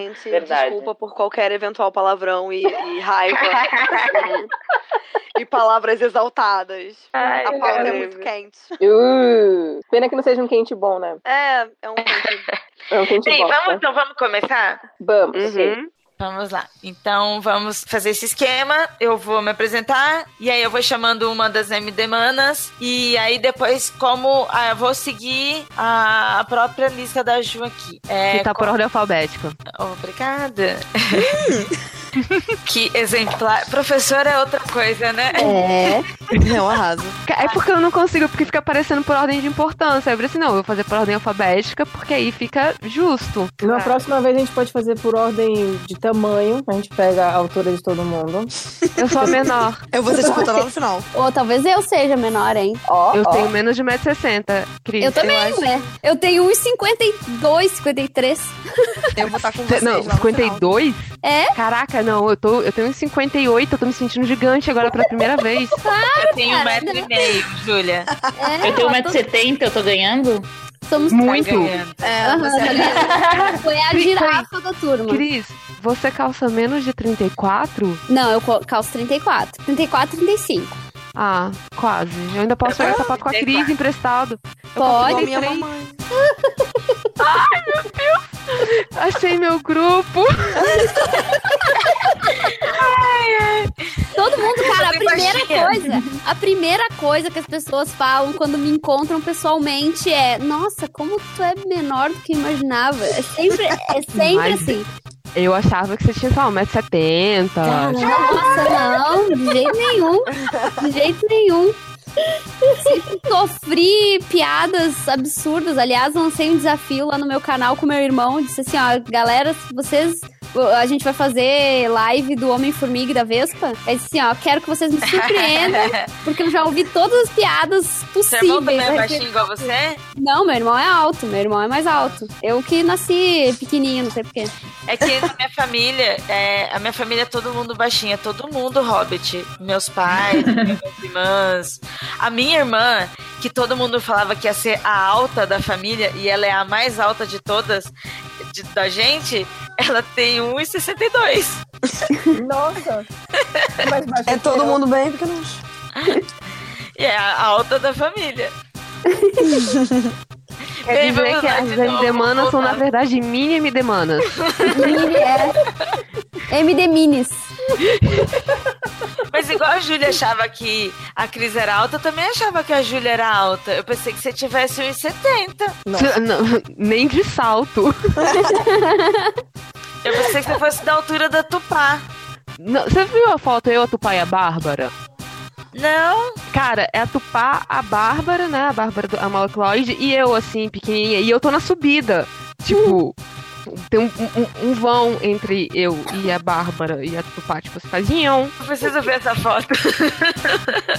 Gente, Verdade. desculpa por qualquer eventual palavrão e, e raiva. e palavras exaltadas. Ai, a pauta é muito quente. Uh, pena que não seja um quente bom, né? É, é um quente. É um quente Bem, bom. vamos, então vamos começar? Vamos. Uhum. Vamos lá. Então vamos fazer esse esquema. Eu vou me apresentar e aí eu vou chamando uma das MD Manas e aí depois como ah, eu vou seguir a, própria lista da Ju aqui. É, que tá por ordem alfabética. Obrigada. que exemplar. Professor é outra coisa, né? É. Um arraso. É porque eu não consigo, porque fica aparecendo por ordem de importância. Eu falei assim, não, eu vou fazer por ordem alfabética, porque aí fica justo. Na próxima vez a gente pode fazer por ordem de tamanho. A gente pega a altura de todo mundo. Eu sou a menor. Eu vou ser disputa lá no final. Ou talvez eu seja menor, hein? Ó, Eu ó. tenho menos de 1,60m, Cris. Eu também, acho. né? Eu tenho 1,52, 53. Eu vou estar com vocês Não, lá no final. 52? É? Caraca, não, eu, tô, eu tenho uns 58, eu tô me sentindo gigante agora pela primeira vez. Eu tenho um cara, metro e meio, Júlia. É, Eu tenho ó, 1,70m, eu tô ganhando? Somos Muito. Ganhando. É, ligado? Foi a girafa da turma. Cris, você calça menos de 34? Não, eu calço 34. 34, 35. Ah, quase. Eu ainda posso pegar sapato com a 34. Cris emprestado. Eu Pode. consigo Igual minha três. mamãe. Achei meu grupo. Todo mundo, cara, a primeira coisa, a primeira coisa que as pessoas falam quando me encontram pessoalmente é: Nossa, como tu é menor do que eu imaginava. É sempre, é sempre Mas- assim. Eu achava que você tinha, lá, 1,70m. Nossa, não, de jeito nenhum. De jeito nenhum. Sempre Sofri piadas absurdas. Aliás, lancei um desafio lá no meu canal com meu irmão. Disse assim: ó, galera, vocês. A gente vai fazer live do Homem-Formiga e da Vespa. Disse assim: ó, quero que vocês me surpreendam, porque eu já ouvi todas as piadas Seu irmão também possíveis. é baixinho igual você? Não, meu irmão é alto, meu irmão é mais alto. Eu que nasci pequenininho, não sei porquê. É que na minha família, é, a minha família é todo mundo baixinha, todo mundo hobbit. Meus pais, minhas irmãs. A minha irmã, que todo mundo falava que ia ser a alta da família, e ela é a mais alta de todas, de- da gente, ela tem 1,62. Nossa. É todo eu. mundo bem pequeno. E é a alta da família. Quer Bem, dizer que as de novo, MD-manas são, na verdade, mini MD-manas. Mini é. MD Minis. Mas igual a Júlia achava que a Cris era alta, eu também achava que a Júlia era alta. Eu pensei que você tivesse 1,70. Não, nem de salto. Eu pensei que você fosse da altura da Tupá. Não, você viu a foto eu, a Tupá e a Bárbara? Não, Cara, é a Tupá, a Bárbara, né? A Bárbara, do, a Malacloide, e eu, assim, pequenininha. E eu tô na subida. Tipo, tem um, um- um vão entre eu e a Bárbara e a Tupá. Tipo, você faz ião. eu preciso ver essa foto.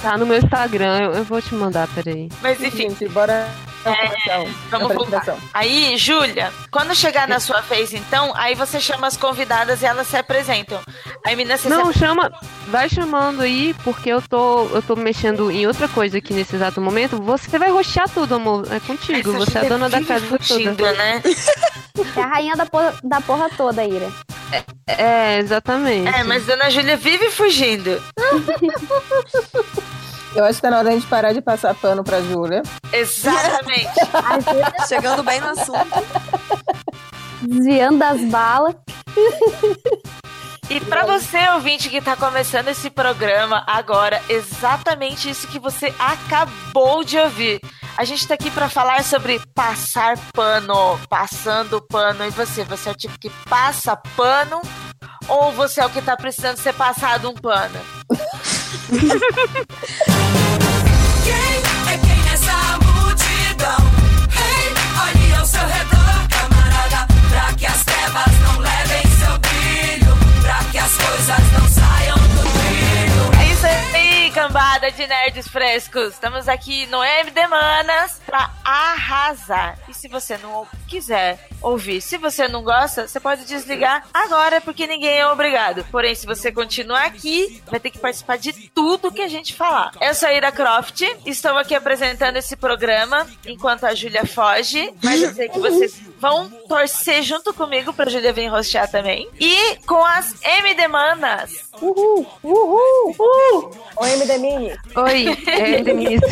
Tá no meu Instagram, eu, eu vou te mandar, peraí. Mas enfim, Gente, bora. É, vamos voltar. Aí, Júlia, quando chegar na sua vez, então, aí você chama as convidadas e elas se apresentam. Aí, menina, você Não, se... chama. Vai chamando aí, porque eu tô, eu tô mexendo em outra coisa aqui nesse exato momento. Você vai roxear tudo, amor. É contigo. Essa você é a dona da casa fugindo, toda. né? É a rainha da porra, da porra toda, Ira. É, exatamente. É, mas Dona Júlia vive fugindo. Eu acho que tá na hora da gente parar de passar pano pra Júlia. Exatamente. Chegando bem no assunto. Desviando das balas. E pra você, ouvinte, que tá começando esse programa agora, exatamente isso que você acabou de ouvir. A gente tá aqui pra falar sobre passar pano, passando pano. E você, você é o tipo que passa pano ou você é o que tá precisando ser passado um pano? Quem é quem nessa multidão? Ei, olhe ao seu redor, camarada, pra que as trevas não levem seu brilho, pra que as coisas não saiam do trilho. É isso aí, cambada de nerds frescos. Estamos aqui no MD Manas pra arrasar. E se você não quiser ouvir, se você não gosta, você pode desligar agora, porque ninguém é obrigado. Porém, se você continuar aqui, vai ter que participar de tudo que a gente falar. Eu sou a Ira Croft, estou aqui apresentando esse programa enquanto a Júlia foge, mas eu sei que vocês vão torcer junto comigo pra Júlia vir rostear também. E com as MD Manas. Uhul! Uhul! Uhul! Oi, MD Mini. Oi, é Denise.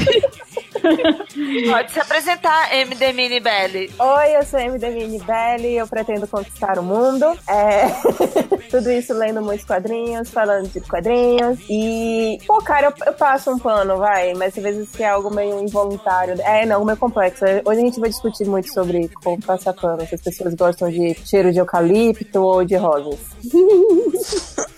Pode se apresentar, MD Mini Belly. Oi, eu sou a MD Mini Belly, eu pretendo conquistar o mundo. É... Tudo isso lendo muitos quadrinhos, falando de quadrinhos. E, pô, cara, eu, eu passo um pano, vai, mas às vezes que é algo meio involuntário. É, não, meio complexo. Hoje a gente vai discutir muito sobre como passar pano, se as pessoas gostam de cheiro de eucalipto ou de rosas.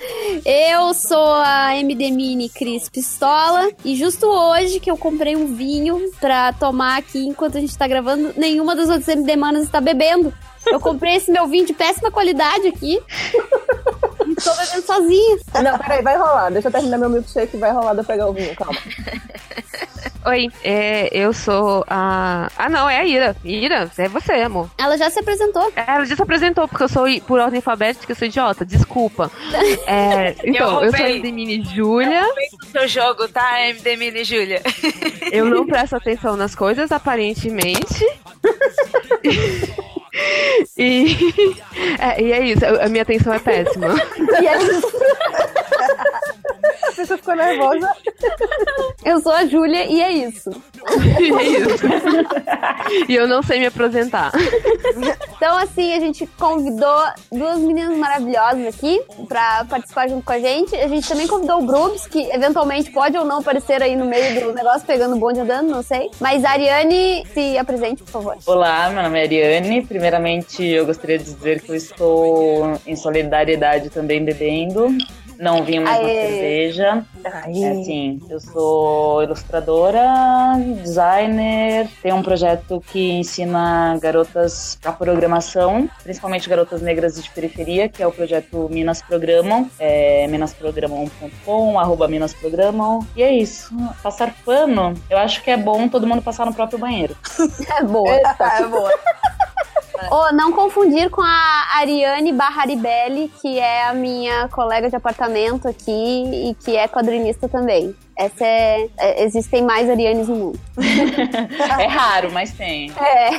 Eu sou a MD Mini Cris Pistola e justo hoje que eu comprei um vinho pra tomar aqui enquanto a gente tá gravando, nenhuma das outras MD Manas está bebendo. Eu comprei esse meu vinho de péssima qualidade aqui. E tô bebendo sozinha. Não, peraí, vai rolar. Deixa eu terminar meu milkshake e vai rolar de eu pegar o vinho, calma. Oi, é, eu sou a. Ah, não, é a Ira. Ira, é você, amor. Ela já se apresentou. É, Ela já se apresentou, porque eu sou i- por ordem alfabética, eu sou idiota, desculpa. É, então, eu, sou a roubei. MD Mini Júlia. O seu jogo, tá, MD Mini Júlia? Eu não presto atenção nas coisas, aparentemente. E, é, e é isso, a minha atenção é péssima. E é isso. A pessoa ficou nervosa. Eu sou a Júlia e é isso. E é isso. E eu não sei me apresentar. Então, assim, a gente convidou duas meninas maravilhosas aqui pra participar junto com a gente. A gente também convidou o Brubs, que eventualmente pode ou não aparecer aí no meio do negócio, pegando o bonde andando, não sei. Mas a Ariane, se apresente, por favor. Olá, meu nome é Ariane. Primeiramente, eu gostaria de dizer que eu estou em solidariedade também bebendo. Não vinho mais uma Aê. cerveja. Aí. É assim, eu sou ilustradora, designer, tenho um projeto que ensina garotas a programação, principalmente garotas negras de periferia, que é o projeto Minas Programam, é minasprogramam.com, arroba Minas Programam. E é isso. Passar pano, eu acho que é bom todo mundo passar no próprio banheiro. É boa. É boa. Oh, não confundir com a Ariane Barraribelli, que é a minha colega de apartamento aqui e que é quadrinista também. Essa é, é- existem mais Arianes no mundo. É raro, mas tem. É.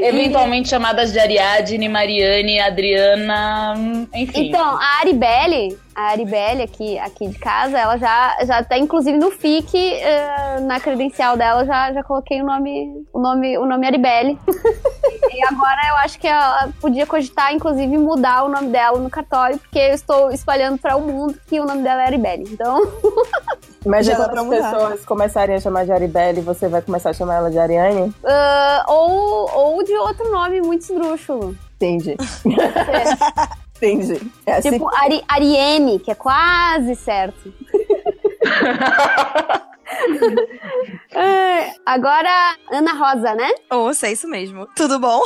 Eventualmente chamadas de Ariadne, Mariane, Adriana, enfim. Então, a Aribelle, a Aribelle aqui, aqui de casa, ela já, já tá inclusive no FIC, eh, na credencial dela, já, já coloquei o nome, o nome, o nome Aribelle. e agora eu acho que ela podia cogitar, inclusive, mudar o nome dela no cartório, porque eu estou espalhando para o mundo que o nome dela é Aribelle. Então, Mas Já quando as pessoas começarem a chamar de Aribelle, você vai começar a chamar ela de Ariane? ah, ou, ou de outro nome muito esdrúxulo. Entendi. Entendi. É assim Tipo, Ari, Ariene, que é quase certo. É, agora, Ana Rosa, né? Ouça, é isso mesmo. Tudo bom?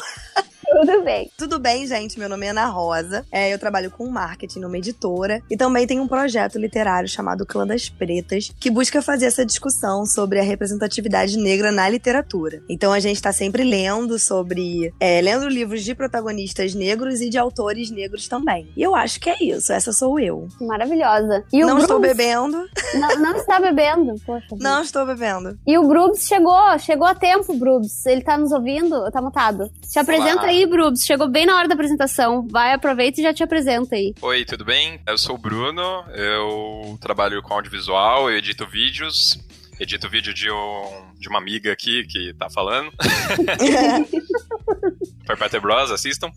Tudo bem. Tudo bem, gente? Meu nome é Ana Rosa. É, eu trabalho com marketing numa editora e também tenho um projeto literário chamado Clã das Pretas, que busca fazer essa discussão sobre a representatividade negra na literatura. Então a gente tá sempre lendo sobre. é, lendo livros de protagonistas negros e de autores negros também. E eu acho que é isso. Essa sou eu. Maravilhosa. E o não estou bebendo. Não, não está bebendo. Poxa. Não estou bebendo. E o Brubs chegou, chegou a tempo, Brubs. Ele tá nos ouvindo? Tá mutado. Te apresenta aí, Brubs. Chegou bem na hora da apresentação. Vai, aproveita e já te apresenta aí. Oi, tudo bem? Eu sou o Bruno, eu trabalho com audiovisual, eu edito vídeos, edito vídeo de, um, de uma amiga aqui que tá falando. Perpétua Bros, assistam.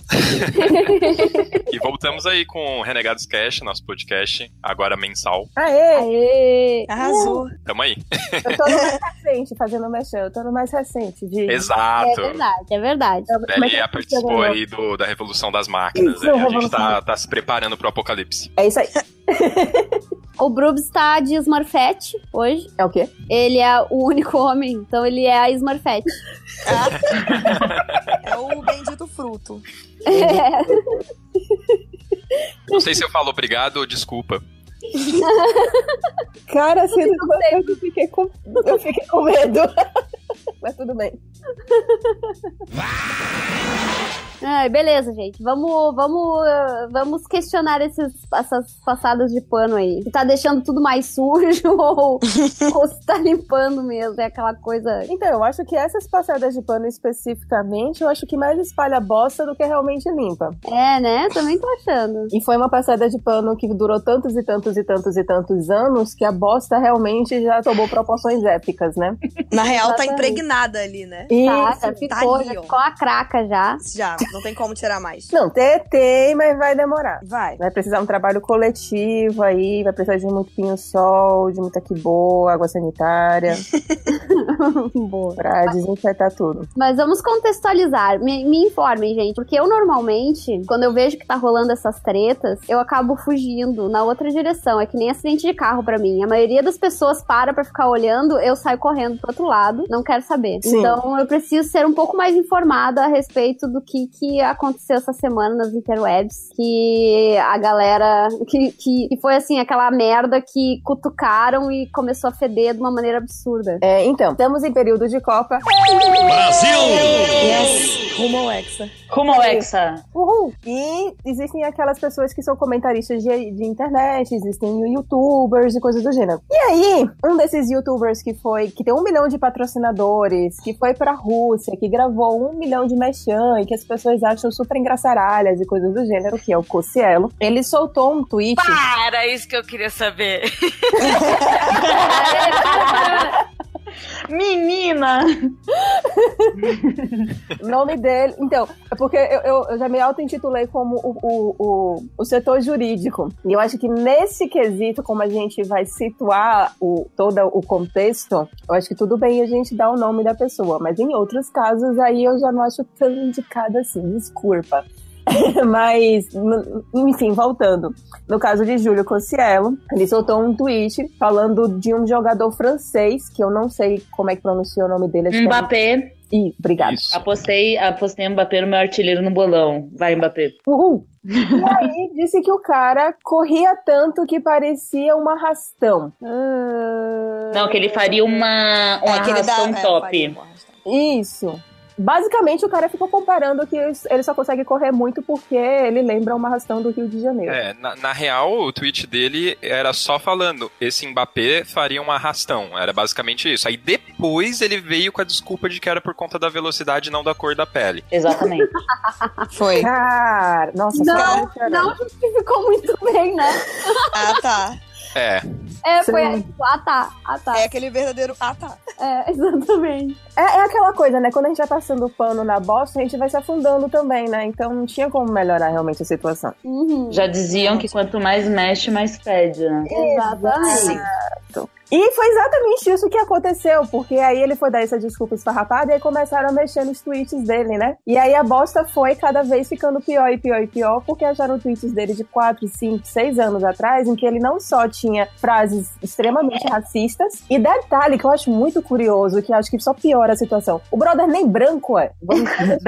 e voltamos aí com o Renegados Cash, nosso podcast, agora mensal. Aê! Aê! Arrasou. Tamo aí. Eu tô no mais recente, fazendo mexer. Eu tô no mais recente. De... É Exato. verdade, é verdade. É que Belia é participou aí do, da Revolução das Máquinas. Isso, né? A gente tá, tá se preparando pro apocalipse. É isso aí. O Brubs tá de Smurfette hoje. É o quê? Ele é o único homem, então ele é a Smurfette. É o bendito fruto. Não sei se eu falo obrigado ou desculpa. Cara, assim, eu fiquei com, eu fiquei com medo. Mas tudo bem. Ai, beleza, gente. Vamos, vamos, vamos questionar esses, essas passadas de pano aí. Se tá deixando tudo mais sujo ou, ou se tá limpando mesmo. É aquela coisa. Então, eu acho que essas passadas de pano especificamente, eu acho que mais espalha bosta do que realmente limpa. É, né? Também tô achando. E foi uma passada de pano que durou tantos e tantos e tantos e tantos anos que a bosta realmente já tomou proporções épicas, né? Na real, tá Exatamente. impregnada ali, né? E Tá, já ficou, ali, já ficou a craca já. Já, não tem como tirar mais. não, tem, tem, mas vai demorar. Vai. Vai precisar um trabalho coletivo aí, vai precisar de muito pinho-sol, de muita que boa, água sanitária, Boa. pra desinfetar tudo. Mas vamos contextualizar. Me, me informem, gente. Porque eu normalmente, quando eu vejo que tá rolando essas tretas, eu acabo fugindo na outra direção. É que nem acidente de carro pra mim. A maioria das pessoas para pra ficar olhando, eu saio correndo pro outro lado. Não quero saber. Sim. Então eu preciso ser um pouco mais informada a respeito do que, que aconteceu essa semana nas interwebs. Que a galera. Que, que, que foi assim, aquela merda que cutucaram e começou a feder de uma maneira absurda. É, então, estamos em período de Copa. Yes. Rumo ao Hexa. Rumo ao Hexa. Uhul! E existem aquelas pessoas que são comentaristas de, de internet, existem youtubers e coisas do gênero. E aí, um desses youtubers que foi, que tem um milhão de patrocinadores, que foi pra Rússia, que gravou um milhão de mechan e que as pessoas acham super engraçaralhas e coisas do gênero, que é o Cossielo, ele soltou um tweet. Para, isso que eu queria saber. Menina! Nome dele. Então, é porque eu, eu, eu já me auto-intitulei como o, o, o, o setor jurídico. E eu acho que nesse quesito, como a gente vai situar o, todo o contexto, eu acho que tudo bem a gente dar o nome da pessoa. Mas em outros casos, aí eu já não acho tão indicado assim. Desculpa. Mas, enfim, voltando. No caso de Júlio Cossiello, ele soltou um tweet falando de um jogador francês, que eu não sei como é que pronuncia o nome dele. é- Mbappé. Ih, obrigada. Isso. Apostei, apostei Mbappé no meu artilheiro no bolão. Vai, Mbappé. Uhul. E aí disse que o cara corria tanto que parecia um arrastão. Ah, Não, que ele faria uma, uma É, que ele dá- arrastão é, top. arrastão. Isso. Basicamente, o cara ficou comparando que ele só consegue correr muito porque ele lembra uma arrastão do Rio de Janeiro. É, na, na real, o tweet dele era só falando: esse Mbappé faria um arrastão. Era basicamente isso. Aí depois ele veio com a desculpa de que era por conta da velocidade e não da cor da pele. Exatamente. Foi. Cara, nossa, Não, chorar. Não justificou muito bem, né? Ah, tá. É, É, foi. Sim. Ah, tá. Ah, tá. É aquele verdadeiro. Ah, tá. É, exatamente. É, é aquela coisa, né? Quando a gente vai passando o pano na bosta, a gente vai se afundando também, né? Então não tinha como melhorar realmente a situação. Uhum. Já diziam que quanto mais mexe, mais pede, né? Exatamente. E foi exatamente isso que aconteceu, porque aí ele foi dar essa desculpa esfarrapada e aí começaram a mexer nos tweets dele, né? E aí a bosta foi cada vez ficando pior e pior e pior, porque acharam tweets dele de 4, 5, 6 anos atrás, em que ele não só tinha frases extremamente racistas, e detalhe que eu acho muito curioso, que acho que só piora a situação. O brother nem branco é. Vamos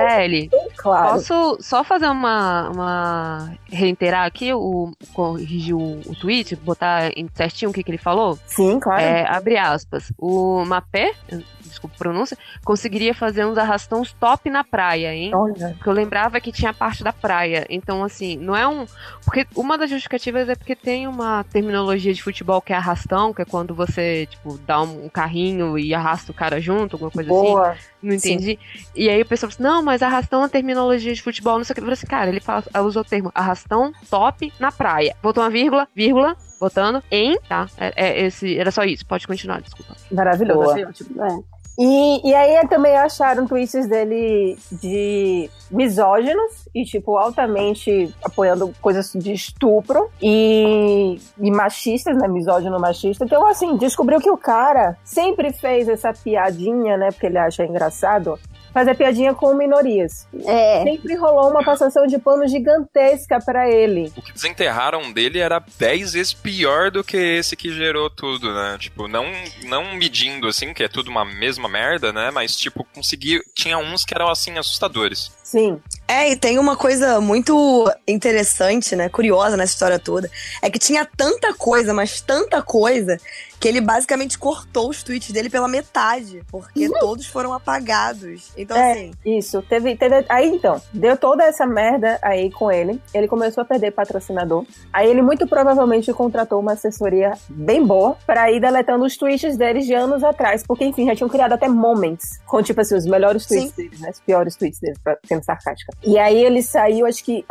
claro. posso só fazer uma, uma. reiterar aqui, o, corrigir o, o tweet, botar certinho o que, que ele falou? Sim, claro. É, abre aspas. O Mapé, desculpa a pronúncia, conseguiria fazer uns arrastões top na praia, hein? Olha. Porque eu lembrava que tinha a parte da praia. Então, assim, não é um. Porque uma das justificativas é porque tem uma terminologia de futebol que é arrastão, que é quando você, tipo, dá um carrinho e arrasta o cara junto, alguma coisa assim. Não entendi. E aí o pessoal falou assim, não, mas arrastão é uma terminologia de futebol, não sei o que. Eu falei assim, cara, ele fala, usou o termo arrastão top na praia. Botou uma vírgula, vírgula, botando em, tá? É, é esse, era só isso. Pode continuar, desculpa. Maravilhoso. Boa. É. E, e aí também acharam tweets dele de misóginos e, tipo, altamente apoiando coisas de estupro e, e machistas, né? Misógino machista. Então, assim, descobriu que o cara sempre fez essa piadinha, né? Porque ele acha engraçado. Fazer piadinha com minorias. É. Sempre rolou uma passação de pano gigantesca pra ele. o que desenterraram dele era 10 vezes pior do que esse que gerou tudo, né? Tipo, não, não medindo assim, que é tudo uma mesma merda, né? Mas, tipo, consegui. Tinha uns que eram assim, assustadores. Sim. É, e tem uma coisa muito interessante, né? Curiosa nessa história toda. É que tinha tanta coisa, mas tanta coisa, que ele basicamente cortou os tweets dele pela metade. Porque todos foram apagados. Então, É. assim. Isso, teve, teve. Aí então, deu toda essa merda aí com ele. Ele começou a perder patrocinador. Aí ele muito provavelmente contratou uma assessoria bem boa pra ir deletando os tweets deles de anos atrás. Porque, enfim, já tinham criado até moments com, tipo assim, os melhores tweets deles, né? Os piores tweets deles, pra- sendo sarcástica. E aí ele saiu, acho que.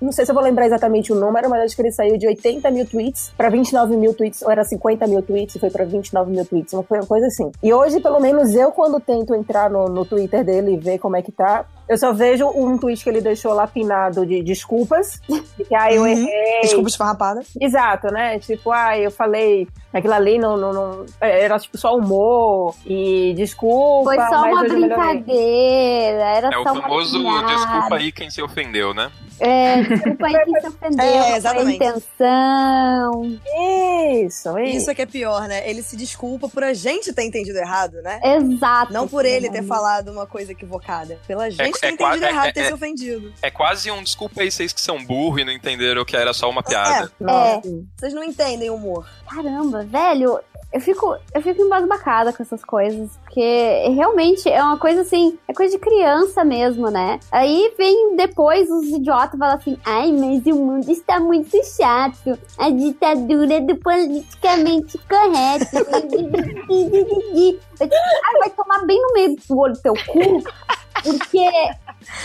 Não sei se eu vou lembrar exatamente o número, mas acho que ele saiu de 80 mil tweets pra 29 mil tweets, ou era 50 mil tweets e foi pra 29 mil tweets. Uma coisa assim. E hoje, pelo menos eu, quando tento entrar no, no Twitter dele e ver como é que tá, eu só vejo um tweet que ele deixou lapinado de desculpas. De que, ah, eu Uhum. errei. Desculpa esfarrapada. Exato, né? Tipo, ah, eu falei aquilo ali não, não, não- era tipo só humor e desculpa. Foi só mas uma brincadeira. Era É o só uma famoso piada. desculpa aí quem se ofendeu, né? É, desculpa aí quem se ofendeu. É, exatamente. intenção. Isso, isso. Isso é que é pior, né? Ele se desculpa por a gente ter entendido errado, né? Exato. Não por ele ter falado uma coisa equivocada. Pela gente ter é entendido é- errado é- e ter é- se ofendido. É quase um desculpa aí vocês que são burros e não entenderam que era só uma piada. Nossa. Vocês não entendem humor. Caramba, velho, eu fico, eu fico embasbacada com essas coisas, porque realmente é uma coisa assim, é coisa de criança mesmo, né? Aí vem depois os idiotas falam assim, ai, mas o mundo está muito chato, a ditadura do politicamente correto. Ai, vai tomar bem no meio do olho do teu cu, porque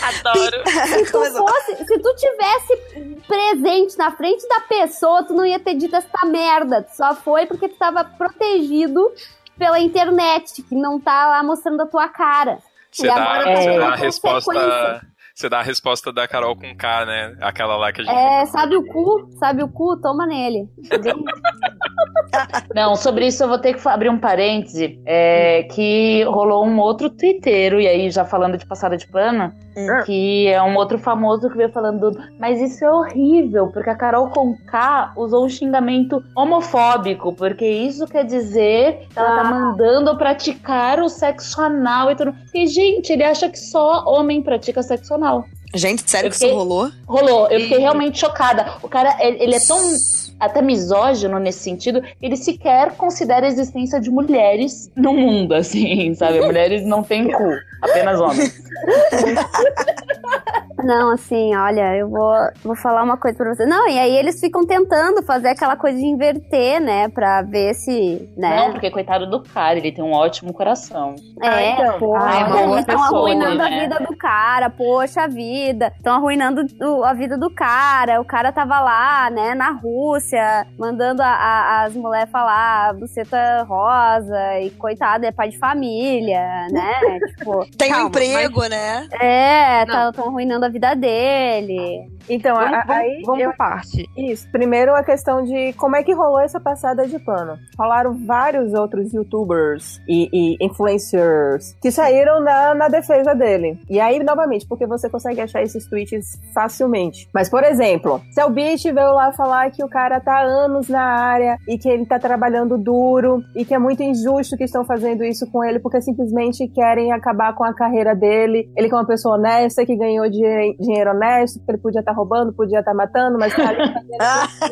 Adoro. se tu fosse, se tu tivesse presente na frente da pessoa, tu não ia ter dito essa merda. Tu só foi porque tu tava protegido pela internet, que não tá lá mostrando a tua cara. Você E dá, agora tá você tendo dá a consequência. resposta. Você dá a resposta da Carol com K, né? Aquela lá que a gente. É, sabe o cu? Sabe o cu? Toma nele. Não, sobre isso eu vou ter que abrir um parêntese, é, que rolou um outro twitteiro, e aí já falando de passada de pano, Hum. que é um outro famoso que veio falando, mas isso é horrível, porque a Carol Conká usou um xingamento homofóbico, porque isso quer dizer que ela tá Ah. mandando praticar o sexo anal e tudo. E, gente, ele acha que só homem pratica sexo anal. Gente, sério Eu que fiquei- isso rolou? Rolou, eu fiquei realmente chocada. O cara, ele, ele é tão até misógino nesse sentido, que ele sequer considera a existência de mulheres no mundo, assim, sabe? Mulheres não têm cu, apenas homens. Não, assim, olha, eu vou, vou falar uma coisa pra você. Não, e aí eles ficam tentando fazer aquela coisa de inverter, né? Pra ver se, né? Não, porque coitado do cara, ele tem um ótimo coração. É, Ah, então. porra, Ah, é uma boa estão pessoa, arruinando a né? vida do cara, poxa vida. Estão arruinando o- a vida do cara. O cara tava lá, né, na Rússia, mandando a- a- as mulheres falar buceta rosa e coitado, é pai de família, né? tipo, Tem um Calma, emprego, né? é, estão arruinando a vida dele. Então, Vamos, aí. vamos eu- parte. Isso. Primeiro a questão de como é que rolou essa passada de pano. Rolaram vários outros youtubers e, e influencers que saíram na, na defesa dele. E aí, novamente, porque você consegue achar esses tweets facilmente. Mas, por exemplo, Cell Beach veio lá falar que o cara tá há anos na área e que ele tá trabalhando duro e que é muito injusto que estão fazendo isso com ele porque simplesmente querem acabar com a carreira dele. Ele que é uma pessoa honesta, que ganhou dinhe- dinheiro honesto, porque ele podia estar roubando, podia estar matando, mas tá ali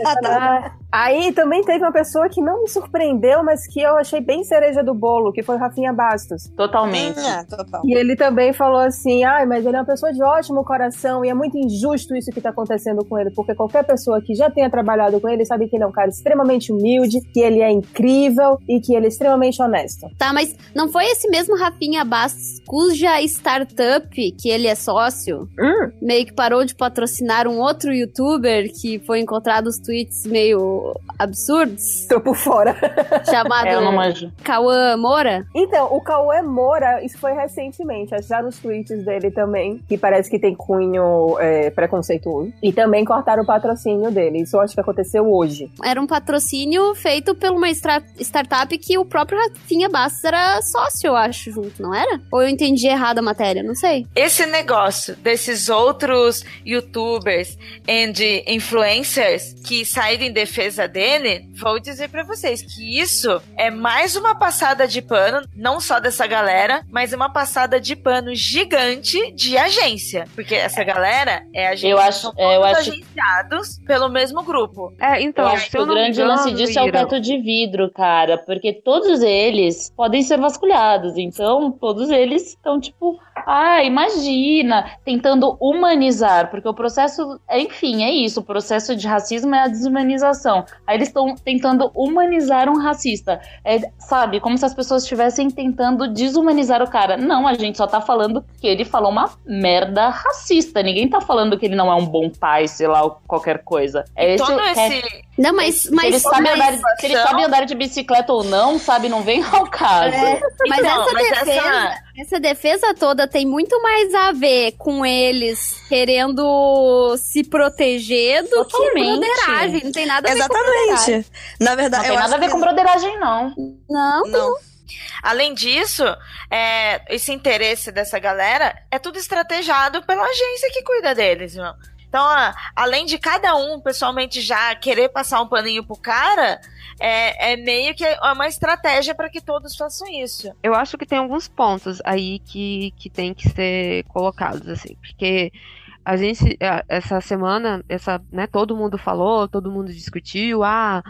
fazendo Aí também teve uma pessoa que não me surpreendeu, mas que eu achei bem cereja do bolo, que foi o Rafinha Bastos. Totalmente. É, total. E ele também falou assim: ai, mas ele é uma pessoa de ótimo coração e é muito injusto isso que tá acontecendo com ele, porque qualquer pessoa que já tenha trabalhado com ele sabe que ele é um cara extremamente humilde, que ele é incrível e que ele é extremamente honesto. Tá, mas não foi esse mesmo Rafinha Bastos, cuja startup, que ele é sócio, Hum. meio que parou de patrocinar um outro youtuber que foi encontrado os tweets meio absurdos, Tô por fora. chamado É. Cauã Moura? Então, o Cauê Moura, isso foi recentemente, acharam os tweets dele também, que parece que tem cunho é, preconceituoso. E também cortaram o patrocínio dele. Isso eu acho que aconteceu hoje. Era um patrocínio feito por uma startup que o próprio Rafinha Bastos era sócio, eu acho, junto, não era? Ou eu entendi errado a matéria, não sei. Esse negócio desses outros youtubers e influencers que saíram em defesa defesa dele, vou dizer pra vocês que isso é mais uma passada de pano, não só dessa galera, mas uma passada de pano gigante de agência. Porque essa galera é agência. Eu acho- são é, eu acho- agenciados pelo mesmo grupo. É, então, Eu acho que o grande engano, lance disso é o Ira, teto de vidro, cara, porque todos eles podem ser vasculhados, então todos eles estão tipo, ah, imagina, tentando humanizar, porque o processo, enfim, é isso, o processo de racismo é a desumanização. Aí eles estão tentando humanizar um racista, é, sabe, como se as pessoas estivessem tentando desumanizar o cara. Não, a gente só tá falando que ele falou uma merda racista, ninguém tá falando que ele não é um bom pai, sei lá, qualquer coisa. É esse, Todo é- esse. Não, mas, se, mas, ele sabe mas, andar, se ele sabe andar de bicicleta ou não, sabe, não vem ao caso. É, mas Então, essa mas defesa, essa- essa defesa toda tem muito mais a ver com eles querendo se proteger do que Totalmente. broderagem. Não tem nada a ver com Exatamente. Na Não verdade, tem eu nada a ver que- com broderagem, não. Não, Não. Além disso, é, esse interesse dessa galera é tudo estrategiado pela agência que cuida deles, meu. Então, a- além de cada um pessoalmente já querer passar um paninho pro cara, é, é meio que uma estratégia para que todos façam isso. eu acho que tem alguns pontos aí que, que tem que ser colocados, assim, porque a gente, essa semana, essa, né, todo mundo falou, todo mundo discutiu, ah,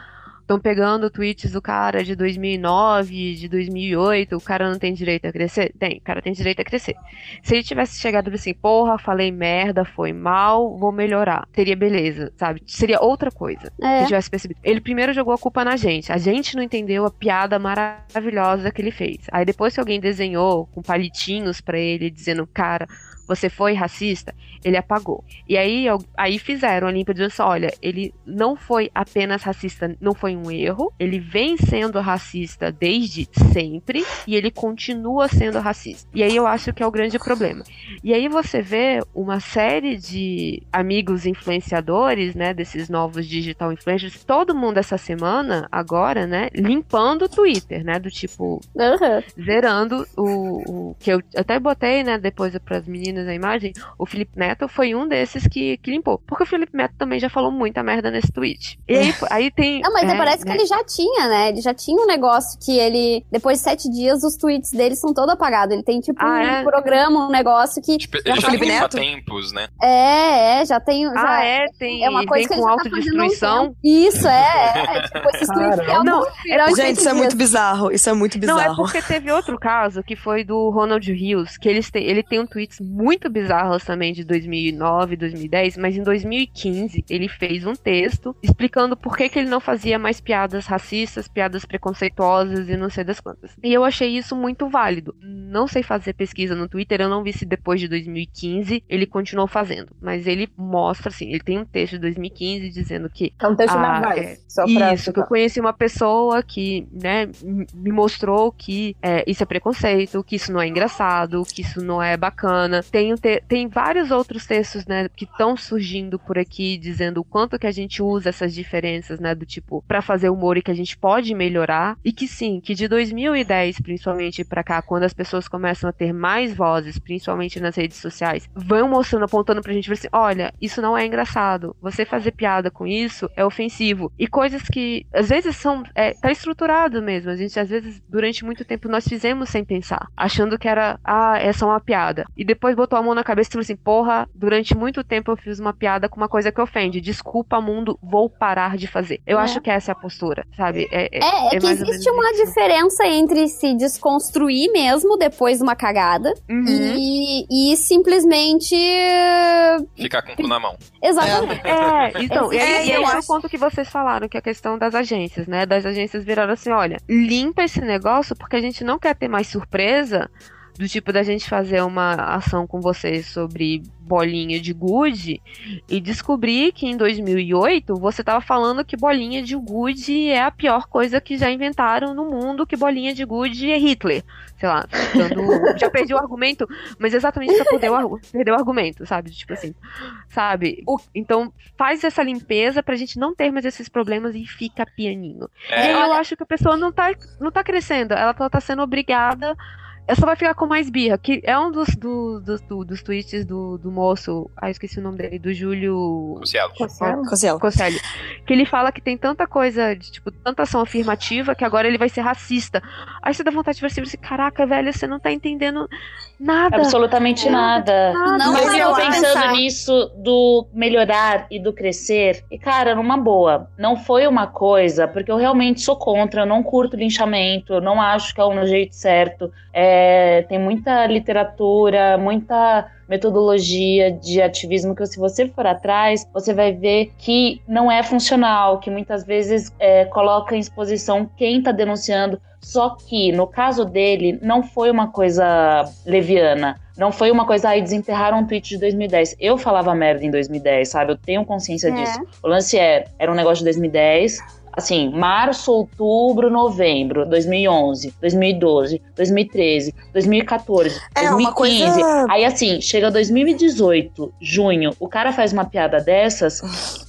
estão pegando tweets do cara de 2009, de 2008, o cara não tem direito a crescer? Tem, o cara tem direito a crescer. Se ele tivesse chegado assim, porra, falei merda, foi mal, vou melhorar, teria beleza, sabe? Seria outra coisa É. se tivesse percebido. Ele primeiro jogou a culpa na gente. A gente não entendeu a piada maravilhosa que ele fez. Aí depois que alguém desenhou com palitinhos pra ele dizendo, cara, você foi racista, ele apagou. E aí, aí fizeram a limpa dizendo assim, olha, ele não foi apenas racista, não foi um erro, ele vem sendo racista desde sempre e ele continua sendo racista. E aí eu acho que é o grande problema. E aí você vê uma série de amigos influenciadores, né, desses novos digital influencers, todo mundo essa semana, agora, né, limpando o Twitter, né, do tipo, Aham. zerando o, o que eu até botei, né, depois para as meninas a imagem, o Felipe Neto foi um desses que, que limpou. Porque o Felipe Neto também já falou muita merda nesse tweet. E aí, aí tem. Não, mas é, parece que né, ele já tinha, né? Ele já tinha um negócio que ele, depois de sete dias, os tweets dele são todos apagados. Ele tem tipo Ah, um é? programa, um negócio que. Tipo, Já ele já Felipe limpa Neto? tempos, né? É, é, já tem. Já, Ah, é, tem. É uma coisa vem que ele com tá um autodestruição. tempo. Isso, é. é tipo, esses tweets que Não, alguns virão em Gente, isso é muito bizarro. Isso é muito Não, é bizarro. porque teve outro caso que foi do Ronald Rios, que eles têm, ele tem um tweets muito bizarros também de 2009, 2010, mas em 2015 ele fez um texto explicando por que, que ele não fazia mais piadas racistas, piadas preconceituosas e não sei das quantas. E eu achei isso muito válido. Não sei fazer pesquisa no Twitter, eu não vi se depois de 2015 ele continuou fazendo, mas ele mostra assim, ele tem um texto de 2015 dizendo que É um texto Ah, na é. Só pra isso, que eu conheci uma pessoa que, né, me mostrou que é, isso é preconceito, que isso não é engraçado, que isso não é bacana. Tem, te- tem vários outros textos, né, que estão surgindo por aqui dizendo o quanto que a gente usa essas diferenças, né, do tipo, pra fazer humor e que a gente pode melhorar. E que sim, que de 2010, principalmente pra cá, quando as pessoas começam a ter mais vozes, principalmente nas redes sociais, vão mostrando, apontando pra gente, assim, olha, isso não é engraçado. Você fazer piada com isso é ofensivo. E coisas que, às vezes, são. É, tá estruturado mesmo. A gente, às vezes, durante muito tempo, nós fizemos sem pensar. Achando que era, ah, essa é uma piada. E depois botou a mão na cabeça e falou assim: porra, durante muito tempo eu fiz uma piada com uma coisa que ofende. Desculpa, mundo, vou parar de fazer. Eu É. acho que essa é a postura, sabe? É, É, é, que mais ou existe uma isso. diferença entre se desconstruir mesmo depois de uma cagada Uhum. e, e simplesmente. Ficar com o cu na mão. Exatamente. É, então, e aí, É, e eu é o acho- ponto que vocês falaram, que é a questão das agências, né? Das agências viraram assim, olha, limpa esse negócio porque a gente não quer ter mais surpresa do tipo da gente fazer uma ação com vocês sobre bolinha de gude e descobrir que em 2008 você tava falando que bolinha de gude é a pior coisa que já inventaram no mundo, que bolinha de gude é Hitler. Sei lá, dando- já perdi o argumento, mas exatamente pra poder o perder o argumento, sabe? Tipo assim, sabe? O- então faz essa limpeza pra gente não ter mais esses problemas e fica pianinho. É, E aí eu acho que a pessoa não tá, não tá crescendo, ela tá, tá sendo obrigada eu só vai ficar com mais birra, que é um dos, do, dos, do- dos tweets do, do moço, ah, eu esqueci o nome dele, do Júlio. Cocielo. Cocelli, que ele fala que tem tanta coisa, de, tipo, tanta ação afirmativa, que agora ele vai ser racista. Aí você dá vontade de ver assim, você, caraca, velho, você não tá entendendo nada. Absolutamente nada. Não Mas eu pensando pensar. nisso do melhorar e do crescer, e cara, numa boa, não foi uma coisa, porque eu realmente sou contra, eu não curto linchamento, eu não acho que é o jeito certo. É, tem muita literatura, muita metodologia de ativismo que se você for atrás, você vai ver que não é funcional, que muitas vezes é, coloca em exposição quem está denunciando. Só que no caso dele não foi uma coisa leviana. Não foi uma coisa, aí desenterraram um tweet de 2010. Eu falava merda em 2010, sabe? Eu tenho consciência É. disso. O lance é, era um negócio de 2010, assim, março, outubro, novembro, 2011, 2012, 2013, 2014, É, uma 2015. coisa- Aí assim, chega 2018, junho, o cara faz uma piada dessas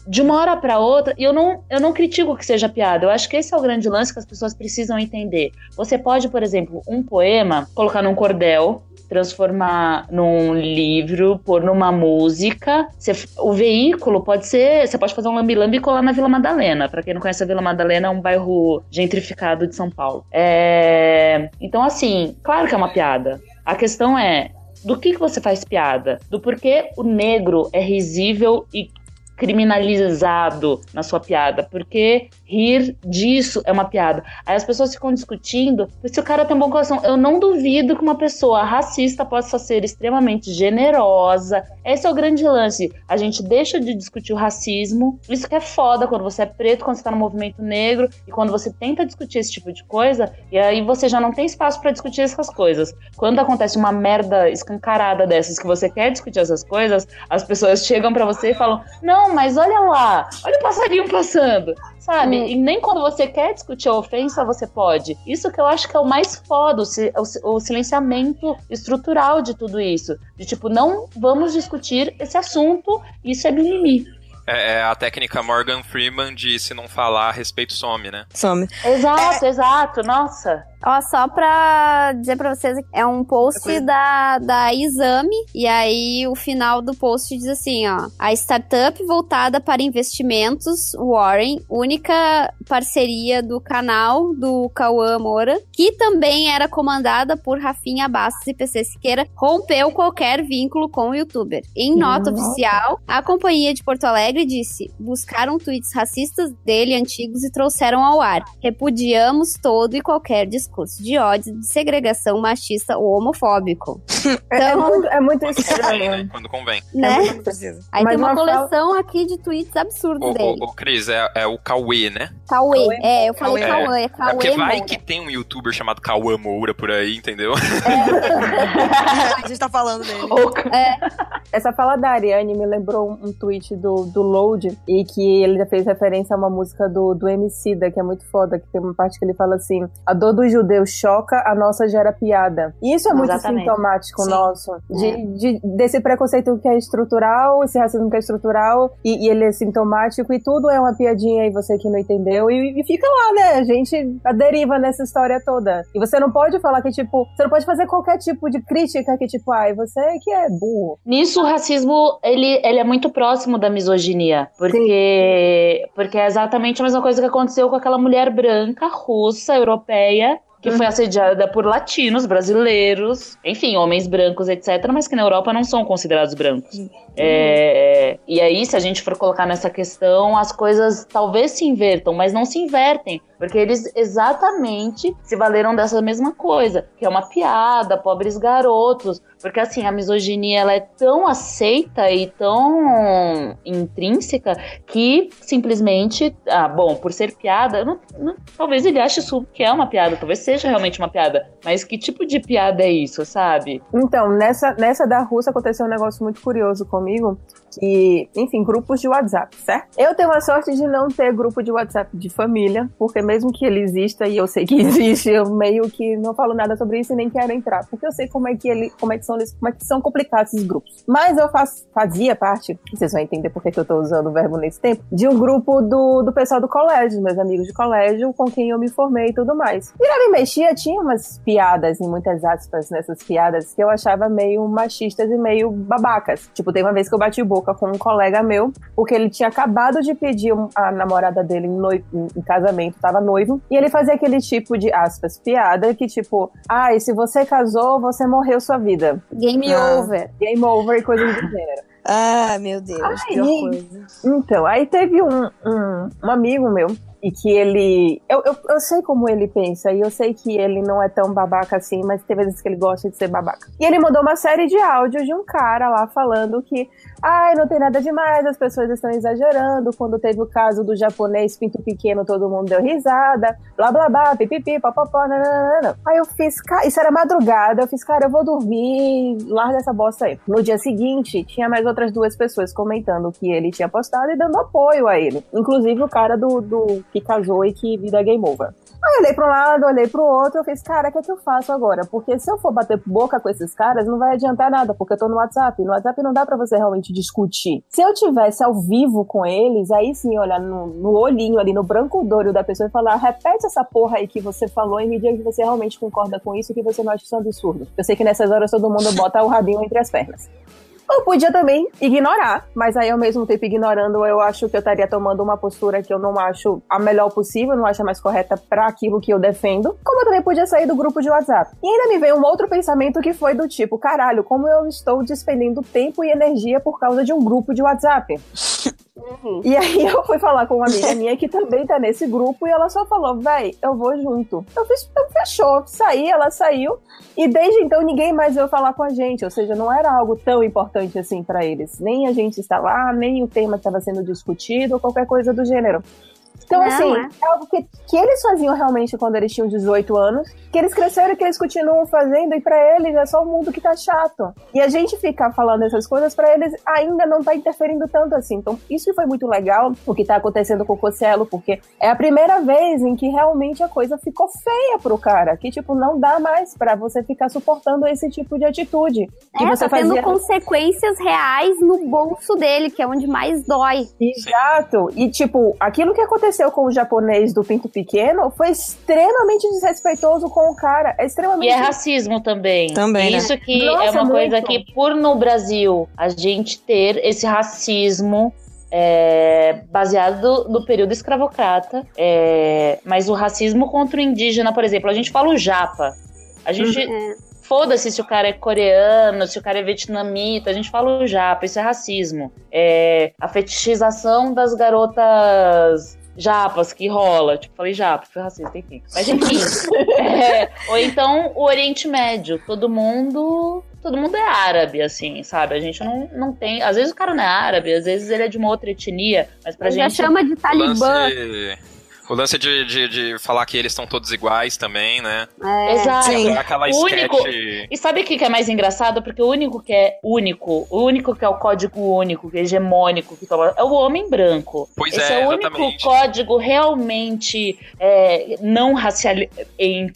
de uma hora pra outra, e eu não, eu não critico que seja piada. Eu acho que esse é o grande lance que as pessoas precisam entender. Você pode, por exemplo, um poema, colocar num cordel, transformar num livro, pôr numa música. Você- o veículo pode ser. Você pode fazer um lambi-lambi e colar na Vila Madalena. Pra quem não conhece a Vila Madalena, é um bairro gentrificado de São Paulo. É, Então, assim, claro que é uma piada. A questão é. Do que, que você faz piada? Do porquê o negro é risível e criminalizado na sua piada, porque rir disso é uma piada. Aí as pessoas ficam discutindo se o cara tem um bom coração. Eu não duvido que uma pessoa racista possa ser extremamente generosa. Esse é o grande lance. A gente deixa de discutir o racismo. Isso que é foda quando você é preto, quando você tá no movimento negro e quando você tenta discutir esse tipo de coisa, e aí você já não tem espaço pra discutir essas coisas. Quando acontece uma merda escancarada dessas que você quer discutir essas coisas, as pessoas chegam pra você e falam: "Não, mas olha lá, olha o passarinho passando". Sabe? E nem quando você quer discutir a ofensa, você pode. Isso que eu acho que é o mais foda, o, si- o si- o silenciamento estrutural de tudo isso. De tipo, não vamos discutir esse assunto, isso é mimimi. É, é a técnica Morgan Freeman de se não falar, respeito some, né? Some. Exato, exato, nossa. Ó, só pra dizer pra vocês, é um post Coisa- da, da Exame, e aí o final do post diz assim, ó. A startup voltada para investimentos, Warren, única parceria do canal do Cauã Moura, que também era comandada por Rafinha Bastos e PC Siqueira, rompeu qualquer vínculo com o youtuber. Em nota oficial, a companhia de Porto Alegre disse, buscaram tweets racistas dele antigos e trouxeram ao ar. Repudiamos todo e qualquer discurso de ódio, de segregação machista ou homofóbico. É, é Então, muito, é muito estranho. né? Quando convém. né? Não precisa. Aí Mas tem uma uma fala- coleção aqui de tweets absurdos Ô, dele. ô, ô, Cris, é, é o Cauê, né? Cauê. Cauê É, eu falei Cauê. Cauê. É É Cauê porque vai Moura. que tem um youtuber chamado Cauã Moura por aí, entendeu? A gente tá falando dele. Essa fala da Ariane me lembrou um, tweet do, do Load e que ele já fez referência a uma música do, do Emicida, que é muito foda, que tem uma parte que ele fala assim: a dor do judeu choca, a nossa gera piada. E isso é muito Exatamente. sintomático Sim. nosso, de, de- desse preconceito que é estrutural, esse racismo que é estrutural, e, e ele é sintomático, e tudo é uma piadinha, e você que não entendeu, e, e fica lá, né? A gente a deriva nessa história toda. E você não pode falar que, tipo, você não pode fazer qualquer tipo de crítica que, tipo, ai, você que é burro. Nisso, o racismo, ele, ele é muito próximo da misoginia. Porque, porque é exatamente a mesma coisa que aconteceu com aquela mulher branca, russa, europeia, que foi assediada por latinos, brasileiros, enfim, homens brancos, etc., mas que na Europa não são considerados brancos. É, e aí, se a gente for colocar nessa questão, as coisas talvez se invertam, mas não se invertem, porque eles exatamente se valeram dessa mesma coisa, que é uma piada, pobres garotos, porque assim, a misoginia ela é tão aceita e tão intrínseca que simplesmente, ah, bom, por ser piada, não- não- talvez ele ache isso que é uma piada, talvez seja realmente uma piada, mas que tipo de piada é isso, sabe? Então, nessa, nessa da Rússia aconteceu um negócio muito curioso comigo, que, enfim, grupos de WhatsApp, certo? Eu tenho a sorte de não ter grupo de WhatsApp de família, porque mesmo que ele exista e eu sei que existe, eu meio que não falo nada sobre isso e nem quero entrar, porque eu sei como é que ele, como é que são como é que são complicados esses grupos. Mas eu faz, fazia parte, vocês vão entender por que eu tô usando o verbo nesse tempo, de um grupo do, do pessoal do colégio, meus amigos de colégio, com quem eu me formei e tudo mais. E mexia, tinha umas piadas, em muitas aspas, nessas piadas, que eu achava meio machistas e meio babacas. Tipo, teve uma vez que eu bati boca com um colega meu, porque ele tinha acabado de pedir a namorada dele em, noi- em- casamento, tava noivo, e ele fazia aquele tipo de, aspas, piada, que tipo, ah, e se você casou, você morreu sua vida. Game Ah. over. Game over e coisas do gênero. Ah, meu Deus, pior coisa. Então, aí teve um, um, um amigo meu e que ele. Eu, eu, eu sei como ele pensa e eu sei que ele não é tão babaca assim, mas tem vezes que ele gosta de ser babaca. E ele mandou uma série de áudios de um cara lá falando que. Ai, não tem nada demais, as pessoas estão exagerando. Quando teve o caso do japonês pinto pequeno, todo mundo deu risada, blá blá blá, pipipi, papapá, nananana. Aí eu fiz, cara, isso era madrugada, eu fiz, cara, eu vou dormir, larga essa bosta aí. No dia seguinte, tinha mais outras duas pessoas comentando que ele tinha postado e dando apoio a ele. Inclusive o cara do, do que casou e que vida game over. Aí eu olhei pra um lado, olhei pro outro, eu fiz, cara, o que é que eu faço agora? Porque se eu for bater boca com esses caras, não vai adiantar nada, porque eu tô no WhatsApp. No WhatsApp não dá pra você realmente discutir. Se eu tivesse ao vivo com eles, aí sim, olhar no, no olhinho ali, no branco douro da pessoa e falar, repete essa porra aí que você falou e me diga que você realmente concorda com isso que você não acha isso um absurdo. Eu sei que nessas horas todo mundo bota o rabinho entre as pernas. Eu podia também ignorar, mas aí ao mesmo tempo ignorando, eu acho que eu estaria tomando uma postura que eu não acho a melhor possível, não acho a mais correta para aquilo que eu defendo. Como eu também podia sair do grupo de WhatsApp. E ainda me veio um outro pensamento que foi do tipo, caralho, como eu estou despendendo tempo e energia por causa de um grupo de WhatsApp. E aí eu fui falar com uma amiga minha que também tá nesse grupo e ela só falou, véi, eu vou junto. Eu fiz, eu fechou, saí, ela saiu. E desde então ninguém mais veio falar com a gente, ou seja, não era algo tão importante assim pra eles. Nem a gente está lá, nem o tema estava sendo discutido, ou qualquer coisa do gênero. Então, Não, assim, é. é algo que, que eles faziam realmente quando eles tinham 18 anos, que eles cresceram e que eles continuam fazendo, e pra eles é só o mundo que tá chato. E a gente ficar falando essas coisas, pra eles ainda não tá interferindo tanto assim. Então, isso foi muito legal, o que tá acontecendo com o Cocielo, porque é a primeira vez em que realmente a coisa ficou feia pro cara, que, tipo, não dá mais pra você ficar suportando esse tipo de atitude. Que É, você tá tendo fazia... consequências reais no bolso dele, que é onde mais dói. Exato. E, tipo, aquilo que aconteceu com o japonês do Pinto Pequeno foi extremamente desrespeitoso com o cara. É E extremamente. é racismo também. Também, né? Isso que Nossa, é uma coisa muito. que, por no Brasil, a gente ter esse racismo é, baseado no período escravocrata, é, mas o racismo contra o indígena, por exemplo, a gente fala o japa. A gente. É. Foda-se se o cara é coreano, se o cara é vietnamita, a gente fala o japa, isso é racismo. É, a fetichização das garotas japas que rola. Tipo, falei japa, foi racista, enfim. Mas enfim. É, ou então o Oriente Médio. Todo mundo. Todo mundo é árabe, assim, sabe? A gente não, não tem. Às vezes o cara não é árabe, às vezes ele é de uma outra etnia, mas pra Já gente. chama de Talibã. lance, o lance de, de, de falar que eles estão todos iguais também, né? É. Exato. Sim. Aquela O único- sketch. E sabe o que que é mais engraçado? Porque o único que é único, o único que é o código único, que é hegemônico, que toma, é o homem branco. Pois Esse é, é, o único exatamente. código realmente é, não racializado,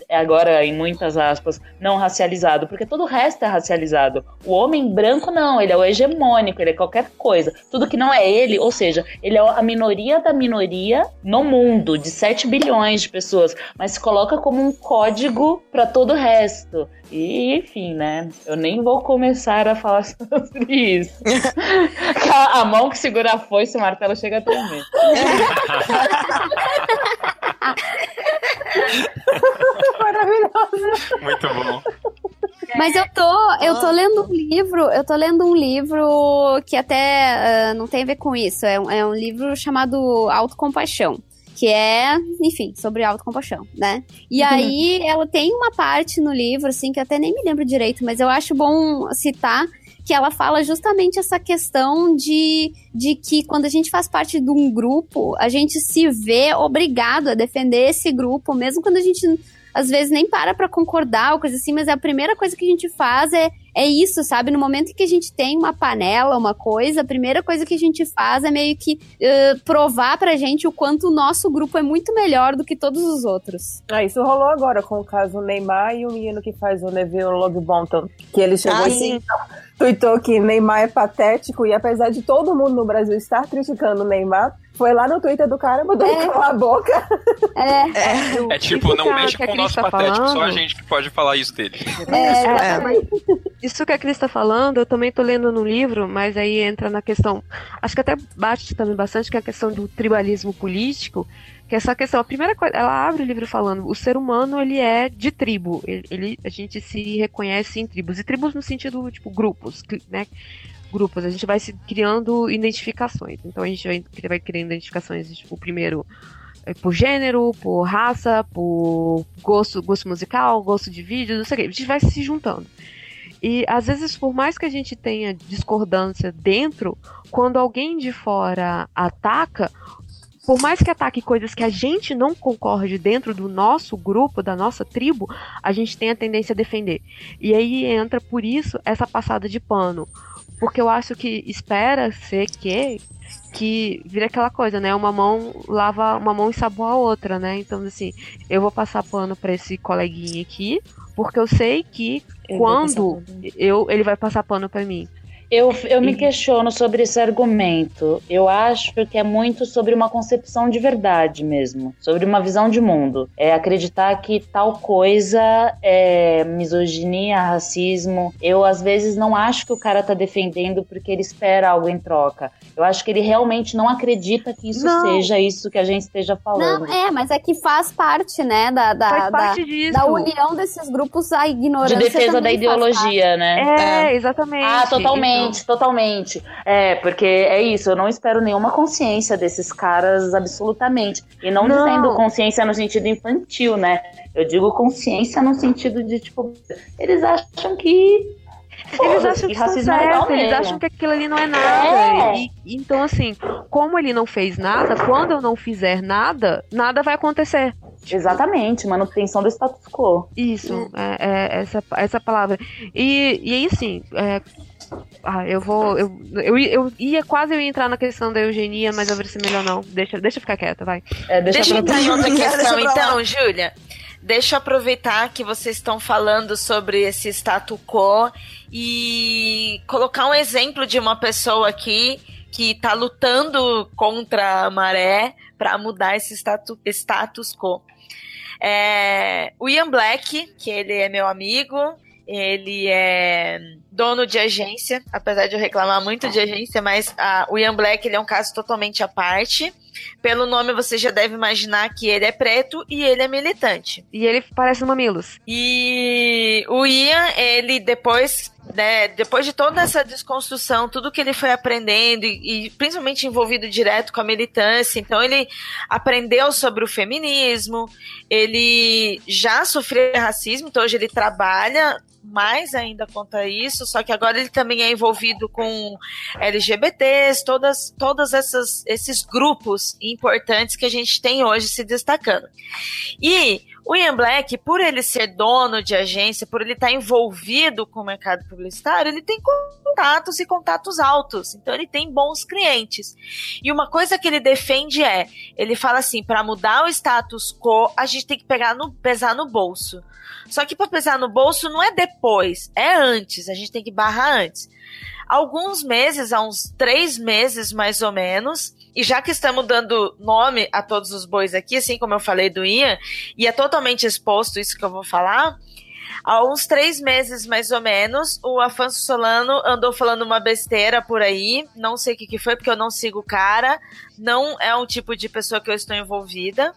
agora em muitas aspas, não racializado, porque todo o resto é racializado. O homem branco não, ele é o hegemônico, ele é qualquer coisa. Tudo que não é ele, ou seja, ele é a minoria da minoria no mundo, de 7 bilhões de pessoas, mas se coloca como um código para todo o resto. E, enfim, né? Eu nem vou começar a falar sobre isso. a, a mão que segura a foice, o martelo chega a tremer. Maravilhoso. Muito bom. Mas eu tô, eu tô lendo um livro, eu tô lendo um livro que até ah, não tem a ver com isso. É um, é um livro chamado Autocompaixão. Que é, enfim, sobre autocompaixão, né? E aí ela tem uma parte no livro, assim, que eu até nem me lembro direito, mas eu acho bom citar que ela fala justamente essa questão de, de que quando a gente faz parte de um grupo, a gente se vê obrigado a defender esse grupo, mesmo quando a gente às vezes nem para pra concordar ou coisa assim, mas a primeira coisa que a gente faz é, é isso, sabe? No momento em que a gente tem uma panela, uma coisa, a primeira coisa que a gente faz é meio que uh, provar pra gente o quanto o nosso grupo é muito melhor do que todos os outros. Ah, isso rolou agora com o caso Neymar e o menino que faz o Neville Longbottom. Que ele chegou Ah, assim, tweetou que Neymar é patético e apesar de todo mundo no Brasil estar criticando o Neymar, foi lá no Twitter do cara, mandou ele calar a boca. É, É tipo, não que a- mexe com o nosso tá patético, só a falando- gente que pode falar isso dele. é, Isso que a Cris tá falando, eu também tô lendo no livro, mas aí entra na questão. Acho que até bate também bastante, que é a questão do tribalismo político. Que essa questão, a primeira coisa, ela abre o livro falando, o ser humano ele é de tribo, ele, ele- a gente se reconhece em tribos, e tribos no sentido, tipo, grupos, né? Grupos, a gente vai se criando identificações. Então a gente vai, vai criando identificações, tipo, primeiro é, por gênero, por raça, por gosto, gosto musical, gosto de vídeo, não sei o que. A gente vai se juntando. E às vezes, por mais que a gente tenha discordância dentro, quando alguém de fora ataca, por mais que ataque coisas que a gente não concorde dentro do nosso grupo, da nossa tribo, a gente tem a tendência a defender. E aí entra por isso essa passada de pano. Porque eu acho que espera ser que que vira aquela coisa, né? Uma mão lava uma mão e saboa a outra, né? Então assim, eu vou passar pano pra esse coleguinha aqui, porque eu sei que Ele quando eu ele vai passar pano pra mim. Eu, eu me questiono sobre esse argumento. Eu acho que é muito sobre uma concepção de verdade mesmo, sobre uma visão de mundo. É acreditar que tal coisa é misoginia, racismo. Eu às vezes não acho que o cara tá defendendo porque ele espera algo em troca. Eu acho que ele realmente não acredita que isso Não. seja isso que a gente esteja falando. não, é, mas é que faz parte, né, da, da, Faz da, parte disso. da união desses grupos, a de ignorância defesa da ideologia, né? É, exatamente. Ah, totalmente, Então, totalmente. É, porque é isso, eu não espero nenhuma consciência desses caras, absolutamente. E não, Não. dizendo consciência no sentido infantil, né? Eu digo consciência no sentido de, tipo, eles acham que. Eles acham que estão racismo é legal eles mesmo. acham que aquilo ali não é nada. É. E, e- então, assim, como ele não fez nada, quando eu não fizer nada, nada vai acontecer. Exatamente, manutenção do status quo. Isso, é, é essa, essa palavra. E, e aí, assim, é, ah, eu vou. Eu, eu, eu ia quase eu ia entrar na questão da eugenia, mas eu vou ver se é melhor não. Deixa, deixa eu ficar quieta, vai. É, deixa, Deixa eu entrar em outra questão, então, Júlia. Deixa eu aproveitar que vocês estão falando sobre esse status quo e colocar um exemplo de uma pessoa aqui que tá lutando contra a maré para mudar esse statu, status quo. É, o Ian Black, que ele é meu amigo, ele é dono de agência, apesar de eu reclamar muito de agência, mas ah, o Ian Black ele é um caso totalmente à parte. Pelo nome você já deve imaginar que ele é preto e ele é militante. E ele parece no Mamilos. E o Ian, ele depois, né, depois de toda essa desconstrução, tudo que ele foi aprendendo e, e principalmente envolvido direto com a militância, então ele aprendeu sobre o feminismo, ele já sofreu racismo, então hoje ele trabalha mais ainda contra isso, só que agora ele também é envolvido com LGBTs, todas, todas essas, esses grupos importantes que a gente tem hoje se destacando. E o Ian Black, por ele ser dono de agência, por ele estar envolvido com o mercado publicitário, ele tem contatos e contatos altos. Então ele tem bons clientes. E uma coisa que ele defende é, ele fala assim, para mudar o status quo, a gente tem que pegar no pesar no bolso. Só que para pesar no bolso não é depois, é antes. A gente tem que barrar antes. Alguns meses, há uns três meses mais ou menos, e já que estamos dando nome a todos os bois aqui, assim como eu falei do Ian, e é totalmente exposto isso que eu vou falar, há uns três meses mais ou menos, o Afonso Solano andou falando uma besteira por aí, não sei o que, foi, porque eu não sigo o cara, não é um tipo de pessoa que eu estou envolvida,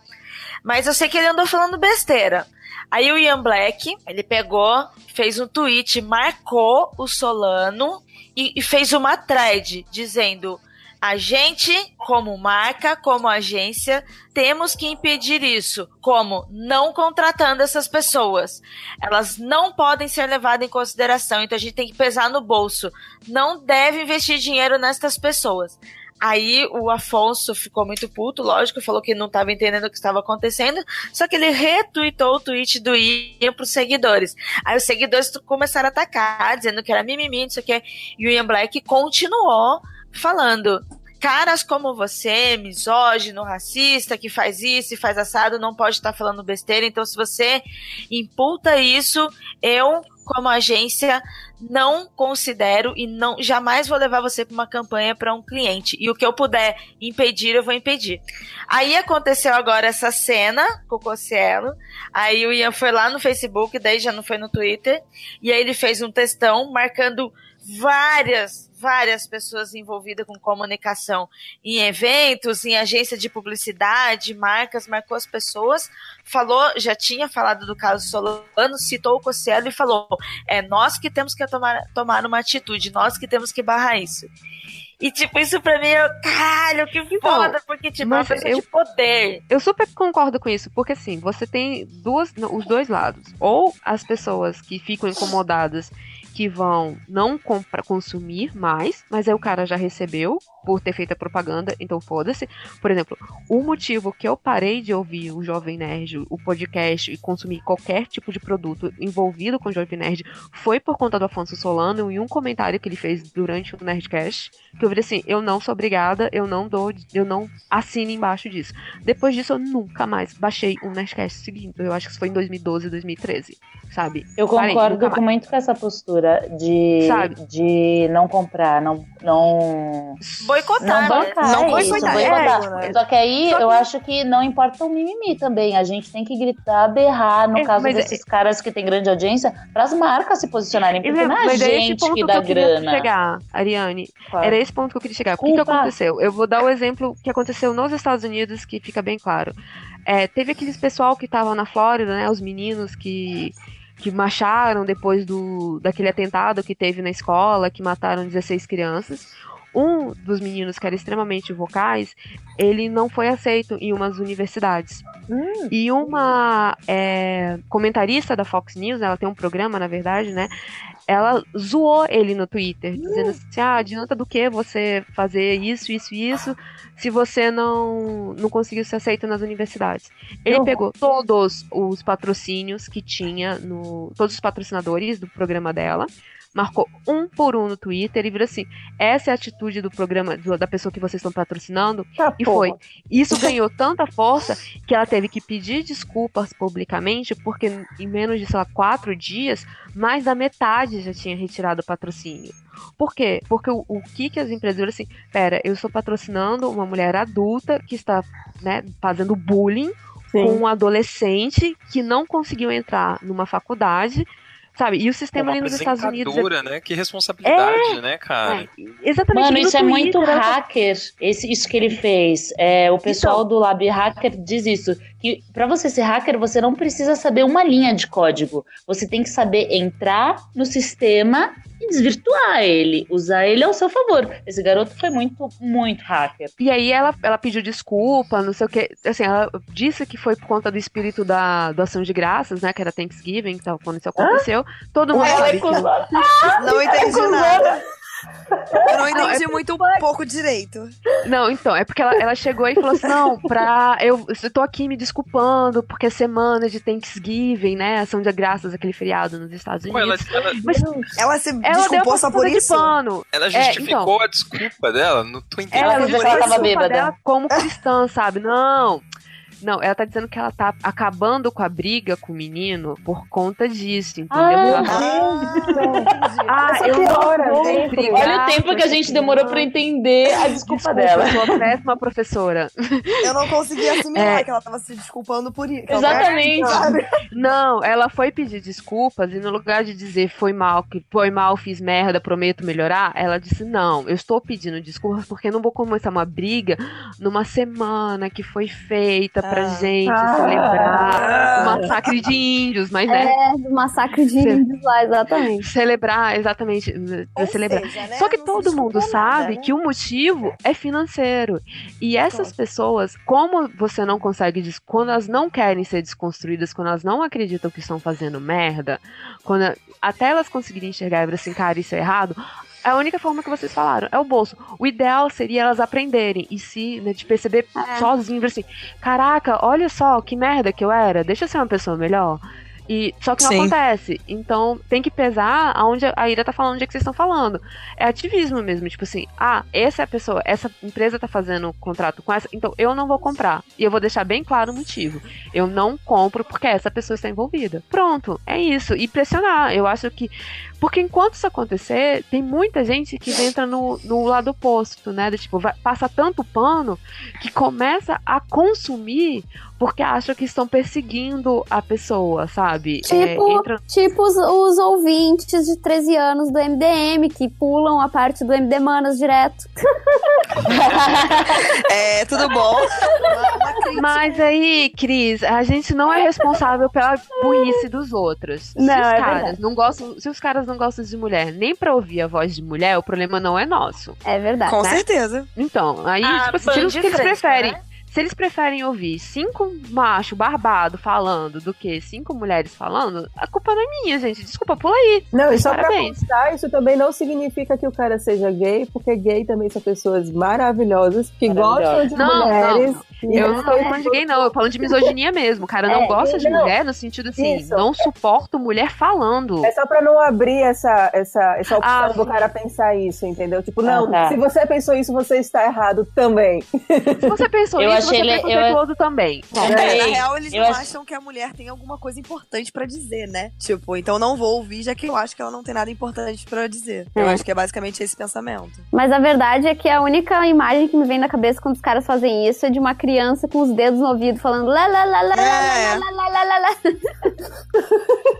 mas eu sei que ele andou falando besteira. Aí o Ian Black, ele pegou, fez um tweet, marcou o Solano e, e fez uma thread dizendo: a gente, como marca, como agência, temos que impedir isso. Como? Não contratando essas pessoas. Elas não podem ser levadas em consideração, então a gente tem que pesar no bolso. Não deve investir dinheiro nestas pessoas. Aí o Afonso ficou muito puto, lógico, falou que não estava entendendo o que estava acontecendo, só que ele retweetou o tweet do Ian pros seguidores. Aí os seguidores começaram a atacar, dizendo que era mimimi, não sei o que, e o Ian Black continuou falando. Caras como você, misógino, racista, que faz isso e faz assado, não pode estar falando besteira. Então, se você imputa isso, eu, como agência, não considero e não jamais vou levar você para uma campanha para um cliente. E o que eu puder impedir, eu vou impedir. Aí aconteceu agora essa cena com o Cossielo. Aí o Ian foi lá no Facebook, daí já não foi no Twitter. E aí ele fez um textão marcando várias, várias pessoas envolvidas com comunicação em eventos, em agência de publicidade, marcas, marcou as pessoas, falou, já tinha falado do caso Solano, citou o Cossielo e falou: é nós que temos que tomar, tomar uma atitude, nós que temos que barrar isso. E, tipo, isso pra mim, eu, caralho, que foda, porque, tipo, é uma mas pessoa eu- de poder. Eu super concordo com isso, porque assim, você tem duas, os dois lados. Ou as pessoas que ficam incomodadas que vão não compra, consumir mais, mas aí o cara já recebeu por ter feito a propaganda, então foda-se. Por exemplo, o motivo que eu parei de ouvir o Jovem Nerd, o podcast e consumir qualquer tipo de produto envolvido com o Jovem Nerd foi por conta do Afonso Solano e um comentário que ele fez durante o Nerdcast, que eu vi assim, eu não sou obrigada, eu não dou, eu não assino embaixo disso. Depois disso, eu nunca mais baixei um Nerdcast seguindo. Eu acho que isso foi em 2012, 2013, sabe? Eu Parei, concordo mais. muito com essa postura de, Sabe? de não comprar, não, não, Boicotar, não né? bancar Não isso, boicotar, boicotar. é? Só que aí Só que- eu acho que não importa o mimimi também. A gente tem que gritar, berrar, no É, caso mas desses caras que têm grande audiência, para as marcas se posicionarem, porque não é a é gente ponto que que dá eu queria grana. chegar, Ariane. Claro. Era esse ponto que eu queria chegar. O que, que aconteceu? Eu vou dar o exemplo que aconteceu nos Estados Unidos, que fica bem claro. É, teve aqueles pessoal que estavam na Flórida, né? Os meninos que, que marcharam depois do, daquele atentado que teve na escola, que mataram 16 crianças. Um dos meninos que era extremamente vocais, ele não foi aceito em umas universidades. E uma é, comentarista da Fox News, ela tem um programa, na verdade, né? Ela zoou ele no Twitter, dizendo assim: ah, adianta do que você fazer isso, isso e isso, se você não, não conseguiu ser aceito nas universidades. Ele horror. pegou todos os patrocínios que tinha no. Todos os patrocinadores do programa dela. Marcou um por um no Twitter e virou assim: essa é a atitude do programa, da pessoa que vocês estão patrocinando, Tá, e porra. foi. Isso ganhou tanta força que ela teve que pedir desculpas publicamente, porque em menos de, sei lá, quatro dias, mais da metade já tinha retirado o patrocínio. Por quê? Porque o, o que que as empresas viram assim, pera, eu estou patrocinando uma mulher adulta que está, né, fazendo bullying com Sim. um adolescente que não conseguiu entrar numa faculdade, sabe? E o sistema Uma ali nos Estados Unidos... é- né? Que responsabilidade, né, cara? é, exatamente. Mano, e no isso é muito Twitter, ela- hacker, esse, isso que ele fez. É, o pessoal Então. do Lab Hacker diz isso, que pra você ser hacker, você não precisa saber uma linha de código. Você tem que saber entrar no sistema e desvirtuar ele, usar ele ao seu favor. Esse garoto foi muito, muito hacker. E aí ela, ela pediu desculpa, não sei o que. Assim, ela disse que foi por conta do espírito da, do ação de graças, né? Que era Thanksgiving, então, quando isso aconteceu. Todo mundo Ela sabe é que-. Não entendi nada. Eu não entendi muito pouco direito. Não, então, é porque ela, ela chegou e falou assim: não, pra. Eu, eu tô aqui me desculpando, porque é semana de Thanksgiving, né? Ação de graças, aquele feriado nos Estados Pô, ela, Unidos. ela, Mas Ela se ela deu desculpou só por isso? pano. ela É, justificou então. a desculpa dela? Não tô entendendo. Ela Ela ela tava bêbada. dela como cristã, sabe? Não. Não, ela tá dizendo que ela tá acabando com a briga com o menino por conta disso, entendeu? Ela tá- Ah, Ah, Essa eu não vou sempre. brigar Olha o tempo que a gente demorou pra menino. entender a desculpa, dela. Eu sou péssima professora. eu não consegui assimilar É. que ela tava se desculpando por isso. Exatamente. Não, ela foi pedir desculpas e no lugar de dizer foi mal, que foi mal, fiz merda, prometo melhorar, ela disse não, eu estou pedindo desculpas porque eu não vou começar uma briga numa semana que foi feita pra Ah. gente Ah. celebrar o massacre de índios, mas né, É, do massacre de índios lá, exatamente. celebrar, exatamente, Ou celebrar. seja, né, Só que não todo mundo nada, sabe né? que o motivo é financeiro. E essas pessoas, como você não consegue, quando elas não querem ser desconstruídas, quando elas não acreditam que estão fazendo merda, quando até elas conseguirem enxergar e ver assim, cara, isso é errado, É a única forma que vocês falaram, é o bolso. O ideal seria elas aprenderem e se, né, de perceber É. sozinho, assim, caraca, olha só que merda que eu era, deixa eu ser uma pessoa melhor. E, só que não Sim. acontece. Então tem que pesar aonde a Ira tá falando, onde é que vocês estão falando. É ativismo mesmo, tipo assim, ah, essa é a pessoa, essa empresa tá fazendo contrato com essa, então eu não vou comprar. E eu vou deixar bem claro o motivo. Eu não compro porque essa pessoa está envolvida. Pronto, é isso. E pressionar. Eu acho que. Porque enquanto isso acontecer, tem muita gente que entra no, no lado oposto, né? Do tipo, vai, passa tanto pano que começa a consumir porque acha que estão perseguindo a pessoa, sabe? É, Tipo, entra- tipo os, os ouvintes de 13 anos do MDM, que pulam a parte do MD Manas direto. É, tudo bom? Mas aí, Cris, a gente não é responsável pela burrice dos outros. Não, se os é caras verdade. não gostam, se os caras não gostam de mulher, nem pra ouvir a voz de mulher, o problema não é nosso. É verdade. Com né? certeza. Então, aí, Ah, tipo assim, bando se de eles preferem, né? Se eles preferem ouvir cinco machos barbados falando do que cinco mulheres falando, a culpa não é minha, gente. Desculpa, pula aí. Não, e só Parabéns. pra constar, isso também não significa que o cara seja gay, porque gay também são pessoas maravilhosas que gostam de Não, mulheres. e Eu não tô falando de gay, não. Eu tô falando de misoginia mesmo. O cara não É, gosta de não. mulher no sentido assim, Isso. não suporto mulher falando. É só pra não abrir essa, essa, essa opção Ah, do cara pensar isso, entendeu? Tipo, não, Ah, tá. se você pensou isso, você está errado também. Se você pensou Eu isso, achei você é eu- também. É, na Também. real, eles Eu não acham que a mulher tem alguma coisa importante pra dizer, né? Tipo, então não vou ouvir, já que eu acho que ela não tem nada importante pra dizer. Eu É. acho que é basicamente esse pensamento. Mas a verdade é que a única imagem que me vem na cabeça quando os caras fazem isso é de uma criança com os dedos no ouvido falando lá lá lá lá lá É. lá lá lá lá lá.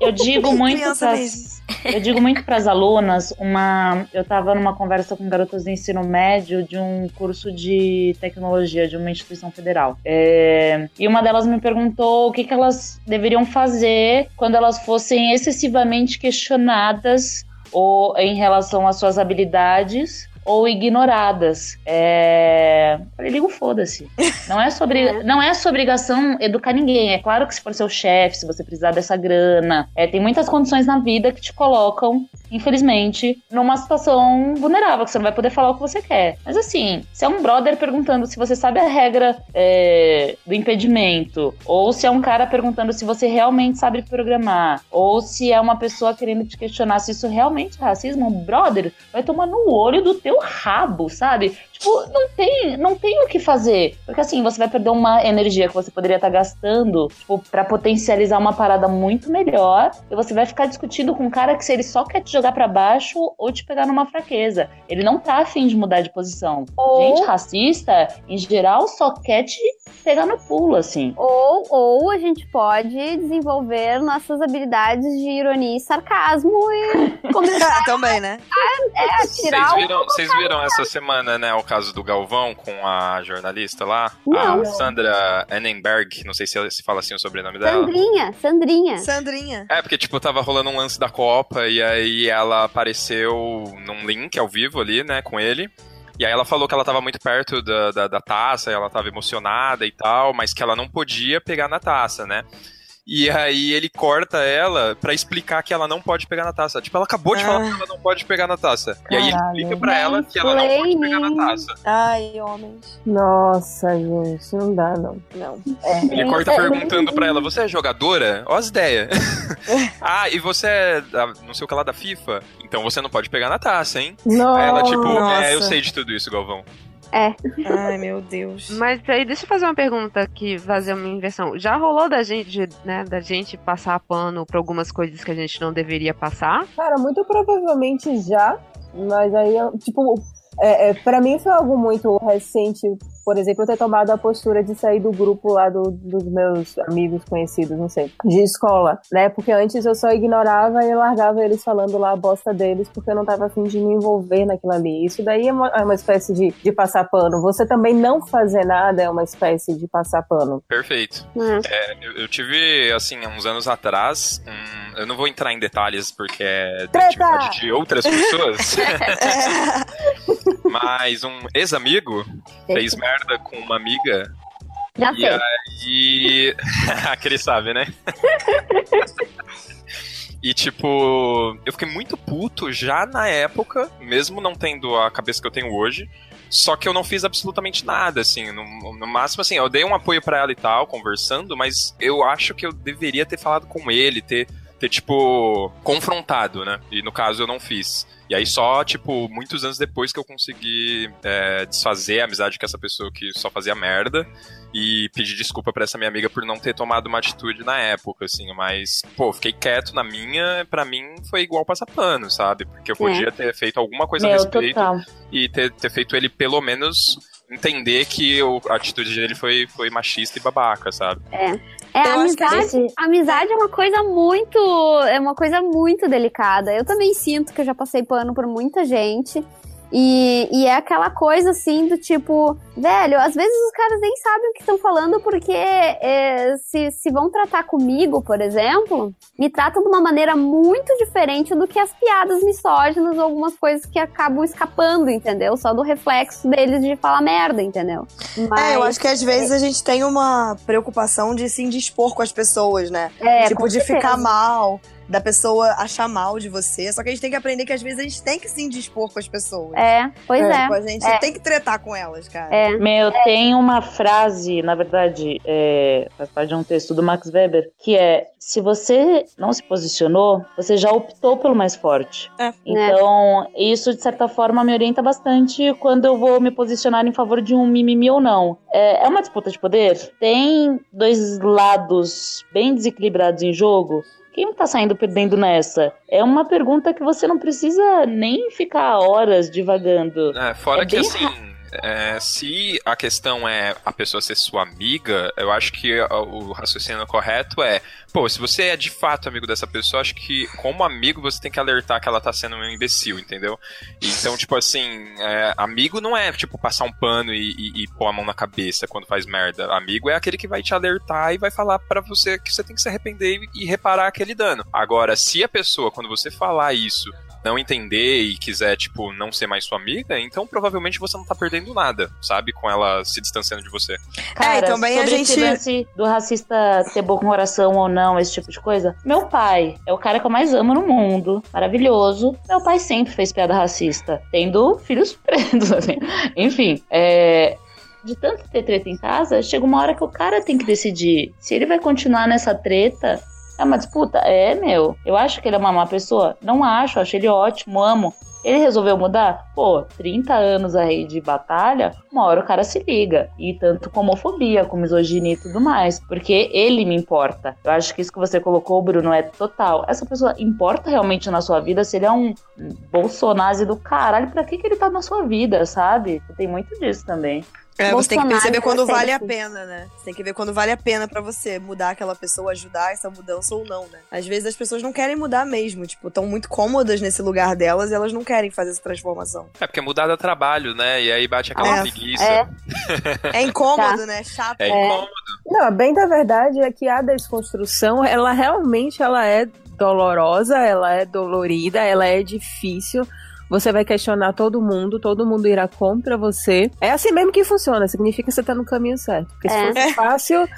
Eu digo muito pras, eu digo muito para as alunas, uma, eu estava numa conversa com garotas do ensino médio de um curso de tecnologia de uma instituição federal. É, e uma delas me perguntou o que, que elas deveriam fazer quando elas fossem excessivamente questionadas ou em relação às suas habilidades ou ignoradas. É... Falei, liga o foda-se. Não é sobre, não é sua obrigação educar ninguém. É claro que se for seu chefe, se você precisar dessa grana, é, tem muitas condições na vida que te colocam, infelizmente, numa situação vulnerável, que você não vai poder falar o que você quer. Mas assim, se é um brother perguntando se você sabe a regra é, do impedimento, ou se é um cara perguntando se você realmente sabe programar, ou se é uma pessoa querendo te questionar se isso realmente é racismo, um brother vai tomar no olho do teu rabo, sabe? Tipo, não tem, não tem o que fazer. Porque assim, você vai perder uma energia que você poderia estar gastando, tipo, pra potencializar uma parada muito melhor. E você vai ficar discutindo com um cara que se ele só quer te jogar pra baixo ou te pegar numa fraqueza. Ele não tá afim de mudar de posição. Ou- Gente racista, em geral, só quer te pegar no pulo, assim. Ou, ou a gente pode desenvolver nossas habilidades de ironia e sarcasmo e começar Também, né? a Vocês tirar o... viram, vocês viram essa semana, né, o caso do Galvão com a jornalista lá? Não. A Sandra Annenberg, não sei se se fala assim o sobrenome dela. Sandrinha, Sandrinha. Sandrinha. É, porque, tipo, tava rolando um lance da Copa e aí ela apareceu num link ao vivo ali, né, com ele. E aí ela falou que ela tava muito perto da, da, da taça, ela tava emocionada e tal, mas que ela não podia pegar na taça, né? E aí ele corta ela pra explicar que ela não pode pegar na taça. Tipo, ela acabou de Ah. falar que ela não pode pegar na taça. E aí ele Caralho. explica pra ela que ela não pode pegar na taça. Ai, homens. Nossa, gente, não dá, não. Não. Ele corta perguntando pra ela, você é jogadora? Ó as ideias. ah, e você é não sei o que lá da FIFA? Então você não pode pegar na taça, hein? Não. Aí ela, tipo, Nossa. é, eu sei de tudo isso, Galvão. Ai, meu Deus. Mas aí, deixa eu fazer uma pergunta aqui, fazer uma inversão. Já rolou da gente, né, da gente passar pano pra algumas coisas que a gente não deveria passar? Cara, muito provavelmente já, mas aí, eu, tipo, é, é, pra mim foi algo muito recente, por exemplo, eu ter tomado a postura de sair do grupo lá do- dos meus amigos conhecidos, não sei, de escola, né? Porque antes eu só ignorava e largava eles falando lá a bosta deles, porque eu não tava afim de me envolver naquilo ali. Isso daí é uma, é uma espécie de, de passar pano. Você também não fazer nada é uma espécie de passar pano. Perfeito. Hum. É, eu, eu tive, assim, há uns anos atrás, um- eu não vou entrar em detalhes porque é da de outras pessoas, mas um ex-amigo fez merda com uma amiga Já E sei. aí. Aquele sabe, né? E, tipo, eu fiquei muito puto já na época, mesmo não tendo a cabeça que eu tenho hoje. Só que eu não fiz absolutamente nada, assim. No, no máximo, assim, eu dei um apoio para ela e tal, conversando, mas eu acho que eu deveria ter falado com ele, ter, ter tipo, confrontado, né? E no caso eu não fiz. E aí só, tipo, muitos anos depois que eu consegui é, desfazer a amizade com essa pessoa que só fazia merda e pedir desculpa pra essa minha amiga por não ter tomado uma atitude na época, assim, mas, pô, fiquei quieto na minha, pra mim foi igual passar pano, sabe? Porque eu podia ter feito alguma coisa a Meu, respeito total. e ter, ter feito ele pelo menos entender que a atitude dele foi, foi machista e babaca, sabe? É, Acho que amizade, amizade é uma coisa muito. É uma coisa muito delicada. Eu também sinto que eu já passei pano por muita gente. E, e é aquela coisa assim do tipo, velho, às vezes os caras nem sabem o que estão falando porque é, se, se vão tratar comigo, por exemplo, me tratam de uma maneira muito diferente do que as piadas misóginas ou algumas coisas que acabam escapando, entendeu? Só do reflexo deles de falar merda, entendeu? É, eu acho que às vezes a gente tem uma preocupação de se indispor com as pessoas, né? É, tipo, de certeza. ficar mal, da pessoa achar mal de você. Só que a gente tem que aprender que às vezes a gente tem que se indispor com as pessoas. É, pois é. Tipo, a gente É. tem que tretar com elas, cara. É. Meu, tem uma frase, na verdade, é, faz parte de um texto do Max Weber, que é: se você não se posicionou, você já optou pelo mais forte. É. Então, isso de certa forma me orienta bastante quando eu vou me posicionar em favor de um mimimi ou não. É, é uma disputa de poder? Tem dois lados bem desequilibrados em jogo? Quem tá saindo perdendo nessa? É uma pergunta que você não precisa nem ficar horas divagando. É, fora É que assim, é, se a questão é a pessoa ser sua amiga, eu acho que o raciocínio correto é, pô, se você é de fato amigo dessa pessoa, acho que como amigo você tem que alertar que ela tá sendo um imbecil, entendeu? Então, tipo assim, é, amigo não é tipo passar um pano e, e- e pôr a mão na cabeça quando faz merda. Amigo é aquele que vai te alertar e vai falar pra você que você tem que se arrepender e, e reparar aquele dano. Agora, se a pessoa, quando você falar isso, não entender e quiser, tipo, não ser mais sua amiga, então provavelmente você não tá perdendo nada, sabe? Com ela se distanciando de você. Cara, É, e também a sobre esse gente- lance do racista ter bom coração ou não, esse tipo de coisa. Meu pai é o cara que eu mais amo no mundo. Maravilhoso. Meu pai sempre fez piada racista, tendo filhos pretos, assim. Enfim, é. De tanto ter treta em casa, chega uma hora que o cara tem que decidir se ele vai continuar nessa treta. É uma disputa? É, meu. Eu acho que ele é uma má pessoa? Não acho, acho ele ótimo, amo. Ele resolveu mudar? Pô, 30 anos aí de batalha, uma hora o cara se liga. E tanto com homofobia, com misoginia e tudo mais. Porque ele me importa. Eu acho que isso que você colocou, Bruno, é total. Essa pessoa importa realmente na sua vida se ele é um bolsonaro do caralho. Pra que, que ele tá na sua vida, sabe? Tem muito disso também. É, você tem que perceber quando é vale a pena, né? Você tem que ver quando vale a pena pra você mudar aquela pessoa, ajudar essa mudança ou não, né? Às vezes as pessoas não querem mudar mesmo, tipo, estão muito cômodas nesse lugar delas e elas não querem fazer essa transformação. É porque mudar dá trabalho, né? E aí bate aquela É, preguiça. é. É incômodo, né? Chato. É incômodo. Não, bem da verdade é que a desconstrução, ela realmente ela é dolorosa, ela é dolorida, ela é difícil. Você vai questionar todo mundo, todo mundo irá contra você. É assim mesmo que funciona, significa que você tá no caminho certo. Porque se É. fosse fácil,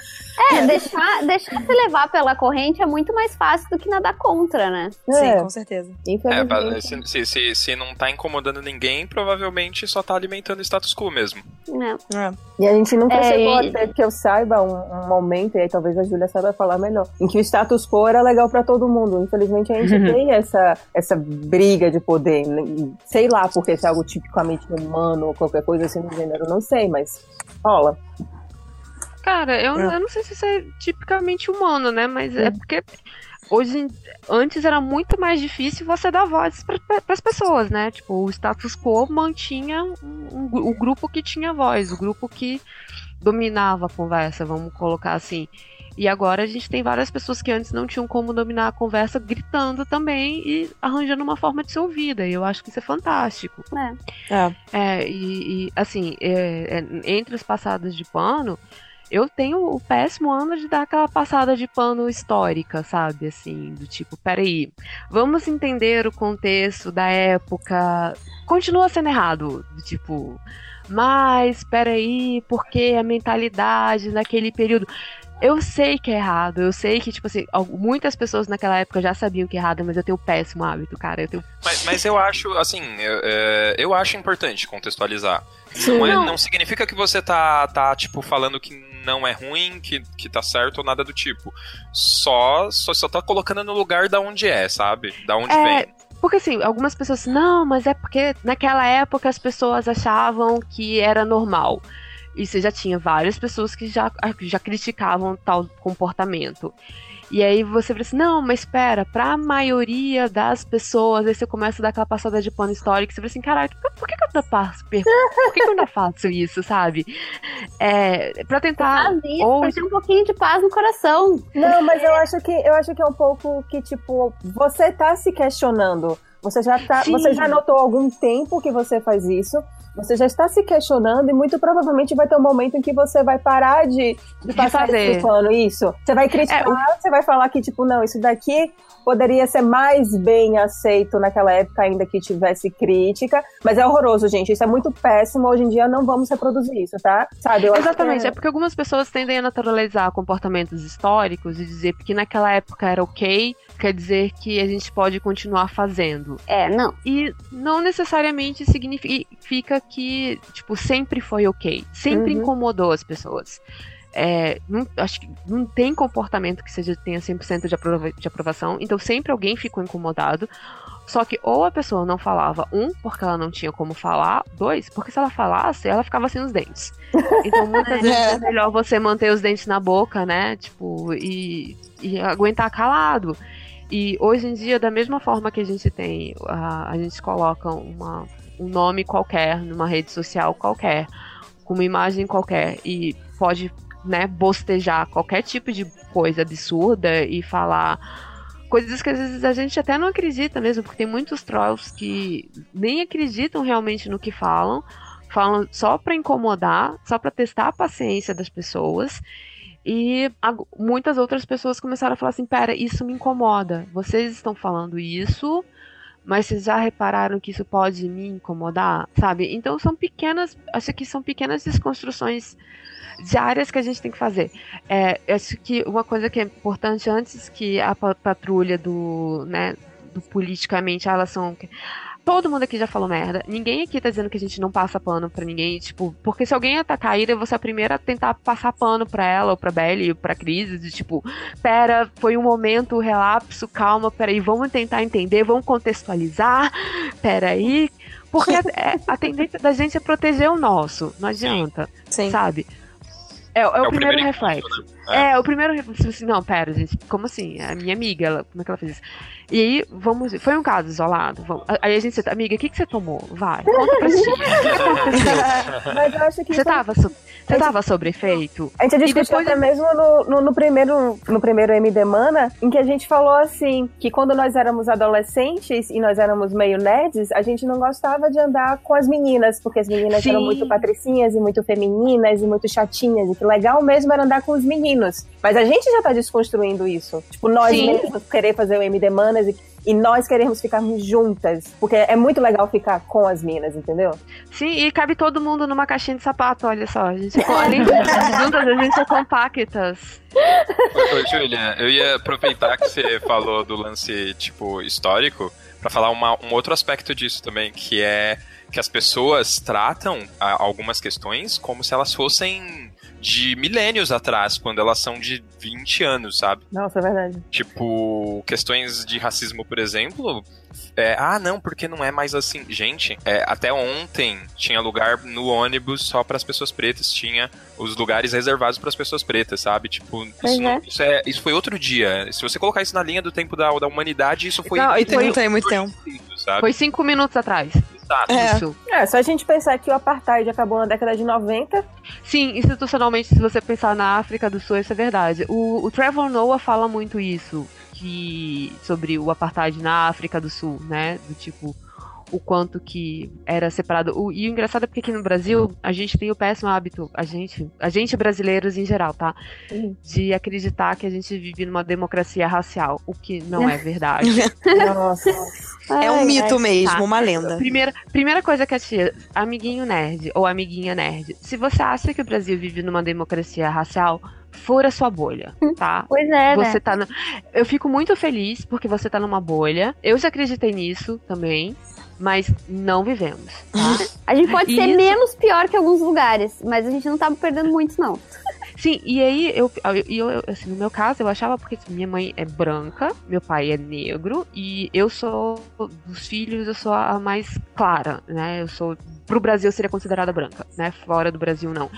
É, deixar, deixar se levar pela corrente é muito mais fácil do que nadar contra, né? Sim, é, com certeza. É, se, se, se, se não tá incomodando ninguém, provavelmente só tá alimentando o status quo mesmo. É. É. E a gente nunca É, chegou e- a ter que eu saiba um, um momento, e aí talvez a Júlia saiba falar melhor, em que o status quo era legal pra todo mundo. Infelizmente a gente tem essa, essa briga de poder. Sei lá porque se é algo tipicamente humano ou qualquer coisa assim do gênero, não sei, mas rola. Cara, eu, É. eu não sei se isso é tipicamente humano, né? Mas é porque hoje, antes era muito mais difícil você dar voz para as pessoas, né? Tipo, o status quo mantinha um- um o grupo que tinha voz, o grupo que dominava a conversa, vamos colocar assim. E agora a gente tem várias pessoas que antes não tinham como dominar a conversa gritando também e arranjando uma forma de ser ouvida. E eu acho que isso é fantástico. É. É, e, e, assim, é, é, entre as passadas de pano, eu tenho o péssimo ano de dar aquela passada de pano histórica, sabe? Assim, do tipo, peraí, vamos entender o contexto da época. Continua sendo errado, do tipo, mas peraí, porque a mentalidade naquele período. Eu sei que é errado, eu sei que, tipo assim, muitas pessoas naquela época já sabiam que é errado, mas eu tenho um péssimo hábito, cara. Eu tenho. Mas, mas eu acho, assim, eu, é, eu acho importante contextualizar. Não, é- Não. não significa que você tá, tá, tipo, falando que não é ruim, que, que tá certo ou nada do tipo. Só, só, só tá colocando no lugar da onde é, sabe? Da onde É, vem. Porque assim, algumas pessoas, não, mas é porque naquela época as pessoas achavam que era normal. E você já tinha várias pessoas que já, já criticavam tal comportamento. E aí você fala assim, não, mas espera, pra maioria das pessoas, aí você começa a dar aquela passada de pano histórico, você fala assim, caralho, por, que, que eu ainda faço, por que, que eu ainda faço isso, sabe? É, pra tentar. Faz isso ou- pra ter um pouquinho de paz no coração. Não, mas eu acho que eu acho que é um pouco que, tipo, você tá se questionando. Você já tá. Sim. Você já notou há algum tempo que você faz isso. Você já está se questionando e muito provavelmente vai ter um momento em que você vai parar de, de passar pano, isso. Você vai criticar, É, você vai falar que, tipo, não, isso daqui poderia ser mais bem aceito naquela época, ainda que tivesse crítica. Mas é horroroso, gente. Isso é muito péssimo. Hoje em dia não vamos reproduzir isso, tá? Sabe? Eu acho que Exatamente, é- é porque algumas pessoas tendem a naturalizar comportamentos históricos e dizer que naquela época era ok, quer dizer que a gente pode continuar fazendo. É, não. E não necessariamente significa que, tipo, sempre foi ok. Sempre Uhum. incomodou as pessoas. É, não, acho que não tem comportamento que seja tenha 100% de, aprova de aprovação, então sempre alguém ficou incomodado. Só que ou a pessoa não falava, um, porque ela não tinha como falar, dois, porque se ela falasse, ela ficava sem os dentes. Então muitas vezes é melhor você manter os dentes na boca, né? Tipo, e, e aguentar calado. E hoje em dia, da mesma forma que a gente tem, a, a gente coloca uma, um nome qualquer numa rede social qualquer, com uma imagem qualquer, e pode, né, bostejar qualquer tipo de coisa absurda e falar coisas que às vezes a gente até não acredita mesmo, porque tem muitos trolls que nem acreditam realmente no que falam, falam só pra incomodar, só pra testar a paciência das pessoas. E muitas outras pessoas começaram a falar assim: pera, isso me incomoda. Vocês estão falando isso, mas vocês já repararam que isso pode me incomodar, sabe? Então são pequenas, acho que são pequenas desconstruções diárias que a gente tem que fazer. É, acho que uma coisa que é importante antes que a pa- patrulha do, né, do politicamente, elas são Todo mundo aqui já falou merda. Ninguém aqui tá dizendo que a gente não passa pano pra ninguém, tipo, porque se alguém atacar a Ira, você é a primeira a tentar passar pano pra ela, ou pra Belly, ou pra Cris, de tipo, pera, foi um momento, relapso, calma, peraí, vamos tentar entender, vamos contextualizar, peraí. Porque a, é- a tendência da gente é proteger o nosso, não adianta, Sim. sabe? É, é o, o primeiro, primeiro reflexo. né? É. o primeiro reflexo. Assim, não, pera, gente, como assim? A minha amiga, ela, como é que ela fez isso? E aí, vamos. Foi um caso isolado. Vamos, aí a gente, amiga, o que, que você tomou? Vai, conta pra aconteceu? Mas eu acho que Você isso- tava, so- você tava sobre efeito? A gente discutiu depois- até mesmo no, no, no primeiro, no primeiro MD Mana, em que a gente falou assim, que quando nós éramos adolescentes e nós éramos meio nerds, a gente não gostava de andar com as meninas, porque as meninas Sim. eram muito patricinhas e muito femininas e muito chatinhas, e que legal mesmo era andar com os meninos. Mas a gente já tá desconstruindo isso. Tipo, nós Sim. mesmos querer fazer o MD Manas e, e nós queremos ficarmos juntas, porque é muito legal ficar com as minas, entendeu? Sim, e cabe todo mundo numa caixinha de sapato, olha só. A gente, além de juntas, a gente é compactas. Ô, ô, Júlia, eu ia aproveitar que você falou do lance, tipo, histórico, pra falar uma- um outro aspecto disso também, que é que as pessoas tratam ah, algumas questões como se elas fossem de milênios atrás, quando elas são de 20 anos, sabe? Nossa, é verdade. Tipo, questões de racismo, por exemplo. É, ah, não, porque não é mais assim. Gente, é, até ontem tinha lugar no ônibus só para as pessoas pretas. Tinha os lugares reservados para as pessoas pretas, sabe? Tipo, isso, não- é. isso, é, isso foi outro dia. Se você colocar isso na linha do tempo da, da humanidade, isso foi. Não, e Não tem muito tempo. Sabe? Foi cinco minutos atrás. Exato. É. Isso. É, só a gente pensar que o apartheid acabou na década de 90, Sim, institucionalmente, se você pensar na África do Sul, isso é verdade. O, o Trevor Noah fala muito isso, que sobre o apartheid na África do Sul, né? Do tipo, o quanto que era separado. O- e o engraçado é porque aqui no Brasil, a gente tem o péssimo hábito, a gente, a gente brasileiros em geral, tá? Uhum. De acreditar que a gente vive numa democracia racial, o que não é verdade. nossa. É um Ai, mito ai. mesmo, tá. uma lenda. Primeira, primeira coisa que a tia, amiguinho nerd ou amiguinha nerd, se você acha que o Brasil vive numa democracia racial, fura sua bolha, tá? Pois é, Você né? tá na... Eu fico muito feliz porque você tá numa bolha. Eu já acreditei nisso também, mas não vivemos, tá? A gente pode ser Isso. menos pior que alguns lugares, mas a gente não tá perdendo muito, não. Sim, e aí eu, eu, eu- assim, no meu caso, eu achava porque assim, minha mãe é branca, meu pai é negro, e eu sou dos filhos, eu sou a mais clara, né? Eu sou. Pro Brasil eu seria considerada branca, né? Fora do Brasil, não.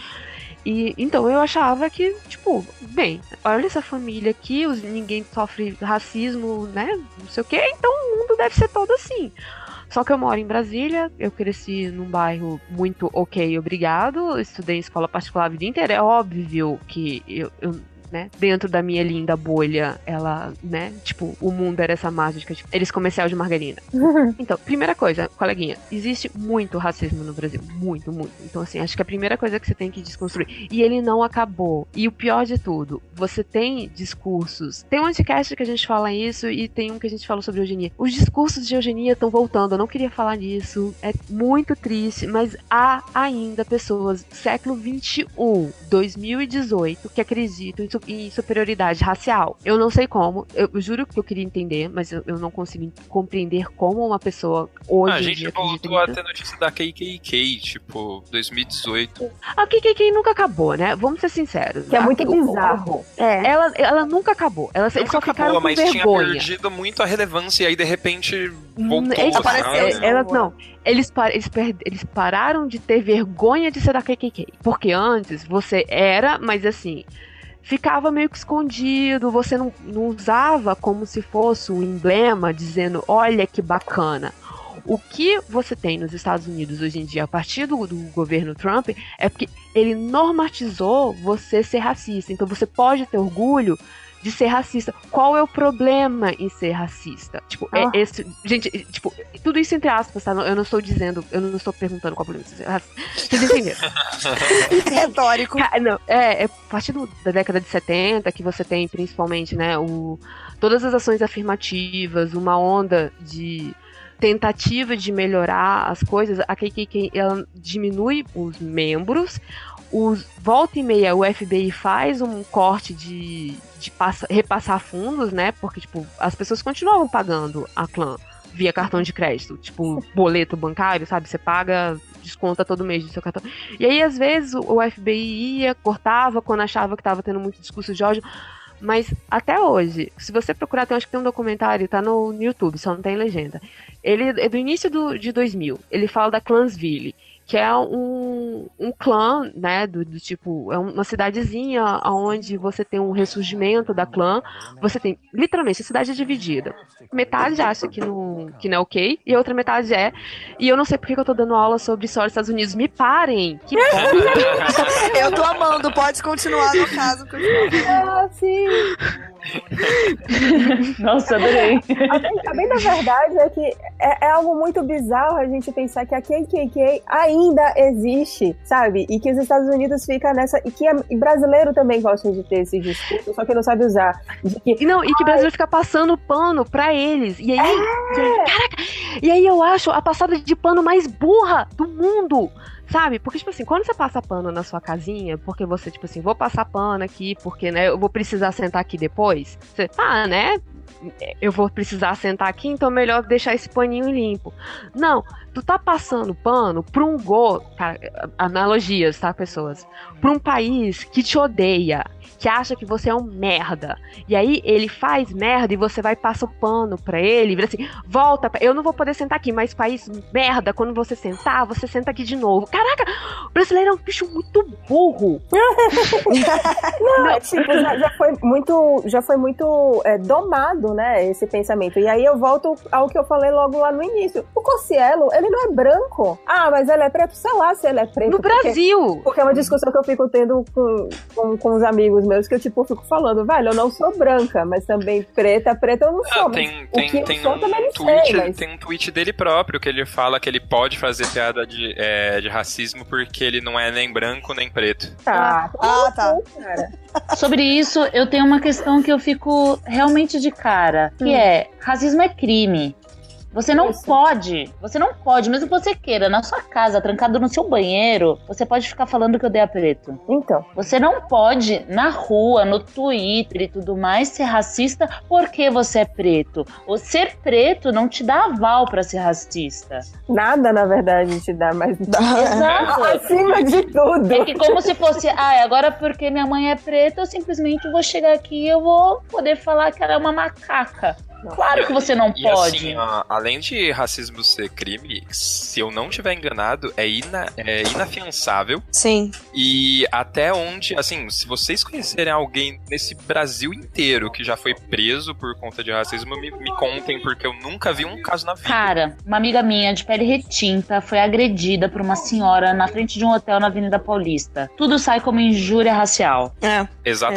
E então eu achava que, tipo, bem, olha essa família aqui, os, ninguém sofre racismo, né? Não sei o quê, então o mundo deve ser todo assim. Só que eu moro em Brasília, eu cresci num bairro muito ok, obrigado. Estudei em escola particular a vida inteira. É óbvio que eu, eu, né, dentro da minha linda bolha, ela, né, tipo, o mundo era essa mágica, tipo, eles comercial de margarina. Então, primeira coisa, coleguinha, existe muito racismo no Brasil, muito, muito. Então, assim, acho que a primeira coisa que você tem que desconstruir, e ele não acabou. E o pior de tudo, você tem discursos. Tem um anticast que a gente fala isso e tem um que a gente falou sobre eugenia. Os discursos de eugenia estão voltando, eu não queria falar nisso, é muito triste, mas há ainda pessoas, século 21, 2018, que acreditam em, em superioridade racial. Eu não sei como, eu juro que eu queria entender, mas eu, eu não consigo compreender como uma pessoa hoje Ah, a gente voltou a nisso. ter notícia da KKK, tipo, 2018. A KKK nunca acabou, né? Vamos ser sinceros. Que é muito o- bizarro. É. Ela, ela nunca acabou. Ela, Nunca só ficaram acabou, com mas tinha vergonha. perdido muito a relevância e aí de repente Hum, voltou. eles, sabe? apareceram. é, elas não. Eles, par- eles, per- eles pararam de ter vergonha de ser da KKK. Porque antes você era, mas assim. Ficava meio que escondido, você não, não usava como se fosse um emblema dizendo: olha que bacana. O que você tem nos Estados Unidos hoje em dia, a partir do, do governo Trump, é porque ele normatizou você ser racista. Então você pode ter orgulho de ser racista. Qual é o problema em ser racista? Tipo, Ah. é esse. Gente, é, tipo, tudo isso entre aspas, tá? Eu não estou dizendo, eu não estou perguntando qual é o problema de ser racista. Vocês entenderam? Retórico. Ca- Não, é, é a partir do- da década de 70 que você tem principalmente, né, o, todas as ações afirmativas, uma onda de tentativa de melhorar as coisas, a KKK ela diminui os membros, os, volta e meia o FBI faz um corte de, de passa- repassar fundos, né, porque, tipo, as pessoas continuavam pagando a clã via cartão de crédito, tipo, boleto bancário, sabe, você paga desconta todo mês do seu cartão. E aí, às vezes, o o FBI ia, cortava quando achava que estava tendo muito discurso de ódio. Mas até hoje, se você procurar, tem, acho que tem um documentário, tá no, no YouTube, só não tem legenda. Ele é do início do, de 2000. Ele fala da Clansville, que é um, um clã, né, do, do tipo, é uma cidadezinha onde você tem um ressurgimento da clã. Você tem, literalmente, a cidade é dividida. Metade acha que não, que não é ok, e a outra metade é. E eu não sei por que eu tô dando aula sobre história dos Estados Unidos. Me parem! Que bom! Eu tô amando, pode continuar no caso. continua. Ah, sim. Nossa, adorei. A bem, a bem da verdade é que é, é algo muito bizarro a gente pensar que a KKK ainda existe, sabe? E que os Estados Unidos ficam nessa. E que a- e brasileiro também gosta de ter esse discurso, só que não sabe usar. Que E não, e que o Brasil fica passando pano pra eles. E aí, e aí, caraca, e aí eu acho a passada de pano mais burra do mundo. Sabe? Porque, tipo assim, quando você passa pano na sua casinha, porque você, tipo assim, vou passar pano aqui, porque, né, eu vou precisar sentar aqui depois. Você, ah, né? Eu vou precisar sentar aqui, então melhor deixar esse paninho limpo. Não, tu tá passando pano pra um go, cara, analogias, tá, pessoas? Pra um país que te odeia, que acha que você é um merda. E aí ele faz merda e você vai passa o pano pra ele, e vira assim, volta, pra- eu não vou poder sentar aqui, mas país merda, quando você sentar, você senta aqui de novo. Caraca, o brasileiro é um bicho muito burro. Não, é tipo, já, já foi muito, já foi muito é, domado, né, esse pensamento. E aí eu volto ao que eu falei logo lá no início. O Cossielo, ele não é branco. Ah, mas ele é preto, sei lá se ele é preto. No porque- Brasil. Porque é uma discussão que eu fico tendo com, com, com os amigos meus, que eu, tipo, fico falando, velho, eu não sou branca, mas também preta, preta eu não sou. Ah, mas tem, o tem, que eu tem, sou também um não tweet, sei, mas... tem um tweet dele próprio que ele fala que ele pode fazer piada de, é, de racismo porque ele não é nem branco nem preto. Tá, Ah, tá. cara. Sobre isso, eu tenho uma questão que eu fico realmente de cara, que é, racismo é crime. Você não pode, você não pode, mesmo que você queira, na sua casa, trancado no seu banheiro, você pode ficar falando que eu odeio preto. Então, Você não pode, na rua, no Twitter e tudo mais, ser racista porque você é preto. O ser preto não te dá aval pra ser racista. nada, na verdade, te dá mais. Exato. Acima de tudo. É que como se fosse, ah, agora porque minha mãe é preta, eu simplesmente vou chegar aqui e eu vou poder falar que ela é uma macaca. Claro que você não E pode. assim, ó, além de racismo ser crime, se eu não tiver enganado, é, ina, é inafiançável. Sim. E até onde, assim, se vocês conhecerem alguém nesse Brasil inteiro que já foi preso por conta de racismo, me, me contem, porque eu nunca vi um caso na vida. Cara, uma amiga minha de pele retinta foi agredida por uma senhora na frente de um hotel na Avenida Paulista. Tudo sai como injúria racial. É. Exatamente.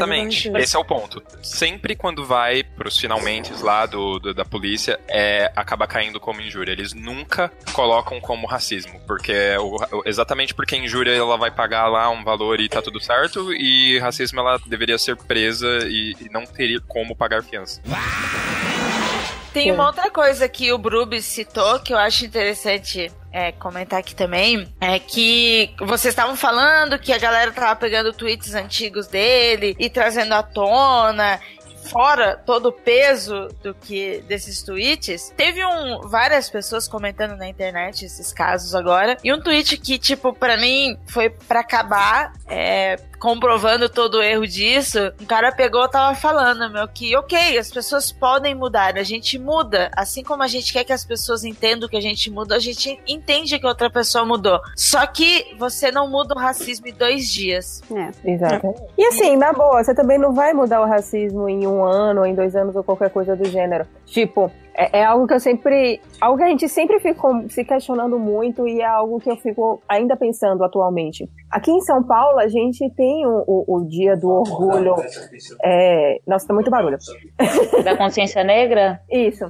Exatamente. Esse é o ponto. Sempre quando vai pros finalmente lá do, do- da polícia, é, acaba caindo como injúria. Eles nunca colocam como racismo. Porque é o- exatamente porque injúria ela vai pagar lá um valor e tá tudo certo. E racismo ela deveria ser presa e, e não teria como pagar fiança. Tem uma outra coisa que o Brubis citou que eu acho interessante é, comentar aqui também. É que vocês estavam falando que a galera tava pegando tweets antigos dele e trazendo à tona. Fora todo o peso do que desses tweets, teve um, várias pessoas comentando na internet esses casos agora. E um tweet que, tipo, pra mim foi pra acabar, é, comprovando todo o erro disso, um cara pegou e tava falando, meu, que ok, as pessoas podem mudar, a gente muda. Assim como a gente quer que as pessoas entendam que a gente muda, a gente entende que outra pessoa mudou. Só que você não muda o racismo em dois dias. É. Exato. E assim, na boa, você também não vai mudar o racismo em um ano, ou em dois anos, ou qualquer coisa do gênero. Tipo, é, é algo que eu sempre. Algo que a gente sempre ficou se questionando muito e é algo que eu fico ainda pensando atualmente. Aqui em São Paulo, a gente tem o, o, o dia do orgulho. É... Nossa, tá muito barulho. Da consciência negra? Isso.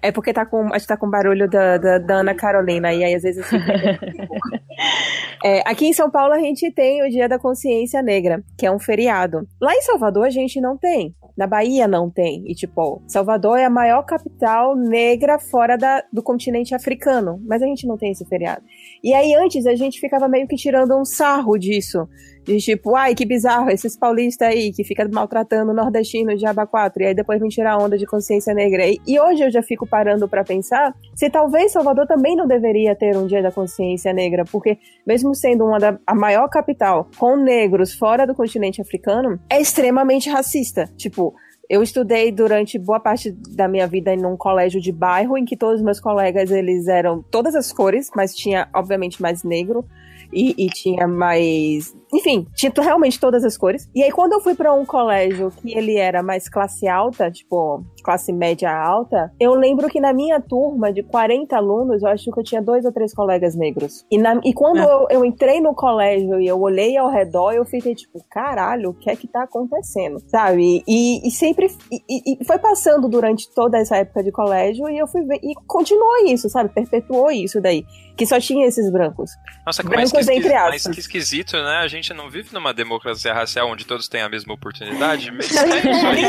É porque tá com, a gente tá com barulho da, da, da Ana Carolina, e aí às vezes. Assim, É, aqui em São Paulo a gente tem o Dia da Consciência Negra, que é um feriado. Lá em Salvador a gente não tem. Na Bahia não tem. Tipo, Salvador é a maior capital negra fora da, do continente africano. Mas a gente não tem esse feriado. E aí, antes, a gente ficava meio que tirando um sarro disso. De tipo, ai, que bizarro, esses paulistas aí que fica maltratando o nordestino de aba 4. E aí depois vem tirar onda de consciência negra. E, e hoje eu já fico parando pra pensar se talvez Salvador também não deveria ter um dia da consciência negra. Porque, mesmo sendo uma da a maior capital com negros fora do continente africano, é extremamente racista. Tipo, eu estudei durante boa parte da minha vida em um colégio de bairro em que todos os meus colegas eles eram todas as cores, mas tinha obviamente mais negro e, e tinha mais, enfim, tinha realmente todas as cores. E aí quando eu fui pra um colégio que ele era mais classe alta, tipo classe média alta, eu lembro que na minha turma de 40 alunos, eu acho que eu tinha dois ou três colegas negros. E, na- e quando É. eu, eu entrei no colégio e eu olhei ao redor, eu fiquei tipo, caralho, o que é que tá acontecendo? Sabe? E, e sempre. E, e- foi passando durante toda essa época de colégio e eu fui ver. E continuou isso, sabe? Perpetuou isso daí. Que só tinha esses brancos. Nossa, que, Brancos entre esquisito, aspas. mas que esquisito, né? A gente não vive numa democracia racial onde todos têm a mesma oportunidade.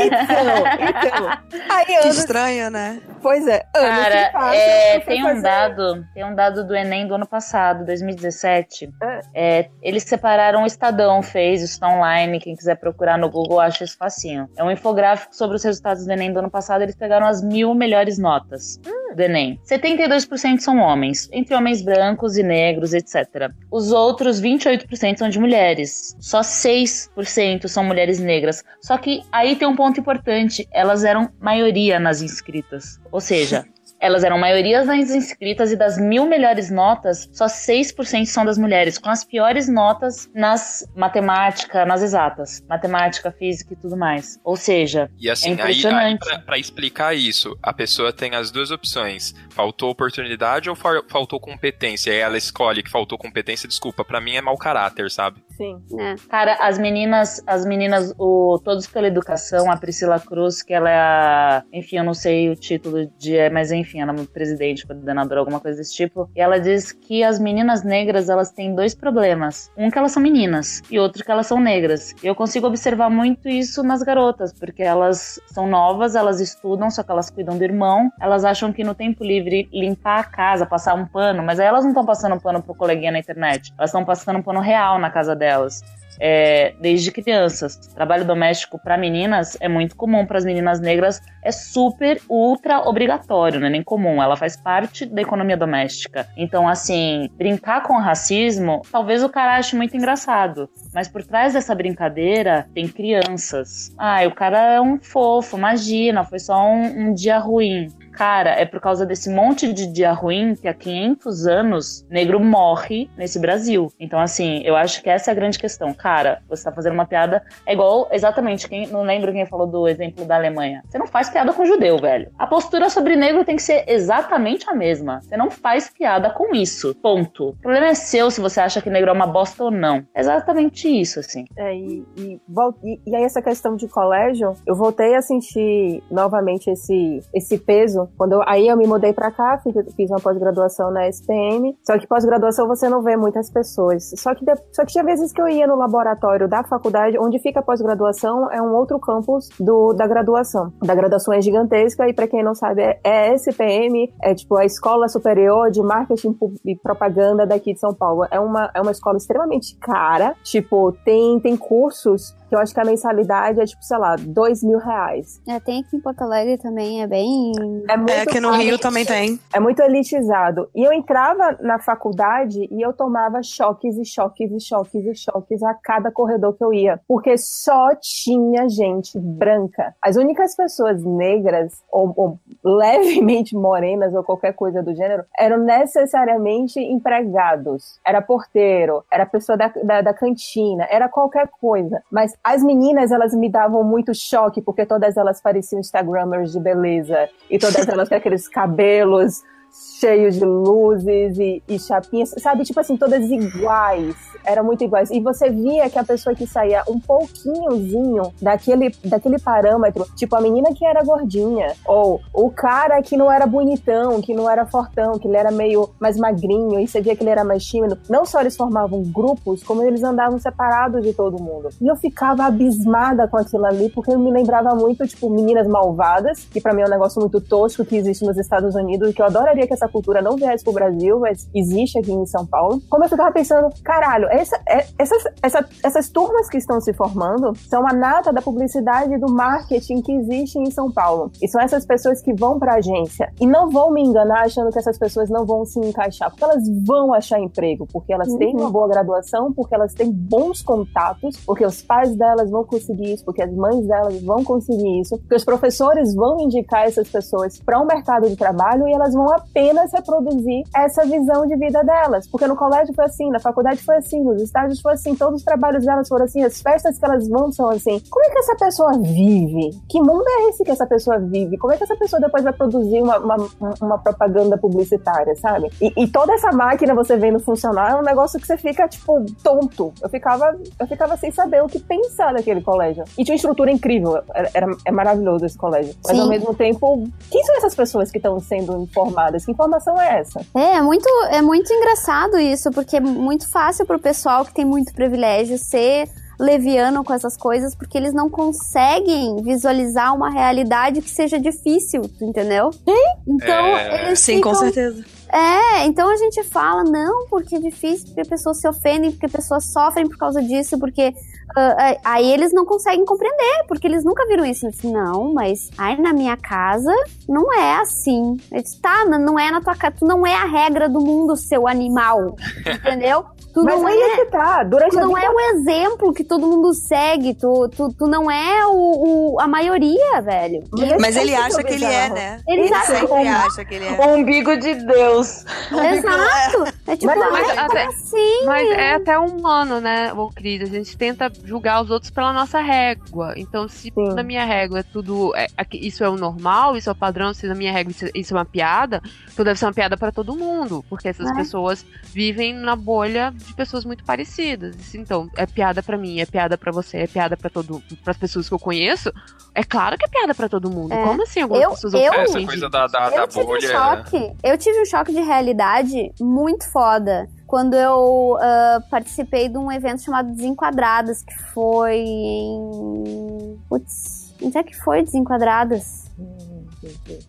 Então, então. Aí, Que anos, estranho, né? pois é, anos Cara, é, tem um fazer- dado, tem um dado do Enem do ano passado, 2017. É, eles separaram o Estadão, fez, isso tá online, quem quiser procurar no Google acha isso facinho. É um infográfico sobre os resultados do Enem do ano passado, eles pegaram as mil melhores notas do Enem. 72% são homens, entre homens brancos e negros, etc. Os outros 28% são de mulheres. Só 6% são mulheres negras. Só que aí tem um ponto importante, elas eram maioria nas inscritas. Ou seja, elas eram maioria das inscritas e das mil melhores notas, só 6% são das mulheres, com as piores notas nas matemática, nas exatas, matemática, física e tudo mais. Ou seja, E assim, É aí, aí impressionante. pra, pra explicar isso, a pessoa tem as duas opções: faltou oportunidade ou fa- faltou competência. Aí ela escolhe que faltou competência, desculpa, pra mim é mau caráter, sabe? Sim. É. Cara, as meninas, as meninas, o Todos pela Educação, a Priscila Cruz, que ela é a, enfim, eu não sei o título de, mas enfim, enfim, ela é uma presidente, coordenadora, alguma coisa desse tipo. E ela diz que as meninas negras, elas têm dois problemas. Um que elas são meninas e outro que elas são negras. E eu consigo observar muito isso nas garotas, porque elas são novas, elas estudam, só que elas cuidam do irmão. Elas acham que no tempo livre limpar a casa, passar um pano, mas aí elas não estão passando pano pro coleguinha na internet. Elas estão passando um pano real na casa delas é, desde crianças. Trabalho doméstico para meninas é muito comum, para as meninas negras é super, ultra obrigatório, não é nem comum. Ela faz parte da economia doméstica. Então, assim, brincar com racismo, talvez o cara ache muito engraçado. Mas por trás dessa brincadeira tem crianças. Ah, o cara é um fofo, imagina, foi só um, um dia ruim. Cara, é por causa desse monte de dia ruim que há 500 anos negro morre nesse Brasil. Então, assim, eu acho que essa é a grande questão. Cara, você tá fazendo uma piada. É igual, exatamente, quem não lembro quem falou do exemplo da Alemanha. Você não faz piada com judeu, velho. A postura sobre negro tem que ser exatamente a mesma. Você não faz piada com isso. Ponto. O problema é seu se você acha que negro é uma bosta ou não. É exatamente isso, assim. É, e, e, e- e aí essa questão de colégio, eu voltei a sentir novamente esse, esse peso. Quando eu- aí eu me mudei pra cá, fiz, fiz uma pós-graduação na SPM. Só que pós-graduação você não vê muitas pessoas. Só que, de- só que tinha vezes que eu ia no laboratório da faculdade, onde fica a pós-graduação, é um outro campus do, da graduação. Da graduação é gigantesca e pra quem não sabe, é, é SPM, é tipo a Escola Superior de Marketing e Propaganda daqui de São Paulo. É uma, é uma escola extremamente cara. Tipo, tem, tem cursos que eu acho que a mensalidade é tipo, sei lá, dois mil reais. É, tem aqui em Porto Alegre também, é bem. É muito É, aqui no. Rio também tem. É muito elitizado. E eu entrava na faculdade e eu tomava choques e choques e choques e choques a cada corredor que eu ia. Porque só tinha gente branca. As únicas pessoas negras ou, ou levemente morenas ou qualquer coisa do gênero eram necessariamente empregados. Era porteiro, era pessoa da, da, da cantina, era qualquer coisa. Mas as meninas, elas me davam muito choque porque todas elas pareciam Instagrammers de beleza. E todas elas com aqueles cabelos cheios de luzes e, e chapinhas, sabe? Tipo assim, todas iguais. Eram muito iguais. E você via que a pessoa que saía um pouquinhozinho daquele, daquele parâmetro, tipo a menina que era gordinha, ou o cara que não era bonitão, que não era fortão, que ele era meio mais magrinho, e você via que ele era mais tímido. Não só eles formavam grupos, como eles andavam separados de todo mundo. E eu ficava abismada com aquilo ali, porque eu me lembrava muito, tipo, Meninas Malvadas, que pra mim é um negócio muito tosco que existe nos Estados Unidos que eu adoraria que essa cultura não viesse pro Brasil, mas existe aqui em São Paulo. Como eu ficava pensando, caralho, essa, é- essas, essa- essas turmas que estão se formando são a nata da publicidade e do marketing que existe em São Paulo. E são essas pessoas que vão pra agência. E não vão me enganar achando que essas pessoas não vão se encaixar, porque elas vão achar emprego, porque elas têm uma boa graduação, porque elas têm bons contatos, porque os pais delas vão conseguir isso, porque as mães delas vão conseguir isso, porque os professores vão indicar essas pessoas para um mercado de trabalho e elas vão apenas reproduzir essa visão de vida delas. Porque no colégio foi assim, na faculdade foi assim, nos estágios foi assim, todos os trabalhos delas foram assim, as festas que elas vão são assim. Como é que essa pessoa vive? Que mundo é esse que essa pessoa vive? Como é que essa pessoa depois vai produzir uma, uma, uma propaganda publicitária, sabe? E, e toda essa máquina você vendo funcionar é um negócio que você fica, tipo, tonto. Eu ficava, eu ficava sem saber o que pensar daquele colégio. E tinha uma estrutura incrível. Era, era- é maravilhoso esse colégio. Mas Sim. ao mesmo tempo, quem são essas pessoas que estão sendo informadas? Que informação é essa? É, é muito, é muito engraçado isso, porque é muito fácil pro pessoal que tem muito privilégio ser leviano com essas coisas, porque eles não conseguem visualizar uma realidade que seja difícil, entendeu? Então, É, eles Sim, com ficam certeza. É, então a gente fala, não, porque é difícil, porque pessoas se ofendem, porque pessoas sofrem por causa disso, porque ah, aí eles não conseguem compreender, porque eles nunca viram isso. Eu disse, não, mas aí na minha casa não é assim. Eu disse, tá, não é na tua casa, tu não é a regra do mundo, seu animal, entendeu? Tu Mas não aí é é que tá. Durante Tu não vida é o exemplo que todo mundo segue, tu, tu, tu não é o, o- a maioria, velho. Mas Mas ele é acha que ele é, bizarro. né? Eles Ele acham sempre que é. acha que ele é. O umbigo de Deus. Exato. É tipo, Mas- ai, mas como até- assim? Mas é até humano, né, ô Cris? A gente tenta julgar os outros pela nossa régua. Então, se Sim. na minha régua é tudo. é- aqui- isso é o normal, isso é o padrão, se na minha régua isso, isso é uma piada, então deve ser uma piada pra todo mundo. Porque essas É. pessoas vivem na bolha de pessoas muito parecidas. Então, é piada pra mim, é piada pra você, é piada pra todo pras pessoas que eu conheço. É claro que é piada pra todo mundo. É. Como assim algumas Eu- pessoas eu- É, essa coisa da, da, da eu tive um bolha. choque. Eu tive um choque de realidade muito foda quando eu ah, participei de um evento chamado Desenquadradas, que foi em. Putz, onde é que foi Desenquadradas?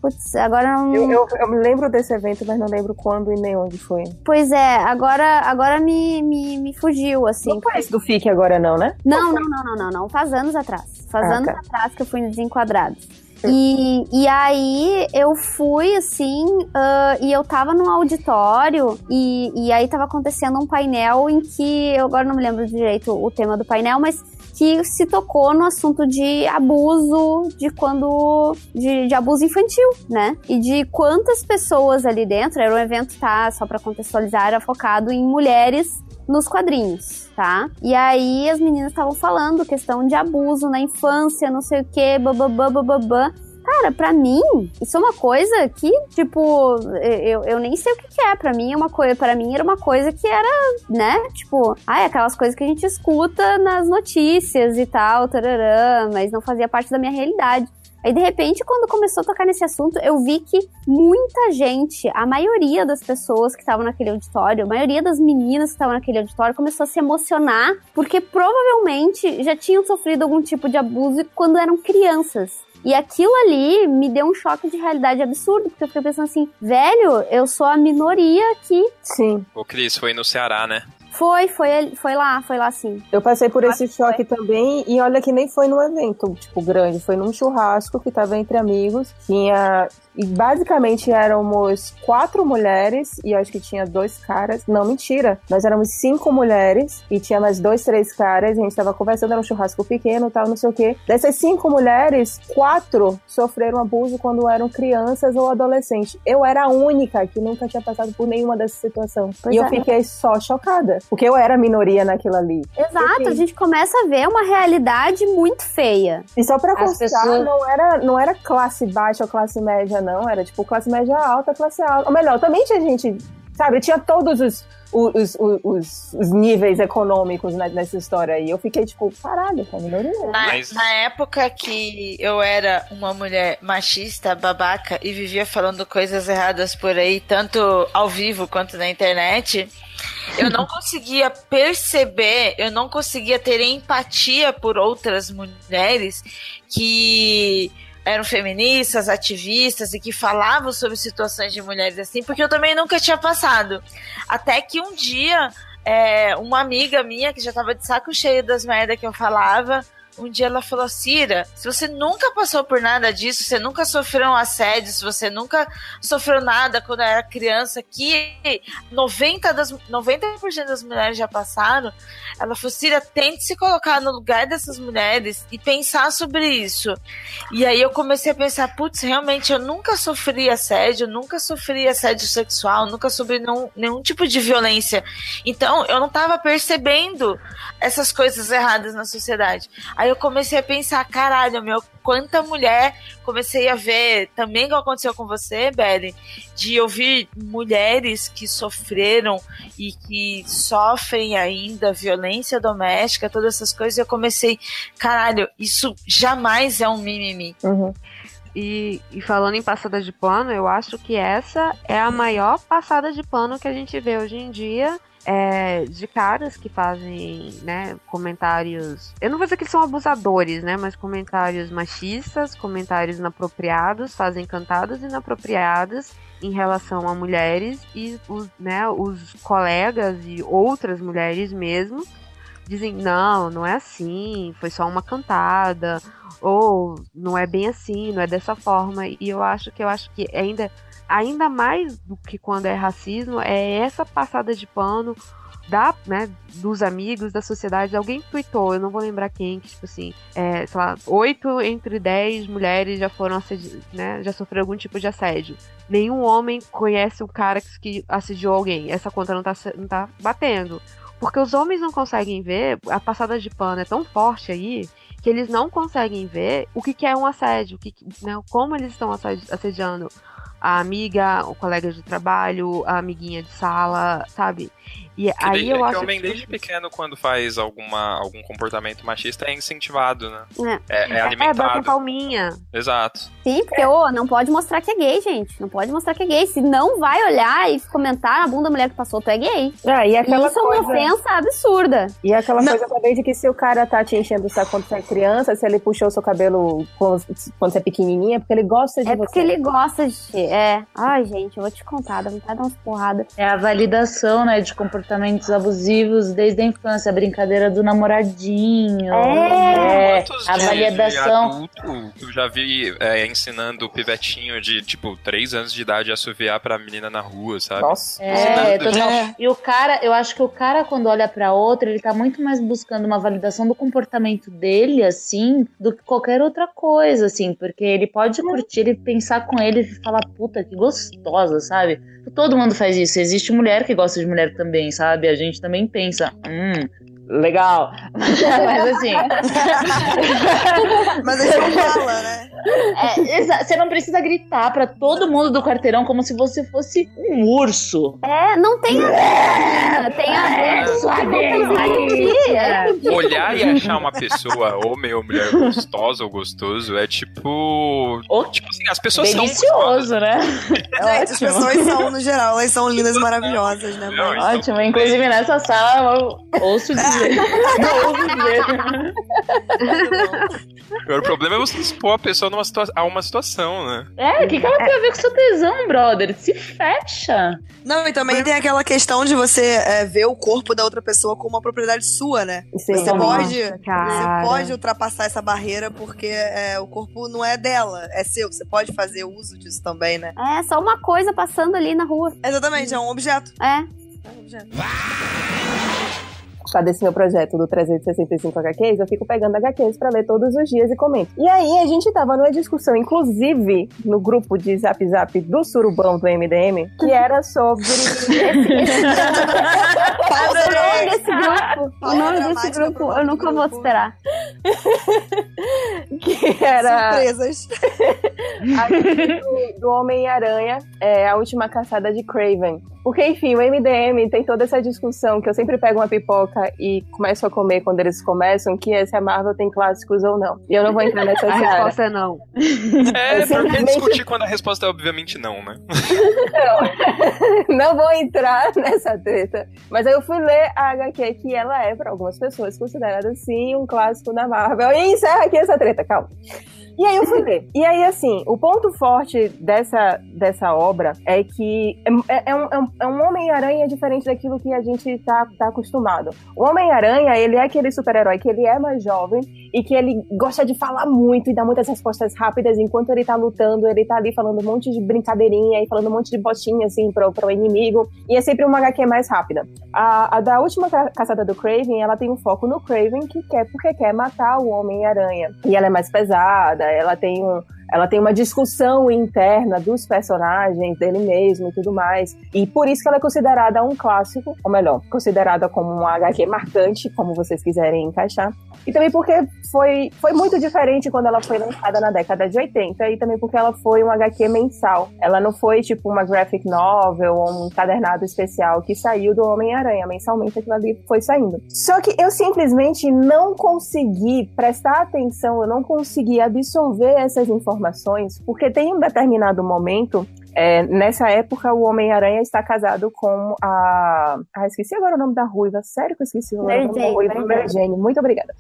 Putz, agora não. Eu, eu, eu me lembro desse evento, mas não lembro quando e nem onde foi. Pois é, agora, agora me, me, me fugiu, assim. Não foi esse do FIC agora, não, né? Não, não, não, não, não, não. Faz anos atrás. Faz Ah, anos tá. atrás que eu fui no Desenquadrados. E, e aí eu fui assim, ah, e eu tava num auditório, e, e aí tava acontecendo um painel em que, eu agora não me lembro direito o tema do painel, mas que se tocou no assunto de abuso, de quando. de, de abuso infantil, né? E de quantas pessoas ali dentro, era um evento, tá? Só pra contextualizar, era focado em mulheres nos quadrinhos, tá? E aí as meninas estavam falando questão de abuso na infância, não sei o que, bababá, bababá. Cara, pra mim, isso é uma coisa que, tipo, eu, eu nem sei o que, que é. Pra mim é uma coisa, para mim era uma coisa que era, né? Tipo, ai, aquelas coisas que a gente escuta nas notícias e tal, tararã, mas não fazia parte da minha realidade. Aí, de repente, quando começou a tocar nesse assunto, eu vi que muita gente, a maioria das pessoas que estavam naquele auditório, a maioria das meninas que estavam naquele auditório, começou a se emocionar, porque provavelmente já tinham sofrido algum tipo de abuso quando eram crianças. E aquilo ali me deu um choque de realidade absurdo, porque eu fiquei pensando assim, velho, eu sou a minoria aqui. Sim. O Cris foi no Ceará, né? Foi, foi, foi lá, foi lá sim. Eu passei por esse choque também, e olha que nem foi num evento, tipo, grande, foi num churrasco que tava entre amigos. Tinha. E basicamente éramos quatro mulheres e eu acho que tinha dois caras. Não, mentira. Nós éramos cinco mulheres e tinha mais dois, três caras. E a gente tava conversando, era um churrasco pequeno tal, não sei o quê. Dessas cinco mulheres, quatro sofreram abuso quando eram crianças ou adolescentes. Eu era a única que nunca tinha passado por nenhuma dessas situações. Pois e eu é. fiquei só chocada. Porque eu era a minoria naquilo ali. Exato, a gente começa a ver uma realidade muito feia. E só pra constar, pessoas- não, era, não era classe baixa ou classe média, não. Era tipo classe média alta, classe alta. Ou melhor, também tinha gente, sabe? Tinha todos os, os, os, os- os níveis econômicos nessa história aí. Eu fiquei tipo, caralho, é minoria. Na, Mas- na época que eu era uma mulher machista, babaca e vivia falando coisas erradas por aí, tanto ao vivo quanto na internet, eu não conseguia perceber, eu não conseguia ter empatia por outras mulheres que eram feministas, ativistas e que falavam sobre situações de mulheres assim, porque eu também nunca tinha passado. Até que um dia é, uma amiga minha que já tava de saco cheio das merdas que eu falava. Um dia ela falou, Cira, se você nunca passou por nada disso, você nunca sofreu um assédio, se você nunca sofreu nada quando era criança, que 90%, das, 90 das mulheres já passaram, ela falou, Cira, tente se colocar no lugar dessas mulheres e pensar sobre isso. E aí eu comecei a pensar, putz, realmente eu nunca sofri assédio, nunca sofri assédio sexual, nunca sofri nenhum, nenhum tipo de violência. Então eu não tava percebendo essas coisas erradas na sociedade. Aí eu comecei a pensar, caralho, meu, quanta mulher comecei a ver também que aconteceu com você, Belly, de ouvir mulheres que sofreram e que sofrem ainda violência doméstica, todas essas coisas, eu comecei, caralho, isso jamais é um mimimi. Uhum. E, e falando em passada de pano, eu acho que essa é a maior passada de pano que a gente vê hoje em dia. É, de caras que fazem, né, comentários. Eu não vou dizer que são abusadores, né? Mas comentários machistas, comentários inapropriados, fazem cantadas inapropriadas em relação a mulheres e os, né, os colegas e outras mulheres mesmo dizem, não, não é assim, foi só uma cantada, ou não é bem assim, não é dessa forma. E eu acho que eu acho que ainda, ainda mais do que quando é racismo, é essa passada de pano da, né, dos amigos, da sociedade. Alguém tweetou, eu não vou lembrar quem, que, tipo assim, é, sei lá, 8 entre 10 mulheres já foram assedi né, já sofreram algum tipo de assédio. Nenhum homem conhece um cara que, assediou alguém. Essa conta não tá, não tá batendo. porque os homens não conseguem ver, a passada de pano é tão forte aí que eles não conseguem ver o que, que é um assédio, o que, que- né, como eles estão assedi- assediando a amiga, o colega de trabalho, a amiguinha de sala, sabe? E aí eu é que acho o homem desde pequeno, quando faz alguma, algum comportamento machista, é incentivado, né? É, é É, bota alimentado. palminha. Exato. Sim, porque, ô, não pode mostrar que é gay, gente. Não pode mostrar que é gay. Se não vai olhar e comentar na bunda da mulher que passou, tu é gay. Ah, e aquela Isso é uma coisa... ofensa absurda. E aquela Não. coisa também de que se o cara tá te enchendo o saco quando você é criança, se ele puxou seu cabelo quando você é pequenininha, é porque ele gosta de É você. porque ele gosta de ti. É. Ai, gente, eu vou te contar, dá vontade de dar umas porradas. É a validação, né, de comportamentos abusivos desde a infância, a brincadeira do namoradinho. É. Quantos a validação. eu já vi é, ensinando o pivetinho de, tipo, 3 anos de idade a assoviar pra menina na rua, sabe? Nossa. É, total. É. E o cara, eu acho que o cara, quando olha pra outra, ele tá muito mais buscando uma validação do comportamento dele, assim, do que qualquer outra coisa, assim, porque ele pode curtir, ele pensar com ele e falar, puta, que gostosa, sabe? Todo mundo faz isso. Existe mulher que gosta de mulher também, sabe? A gente também pensa, hum, legal. Mas assim. Mas a gente não fala, né? É, você não precisa gritar pra todo mundo do quarteirão como se você fosse um urso. É, não tem a ver. Tem a. Sua. É ridículo. Olhar e achar uma pessoa, homem ou mulher gostosa ou gostoso, é tipo. Oh, Tipo assim, as pessoas são. Delicioso, né? Gente, as pessoas são, no geral, elas são lindas e maravilhosas, né? Não. Ótimo, inclusive nessa sala eu ouço dizer. Agora, o problema é você expor a pessoa numa situa a uma situação, né? É, o que, que ela tem a ver com seu tesão, brother? Se fecha. Não, e também tem aquela questão de você é, ver o corpo da outra pessoa como uma propriedade sua, né? Sim. Você pode, cara. você pode ultrapassar essa barreira porque é, o corpo não é dela, é seu. Você pode fazer uso disso também, né? É só uma coisa passando ali na rua. Exatamente, é um objeto. É. É um objeto. Por causa desse meu projeto do 365 HQs, eu fico pegando HQs pra ler todos os dias e comento. E aí a gente tava numa discussão, inclusive no grupo de Zap Zap do Surubão do MDM, que era sobre. Pausa O nome desse grupo, o nome desse grupo, eu nunca vou esperar. que era Surpresas. a do, do Homem-Aranha, é, a última caçada de Craven. Porque, enfim, o MDM tem toda essa discussão que eu sempre pego uma pipoca e começo a comer quando eles começam, que é se a Marvel tem clássicos ou não. E eu não vou entrar nessa A seara. resposta é não. É, Eu por que simplesmente- discutir quando a resposta é obviamente não, né? não vou entrar nessa treta. Mas aí eu fui ler a HQ que ela é, para algumas pessoas, considerada sim um clássico da Marvel. E encerra aqui essa treta, calma. E aí eu fui ler. E aí, assim, o ponto forte dessa, dessa obra é que é, é um, é um- é um Homem-Aranha diferente daquilo que a gente tá, tá acostumado. O Homem-Aranha, ele é aquele super-herói que ele é mais jovem e que ele gosta de falar muito e dar muitas respostas rápidas enquanto ele tá lutando, ele tá ali falando um monte de brincadeirinha e falando um monte de botinha, assim, pro, pro inimigo. E é sempre uma HQ mais rápida. A, a da última ca- caçada do Craven, ela tem um foco no Craven que quer porque quer matar o Homem-Aranha. E ela é mais pesada, ela tem um. Ela tem uma discussão interna dos personagens, dele mesmo e tudo mais. E por isso que ela é considerada um clássico, ou melhor, considerada como uma HQ marcante, como vocês quiserem encaixar. E também porque foi, foi muito diferente quando ela foi lançada na década de 80, e também porque ela foi uma HQ mensal. Ela não foi tipo uma graphic novel ou um encadernado especial que saiu do Homem-Aranha. Mensalmente aquilo ali foi saindo. Só que eu simplesmente não consegui prestar atenção, eu não consegui absorver essas informações, porque tem um determinado momento é, nessa época, o Homem-Aranha está casado com a. Ah, esqueci agora o nome da ruiva. Sério que eu esqueci o Mary nome da Jane, ruiva? Mary Mary Jane. Muito obrigada.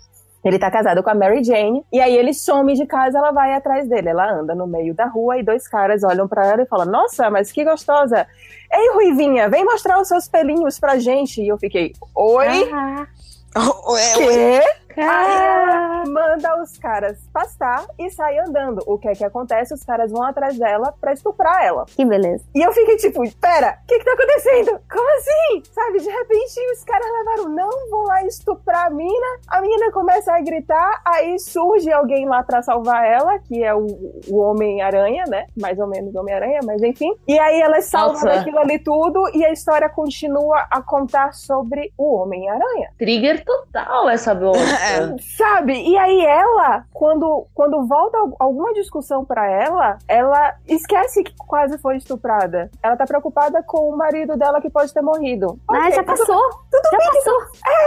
Ele tá casado com a Mary Jane, e aí ele some de casa, ela vai atrás dele. Ela anda no meio da rua e dois caras olham pra ela e falam: Nossa, mas que gostosa! Ei, Ruivinha, vem mostrar os seus pelinhos pra gente. E eu fiquei: Oi? Ah, É, Quê? Ela manda os caras pastar e sai andando. O que é que acontece? Os caras vão atrás dela pra estuprar ela. Que beleza. E eu fiquei tipo, pera, o que que tá acontecendo? Como assim? Sabe, de repente os caras levaram, não, vão lá estuprar a mina. A menina começa a gritar, aí surge alguém lá pra salvar ela, que é o, o Homem-Aranha, né? Mais ou menos Homem-Aranha, mas enfim. E aí ela salva Nossa. daquilo ali tudo e a história continua a contar sobre o Homem-Aranha. Trigger total essa bosta. É. Sabe? E aí ela, quando, quando volta al- alguma discussão pra ela, ela esquece que quase foi estuprada. Ela tá preocupada com o marido dela que pode ter morrido. Ah, Ok, já tudo- passou. Tudo Já bem, passou.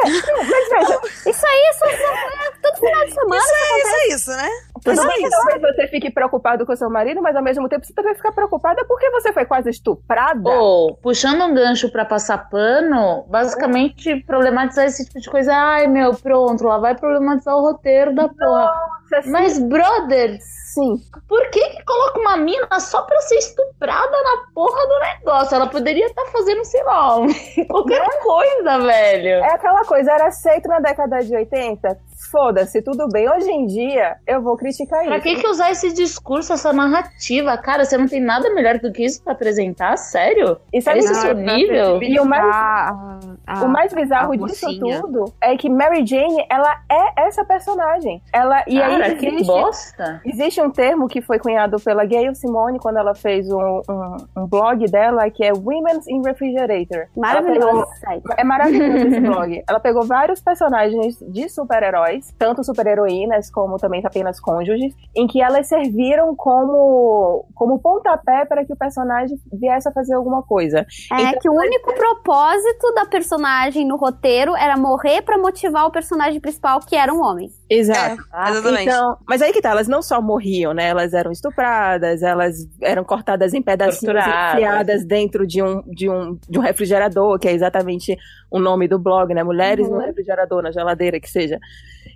mas veja, Isso aí, isso é todo final de semana. Isso é, isso é isso, né? Tudo é bem que talvez você fique preocupado com seu marido, mas ao mesmo tempo você também fica preocupada porque você foi quase estuprada. Ou, puxando um gancho pra passar pano, basicamente problematizar esse tipo de coisa. Ai, meu, pronto, lá vai problematizar o roteiro da porra. Você- Mas, brother, sim. por que que coloca uma mina só pra ser estuprada na porra do negócio? Ela poderia estar fazendo, sei lá, qualquer coisa, velho. É aquela coisa, era aceito na década de 80? Foda-se, tudo bem. Hoje em dia, eu vou criticar Pra isso. que que usar esse discurso, essa narrativa? Cara, você não tem nada melhor do que isso pra apresentar? Sério? E sabe Esse o é que- seu nível? E o mais- A- a- O mais bizarro a disso mocinha. tudo é que Mary Jane, ela é essa personagem. Ela, e Cara, aí que existe, bosta. existe um termo que foi cunhado pela Gayle Simone quando ela fez um, um, um blog dela que é Women's in Refrigerator. Maravilhoso esse pegou- É maravilhoso esse blog. Ela pegou vários personagens de super-heróis, tanto super-heroínas como também apenas cônjuges, em que elas serviram como, como pontapé para que o personagem viesse a fazer alguma coisa. É Então, que o único propósito da personagem no roteiro era morrer pra motivar o personagem principal, que era um homem. Exato. É, exatamente. Então, mas aí que tá, elas não só morriam, né? Elas eram estupradas, elas eram cortadas em pedacinhos enfiadas dentro de um, de, um, de um refrigerador, que é exatamente o nome do blog, né? Mulheres no refrigerador, na geladeira, que seja.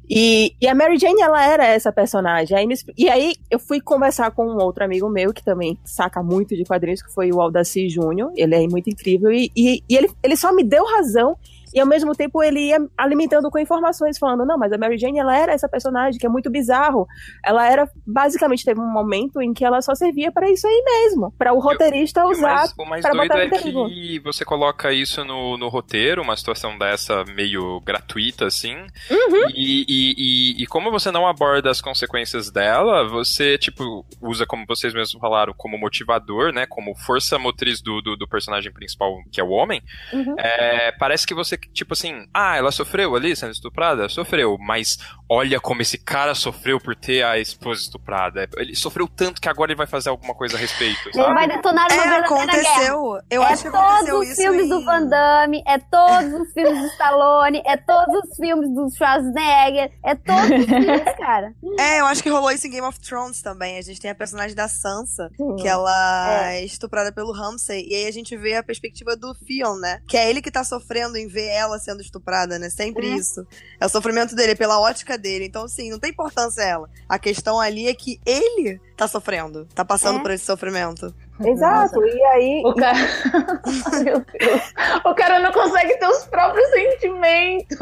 E, e a Mary Jane, ela era essa personagem. Aí me e aí eu fui conversar com um outro amigo meu, que também saca muito de quadrinhos, que foi o Aldaci Júnior. Ele é muito incrível. E, e, e ele, ele só me deu razão. E ao mesmo tempo ele ia alimentando com informações, falando, não, mas a Mary Jane, ela era essa personagem que é muito bizarro. Ela era, basicamente, teve um momento em que ela só servia pra isso aí mesmo. Pra o roteirista E o usar mais, o mais pra doido é perigo. que você coloca isso no, no roteiro, uma situação dessa meio gratuita, assim. Uhum. E, e, e, e como você não aborda as consequências dela, você, tipo, usa, como vocês mesmos falaram, como motivador, né? Como força motriz do, do, do personagem principal, que é o homem. Uhum. É, parece que você, tipo assim, ah, ela sofreu ali sendo estuprada? Sofreu, mas olha como esse cara sofreu por ter a esposa estuprada. Ele sofreu tanto que agora ele vai fazer alguma coisa a respeito, Ele sabe? vai detonar uma É, verdadeira guerra. aconteceu. Eu é acho que todos aconteceu os isso filmes em... do Van Damme, é todos os filmes do Stallone, é todos os filmes do Schwarzenegger, é todos os filmes, cara. É, eu acho que rolou isso em Game of Thrones também. A gente tem a personagem da Sansa, Sim. que ela é. estuprada pelo Ramsay. E aí a gente vê a perspectiva do Theon, né? Que é ele que tá sofrendo em ver ela sendo estuprada, né? Sempre É. isso. É o sofrimento dele, é pela ótica dele. Então, assim, não tem importância ela. A questão ali é que ele tá sofrendo. Tá passando É. por esse sofrimento. Exato. E aí. O cara. Meu Deus. O cara não consegue ter os próprios sentimentos.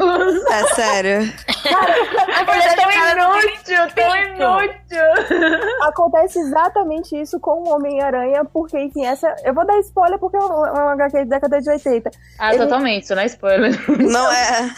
É sério. Ele é tão inútil, tão inútil. Acontece exatamente isso com o Homem-Aranha, porque, enfim, essa. Eu vou dar spoiler porque é uma uma HQ da década de 80. Ah, Ele- totalmente, isso não é spoiler. Não é.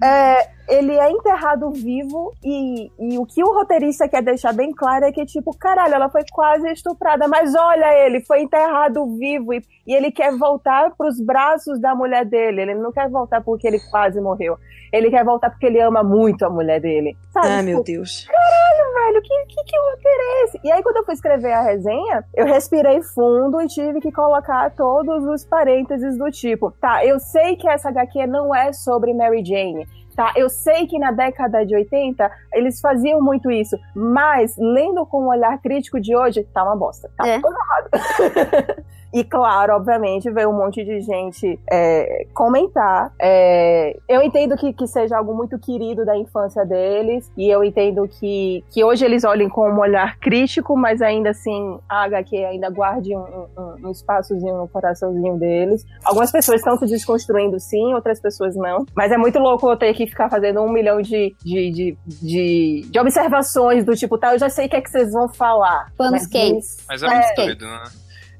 É, ele é enterrado vivo e, e o que o roteirista quer deixar bem claro é que, tipo, caralho, ela foi quase estuprada, mas olha ele, foi enterrado vivo e, e ele quer voltar pros braços da mulher dele. Ele não quer voltar porque ele quase morreu. Ele quer voltar porque ele ama muito a mulher dele. Sabe? Ah, Tipo, meu Deus. velho, que, que, que roteiro é esse? E aí, quando eu fui escrever a resenha, eu respirei fundo e tive que colocar todos os parênteses do tipo, tá, eu sei que essa HQ não é sobre Mary Jane. Tá, eu sei que na década de 80 eles faziam muito isso, mas lendo com o olhar crítico de hoje, tá uma bosta. Tá É. tudo errado. E claro, obviamente, veio um monte de gente é, comentar. É, eu entendo que, que seja algo muito querido da infância deles, e eu entendo que, que hoje eles olhem com um olhar crítico, mas ainda assim a HQ ainda guarde um, um, um espaçozinho no coraçãozinho deles. Algumas pessoas estão se desconstruindo sim, outras pessoas não. Mas é muito louco eu ter que ficar fazendo um milhão de, de, de, de, de observações do tipo, tá, eu já sei o que é que vocês vão falar. Panos mas quentes. Mas é, É. muito doido, né?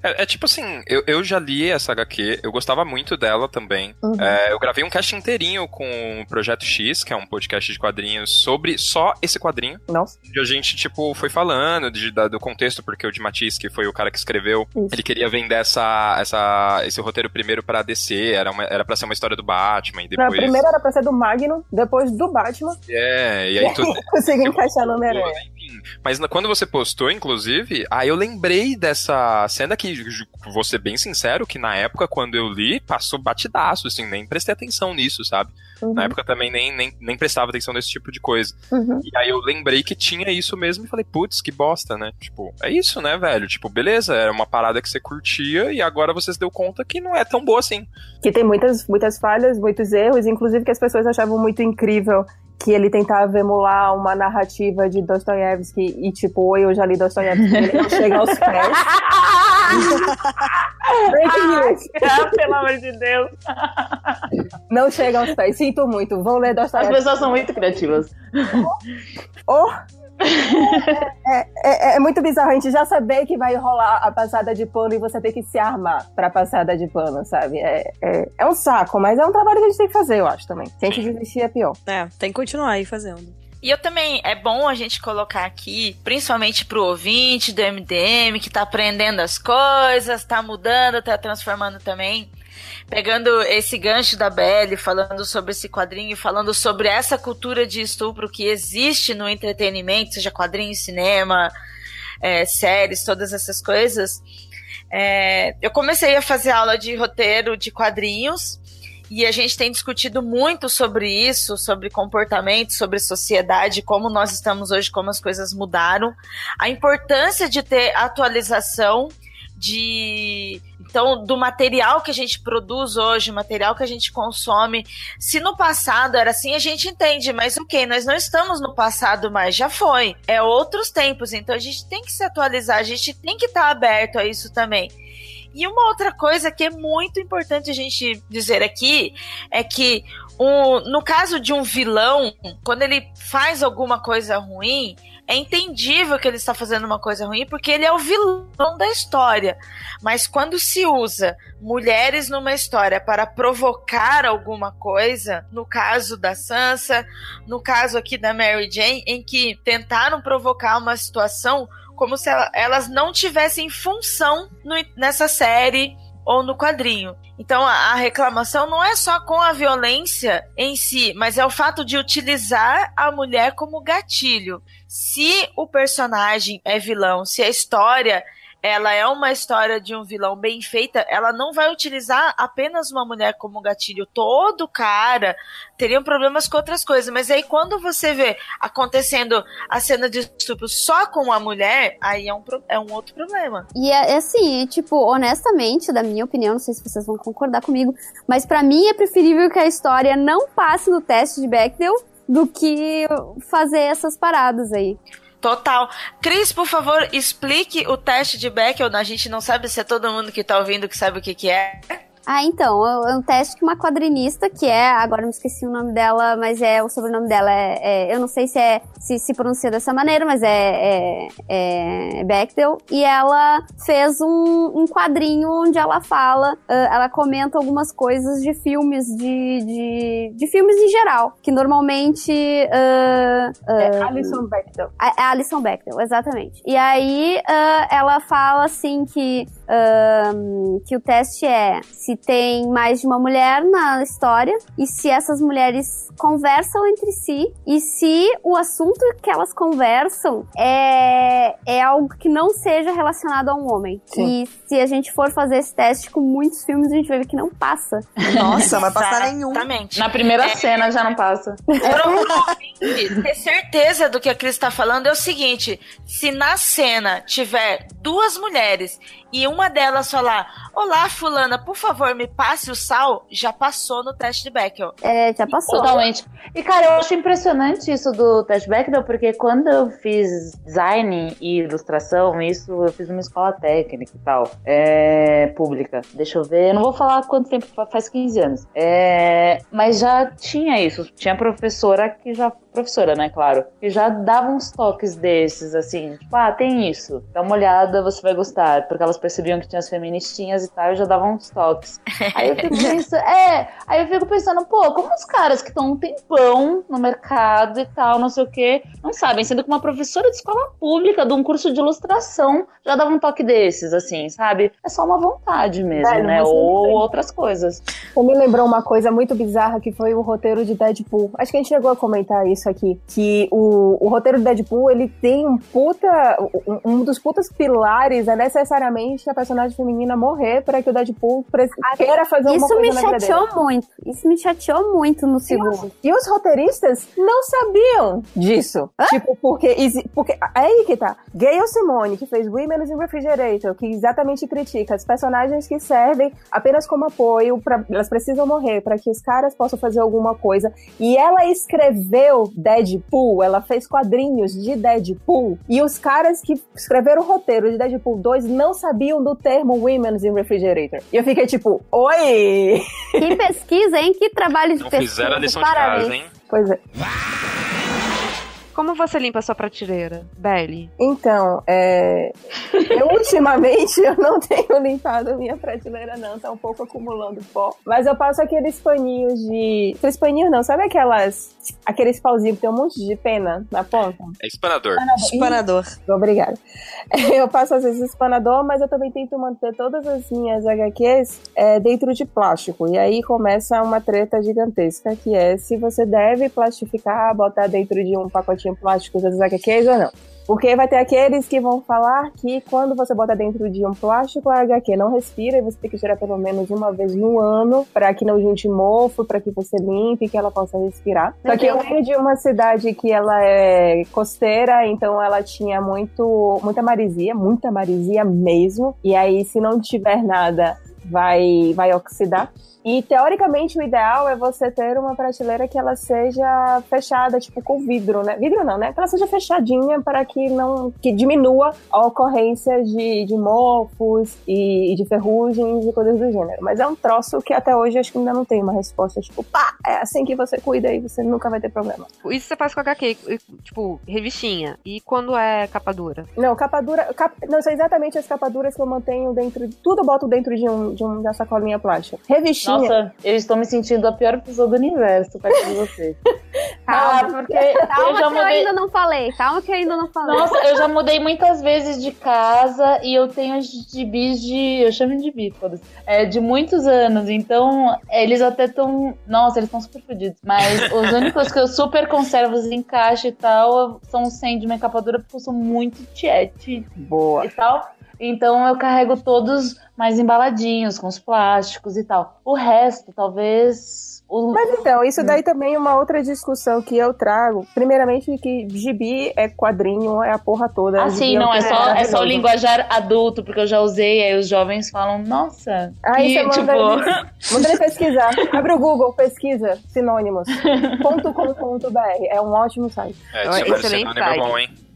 É, é tipo assim, eu, eu já li essa HQ, eu gostava muito dela também. Uhum. É, eu gravei um cast inteirinho com o Projeto X, que é um podcast de quadrinhos sobre só esse quadrinho. Nossa. E a gente, tipo, foi falando de- da- do contexto, porque o Di Matisse, que foi o cara que escreveu, Isso. ele queria vender essa, essa, esse roteiro primeiro pra DC, era, uma, era pra ser uma história do Batman, e Não, depois... primeiro era pra ser do Magno, depois do Batman. É, e aí tudo... Consegui encaixar no Homem-Aranha. Mas quando você postou, inclusive, aí eu lembrei dessa cena que, vou ser bem sincero, que na época, quando eu li, passou batidaço, assim, nem prestei atenção nisso, sabe? Uhum, Na época também nem, nem, nem prestava atenção nesse tipo de coisa. uhum. E aí eu lembrei que tinha isso mesmo e falei, putz, que bosta, né? Tipo, é isso, né, velho? Tipo, beleza, era uma parada que você curtia e agora você se deu conta que não é tão boa assim. Que tem muitas, muitas falhas, muitos erros, inclusive que as pessoas achavam muito incrível que ele tentava emular uma narrativa de Dostoiévski e tipo, oi, eu já li Dostoiévski, ele não chega aos pés. Breaking news. Ah, pelo amor de Deus. Não chega aos pés, sinto muito, vão ler As Dostoiévski. pessoas são muito criativas. Oh! É, é- é muito bizarro a gente já saber que vai rolar a passada de pano e você ter que se armar pra passada de pano, sabe? É, é, é um saco, mas é um trabalho que a gente tem que fazer, eu acho também. Se a gente desistir é pior. É, tem que continuar aí fazendo. E eu também, é bom a gente colocar aqui, principalmente pro ouvinte do MDM, que tá aprendendo as coisas, tá mudando, tá transformando também. Pegando esse gancho da Belle, falando sobre esse quadrinho, falando sobre essa cultura de estupro que existe no entretenimento, seja quadrinho, cinema, é, séries, todas essas coisas. É, eu comecei a fazer aula de roteiro de quadrinhos e a gente tem discutido muito sobre isso, sobre comportamento, sobre sociedade, como nós estamos hoje, como as coisas mudaram, a importância de ter atualização de então do material que a gente produz hoje, material que a gente consome. Se no passado era assim, a gente entende, mas ok, nós não estamos no passado mais, já foi. É outros tempos, então a gente tem que se atualizar, a gente tem que estar aberto a isso também. E uma outra coisa que é muito importante a gente dizer aqui é que o, no caso de um vilão, quando ele faz alguma coisa ruim, é entendível que ele está fazendo uma coisa ruim porque ele é o vilão da história. Mas quando se usa mulheres numa história para provocar alguma coisa, no caso da Sansa, no caso aqui da Mary Jane, em que tentaram provocar uma situação como se ela- elas não tivessem função no- nessa série ou no quadrinho. Então a reclamação não é só com a violência em si, mas é o fato de utilizar a mulher como gatilho. Se o personagem é vilão, se a história ela é uma história de um vilão bem feita, ela não vai utilizar apenas uma mulher como gatilho. Todo cara teria problemas com outras coisas, mas aí quando você vê acontecendo a cena de estupro só com uma mulher, aí é um, é um outro problema. E é, é assim, tipo, honestamente, da minha opinião, não sei se vocês vão concordar comigo, mas pra mim é preferível que a história não passe no teste de Bechdel do que fazer essas paradas aí. Total. Cris, por favor, explique o teste de Bechdel. A gente não sabe se é todo mundo que tá ouvindo que sabe o que, que é. Ah, então, é um teste que uma quadrinista, que é, agora me esqueci o nome dela, mas é o sobrenome dela é, é- eu não sei se é se se pronuncia dessa maneira, mas é, é, é Bechdel, e ela fez um, um quadrinho onde ela fala, ah, ela comenta algumas coisas de filmes de, de, de filmes em geral, que normalmente ah, ah, É Alison Bechdel. a, a Alison Bechdel, exatamente. E aí ela fala assim que, ahn, que o teste é se tem mais de uma mulher na história e se essas mulheres conversam entre si e se o assunto que elas conversam é, é algo que não seja relacionado a um homem. Sim. E se a gente for fazer esse teste com muitos filmes, a gente vai ver que não passa. Nossa, vai passar nenhum. Exatamente. Na primeira cena já não passa. Ouvinte ter certeza do que a Cris tá falando é o seguinte: se na cena tiver duas mulheres e um uma delas falar: Olá, Fulana, por favor, me passe o sal, já passou no teste de Bechdel. É, já passou. Totalmente. E, cara, eu acho impressionante isso do teste Bechdel, porque quando eu fiz design e ilustração, isso eu fiz numa escola técnica e tal, é, pública. Deixa eu ver, eu não vou falar quanto tempo, fa- faz 15 anos. É, mas já tinha isso, tinha professora que já professora, né, claro, que já dava uns toques desses, assim, tipo, ah, tem isso, dá uma olhada, você vai gostar, porque elas percebiam que tinha as feministinhas e tal, e já davam uns toques. Aí eu fico pensando, é, aí eu fico pensando, pô, como os caras que estão um tempão no mercado e tal, não sei o quê, não sabem, sendo que uma professora de escola pública, de um curso de ilustração, já dava um toque desses, assim, sabe? É só uma vontade mesmo, Velho, né? Ou outras coisas. Você me lembrou uma coisa muito bizarra que foi o roteiro de Deadpool. Acho que a gente chegou a comentar isso aqui. Que o, o roteiro de Deadpool, ele tem um puta. Um, um dos putas pilares é necessariamente a personagem feminina morrer para que o Deadpool pre- queira fazer uma Isso coisa me vida dele. chateou muito. Isso me chateou muito no segundo. E os roteiristas não sabiam disso. Tipo, porque, porque. Aí que tá. Gayle Simone, que fez Women's in Refrigerator, que exatamente critica as personagens que servem apenas como apoio, pra, elas precisam morrer para que os caras possam fazer alguma coisa. E ela escreveu Deadpool, ela fez quadrinhos de Deadpool. E os caras que escreveram o roteiro de Deadpool 2 não sabiam do termo Women's in Refrigerator. E eu fiquei tipo, oi! Que pesquisa, hein? Que trabalho de Não pesquisa. fizeram a lição de Parabéns. casa, hein? Pois é. Como você limpa a sua prateleira, Belly? Então, é... eu ultimamente eu não tenho limpado a minha prateleira, não. Tá um pouco acumulando pó. Mas eu passo aqueles paninhos de. Aqueles paninhos não, sabe aquelas. Aqueles pauzinhos que tem um monte de pena na ponta? É espanador. Espanador. Obrigada. Eu passo às vezes espanador, mas eu também tento manter todas as minhas HQs é, dentro de plástico. E aí começa uma treta gigantesca, que é se você deve plastificar, botar dentro de um pacotinho plástico das HQs ou não. Porque vai ter aqueles que vão falar que quando você bota dentro de um plástico, a HQ não respira e você tem que tirar pelo menos uma vez no ano para que não junte mofo, para que você limpe, que ela possa respirar. Só que eu venho de uma cidade que ela é costeira, então ela tinha muito, muita marisia, muita marisia mesmo. E aí, se não tiver nada, vai, vai oxidar. E teoricamente o ideal é você ter uma prateleira que ela seja fechada, tipo com vidro, né? Vidro não, né? Que ela seja fechadinha para que não que diminua a ocorrência de, de mofos e, e de ferrugens e coisas do gênero. Mas é um troço que até hoje acho que ainda não tem uma resposta, tipo, pá, é assim que você cuida e você nunca vai ter problema. Isso você faz com HQ, tipo, revistinha. E quando é capa dura? Não, capa dura. Cap, não, são exatamente as capaduras que eu mantenho dentro de. Tudo eu boto dentro de um, de um da sacolinha plástica. Revistinha. Nossa, eu estou me sentindo a pior pessoa do universo perto de você. Calma, Ah, porque eu Calma já que eu mudei. ainda não falei. Calma que eu ainda não falei. Nossa, eu já mudei muitas vezes de casa e eu tenho os gibis de. Eu chamo de foda-se. É, de muitos anos. Então, eles até estão. Nossa, eles estão super fodidos. Mas os únicos que eu super conservo em caixa e tal são os sem de minha capa dura, porque eu sou muito tiete Boa. e tal. Então eu carrego todos mais embaladinhos, com os plásticos e tal. O resto, talvez. O... Mas então, isso daí também é uma outra discussão que eu trago. Primeiramente, que gibi é quadrinho, é a porra toda. Ah, Gibi sim, um não, é só, é só o linguajar adulto, porque eu já usei, aí os jovens falam, nossa, Aí que, você manda, tipo, ele, manda ele pesquisar. Abre o Google, pesquisa sinônimos. .com.br. É um ótimo site. É, tinha vários excelente sinônimos site. bom, hein?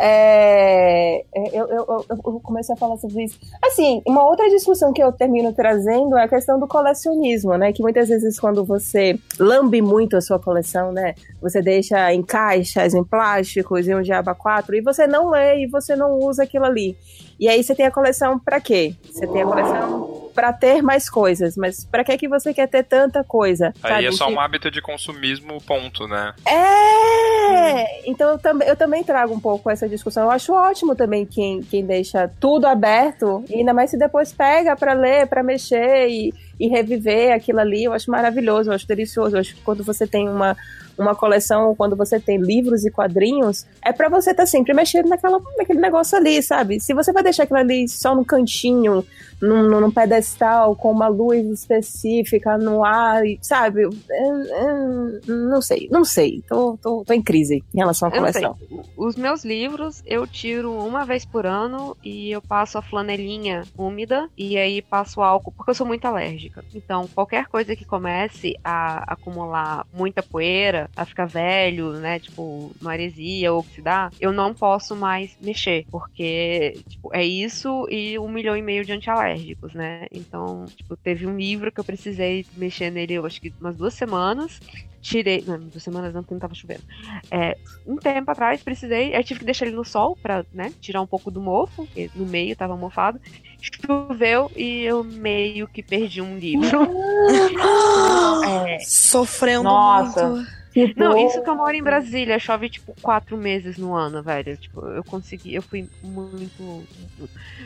É, é, eu, eu, eu, comecei a falar sobre isso. Assim, uma outra discussão que eu termino trazendo é a questão do colecionismo, né? Que muitas vezes quando você lambe muito a sua coleção, né? Você deixa em caixas, em plásticos, em um diaba 4, e você não lê e você não usa aquilo ali. E aí você tem a coleção pra quê? Você tem a coleção pra ter mais coisas, mas pra que que você quer ter tanta coisa? Aí sabe? é só um hábito de consumismo, ponto, né? é! Então eu, tam eu também trago um pouco essa discussão. Eu acho ótimo também quem, quem deixa tudo aberto, e ainda mais se depois pega pra ler, pra mexer e, e reviver aquilo ali, eu acho maravilhoso, eu acho delicioso. Eu acho que quando você tem uma, uma coleção, quando você tem livros e quadrinhos, é para você estar tá sempre mexendo naquela, naquele negócio ali, sabe? Se você vai deixar aquilo ali só no cantinho, num, num pedestal, com uma luz específica no ar, sabe? É, é, não sei, não sei. Tô, tô, tô em crise em relação à coleção. Os meus livros eu tiro uma vez por ano e eu passo a flanelinha úmida e aí passo álcool, porque eu sou muito alérgica. Então, qualquer coisa que comece a acumular muita poeira, a ficar velho, né? Tipo, maresia ou oxidar, eu não posso mais mexer, porque tipo, é isso e um milhão e meio de antialérgicos, né? Então, tipo, teve um livro que eu precisei mexer nele, eu acho que umas duas semanas tirei. Não, duas semanas não, porque não tava chovendo. É, um tempo atrás precisei. Eu tive que deixar ele no sol pra, né, tirar um pouco do mofo, porque no meio tava mofado. Choveu e eu meio que perdi um livro. é, Sofrendo Nossa. muito. Não, isso que eu moro em Brasília, chove tipo quatro meses no ano, velho. Tipo, eu consegui, eu fui muito.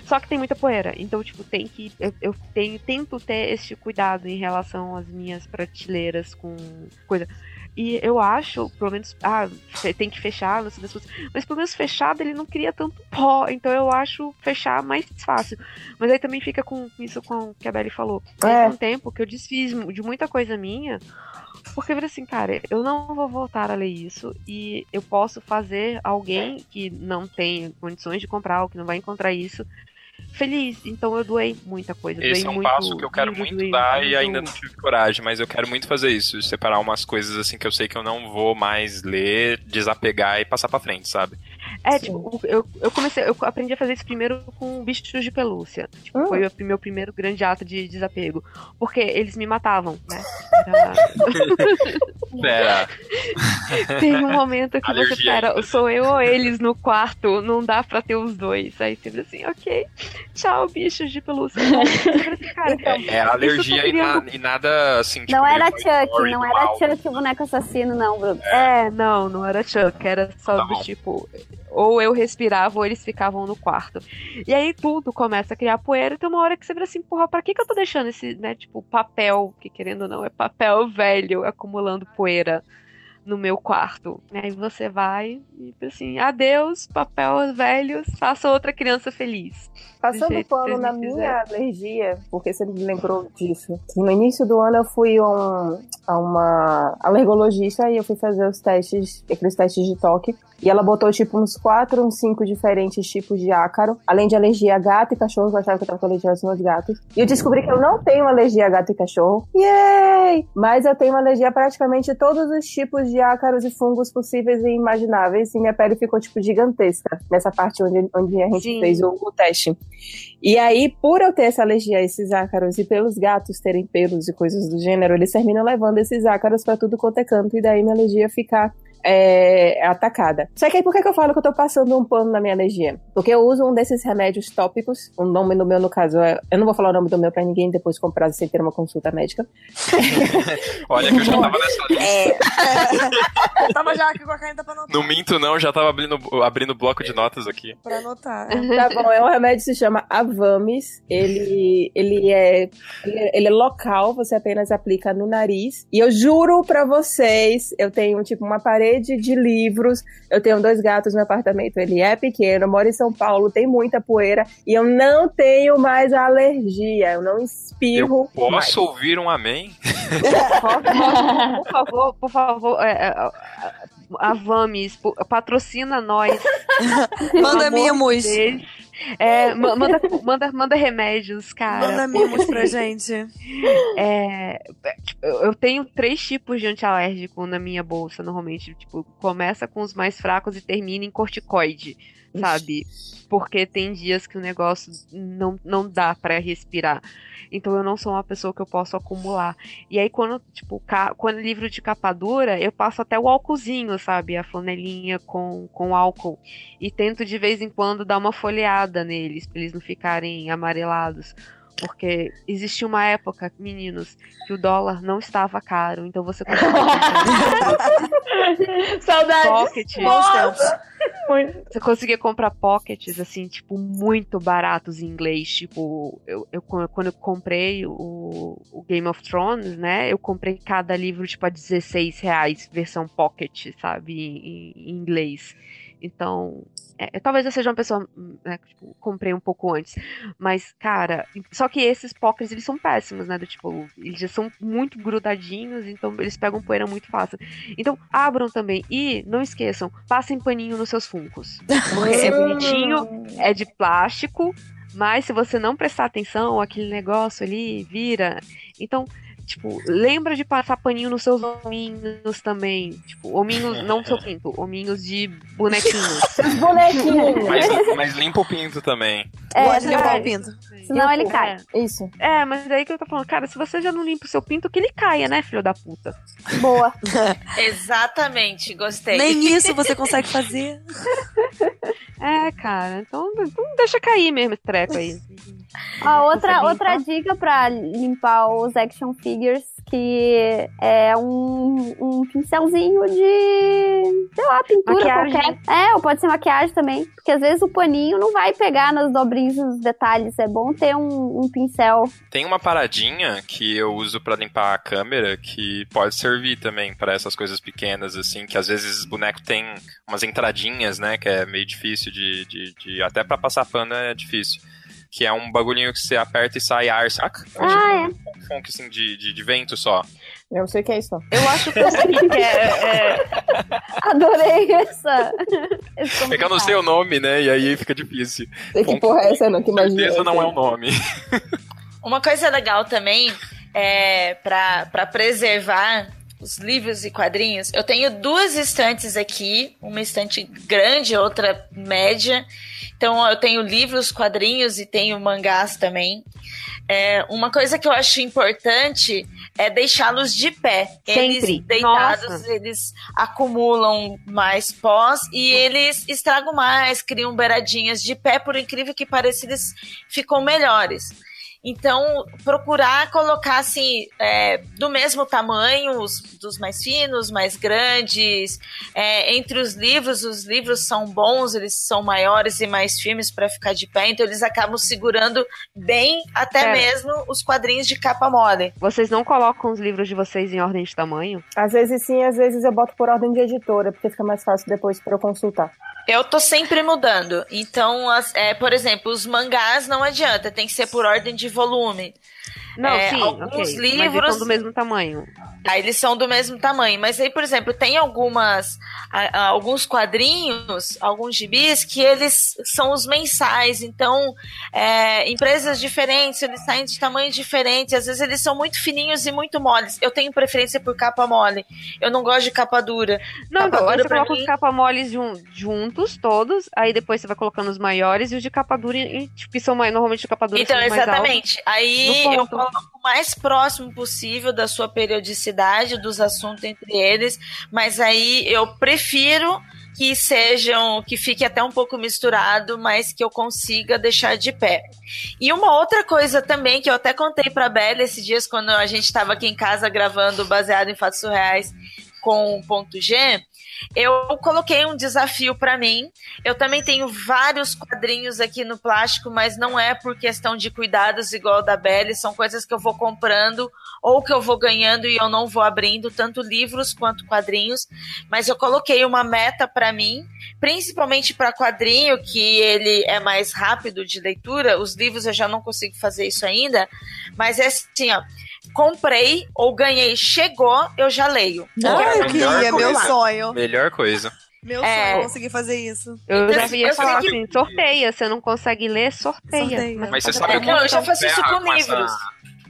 Só que tem muita poeira, então, tipo, tem que. Eu, eu tenho, tento ter esse cuidado em relação às minhas prateleiras com coisa. E eu acho, pelo menos, ah, tem que fechar, não sei das coisas. Mas pelo menos fechado ele não cria tanto pó. Então eu acho fechar mais fácil. Mas aí também fica com isso com o que a Belly falou. É. Tem um tempo que eu desfiz de muita coisa minha. Porque eu falei assim, cara, eu não vou voltar a ler isso e eu posso fazer alguém que não tem condições de comprar ou que não vai encontrar isso feliz. Então eu doei muita coisa. Esse é um muito passo que eu quero muito doei dar e muito- ainda não tive coragem, mas eu quero muito fazer isso, separar umas coisas assim que eu sei que eu não vou mais ler, desapegar e passar pra frente, sabe? É, tipo, eu, eu comecei, eu aprendi a fazer isso primeiro com bichos de pelúcia. Tipo, Hum. foi o meu primeiro grande ato de desapego. Porque eles me matavam, né? Era- Pera, Tem um momento que você, Alergia pera, ainda. sou eu ou eles no quarto, não dá pra ter os dois. Aí você vira assim, ok, tchau, bichos de pelúcia. Você assim, cara, é alergia Isso eu e, na- e nada assim, tipo, Não era Chuck, não era. Chuck o boneco assassino, não, Bruno. É, não, não era Chuck, era só Tá do bom. tipo, ou eu respirava ou eles ficavam no quarto. E aí tudo começa a criar poeira, e tem uma hora que você vira assim, porra, pra que que eu tô deixando esse, né, tipo, papel, que querendo ou não é papel velho, acumulando poeira no meu quarto. E aí você vai e assim, adeus, papel velhos, faça outra criança feliz. Passando que pano na minha fizeram. alergia, porque você me lembrou disso. No início do ano eu fui a, um- a uma alergologista e eu fui fazer os testes, aqueles testes de toque. E ela botou tipo uns quatro, uns cinco diferentes tipos de ácaro, além de alergia a gato e cachorro, eu achava que eu tava com alergia aos meus gatos. E eu descobri que eu não tenho alergia a gato e cachorro. Yay! Mas eu tenho alergia a praticamente todos os tipos de ácaros e fungos possíveis e imagináveis. E minha pele ficou tipo gigantesca nessa parte onde, onde a gente Sim. fez o, o teste. E aí, por eu ter essa alergia a esses ácaros e pelos gatos terem pelos e coisas do gênero, eles terminam levando esses ácaros pra tudo quanto é canto, e daí minha alergia fica é, atacada. Só que aí por que, que eu falo que eu tô passando um pano na minha alergia? Porque eu uso um desses remédios tópicos, o nome do meu, no caso, é. Eu não vou falar o nome do meu pra ninguém depois comprar sem ter uma consulta médica. Olha que eu já tava nessa lista. É. Eu tava já aqui com a caneta pra anotar. Não minto não, já tava abrindo, abrindo bloco de notas aqui. Pra anotar. Tá bom, é um remédio que se chama Avamis. Ele, ele, é, ele, é- ele é local, você apenas aplica no nariz. E eu juro pra vocês, eu tenho tipo uma parede de livros, eu tenho dois gatos no apartamento, ele é pequeno, moro em São Paulo, tem muita poeira e eu não tenho mais alergia, eu não espirro Eu mais. posso ouvir um amém? Por favor, por favor, é, é, a- Vames, po- patrocina nós. Manda mimos. de Deus. É, ma- manda, manda, manda remédios, cara. Manda mimos pra gente. É, tipo, eu eu tenho três tipos de antialérgico na minha bolsa, normalmente. Tipo, começa com os mais fracos e termina em corticoide, sabe? Porque tem dias que o negócio não, não dá pra respirar. Então eu não sou uma pessoa que eu posso acumular. E aí, quando, tipo, quando é livro de capa dura, eu passo até o álcoolzinho, sabe? A flanelinha com, com álcool. E tento de vez em quando dar uma folheada neles, pra eles não ficarem amarelados. Porque existia uma época, meninos, que o dólar não estava caro, então você conseguia comprar Saudades. pocket. Você conseguia comprar pockets, assim, tipo, muito baratos em inglês. Tipo, eu, eu- quando eu comprei o, o Game of Thrones, né? Eu comprei cada livro, tipo, a 16 reais, versão pocket, sabe? Em, em inglês. Então, é, talvez eu seja uma pessoa, né, que, tipo, comprei um pouco antes. Mas, cara, só que esses pockets, eles são péssimos, né? Do tipo, eles já são muito grudadinhos, então eles pegam poeira muito fácil. Então, abram também. E, não esqueçam, passem paninho nos seus funcos. Porque é bonitinho, é de plástico, mas se você não prestar atenção, aquele negócio ali vira. Então, tipo, lembra de passar paninho nos seus hominhos também. Tipo, hominhos, não no seu pinto, hominhos de bonequinhos. Os bonequinhos. Mas, mas limpa o pinto também. É, Gosto de limpar é. o pinto. Senão ele cai. Isso. É, mas aí que eu tô falando, cara, se você já não limpa o seu pinto, que ele caia, né, filho da puta? Boa. Exatamente, gostei. Nem isso você consegue fazer. É, cara, então, então deixa cair mesmo esse treco aí. Ó, outra, outra dica pra limpar os action figures, que é um, um pincelzinho de, sei lá, pintura Maquiagem. qualquer. É, ou pode ser maquiagem também. Porque às vezes o paninho não vai pegar nas dobrinhas os detalhes. É bom ter um, um pincel. Tem uma paradinha que eu uso pra limpar a câmera que pode servir também pra essas coisas pequenas, assim, que às vezes os bonecos têm umas entradinhas, né, que é meio difícil de. de, de- até pra passar pano é difícil. Que é um bagulhinho que você aperta e sai ar, saca? É Ah, tipo um funk assim de, de, de vento só. Eu não sei o que é isso. Eu acho que eu sei que é, é, Adorei essa. esse É que eu não sei o nome, né? E aí fica difícil. Sei que porra é essa, não? Que Com magia. certeza é não é o nome. Uma coisa legal também é para para preservar os livros e quadrinhos. Eu tenho duas estantes aqui, uma estante grande, outra média. Então eu tenho livros, quadrinhos e tenho mangás também. É, uma coisa que eu acho importante é deixá-los de pé. Eles Sempre. deitados, Nossa. eles acumulam mais pós e eles estragam mais, criam beiradinhas de pé, por incrível que pareça, eles ficam melhores. Então, procurar colocar assim, é, do mesmo tamanho, os dos mais finos, mais grandes. É, entre os livros, os livros são bons, eles são maiores e mais firmes para ficar de pé, então eles acabam segurando bem até Pera. mesmo os quadrinhos de capa mole. Vocês não colocam os livros de vocês em ordem de tamanho? Às vezes sim, às vezes eu boto por ordem de editora, porque fica mais fácil depois pra eu consultar. Eu tô sempre mudando. Então, as- é, por exemplo, os mangás não adianta, tem que ser por ordem de volume. Não, É, sim, alguns ok. Mas eles livros- são do mesmo tamanho. Aí eles são do mesmo tamanho. Mas aí, por exemplo, tem algumas. alguns quadrinhos, alguns gibis, que eles são os mensais. Então, é, empresas diferentes, eles saem de tamanho diferente. Às vezes eles são muito fininhos e muito moles. Eu tenho preferência por capa mole. Eu não gosto de capa dura. Não, Capa então, dura você coloca mim- os capa moles jun- juntos, todos, aí depois você vai colocando os maiores e os de capa dura, tipo, que são mais, normalmente de capa dura Então, são mais altos. exatamente. Aí eu coloco o mais próximo possível da sua periodicidade, dos assuntos entre eles, mas aí eu prefiro que sejam, que fique até um pouco misturado, mas que eu consiga deixar de pé. E uma outra coisa também que eu até contei pra Bela esses dias quando a gente estava aqui em casa gravando baseado em fatos surreais com o ponto G, eu coloquei um desafio pra mim. Eu também tenho vários quadrinhos aqui no plástico, mas não é por questão de cuidados igual da Belly, são coisas que eu vou comprando ou que eu vou ganhando e eu não vou abrindo, tanto livros quanto quadrinhos. Mas eu coloquei uma meta pra mim, principalmente para quadrinho, que ele é mais rápido de leitura. Os livros eu já não consigo fazer isso ainda, mas é assim, ó. Comprei ou ganhei, chegou, eu já leio. Ah, eu queria, meu coisa. sonho. Melhor coisa. Meu É. sonho é conseguir fazer isso. Eu Eu já ia eu falar que- assim, sorteia, você não consegue ler, sorteia. Sorteia. Mas você É, sabe o que não, eu já faço isso com com essa- livros.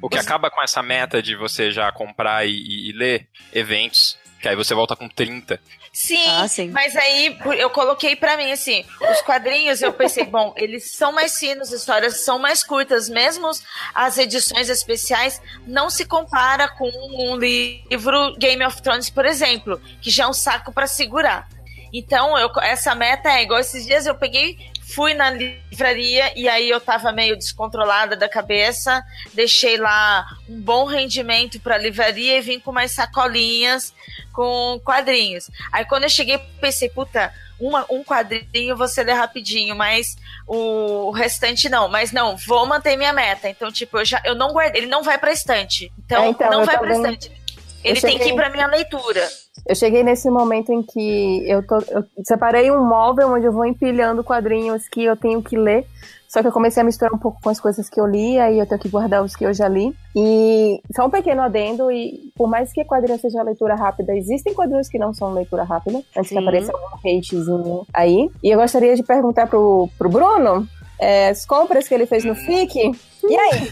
O que acaba com essa meta de você já comprar e, e- e ler eventos, que aí você volta com 30. Sim, Ah, sim. mas aí eu coloquei pra mim assim, os quadrinhos eu pensei, bom, eles são mais finos, as histórias são mais curtas, mesmo as edições especiais não se compara com um livro Game of Thrones, por exemplo, que já é um saco pra segurar. Então, eu, essa meta é igual esses dias eu peguei, fui na livraria e aí eu tava meio descontrolada da cabeça, deixei lá um bom rendimento pra livraria e vim com umas sacolinhas com quadrinhos. Aí quando eu cheguei, pensei, puta, uma, um quadrinho você lê rapidinho, mas o restante não. Mas não, vou manter minha meta. Então, tipo, eu já eu não guardei, ele não vai pra estante. Então, É, então, não vai pra estante. Ele eu tem que cheguei- ir pra minha leitura. Eu cheguei nesse momento em que eu, tô, eu separei um móvel onde eu vou empilhando quadrinhos que eu tenho que ler. Só que eu comecei a misturar um pouco com as coisas que eu li, aí eu tenho que guardar os que eu já li. E só um pequeno adendo, e por mais que quadrinho seja leitura rápida, existem quadrinhos que não são leitura rápida, antes que Sim. apareça algum hatezinho aí. E eu gostaria de perguntar pro, pro Bruno, é, as compras que ele fez no FIC, e aí?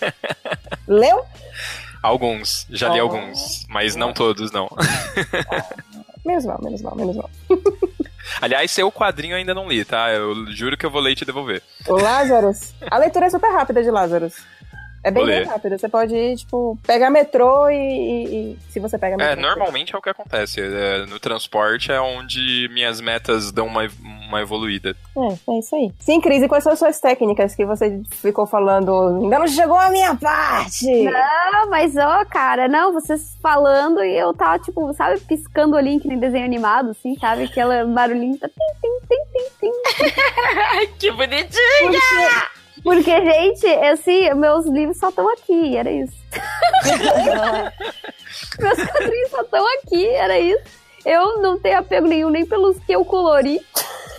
Leu? Alguns, já li alguns, mas não todos, não. Menos mal, menos mal, menos mal. Aliás, seu quadrinho eu ainda não li, tá? Eu juro que eu vou ler e te devolver. O Lazarus. A leitura é super rápida de Lazarus. É bem, bem ler. rápida. Você pode, tipo, pegar metrô e, e- e- se você pega metrô. É, normalmente é o que acontece. É, no transporte é onde minhas metas dão uma, uma evoluída. É, é isso aí. Sim, Cris, e quais são as suas técnicas que você ficou falando? Ainda não chegou a minha parte! Não, mas ó, cara, não, vocês falando e eu tava, tipo, sabe, piscando o olhinho que nem desenho animado, assim, sabe? Aquele barulhinho. Tá, tim, tim, tim, tim, tim. Ai, que bonitinho! Porque, gente, assim, meus livros só estão aqui, era isso. meus quadrinhos só estão aqui, era isso. Eu não tenho apego nenhum nem pelos que eu colori.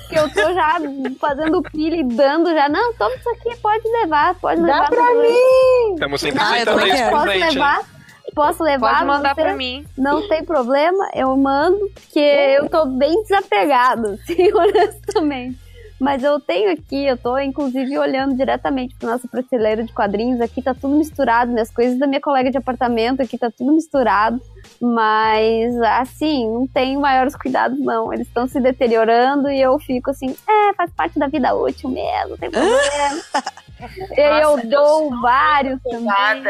Que eu tô já fazendo pilha e dando já. Não, toma isso aqui, pode levar, pode Dá levar. pra não- mim! Estamos sempre Ah, aceitando isso. Posso hein? levar? Posso levar? Pode mandar Você- pra mim. Não tem problema, eu mando, porque eu tô bem desapegado, assim, honestamente. Mas eu tenho aqui, eu tô inclusive olhando diretamente pra nossa prateleira de quadrinhos. Aqui tá tudo misturado, minhas coisas da minha colega de apartamento, aqui tá tudo misturado. Mas, assim, não tenho maiores cuidados, não. Eles estão se deteriorando e eu fico assim, é, faz parte da vida útil mesmo, não tem problema. e eu dou vários também.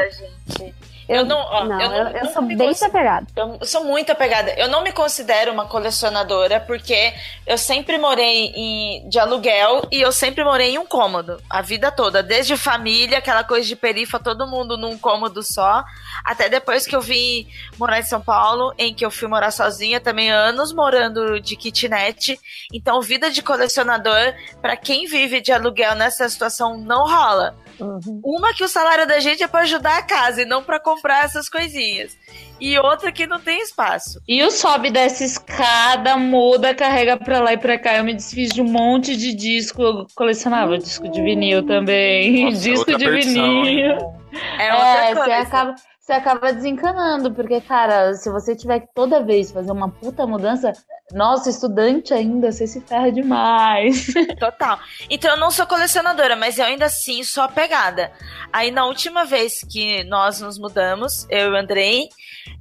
Gente. Eu não, ó, não, eu não- eu, eu sou bem considero- desapegada. Eu sou muito apegada. Eu não me considero uma colecionadora porque eu sempre morei em, de aluguel e eu sempre morei em um cômodo a vida toda. Desde família, aquela coisa de perifa, todo mundo num cômodo só, até depois que eu vim morar em São Paulo, em que eu fui morar sozinha, também anos morando de kitnet. Então, vida de colecionador, pra quem vive de aluguel nessa situação, não rola. Uhum. Uma que o salário da gente é pra ajudar a casa e não pra comprar essas coisinhas. E outra que não tem espaço. E o sobe dessa escada, muda, carrega pra lá e pra cá. Eu me desfiz de um monte de disco. Eu colecionava disco de vinil também. Nossa, disco outra de vinil. hein? É outra É, coisa. você acaba, você acaba desencanando, porque, cara, se você tiver que toda vez fazer uma puta mudança, nossa, estudante ainda, você se ferra demais. Total. Então eu não sou colecionadora, mas eu ainda assim sou apegada. Aí na última vez que nós nos mudamos, eu e o Andrei,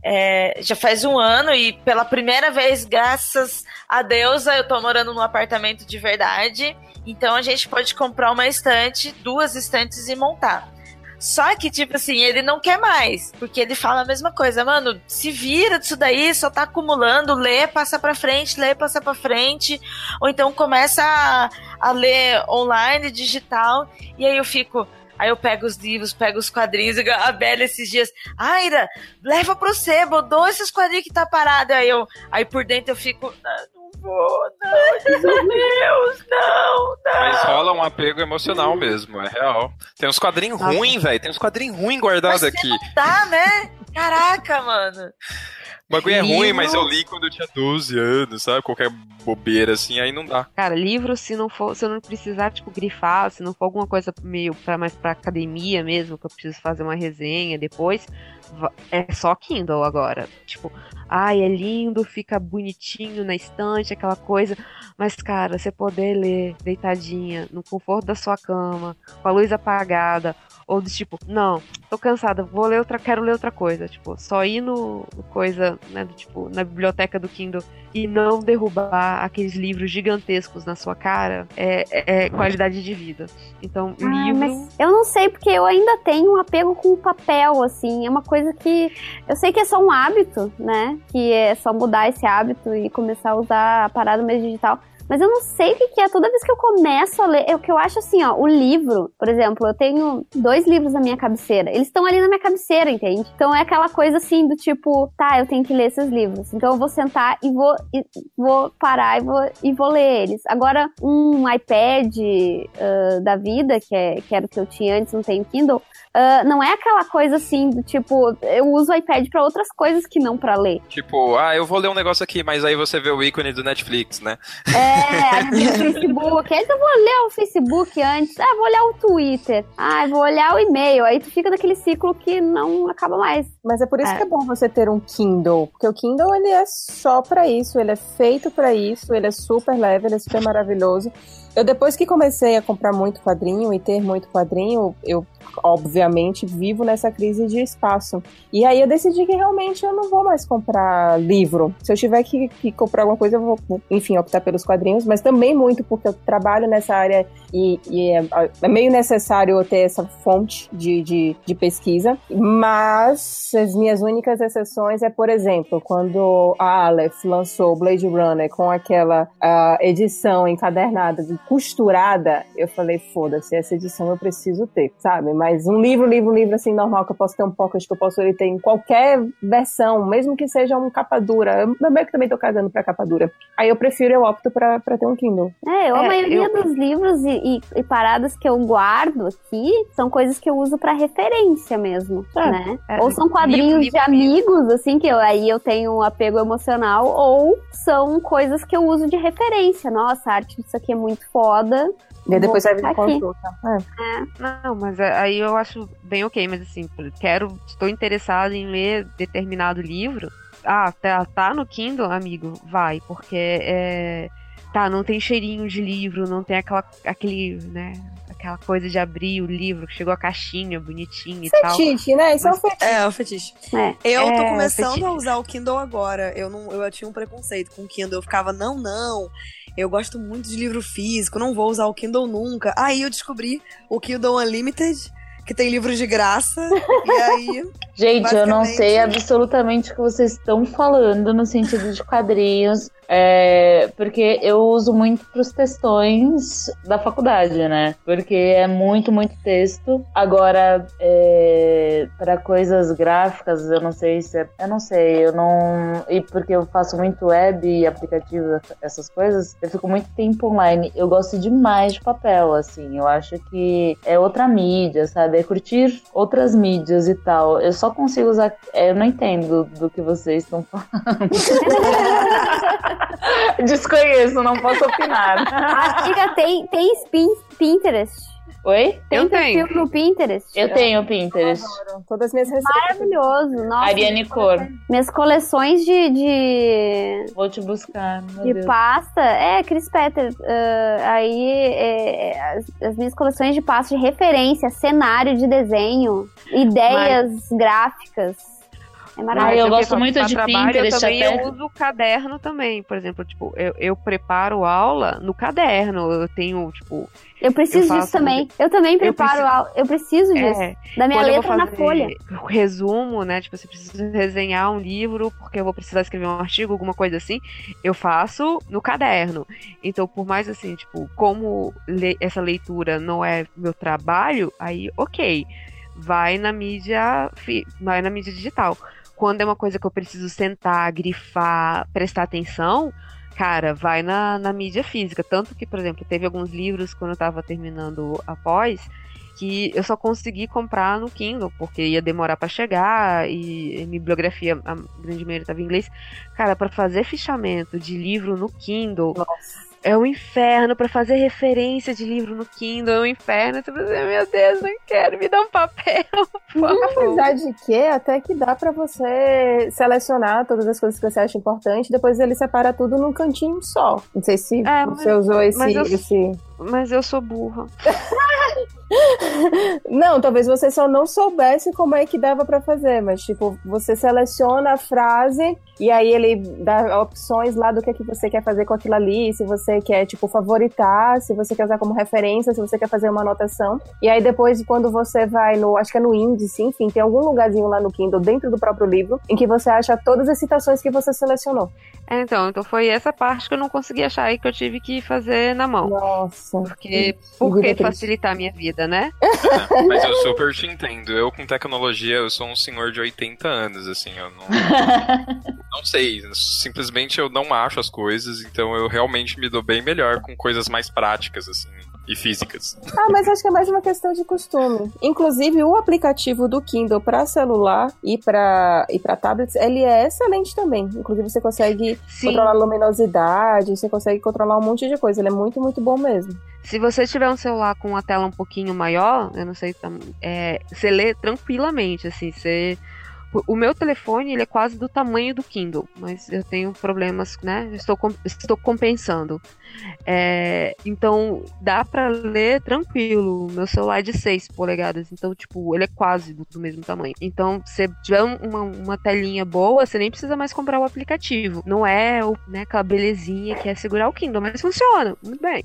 é, já faz um ano e pela primeira vez, graças a Deus, eu tô morando num apartamento de verdade. Então a gente pode comprar uma estante, duas estantes e montar. Só que, tipo assim, ele não quer mais. Porque ele fala a mesma coisa. Mano, se vira disso daí, só tá acumulando. Lê, passa pra frente, lê, passa pra frente. Ou então começa a, a ler online, digital. E aí eu fico. Aí eu pego os livros, pego os quadrinhos, a Bela esses dias, Aira, leva pro sebo, dou esses quadrinhos que tá parado. Aí eu, aí por dentro eu fico, "Ah, vou, não, meu Deus, não, não. Mas rola um apego emocional mesmo, é real. Tem uns quadrinhos Nossa. ruins, velho. Tem uns quadrinhos ruins guardados aqui. Tá, né? Caraca, mano. O bagulho é Livro- ruim, mas eu li quando eu tinha 12 anos, sabe? Qualquer bobeira assim, aí não dá. Cara, livro, se não for, se eu não precisar, tipo, grifar, se não for alguma coisa meio pra, mais pra academia mesmo, que eu preciso fazer uma resenha depois, é só Kindle agora. Tipo, ai, é lindo, fica bonitinho na estante, aquela coisa. Mas, cara, você poder ler deitadinha, no conforto da sua cama, com a luz apagada, ou do tipo, não, tô cansada, vou ler outra, quero ler outra coisa. Tipo, só ir no, no coisa, né, do tipo, na biblioteca do Kindle e não derrubar aqueles livros gigantescos na sua cara é, é- é qualidade de vida. Então, Ah, livro. eu não sei, porque eu ainda tenho um apego com o papel, assim. É uma coisa que. Eu sei que é só um hábito, né? Que é só mudar esse hábito e começar a usar a parada mais digital. Mas eu não sei o que, que é. Toda vez que eu começo a ler, é o que eu acho assim, ó, o livro, por exemplo, eu tenho dois livros na minha cabeceira. Eles estão ali na minha cabeceira, entende? Então é aquela coisa assim do tipo, tá, eu tenho que ler esses livros. Então eu vou sentar e vou, e vou parar e vou, e vou ler eles. Agora, um iPad uh, da vida, que, é, que era o que eu tinha antes, não tem Kindle, Uh, não é aquela coisa assim do tipo, eu uso o iPad pra outras coisas que não pra ler. Tipo, ah, eu vou ler um negócio aqui, mas aí você vê o ícone do Netflix, né? É, aí tem o Facebook. Aí eu vou olhar o Facebook antes. Ah, vou olhar o Twitter. Ah, vou olhar o e-mail. Aí tu fica naquele ciclo que não acaba mais. Mas é por isso É. que é bom você ter um Kindle, porque o Kindle ele é só pra isso, ele é feito pra isso, ele é super leve, ele é super maravilhoso. Eu depois que comecei a comprar muito quadrinho e ter muito quadrinho, eu obviamente vivo nessa crise de espaço. E aí eu decidi que realmente eu não vou mais comprar livro. Se eu tiver que, que comprar alguma coisa, eu vou, enfim, optar pelos quadrinhos, mas também muito porque eu trabalho nessa área e, e é, é meio necessário eu ter essa fonte de, de, de pesquisa. Mas as minhas únicas exceções é, por exemplo, quando a Aleph lançou Blade Runner com aquela ah, edição encadernada, de- costurada, eu falei, foda-se, essa edição eu preciso ter, sabe? Mas um livro, livro, livro assim, normal, que eu posso ter um pocket, que eu posso ele ter em qualquer versão, mesmo que seja um capa dura. Eu meio que também tô cagando pra capa dura. Aí eu prefiro, eu opto pra, pra ter um Kindle. É, eu, a É, maioria eu- dos livros e, e- e paradas que eu guardo aqui são coisas que eu uso pra referência mesmo, É, né? é, ou são quadrinhos livro, de amigos, assim, que eu, aí eu tenho um apego emocional, ou são coisas que eu uso de referência. Nossa, a arte disso aqui é muito foda. E aí depois serve de consulta. É. Não, mas é- aí eu acho bem ok, mas assim, quero, estou interessado em ler determinado livro. Ah, tá, tá no Kindle, amigo, vai, porque é. Tá, não tem cheirinho de livro, não tem aquela, aquele, né, aquela coisa de abrir o livro, que chegou a caixinha bonitinha e tal. Fetiche, né? Isso é um Mas- fetiche. É, o fetiche. É. Eu tô É, começando fetiche. a usar o Kindle agora. Eu não, eu tinha um preconceito com o Kindle. Eu ficava, não, não. Eu gosto muito de livro físico, não vou usar o Kindle nunca. Aí eu descobri o Kindle Unlimited, que tem livros de graça. e aí. Gente, eu não Basicamente- sei absolutamente o que vocês estão falando no sentido de quadrinhos, é, porque eu uso muito para os textões da faculdade, né? Porque é muito, muito texto. Agora, para coisas gráficas, eu não sei se é, eu não sei, eu não e porque eu faço muito web e aplicativo, essas coisas, eu fico muito tempo online. Eu gosto demais de papel, assim. Eu acho que é outra mídia, sabe? É curtir outras mídias e tal. Eu só consigo usar. é, Eu não entendo do que vocês estão falando. Desconheço, não posso opinar. Amiga, tem, tem spin- Pinterest. Oi? Tem Eu perfil tenho. no Pinterest. Eu tenho Pinterest. Todas as minhas receitas. Maravilhoso. Nossa, Ariane Cor. minhas coleções de, de, Vou te buscar. Meu de Deus. pasta. É, Chris Petter. ah, aí, é, as, as minhas coleções de pasta de referência, cenário de desenho, ideias gráficas. É Ah, maravilhoso. eu porque gosto muito pra de trabalho, Pinterest Eu também até. eu uso o caderno também, por exemplo, tipo, eu, eu preparo aula no caderno. Eu tenho, tipo, Eu preciso eu disso também. Eu também preparo. preciso- al- Eu preciso disso. é, da minha quando eu letra na folha. resumo, né? Tipo, se eu preciso resenhar um livro porque eu vou precisar escrever um artigo, alguma coisa assim, eu faço no caderno. Então, por mais assim, tipo, como le- essa leitura não é meu trabalho, aí, ok, vai na mídia, vai na mídia digital. Quando é uma coisa que eu preciso sentar, grifar, prestar atenção, cara, vai na, na mídia física. Tanto que, por exemplo, teve alguns livros quando eu tava terminando a pós que eu só consegui comprar no Kindle, porque ia demorar pra chegar e minha bibliografia, a grande maioria estava em inglês. Cara, pra fazer fichamento de livro no Kindle é um inferno. Pra fazer referência de livro no Kindle é um inferno. Você pensa, meu Deus, não quero, me dá um papel. por favor." Apesar de que até que dá pra você selecionar todas as coisas que você acha importante, depois ele separa tudo num cantinho só. Não sei se É, mas- você usou esse, mas eu- esse. Mas eu sou burra. Não, talvez você só não soubesse como é que dava pra fazer, mas tipo, você seleciona a frase e aí ele dá opções lá do que, é que você quer fazer com aquilo ali, se você quer, tipo, favoritar, se você quer usar como referência, se você quer fazer uma anotação. E aí depois, quando você vai no, acho que é no índice, enfim, tem algum lugarzinho lá no Kindle, dentro do próprio livro, em que você acha todas as citações que você selecionou. É, então, então foi essa parte que eu não consegui achar e que eu tive que fazer na mão. Nossa. Porque, por que facilitar a minha vida, né? É, mas eu super te entendo. Eu com tecnologia, eu sou um senhor de 80 anos, assim, eu não. não sei. Simplesmente eu não acho as coisas, então eu realmente me dou bem melhor com coisas mais práticas, assim, e físicas. Ah, mas acho que é mais uma questão de costume. Inclusive, o aplicativo do Kindle para celular e para e para tablets, ele é excelente também. Inclusive, você consegue Sim. controlar a luminosidade, você consegue controlar um monte de coisa. Ele é muito, muito bom mesmo. Se você tiver um celular com uma tela um pouquinho maior, eu não sei, é, você lê tranquilamente, assim, você... O meu telefone, ele é quase do tamanho do Kindle, mas eu tenho problemas, né? Estou, estou compensando. É, então, dá pra ler tranquilo. Meu celular é de 6 polegadas, então, tipo, ele é quase do, do mesmo tamanho. Então, se tiver um- uma, uma telinha boa, você nem precisa mais comprar o aplicativo. Não é o, né, aquela belezinha que é segurar o Kindle, mas funciona muito bem.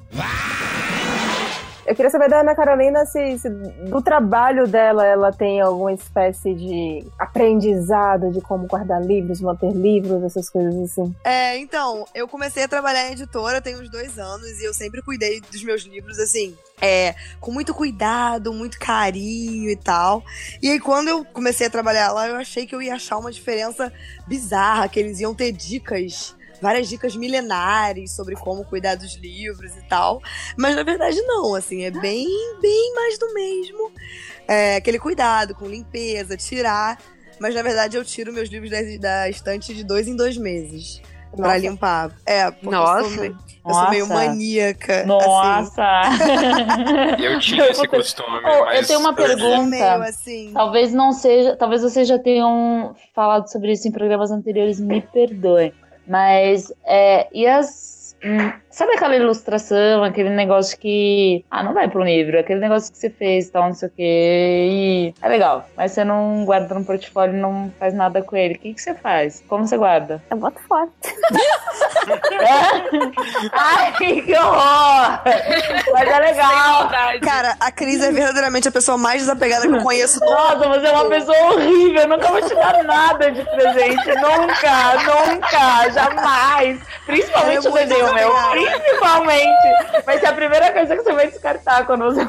Eu queria saber da Ana Carolina se, se do trabalho dela ela tem alguma espécie de aprendizado de como guardar livros, manter livros, essas coisas assim. É, então, eu comecei a trabalhar em editora tem uns dois anos e eu sempre cuidei dos meus livros, assim, é, com muito cuidado, muito carinho e tal. E aí, quando eu comecei a trabalhar lá, eu achei que eu ia achar uma diferença bizarra, que eles iam ter dicas. Várias dicas milenares sobre como cuidar dos livros e tal. Mas na verdade, não, assim, é bem, bem mais do mesmo. É, aquele cuidado com limpeza, tirar. Mas na verdade, eu tiro meus livros da, da estante de dois em dois meses. Pra Nossa. limpar. É, porque Nossa. eu sou, meio- eu sou meio Nossa. maníaca. assim. Nossa! Eu tinha Eu esse costume, Oh, eu mas. tenho uma Eu sou pergunta. meio assim. Talvez não seja. Talvez vocês já tenham falado sobre isso em programas anteriores, me perdoem. Mas, é, e as. Sabe aquela ilustração, aquele negócio que. Ah, não vai pro livro, aquele negócio que você fez, tal, não sei o quê. E é legal, mas você não guarda no portfólio e não faz nada com ele. O que, que você faz? Como você guarda? Eu boto fora. Ai, que horror! Mas é legal! Cara, a Cris é verdadeiramente a pessoa mais desapegada que eu conheço. no Nossa, você é uma pessoa horrível. Eu nunca vou te dar nada de presente. Nunca, nunca, jamais. Principalmente É o desenho meu. Principalmente. Vai ser a primeira coisa que você vai descartar quando você.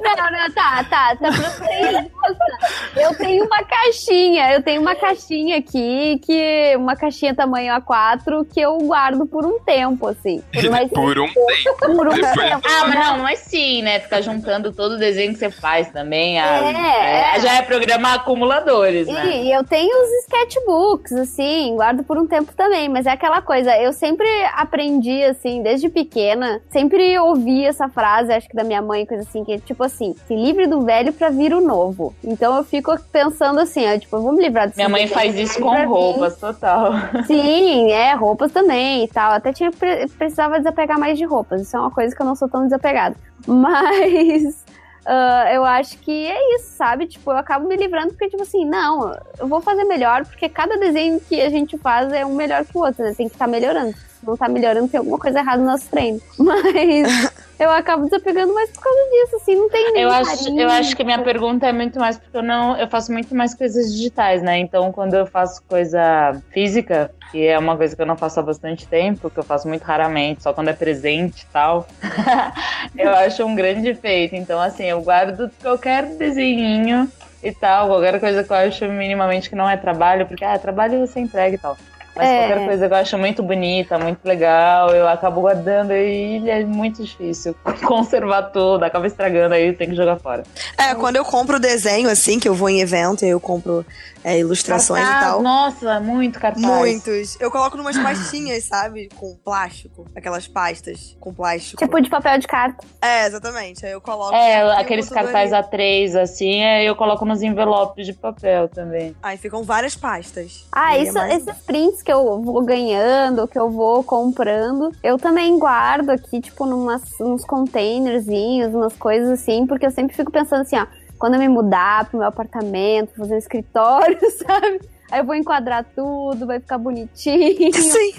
Não, não, tá, tá, tá. Eu tenho uma caixinha, eu tenho uma caixinha aqui, que uma caixinha tamanho A4 que eu guardo por um tempo, assim. Por, mais, Por um tempo. por um Depois- tempo. Ah, mas não, mas sim, né? Ficar juntando todo o desenho que você faz também. ah, É, é. Já é programar acumuladores, né? E, e eu tenho os sketchbooks, assim, guardo por um tempo também, mas é aquela coisa, eu sempre aprendi, assim, desde pequena, sempre ouvi essa frase, acho que da minha mãe, coisa assim, que é tipo assim, se livre do velho pra vir o novo. Então eu fico pensando assim, ó, tipo, me livrar desse Minha mãe desenho faz isso com vir. roupas, total. Sim, é, roupas também e tal. Até tinha, pre- precisava desapegar mais de roupas. Isso é uma coisa que eu não sou tão desapegada. Mas ah, eu acho que é isso, sabe? Tipo, eu acabo me livrando porque, tipo assim, não, eu vou fazer melhor, porque cada desenho que a gente faz é um melhor que o outro, né? Tem que estar melhorando. Não tá melhorando, tem alguma coisa errada no nosso treino. Mas eu acabo desapegando mais por causa disso, assim, não tem nenhum Eu acho, carinho. eu acho que minha pergunta é muito mais porque eu não, eu faço muito mais coisas digitais, né? Então, quando eu faço coisa física, que é uma coisa que eu não faço há bastante tempo, que eu faço muito raramente, só quando é presente e tal, eu acho um grande feito. Então, assim, eu guardo qualquer desenhinho e tal, qualquer coisa que eu acho minimamente que não é trabalho, porque ah, trabalho você entrega e tal. Mas É. qualquer coisa que eu acho muito bonita, muito legal, eu acabo guardando e é muito difícil conservar tudo, acaba estragando aí, tem que jogar fora. É, quando eu compro desenho, assim, que eu vou em evento e eu compro é, ilustrações Cartaz, e tal. Nossa, muito cartaz. Muitos. Eu coloco numas pastinhas, sabe? Com plástico. Aquelas pastas com plástico. Tipo de papel de carta. É, exatamente. Aí eu coloco. É, aqueles cartazes ali. A3, assim, é, eu coloco nos envelopes de papel também. Aí ficam várias pastas. Ah, é isso, mais- esses prints que eu vou ganhando, que eu vou comprando, eu também guardo aqui, tipo, numas, uns containerzinhos, umas coisas assim, porque eu sempre fico pensando assim, ó, quando eu me mudar pro meu apartamento, fazer um escritório, sabe? Aí eu vou enquadrar tudo, vai ficar bonitinho. Sim,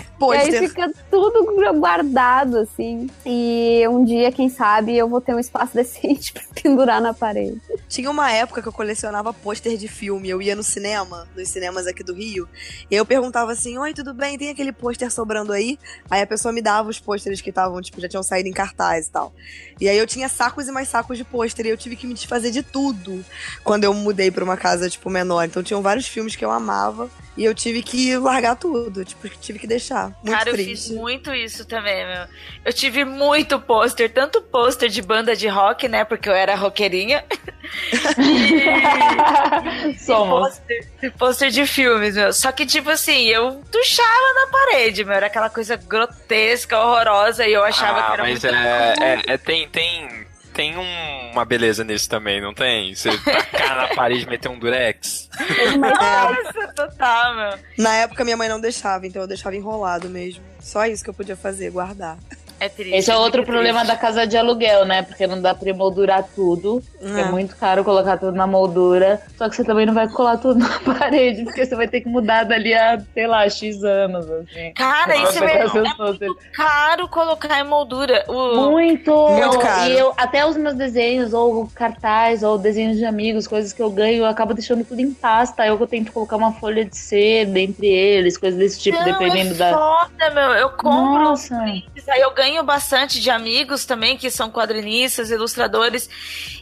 E aí fica tudo guardado, assim. E um dia, quem sabe, eu vou ter um espaço decente pra pendurar na parede. Tinha uma época que eu colecionava pôster de filme. Eu ia no cinema, nos cinemas aqui do Rio, e eu perguntava assim: Oi, tudo bem? Tem aquele pôster sobrando aí? Aí a pessoa me dava os pôsteres que estavam, tipo, já tinham saído em cartaz e tal. E aí eu tinha sacos e mais sacos de pôster, e eu tive que me desfazer de tudo quando eu mudei pra uma casa, tipo, menor. Então tinham vários filmes que eu amava. E eu tive que largar tudo, tipo, tive que deixar. Muito Cara, eu triste. fiz muito isso também, meu. Eu tive muito pôster, tanto pôster de banda de rock, né? Porque eu era roqueirinha. e, Somos. pôster- de filmes, meu. Só que, tipo assim, eu tuchava na parede, meu. Era aquela coisa grotesca, horrorosa, e eu achava que Ah, era mas muito é, é, é- tem, tem, tem um- uma beleza nisso também, não tem? Você tacar na parede e meter um durex. Nossa, total, meu. Na época minha mãe não deixava, então eu deixava enrolado mesmo. Só isso que eu podia fazer, guardar. É triste. Esse é outro muito problema triste. da casa de aluguel, né? Porque não dá pra emoldurar tudo. É. É. muito caro colocar tudo na moldura. Só que você também não vai colar tudo na parede, porque você vai ter que mudar dali a, sei lá, X anos, assim. Cara, Pra isso é, é pôsteres. caro colocar em moldura. O, Muito! Muito caro. E eu, até os meus desenhos, ou cartaz, ou desenhos de amigos, coisas que eu ganho, eu acabo deixando tudo em pasta. Eu tento colocar uma folha de seda entre eles, coisas desse tipo, Não, dependendo é da. foda, meu. Eu compro Nossa! Aí eu ganho bastante de amigos também, que são quadrinistas, ilustradores.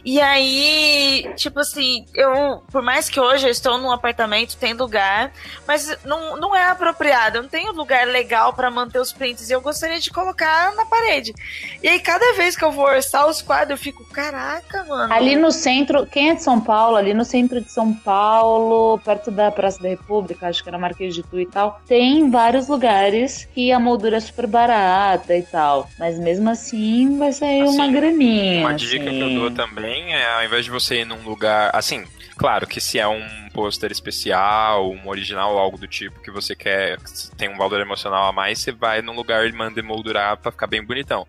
E aí, tipo assim, eu, por mais que hoje eu estou num apartamento, tem lugar, mas não, não é apropriado. Eu não tenho lugar legal para manter os prints. E eu gostaria de colocar na parede. E aí, cada vez que eu vou orçar os quadros, eu fico, caraca, mano. Ali no centro, quem é de São Paulo, ali no centro de São Paulo, perto da Praça da República, acho que era Marquês de Tu e tal, tem vários lugares que a moldura é super barata e tal. Mas mesmo assim vai sair Assim, uma graninha. Uma dica que eu assim. dou também é, ao invés de você ir num lugar. Assim, claro que se é um pôster especial, um original ou algo do tipo que você quer, que tem um valor emocional a mais, você vai num lugar e manda emoldurar pra ficar bem bonitão.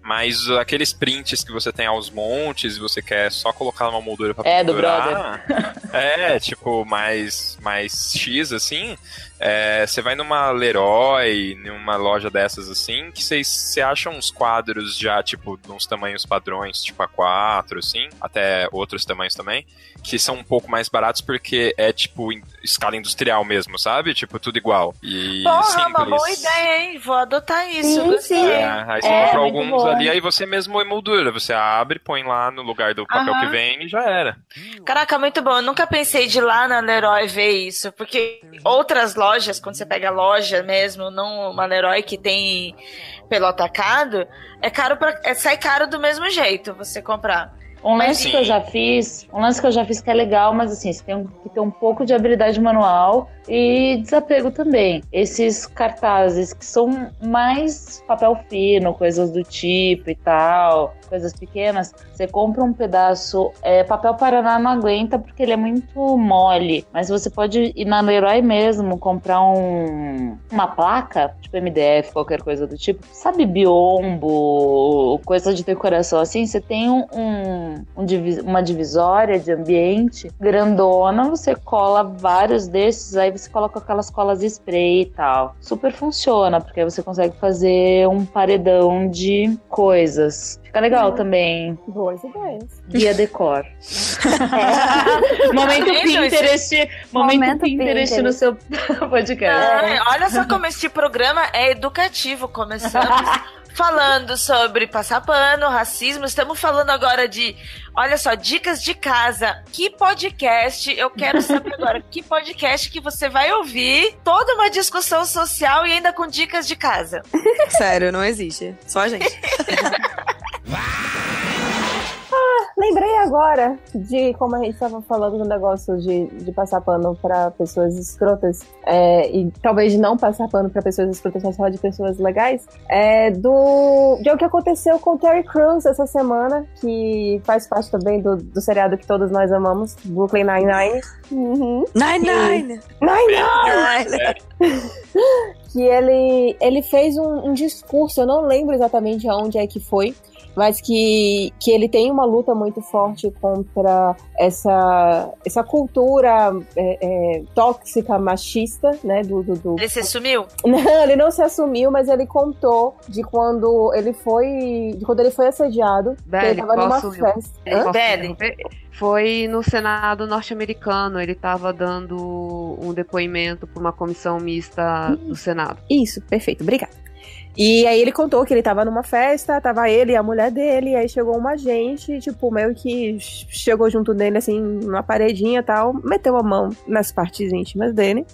Mas aqueles prints que você tem aos montes e você quer só colocar numa moldura pra É, do pendurar, É, tipo, mais, mais X, assim. é, você vai numa Leroy, numa loja dessas assim, que vocês você acha uns quadros já, tipo, de uns tamanhos padrões, tipo A4, assim, até outros tamanhos também, que são um pouco mais baratos porque é, tipo, em escala industrial mesmo, sabe? Tipo, tudo igual. E Porra, simples. uma boa ideia, hein? Vou adotar isso. Sim, sim. É, aí você É, compra muito alguns bom. ali, aí você mesmo emoldura. Você abre, põe lá no lugar do papel Aham. que vem e já era. Caraca, muito bom. Eu nunca pensei de ir lá na Leroy ver isso, porque outras lojas, quando você pega a loja mesmo, não uma Leroy que tem pelo atacado, é caro pra, é, sai caro do mesmo jeito você comprar. Um lance sim. que eu já fiz, um lance que eu já fiz que é legal, mas assim, você tem que ter um pouco de habilidade manual e desapego também. Esses cartazes que são mais papel fino, coisas do tipo e tal, coisas pequenas, você compra um pedaço, é, papel Paraná não aguenta porque ele é muito mole, mas você pode ir na Leroy mesmo, comprar um, uma placa, tipo MDF, qualquer coisa do tipo, sabe biombo, coisa de decoração assim, você tem um, um- um uma divisória de ambiente grandona, você cola vários desses, aí você coloca aquelas colas spray e tal. Super funciona, porque aí você consegue fazer um paredão de coisas. Fica legal também. Boas ideias. Guia decor. Momento Tá? Pinterest. Momento, Momento Pinterest, no Pinterest. seu podcast. Ai, olha só como este programa é educativo. Começamos falando sobre passar pano, racismo. Estamos falando agora de, olha só, dicas de casa. Que podcast? Eu quero saber agora. Que podcast que você vai ouvir? Toda uma discussão social e ainda com dicas de casa. Sério, não existe. Só a gente. Lembrei agora de como a gente estava falando do negócio de, de passar pano pra pessoas escrotas é, e talvez de não passar pano pra pessoas escrotas, mas falar de pessoas legais, é do de o que aconteceu com o Terry Crews essa semana, que faz parte também do, do seriado que todos nós amamos, Brooklyn Nine-Nine. Uhum. Nine Nine! Nine! que ele, ele fez um, um discurso, eu não lembro exatamente aonde é que foi, mas que, que ele tem uma luta muito forte contra essa, essa cultura é, é, tóxica, machista, né? Do, do, do- Ele se sumiu? Não, ele não se assumiu, mas ele contou de quando ele foi. De quando ele foi assediado. que ele Belly, tava numa posso- festa. Belly. Foi no Senado norte-americano. Ele estava dando um depoimento para uma comissão mista do Senado. Isso, perfeito, obrigada. E aí ele contou que ele tava numa festa, tava ele e a mulher dele, aí chegou uma gente, tipo, meio que chegou junto dele, assim, numa paredinha e tal, meteu a mão nas partes íntimas dele.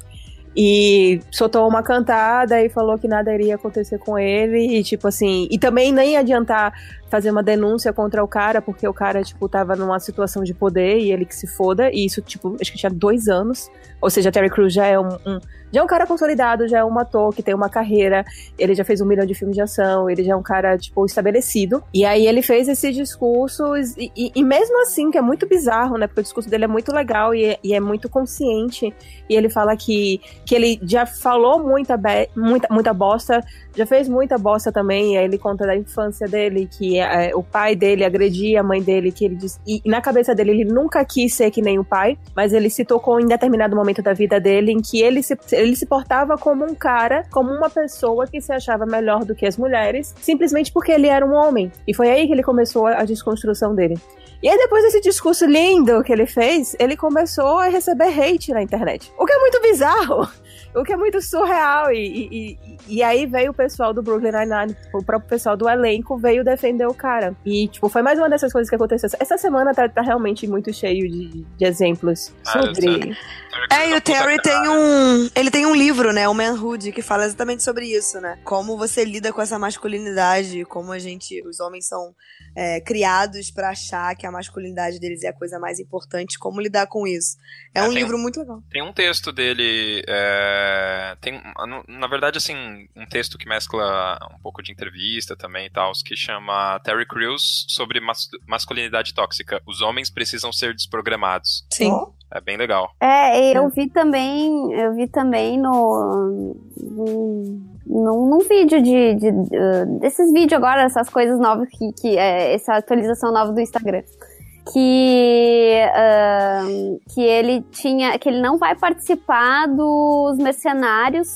E soltou uma cantada e falou que nada iria acontecer com ele. E, tipo assim, e também nem ia adiantar fazer uma denúncia contra o cara, porque o cara, tipo, tava numa situação de poder e ele que se foda. E isso, tipo, acho que tinha dois anos. Ou seja, Terry Crews já é um, um- já é um cara consolidado, já é um ator que tem uma carreira, ele já fez um milhão de filmes de ação, ele já é um cara, tipo, estabelecido. E aí ele fez esse discurso, e, e- e mesmo assim, que é muito bizarro, né? Porque o discurso dele é muito legal e, é- e é muito consciente. E ele fala que, que ele já falou muita, muita, muita bosta, já fez muita bosta também. E aí ele conta da infância dele, que é, o pai dele agredia a mãe dele, que ele diz. E na cabeça dele, ele nunca quis ser que nem o pai, mas ele se tocou em determinado momento da vida dele em que ele se, ele se portava como um cara, como uma pessoa que se achava melhor do que as mulheres, simplesmente porque ele era um homem. E foi aí que ele começou a desconstrução dele. E aí, depois desse discurso lindo que ele fez, ele começou a receber hate na internet. O que é muito bizarro. O que é muito surreal. E, e, e- aí veio o pessoal do Brooklyn Nine-Nine, o próprio pessoal do elenco veio defender o cara. E, tipo, foi mais uma dessas coisas que aconteceu. Essa semana tá, tá realmente muito cheio de, de exemplos Ah, sobre. É, e o Terry tem um. Ele tem um livro, né? O Manhood, que fala exatamente sobre isso, né? Como você lida com essa masculinidade, como a gente. Os homens são é, criados pra achar que a masculinidade deles é a coisa mais importante, como lidar com isso. É Ah, um livro muito legal. Tem um texto dele. é, tem, na verdade, assim, um texto que mescla um pouco de entrevista também e tal, que chama Terry Crews sobre mas- masculinidade tóxica. Os homens precisam ser desprogramados. Sim. É bem legal. É, eu vi também, eu vi também no. num, num, vídeo de. de, uh, desses vídeos agora, essas coisas novas que. que é, essa atualização nova do Instagram. Que. ahn, que ele tinha. Que ele não vai participar dos Mercenários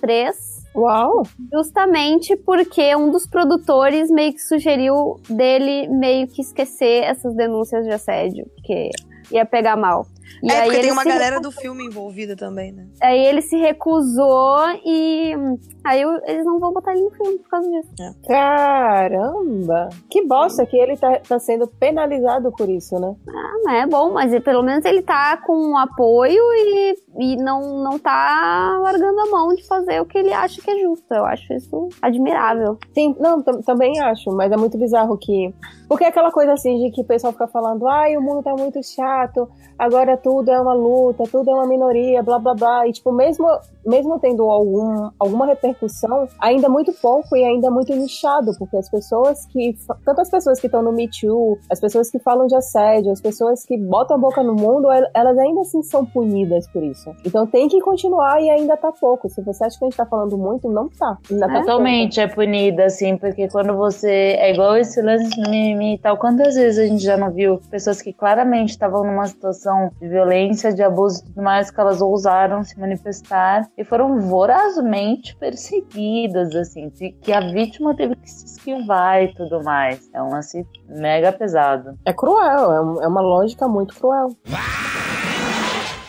3 Uau! Justamente porque um dos produtores meio que sugeriu dele meio que esquecer essas denúncias de assédio, porque ia pegar mal. E é, porque tem uma galera recu- do filme envolvida também, né? Aí ele se recusou e hum, aí eu- eles não vão botar ele no filme por causa disso. Caramba! Que bosta que ele tá, tá sendo penalizado por isso, né? Ah, mas é bom, mas pelo menos ele tá com um apoio e, e não, não tá largando a mão de fazer o que ele acha que é justo. Eu acho isso admirável. Sim, não, tam- também acho, mas é muito bizarro que. Porque é aquela coisa assim de que o pessoal fica falando, ai, o mundo tá muito chato, agora tudo é uma luta, tudo é uma minoria, blá blá blá. E, tipo, mesmo, mesmo tendo algum, alguma repercussão, ainda é muito pouco e ainda é muito nichado, porque as pessoas que. Tanto as pessoas que estão no Me Too, as pessoas que falam de assédio, as pessoas que botam a boca no mundo, el- elas ainda assim são punidas por isso. Então tem que continuar e ainda tá pouco. Se você acha que a gente tá falando muito, não tá. Ainda tá Totalmente é punida, assim, porque quando você. É igual esse lance do mimimi e tal. Quantas vezes a gente já não viu pessoas que claramente estavam numa situação de violência, de abuso e tudo mais, que elas ousaram se manifestar e foram vorazmente perseguidas, assim, de- que a vítima teve que se esquivar e tudo mais. É um lance mega pesado. É cruel, é, é uma lógica muito cruel.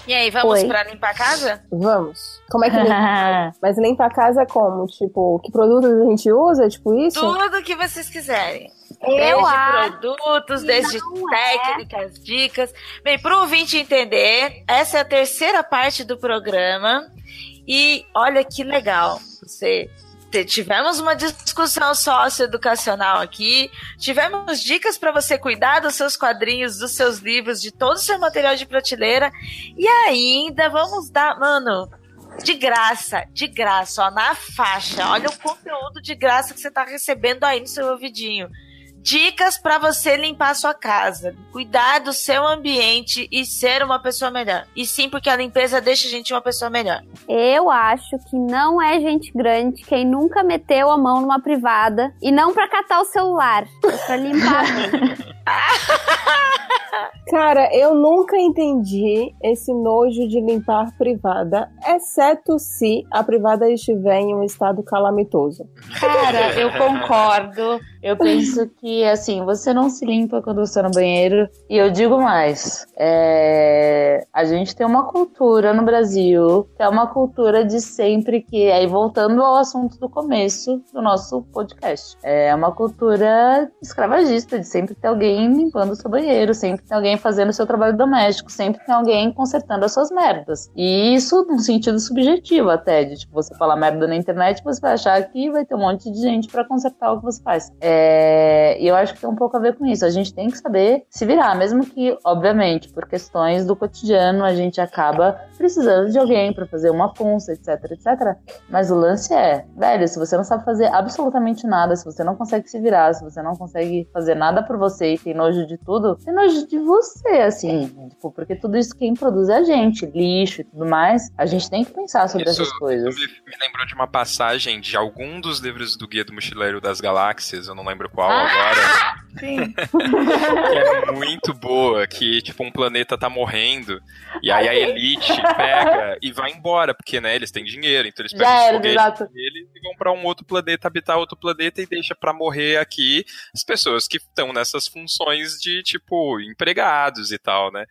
E aí, vamos Oi. pra limpar a casa? Vamos. Como é que limpa? Mas limpa a casa como? Tipo, que produtos a gente usa? Tipo isso? Tudo que vocês quiserem. Eu desde acho produtos, desde é. técnicas, dicas. Bem, pro ouvinte entender, essa é a terceira parte do programa. E olha que legal você tivemos uma discussão socioeducacional aqui, tivemos dicas pra você cuidar dos seus quadrinhos, dos seus livros, de todo o seu material de prateleira, e ainda vamos dar, mano, de graça, de graça, ó, na faixa. Olha o conteúdo de graça que você tá recebendo aí no seu ouvidinho. Dicas pra você limpar a sua casa, cuidar do seu ambiente e ser uma pessoa melhor. E sim, porque a limpeza deixa a gente uma pessoa melhor. Eu acho que não é gente grande quem nunca meteu a mão numa privada e não pra catar o celular, é pra limpar. Cara, eu nunca entendi esse nojo de limpar privada, exceto se a privada estiver em um estado calamitoso. Cara, eu concordo. Eu penso que, assim, você não se limpa quando você está no banheiro. E eu digo mais: é, a gente tem uma cultura no Brasil, que é uma cultura de sempre que. Aí, voltando ao assunto do começo do nosso podcast, é uma cultura escravagista, de sempre ter alguém limpando o seu banheiro, sempre ter alguém fazendo o seu trabalho doméstico, sempre tem alguém consertando as suas merdas. E isso num sentido subjetivo, até, de tipo, você falar merda na internet, você vai achar que vai ter um monte de gente pra consertar o que você faz. É, e eu acho que tem um pouco a ver com isso. A gente tem que saber se virar, mesmo que, obviamente, por questões do cotidiano, a gente acaba precisando de alguém pra fazer uma função, etc, etc. Mas o lance é, velho, se você não sabe fazer absolutamente nada, se você não consegue se virar, se você não consegue fazer nada por você e tem nojo de tudo, tem nojo de você, assim. Tipo, porque tudo isso quem produz é a gente, lixo e tudo mais. A gente tem que pensar sobre Isso essas coisas. me me lembrou de uma passagem de algum dos livros do Guia do Mochileiro das Galáxias, eu não lembro qual agora, Sim. que é muito boa, que tipo um planeta tá morrendo e aí a elite pega e vai embora, porque né, eles têm dinheiro, então eles pegam Já os foguetes deles e vão pra um outro planeta, habitar outro planeta e deixa pra morrer aqui as pessoas que estão nessas funções de tipo empregados e tal, né?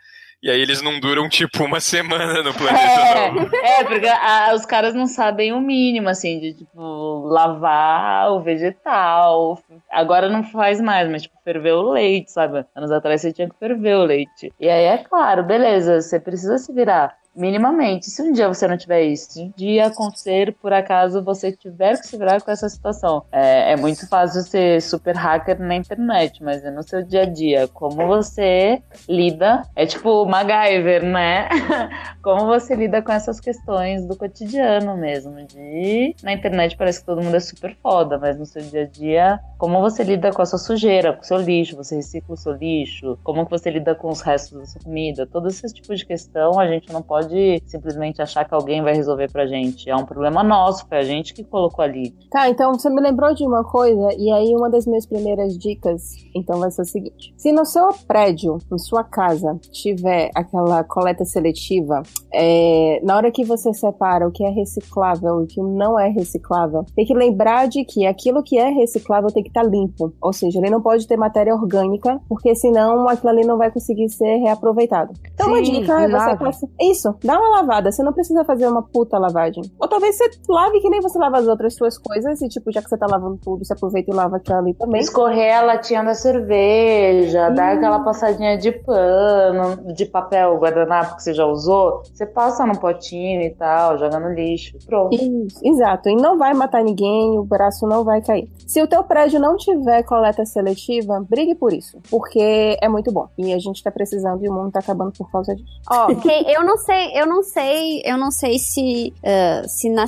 E aí eles não duram tipo uma semana no planeta, não. É, é, porque ah, os caras não sabem o mínimo, assim, de, tipo, lavar o vegetal. Agora não faz mais, mas, tipo, ferver o leite, sabe? Anos atrás você tinha que ferver o leite. E aí, é claro, beleza, você precisa se virar. Minimamente. Se um dia você não tiver isso, se um dia acontecer, por acaso, você tiver que se virar com essa situação. É, é muito fácil ser super hacker na internet, mas é no seu dia a dia. Como você lida. É tipo MacGyver, né? Como você lida com essas questões do cotidiano mesmo. De. Na internet parece que todo mundo é super foda, mas no seu dia a dia, como você lida com a sua sujeira, com o seu lixo, você recicla o seu lixo, como que você lida com os restos da sua comida, todo esse tipo de questão a gente não pode simplesmente achar que alguém vai resolver pra gente. É um problema nosso, foi a gente que colocou ali. Tá, então você me lembrou de uma coisa, e aí uma das minhas primeiras dicas, então vai ser o seguinte: se no seu prédio, em sua casa, tiver aquela coleta seletiva, é, na hora que você separa o que é reciclável e o que não é reciclável, tem que lembrar de que aquilo que é reciclável tem que estar limpo. Ou seja, ele não pode ter matéria orgânica, porque senão aquilo ali não vai conseguir ser reaproveitado. Então, uma Sim, dica é você passa. Isso, dá uma lavada. Você não precisa fazer uma puta lavagem. Ou talvez você lave que nem você lava as outras suas coisas, e tipo, já que você tá lavando tudo, você aproveita e lava aquilo ali também. Escorrer a latinha da cerveja, dar aquela passadinha de pano, de papel, guardanapo que você já usou, você passa no potinho e tal, joga no lixo. Pronto. Isso, exato. E não vai matar ninguém, o braço não vai cair. Se o teu prédio não tiver coleta seletiva, brigue por isso. Porque é muito bom. E a gente tá precisando e o mundo tá acabando por causa disso. Ó, quem- eu não sei, eu não sei, eu não sei se, eh, se, na-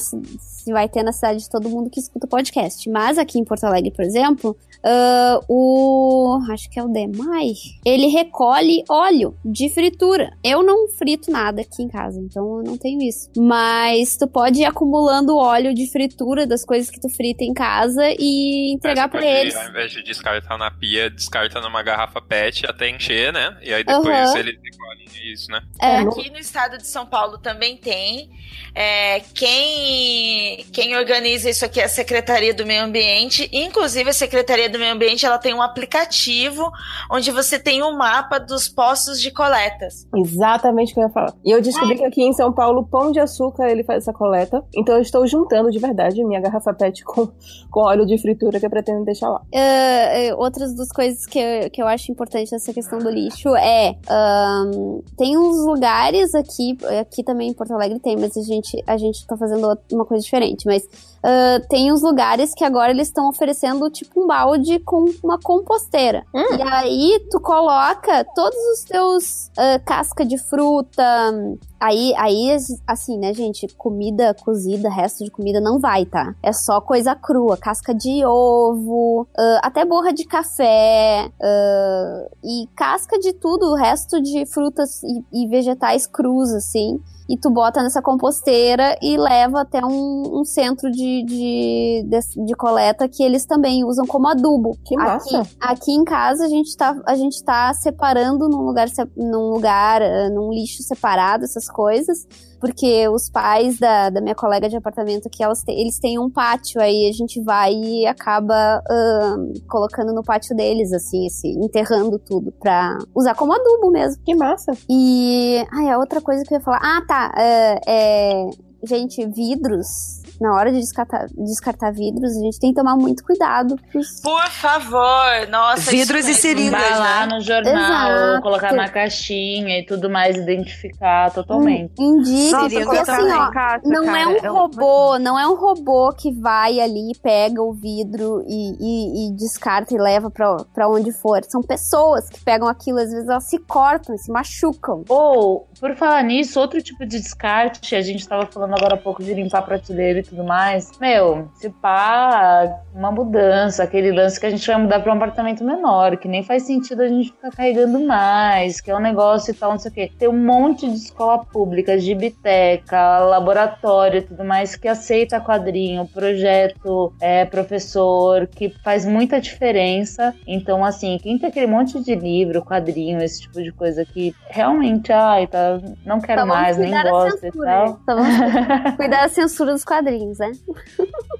se vai ter na cidade de todo mundo que escuta podcast. Mas aqui em Porto Alegre, por exemplo, ah, o. Acho que é o Demai. Ele recolhe óleo de fritura. Eu não frito nada aqui em casa, então eu não tenho isso. Mas tu pode ir acumulando óleo de fritura das coisas que tu frita em casa e entregar pode, eles. Ao invés de descartar na pia, descarta numa garrafa PET até encher, né? E aí depois Aham. eles recolhem isso, né? É, Aqui no estado de São Paulo também tem. É, quem, quem organiza isso aqui é a Secretaria do Meio Ambiente. Inclusive, a Secretaria do Meio Ambiente ela tem um aplicativo onde você tem um mapa dos postos de coletas. Exatamente o que eu ia falar. E eu descobri que aqui em São Paulo, Pão de Açúcar, ele faz essa coleta. Então eu estou juntando de verdade minha garrafa PET com, com óleo de fritura que eu pretendo deixar lá. É, é, outras das coisas que eu, que eu acho importante nessa questão do lixo é ahn, tem uns lugares aqui aqui, aqui também em Porto Alegre tem, mas a gente, a gente tá fazendo uma coisa diferente. Mas uh, tem uns lugares que agora eles estão oferecendo tipo um balde com uma composteira. Hum. E aí tu coloca todos os teus uh, casca de fruta. Aí, aí, assim, né, gente? Comida cozida, resto de comida não vai, tá? É só coisa crua, casca de ovo, uh, até borra de café, e casca de tudo, o resto de frutas e, e vegetais crus, assim e tu bota nessa composteira e leva até um, um centro de, de, de, de coleta que eles também usam como adubo. Que massa. Aqui, em casa a gente tá, a gente tá separando num lugar, num lugar, eh, num lixo separado essas coisas, porque os pais da, da minha colega de apartamento aqui, elas te- eles têm um pátio, aí a gente vai e acaba colocando no pátio deles, assim, esse, enterrando tudo pra usar como adubo mesmo. Que massa. E. Ai, a outra coisa que eu ia falar. Ah, tá. É. é, gente, vidros. Na hora de descartar, descartar vidros, a gente tem que tomar muito cuidado. pros- Por favor, nossa. Vidros e mesmo. seringas, Vai lá né? no jornal, Exato. colocar na caixinha e tudo mais, identificar totalmente. Indique, Nossa, porque assim, ó. Cássia, Não cara, é um é robô, não é um robô que vai ali, pega o vidro e, e- e descarta e leva pra, pra onde for. São pessoas que pegam aquilo, às vezes elas se cortam e se machucam. Ou, por falar nisso, outro tipo de descarte, a gente tava falando agora há pouco de limpar prateleira e tudo mais. Meu, se pá, uma mudança, aquele lance que a gente vai mudar pra um apartamento menor, que nem faz sentido a gente ficar carregando mais, que é um negócio e tal, não sei o quê. Tem um monte de escola pública, de biblioteca, laboratório e tudo mais que aceita quadrinho, projeto, é, professor, que faz muita diferença. Então, assim, quem tem aquele monte de livro, quadrinho, esse tipo de coisa que realmente, ai, tá, não quero vamos mais, nem gosto e tal. né? Só vamos cuidar da censura dos quadrinhos, né?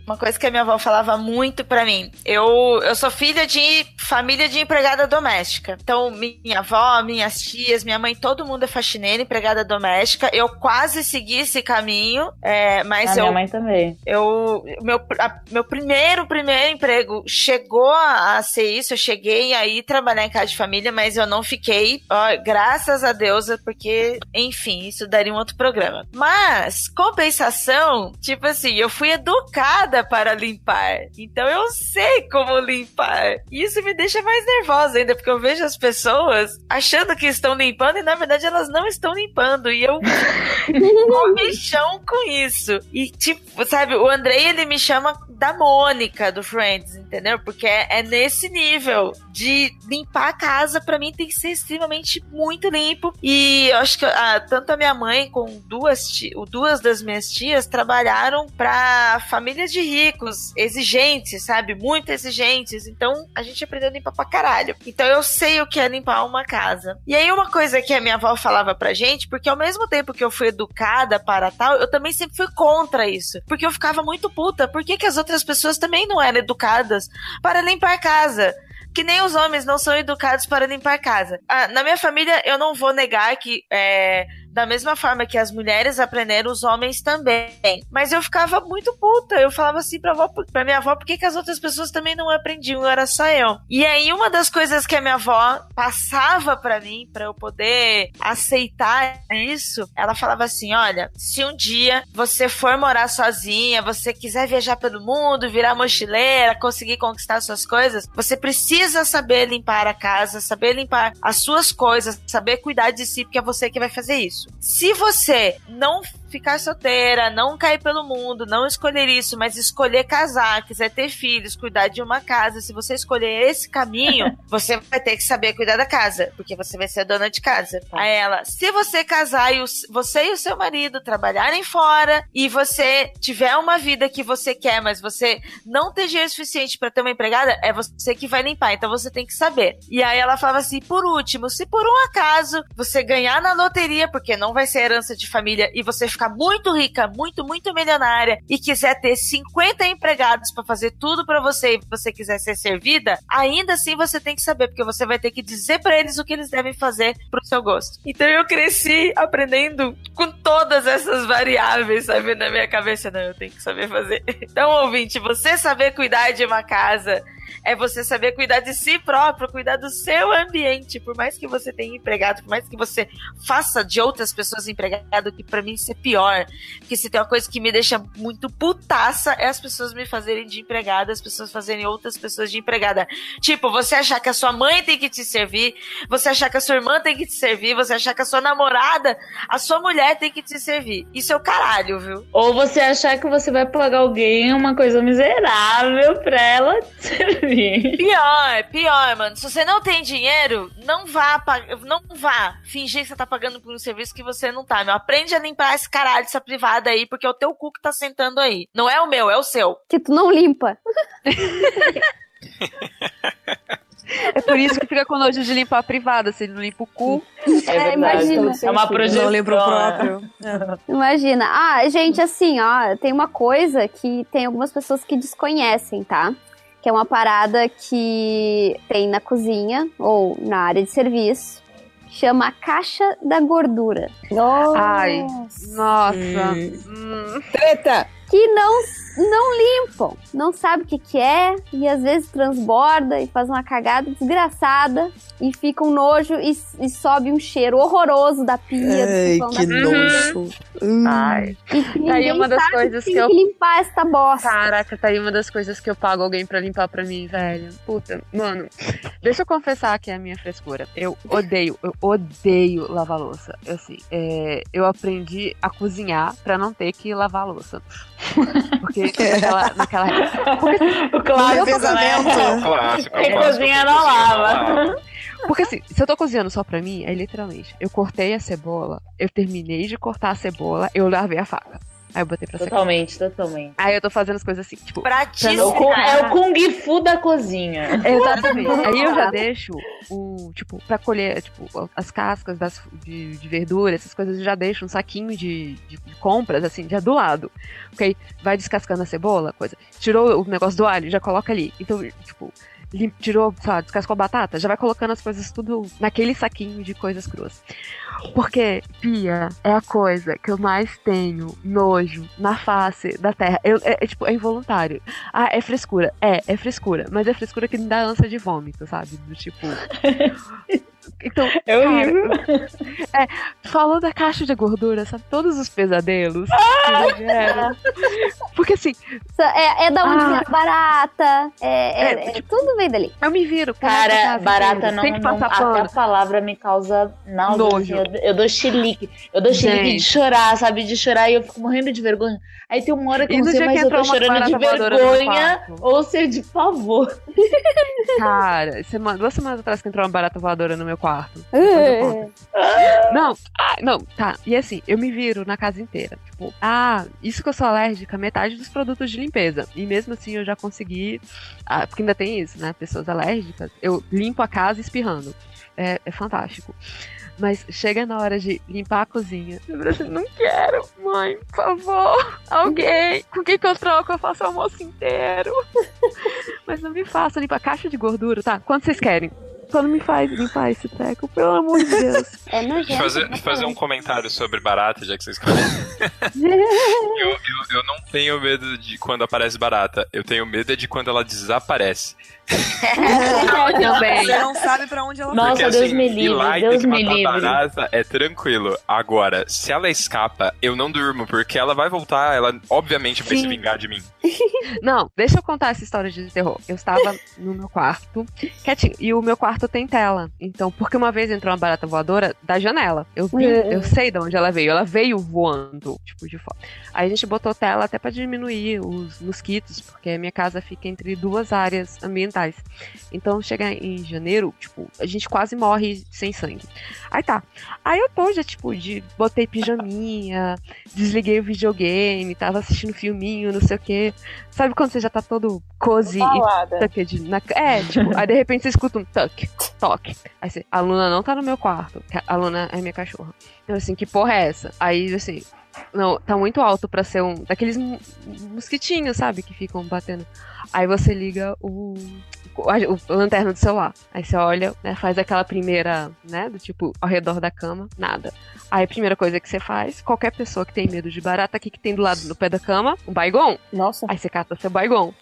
Uma coisa que a minha avó falava muito pra mim. Eu, eu sou filha de família de empregada doméstica. Então, minha avó, minhas tias, minha mãe, todo mundo é faxineira, empregada doméstica. Eu quase segui esse caminho, é, A mas minha eu mãe também. eu meu, a- meu primeiro primeiro emprego chegou a, a ser isso eu cheguei aí trabalhar em casa de família mas eu não fiquei ó, graças a Deus porque enfim isso daria um outro programa mas compensação tipo assim eu fui educada para limpar então eu sei como limpar e isso me deixa mais nervosa ainda porque eu vejo as pessoas achando que estão limpando e na verdade elas não estão limpando e eu comichão com isso. E, tipo, sabe, o Andrei, ele me chama da Mônica do Friends, entendeu? Porque é, é nesse nível de limpar a casa, pra mim tem que ser extremamente muito limpo. E eu acho que ah, tanto a minha mãe com duas, duas das minhas tias trabalharam pra famílias de ricos, exigentes, sabe? Muito exigentes. Então a gente aprendeu a limpar pra caralho. Então eu sei o que é limpar uma casa. E aí uma coisa que a minha avó falava pra gente, porque ao mesmo tempo que eu fui educada para tal, eu também sempre fui contra isso. Porque eu ficava muito puta. Por que, que as outras pessoas também não eram educadas para limpar casa? Que nem os homens não são educados para limpar casa. Ah, na minha família, eu não vou negar que é, da mesma forma que as mulheres aprenderam, os homens também. Mas eu ficava muito puta. Eu falava assim pra, avó, pra minha avó, por que, que as outras pessoas também não aprendiam? Era só eu. E aí, uma das coisas que a minha avó passava pra mim, pra eu poder aceitar isso, ela falava assim: olha, se um dia você for morar sozinha, você quiser viajar pelo mundo, virar mochileira, conseguir conquistar suas coisas, você precisa saber limpar a casa, saber limpar as suas coisas, saber cuidar de si, porque é você que vai fazer isso. Se você não ficar solteira, não cair pelo mundo, não escolher isso, mas escolher casar, quiser ter filhos, cuidar de uma casa, se você escolher esse caminho, você vai ter que saber cuidar da casa, porque você vai ser a dona de casa. Aí ela, se você casar e o- você e o seu marido trabalharem fora e você tiver uma vida que você quer, mas você não ter dinheiro suficiente pra ter uma empregada, é você que vai limpar, então você tem que saber. E aí ela falava assim, por último, se por um acaso você ganhar na loteria, porque não vai ser herança de família, e você ficar muito rica, muito, muito milionária e quiser ter 50 empregados pra fazer tudo pra você e você quiser ser servida, ainda assim você tem que saber, porque você vai ter que dizer pra eles o que eles devem fazer pro seu gosto. Então eu cresci aprendendo com todas essas variáveis, sabe, na minha cabeça. Não, eu tenho que saber fazer. Então, ouvinte, você saber cuidar de uma casa é você saber cuidar de si próprio, cuidar do seu ambiente. Por mais que você tenha empregado, por mais que você faça de outras pessoas empregado, que pra mim isso é pior. Porque se tem uma coisa que me deixa muito putaça, é as pessoas me fazerem de empregada, as pessoas fazerem outras pessoas de empregada. Tipo, você achar que a sua mãe tem que te servir, você achar que a sua irmã tem que te servir, você achar que a sua namorada, a sua mulher tem que te servir. Isso é o caralho, viu? Ou você achar que você vai pagar alguém uma coisa miserável pra ela te servir. Pior, pior, mano. Se você não tem dinheiro, não vá, não vá fingir que você tá pagando por um serviço que você não tá, meu. Aprende a limpar esse caralho dessa privada aí, porque é o teu cu que tá sentando aí. Não é o meu, é o seu. Que tu não limpa. É por isso que fica com nojo de limpar a privada, se ele não limpa o cu. É, imagina. É uma projeção. Não lembro o né? próprio. Imagina. Ah, gente, assim, ó, tem uma coisa que tem algumas pessoas que desconhecem, tá? Que é uma parada que tem na cozinha ou na área de serviço. Chama a caixa da gordura. Ai, nossa. Hum. Hum. Treta! Que não, não limpam. Não sabe o que, que é. E às vezes transborda e faz uma cagada desgraçada. E fica um nojo e, e sobe um cheiro horroroso da pia. Ai, que da pia. nojo. Hum. Ai. E que Tá aí uma das sabe coisas tem que eu- limpar esta bosta. Caraca, tá aí uma das coisas que eu pago alguém pra limpar pra mim, velho. Puta, mano. Deixa eu confessar que é a minha frescura. Eu odeio, eu odeio lavar louça. Eu, assim, é, eu aprendi a cozinhar pra não ter que lavar louça. Porque naquela, naquela Porque, O clássico, né? Clássico, é o Quem clássico. cozinha não lava. porque assim, se eu tô cozinhando só pra mim, é literalmente, eu cortei a cebola, eu terminei de cortar a cebola, eu lavei a faca. Aí eu botei pra secar. Totalmente, totalmente. Aí eu tô fazendo as coisas assim, tipo, É o, Pratíssimo. cu- é o Kung Fu da cozinha. Exatamente. Aí eu já deixo o, tipo, pra colher, tipo, as cascas das, de, de verdura, essas coisas, eu já deixo um saquinho de, de compras, assim, já do lado. Porque aí vai descascando a cebola, coisa. Tirou o negócio do alho, já coloca ali. Então, tipo, tirou, sei lá, descascou a batata, já vai colocando as coisas tudo naquele saquinho de coisas cruas. Porque pia é a coisa que eu mais tenho nojo na face da terra. Eu, é, é, tipo, é involuntário. Ah, é frescura. É, é frescura. Mas é frescura que me dá ânsia de vômito, sabe? Do tipo. Então, É horrível. é, falou da caixa de gordura, sabe? Todos os pesadelos que gero. Porque assim, É, é da onde Ah. vem a barata. É, é- É, é- tudo vem dali. eu me viro. essa Cara, casa barata inteira. não, Tem que não passar até a pano. palavra me causa náusea. Nojo. Eu, dou chilique. Eu dou chilique de chorar, sabe? De chorar e eu fico morrendo de vergonha. Aí tem uma hora que eu não sei mais eu tô chorando de vergonha ou se é de pavor. Cara, semana, duas semanas atrás que entrou uma barata voadora no meu quarto. Uh, Não, ah, não, tá. E assim, eu me viro na casa inteira. Tipo, ah, isso que eu sou alérgica metade dos produtos de limpeza. E mesmo assim eu já consegui. ah, porque ainda tem isso, né? Pessoas alérgicas. Eu limpo a casa espirrando. É, é fantástico. Mas chega na hora de limpar a cozinha. Eu assim, não quero, mãe, por favor. Alguém. Com quem que eu troco? Eu faço o almoço inteiro. Mas não me faça limpar a caixa de gordura, tá? Quanto vocês querem? Só não me faz limpar esse treco, pelo amor de Deus. é Deixa eu nojento. fazer, pra deixa eu fazer um comentário sobre barata, já que vocês conhecem. eu, eu, eu não tenho medo de quando aparece barata. Eu tenho medo é de quando ela desaparece. Também. Você não sabe pra onde ela Nossa, Porque, Deus assim, me livre, lá e Deus ter que me livre. barata é tranquilo. Agora, se ela escapa, eu não durmo, porque ela vai voltar, ela obviamente vai Sim. se vingar de mim. Não, deixa eu contar essa história de terror. Eu estava no meu quarto, quietinho, e o meu quarto tem tela. Então, porque uma vez entrou uma barata voadora da janela. Eu vi, eu sei de onde ela veio. Ela veio voando, tipo, de fora. Aí a gente botou tela até pra diminuir os mosquitos, porque a minha casa fica entre duas áreas ambientais. Então, chega em janeiro, tipo, a gente quase morre sem sangue. Aí tá. Aí eu tô já, tipo, de botei pijaminha, desliguei o videogame, tava assistindo filminho, não sei o quê. Sabe quando você já tá todo cozy e tucked na... É, tipo, aí de repente você escuta um tuck, toque. Aí você, a Luna não tá no meu quarto, a Luna é minha cachorra. Eu assim, que porra é essa? Aí, assim, Não, tá muito alto pra ser um. Daqueles mosquitinhos, sabe? Que ficam batendo. Aí você liga o. A- lanterna do celular. Aí você olha, né? Faz aquela primeira, né? Do tipo, ao redor da cama, nada. Aí a primeira coisa que você faz, qualquer pessoa que tem medo de barata, o que, que tem do lado do pé da cama? Um baigon. Nossa. Aí você cata seu baigon.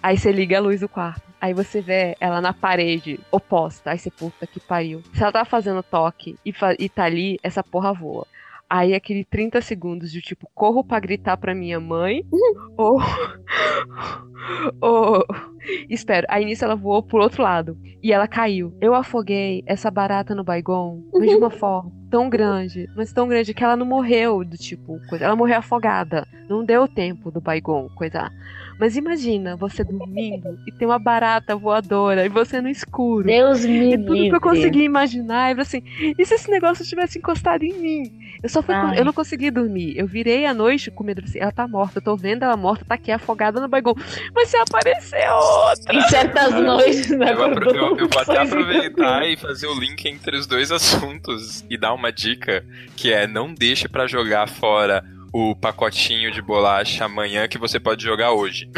Aí você liga a luz do quarto. Aí você vê ela na parede oposta. Aí você, puta que pariu. Se ela tá fazendo toque e, fa- e tá ali, essa porra voa. Aí aquele 30 segundos de tipo, corro pra gritar pra minha mãe. ou. ou. Espero. Aí nisso ela voou pro outro lado. E ela caiu. Eu afoguei essa barata no baigon, mas de uma forma tão grande, mas tão grande que ela não morreu do tipo, coisa. Ela morreu afogada. Não deu tempo do baigon, coisa. Mas imagina você dormindo e tem uma barata voadora e você no escuro. Deus me E tudo que livre. eu consegui imaginar é assim, e se esse negócio tivesse encostado em mim? Eu só fui, Ai. eu não consegui dormir. Eu virei à noite com medo assim, ela tá morta, eu tô vendo ela morta, tá aqui afogada no baigon. Mas se aparecer outra. Em certas noites, né? Eu, apro- acordou eu- eu vou até aproveitar e fazer o link entre os dois assuntos e dar uma dica que é não deixe pra jogar fora o pacotinho de bolacha amanhã que você pode jogar hoje.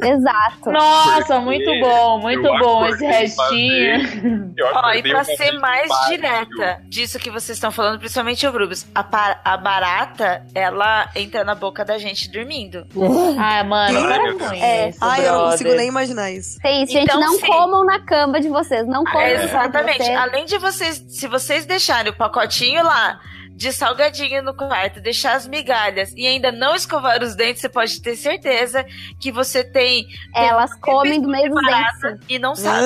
Exato. Nossa, Porque muito bom, muito bom esse restinho. Ó, e pra ser mais direta disso que vocês estão falando, principalmente o Brubis, a, a barata, ela entra na boca da gente dormindo. Ah, mano, para. É. isso, Ai, eu não nem imaginar isso. Tem isso, gente. Então, Não sim. comam na cama de vocês. Não comam de Exatamente. vocês. Além de vocês, se vocês deixarem o pacotinho lá de salgadinho no quarto, deixar as migalhas e ainda não escovar os dentes, você pode ter certeza que você tem Elas comem do barata dentes. e não sabe.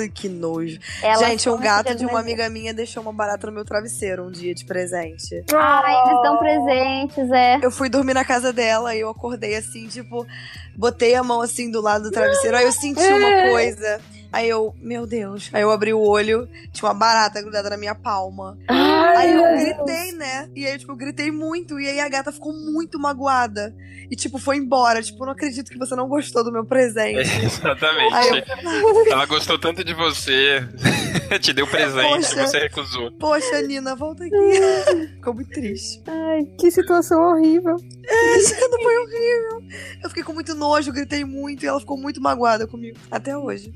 Ai, que nojo. Elas Gente, um gato de uma amiga minha deixou uma barata no meu travesseiro um dia de presente. Ai, eles dão presentes, é. Eu fui dormir na casa dela e eu acordei assim, tipo, botei a mão assim do lado do travesseiro, aí eu senti uma coisa. Aí eu, meu Deus. Aí eu abri o olho, tinha uma barata grudada na minha palma. aí eu gritei, né? E aí, tipo, eu gritei muito. E aí a gata ficou muito magoada. E, tipo, foi embora. Tipo, não acredito que você não gostou do meu presente. Exatamente. Aí eu, Ela gostou tanto de você, te deu presente, Poxa. você recusou. poxa, Nina, volta aqui. Ficou muito triste. Ai, que situação horrível. Não foi horrível. Eu fiquei com muito nojo, gritei muito e ela ficou muito magoada comigo. Até hoje.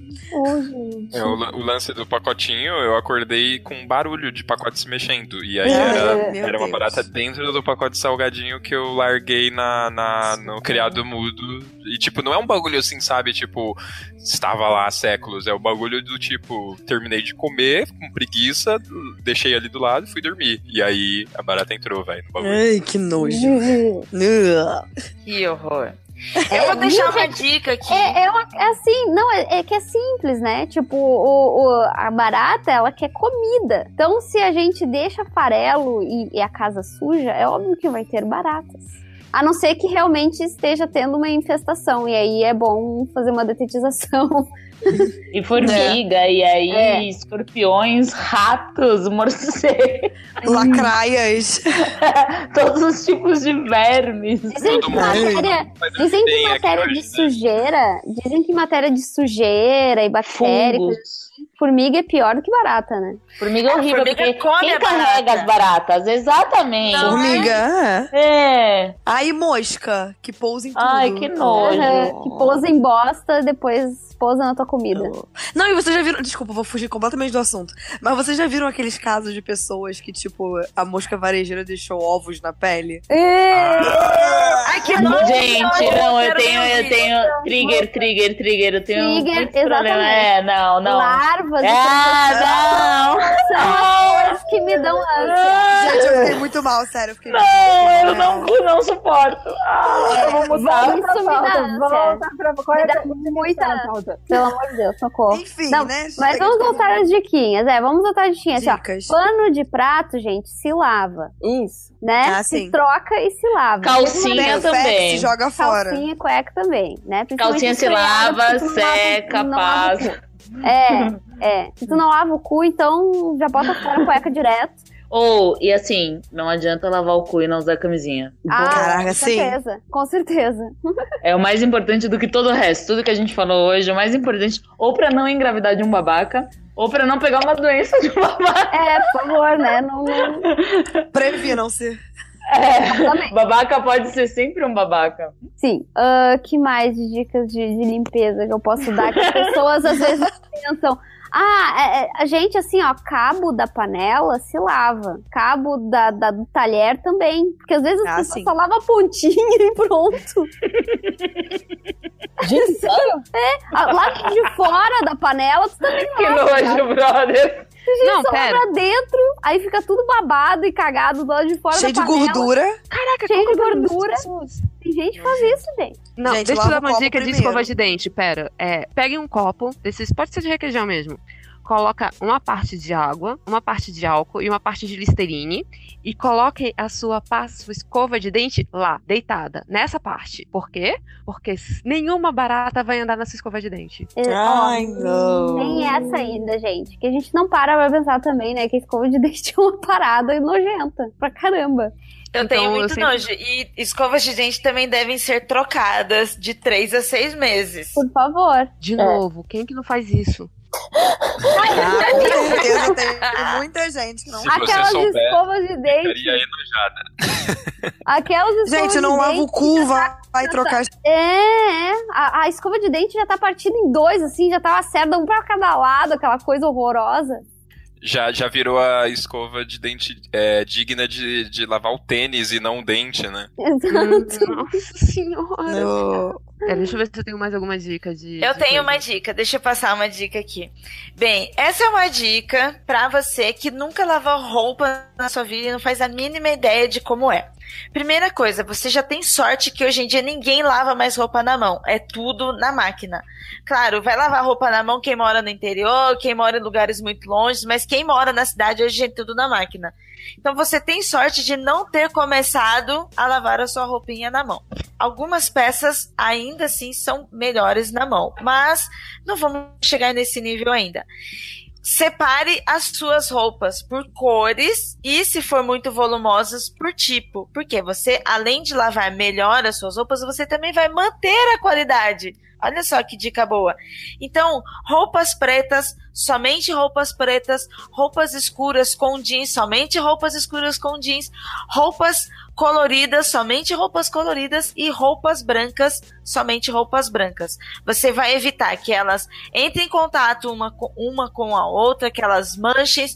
Gente. É, o, o lance do pacotinho, eu acordei com um barulho de pacote se mexendo. E aí É, era, meu era uma barata dentro do pacote salgadinho que eu larguei na, na- no criado mudo. E, tipo, não é um bagulho assim, sabe? Tipo, estava lá há séculos. É o bagulho do tipo, terminei de comer, com preguiça, deixei ali do lado e fui dormir. E aí a barata entrou, velho, no bagulho. Ai, que nojo. Que horror. Eu vou deixar uma dica aqui. É, é, uma- é assim, não, é, é que é simples, né? Tipo, o, o- a barata, ela quer comida. Então, se a gente deixa farelo e, e a casa suja, é óbvio que vai ter baratas. A não ser que realmente esteja tendo uma infestação. E aí é bom fazer uma detetização. E formiga, e aí É. escorpiões, ratos, morcegos, Lacraias. todos os tipos de vermes. Dizem que matéria, Mas dizem que matéria de né? sujeira, dizem que matéria de sujeira e bactéria, Fungos. formiga é pior do que barata, né? Formiga é horrível, formiga porque come quem carrega barata. as baratas? Exatamente. Não. Formiga, é. É. Aí mosca, que pousa em tudo. Ai, que nojo. Aham, que pousa em bosta, depois pousa na tua comida. Não, e vocês já viram. Desculpa, vou fugir completamente do assunto. Mas vocês já viram aqueles casos de pessoas que, tipo, a mosca varejeira deixou ovos na pele? Ai, que nojo. Gente, não, eu tenho, eu tenho trigger, trigger, trigger, eu tenho Trigger, muito problema. exatamente. É, não, não. Larvas Ah, são as coisas que me dão ânsia. Gente, eu fiquei muito mal, sério. Eu não. Não, mal. eu não, não suporto. Ah, eu vou mudar. Isso me dá ânsia. Volta pra qual é Me dá muita-? Pelo amor de Deus, socorro. Enfim, Não, né? Mas vamos voltar às diquinhas. É, vamos voltar às diquinhas. Assim, ó. Dicas. Pano de prato, gente, se lava, Isso. né? Ah, se sim. troca e se lava. Calcinha Tem o Fex, também. joga fora. Calcinha e cueca também, né? Calcinha se lava, seca, lava passa. É, é. Se tu não lava o cu, então já bota fora a cueca direto. Ou, e assim, não adianta lavar o cu e não usar camisinha. Ah, Caraca, com sim. certeza. Com certeza. É o mais importante do que todo o resto. Tudo que a gente falou hoje, é o mais importante, ou pra não engravidar de um babaca, ou pra não pegar uma doença de um babaca. É, por favor, né? Não, não- Previnam-se. É, babaca pode ser sempre um babaca. Sim. Ah, que mais de dicas de, de limpeza que eu posso dar? Que as pessoas às vezes pensam. Ah, é- é, a gente, assim, ó, cabo da panela se lava. Cabo da, da- do talher também. Porque às vezes as Ah, pessoas sim. só lavam a pontinha e pronto. Gente, sério? Ah, Lá de fora da panela, tu também Que lava. nojo, brother. Não, só pera. lava dentro, aí fica tudo babado e cagado do lado de fora Cheio de da panela. gordura. Caraca, Cheio de que é gordura. Tem gente que faz isso, gente. Não, Gente, deixa eu dar uma dica de primeiro. escova de dente. Pera, é, pegue um copo desses, pode ser de requeijão mesmo. Coloca uma parte de água, uma parte de álcool e uma parte de listerine e coloque a sua, pa- sua escova de dente lá, deitada, nessa parte. Por quê? Porque nenhuma barata vai andar nessa escova de dente. É, Ai, ó, não. Tem essa ainda, gente. Que a gente não para pra pensar também, né? Que a escova de dente é uma parada nojenta pra caramba. Eu Então, tenho eu muito sempre- nojo. E escovas de dente também devem ser trocadas de três a seis meses. Por favor. De É. novo, quem que não faz isso? Ah, com certeza tem muita gente que não. Aquelas souber, escovas de dente. Enojada. Aquelas escovas Gente, não de lava dente. o cu, vai, vai trocar. É, é. A, a escova de dente já tá partida em dois, assim, já tá uma cerda, um pra cada lado, aquela coisa horrorosa. Já, já virou a escova de dente é, digna de, de lavar o tênis e não o dente, né? Exato. Nossa senhora. No... É, deixa eu ver se eu tenho mais alguma dica de. Eu de tenho coisa. uma dica, deixa eu passar uma dica aqui. Bem, essa é uma dica pra você que nunca lavou roupa na sua vida e não faz a mínima ideia de como é. Primeira coisa, você já tem sorte que hoje em dia ninguém lava mais roupa na mão, é tudo na máquina. Claro, vai lavar roupa na mão quem mora no interior, quem mora em lugares muito longe, mas quem mora na cidade hoje é tudo na máquina. Então você tem sorte de não ter começado a lavar a sua roupinha na mão. Algumas peças ainda assim são melhores na mão, mas não vamos chegar nesse nível ainda. Separe as suas roupas por cores e, se for muito volumosas, por tipo. Porque você, além de lavar melhor as suas roupas, você também vai manter a qualidade. Olha só que dica boa. Então, roupas pretas, somente roupas pretas, roupas escuras com jeans, somente roupas escuras com jeans, roupas coloridas, somente roupas coloridas e roupas brancas, somente roupas brancas. Você vai evitar que elas entrem em contato uma com, uma com a outra, que elas manchem,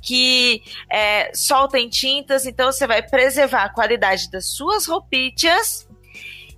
que é, soltem tintas. Então você vai preservar a qualidade das suas roupitas.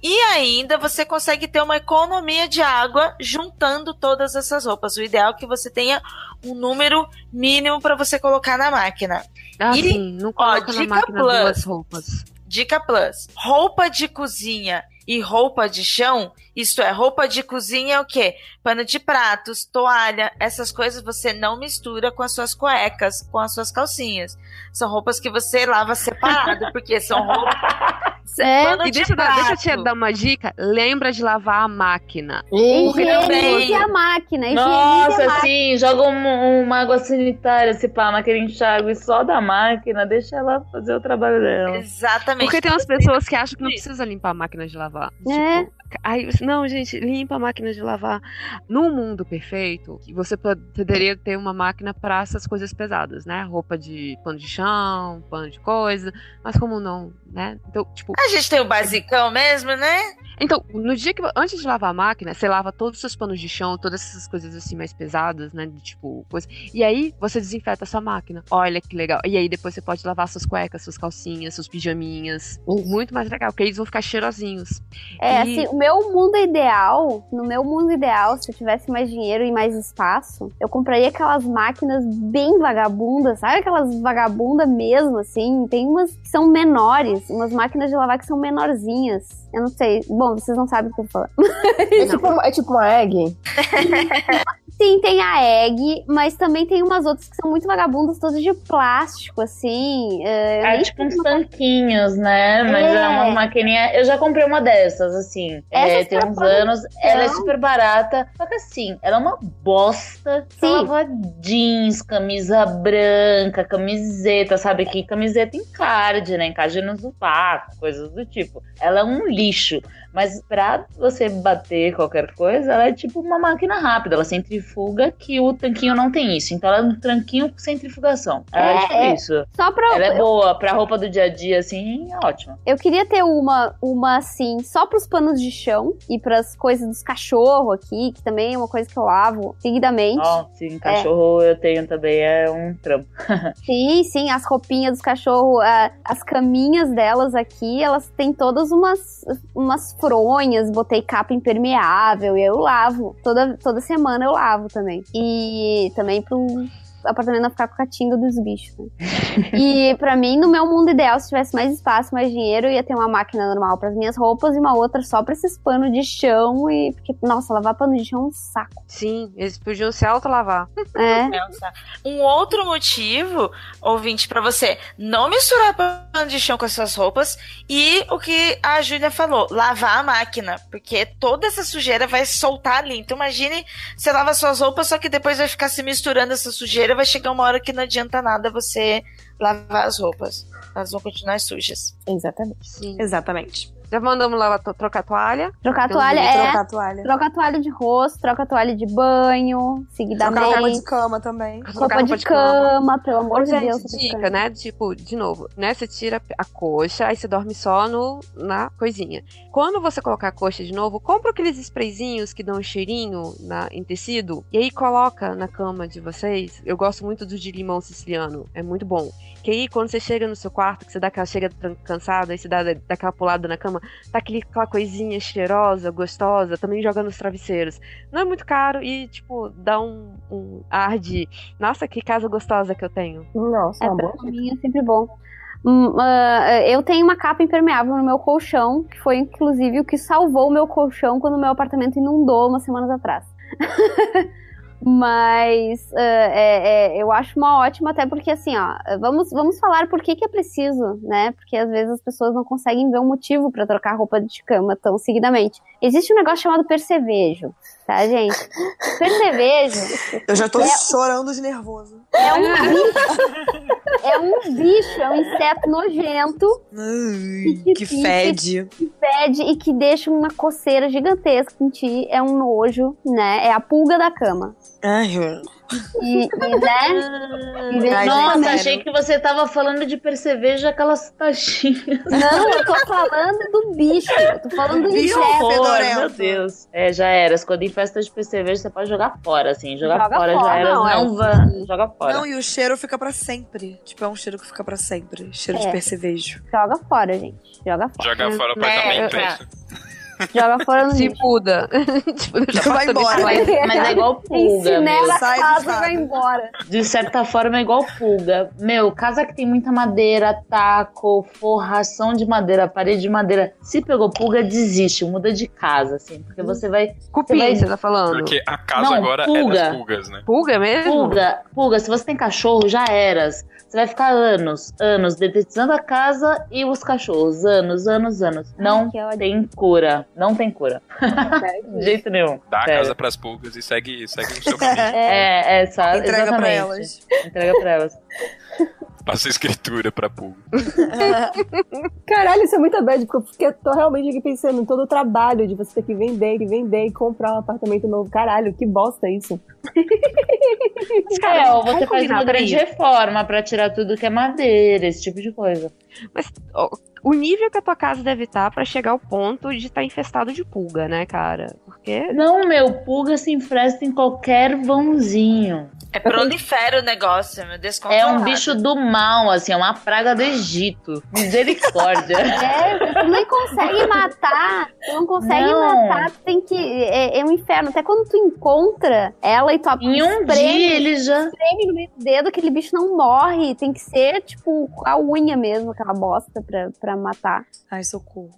E ainda você consegue ter uma economia de água juntando todas essas roupas. O ideal é que você tenha um número mínimo para você colocar na máquina. Ah, E, sim, não coloca na dica máquina plus. duas roupas. Dica Plus: roupa de cozinha e roupa de chão, isto é, roupa de cozinha é o quê? Pano de pratos, toalha, essas coisas você não mistura com as suas cuecas, com as suas calcinhas. São roupas que você lava separado, porque são roupas. É. E de deixa, deixa eu te dar uma dica. Lembra de lavar a máquina. Higienize também- a máquina, higienize a Nossa, máquina. sim, joga um- uma água sanitária, se pá, naquele enxágue só da máquina, deixa ela fazer o trabalho dela. Exatamente. Porque tem umas pessoas que acham que não precisa limpar a máquina de lavar. É. Tipo, aí, não, gente, limpa a máquina de lavar. Num mundo perfeito, você poderia ter uma máquina para essas coisas pesadas, né? Roupa de pano de chão, pano de coisa. Mas como não, né? Então, tipo, A gente tem o basicão mesmo, né? Então, no dia que. Antes de lavar a máquina, você lava todos os seus panos de chão, todas essas coisas assim mais pesadas, né? De tipo, coisa. E aí você desinfeta a sua máquina. Olha que legal. E aí depois você pode lavar suas cuecas, suas calcinhas, seus pijaminhas. Muito mais legal, porque eles vão ficar cheirosinhos. É, E- assim, o meu mundo ideal, no meu mundo ideal, se eu tivesse mais dinheiro e mais espaço, eu compraria aquelas máquinas bem vagabundas, sabe aquelas vagabundas mesmo, assim? Tem umas que são menores, umas máquinas de lavar que são menorzinhas. Eu não sei. Bom, vocês não sabem o que eu tô falando. É tipo, é tipo uma egg? Sim, tem a Egg, mas também tem umas outras que são muito vagabundas, todas de plástico, assim. é, eu É tipo uns como- tanquinhos, né? Mas é, É. uma maquininha. Eu já comprei uma dessas, assim. É, tem uns anos. Ela é super barata. Só que assim, ela é uma bosta. Sim. lavar jeans, camisa branca, camiseta, sabe? Que camiseta encarde, né? Encarde no sovaco, coisas do tipo. Ela é um lixo. Mas pra você bater qualquer coisa, ela é tipo uma máquina rápida. Ela centrifuga que o tanquinho não tem isso. Então ela é um tanquinho com centrifugação. É, É, tipo é. isso. Só pra. Ela é boa pra roupa do dia a dia, assim, é ótima. Eu queria ter uma, uma assim, só pros panos de chão e pras coisas dos cachorros aqui, que também é uma coisa que eu lavo seguidamente. Ó, sim, cachorro eu tenho também, é um trampo. Sim, sim, as roupinhas dos cachorros, ah, as caminhas delas aqui, elas têm todas umas, umas fronhas, botei capa impermeável e eu lavo. Toda, toda semana eu lavo também. E também pro apartamento não ficar com a catinga dos bichos, né? e pra mim, no meu mundo ideal, se tivesse mais espaço, mais dinheiro, ia ter uma máquina normal pras minhas roupas e uma outra só pra esses panos de chão e porque, nossa, lavar pano de chão é um saco. Sim, eles podiam se autolavar. É. Um outro motivo, ouvinte, pra você não misturar pano de chão com as suas roupas e o que a Júlia falou, lavar a máquina, porque toda essa sujeira vai soltar ali. Então imagine, você lava suas roupas, só que depois vai ficar se misturando essa sujeira, vai chegar uma hora que não adianta nada você lavar as roupas. Elas vão continuar sujas. Exatamente. Sim. Exatamente. Já mandamos to- trocar a toalha. Trocar toalha é. Trocar a toalha. Troca a toalha de rosto, troca a toalha de banho, Trocar roupa seguidamente. de cama também. Roupa de cama, pelo amor Ô, de gente, Deus. roupa de dica, cama. né? Tipo, de novo, né? Você tira a coxa, aí você dorme só no, na coisinha. Quando você colocar a coxa de novo, compra aqueles sprayzinhos que dão um cheirinho na, em tecido e aí coloca na cama de vocês. Eu gosto muito do de limão siciliano, é muito bom. Que aí, quando você chega no seu quarto, que você dá aquela chega cansada, aí você dá, dá aquela pulada na cama, tá aquele, aquela coisinha cheirosa, gostosa, também joga nos travesseiros. Não é muito caro e, tipo, dá um, um ar de. Nossa, que casa gostosa que eu tenho. Nossa, É, uma pra boa. mim é sempre bom. Ah, eu tenho uma capa impermeável no meu colchão, que foi inclusive o que salvou o meu colchão quando o meu apartamento inundou umas semanas atrás. Mas ah, é- é, eu acho uma ótima, até porque assim, ó, vamos, vamos falar por que, que é preciso, né? Porque às vezes as pessoas não conseguem ver um motivo pra trocar roupa de cama tão seguidamente. Existe um negócio chamado percevejo, tá, gente? Percevejo Eu já tô É- chorando de nervoso. é um bicho. É um bicho, é um inseto nojento Ai, que fede. que fede e que deixa uma coceira gigantesca em ti. É um nojo, né? É a pulga da cama. Ai, E, e, né? E, Ai, Nossa, achei que você tava falando de perceveja aquelas taxinhas. Não, eu tô falando do bicho. Eu tô falando do Bicho inseto. meu Deus. É, já era. Quando em festa de percevejo, você pode jogar fora, assim. Jogar Joga fora, fora, já era. não, Não, é. vá. Joga fora. Não, e o cheiro fica pra sempre. Tipo, é um cheiro que fica pra sempre. Cheiro de É. percevejo. Joga fora, gente. Joga fora. Jogar fora o É, apartamento. é. É. Joga fora no Se lixo. muda. tipo, deixa Vai apartamento embora. lá. Mas, mas é igual pulga. Ensinela a casa e casa. vai embora. De certa forma é igual pulga. Meu, casa que tem muita madeira, taco, forração de madeira, parede de madeira. Se pegou pulga, desiste, muda de casa, assim. Porque você vai. Cupim, Você vai- você tá falando. Porque a casa Não, agora é pulga. das pulgas, né? Pulga mesmo? Pulga, pulga, se você tem cachorro, já eras. Você vai ficar anos, anos, dedetizando a casa e os cachorros. Anos, anos, anos. Não ódio. tem cura. Não tem cura. De jeito nenhum. Dá a Sério. casa pras pulgas e segue, segue o seu caminho. É, é, essa, Entrega exatamente. pra elas. Entrega pra elas. Passa a escritura pra pulga. Caralho, isso é muita bad, porque eu tô realmente aqui pensando em todo o trabalho de você ter que vender, que vender e comprar um apartamento novo. Caralho, que bosta isso. É, ou você faz uma grande reforma pra tirar tudo que é madeira, esse tipo de coisa. Mas ó, o nível que a tua casa deve estar pra chegar ao ponto de estar infestado de pulga, né, cara? Porque. Não, meu, pulga se enfresta em qualquer vãozinho. É prolifera o negócio, meu É descontrolado. um bicho do mal, assim, é uma praga do Egito. Misericórdia. É, tu nem consegue matar. Tu não consegue Não. matar, tu tem que. É, é um inferno. Até quando tu encontra ela e tu em um espreme, dia ele já. espreme no meio do dedo, aquele bicho não morre. Tem que ser, tipo, a unha mesmo, aquela bosta pra, pra matar. Ai, socorro.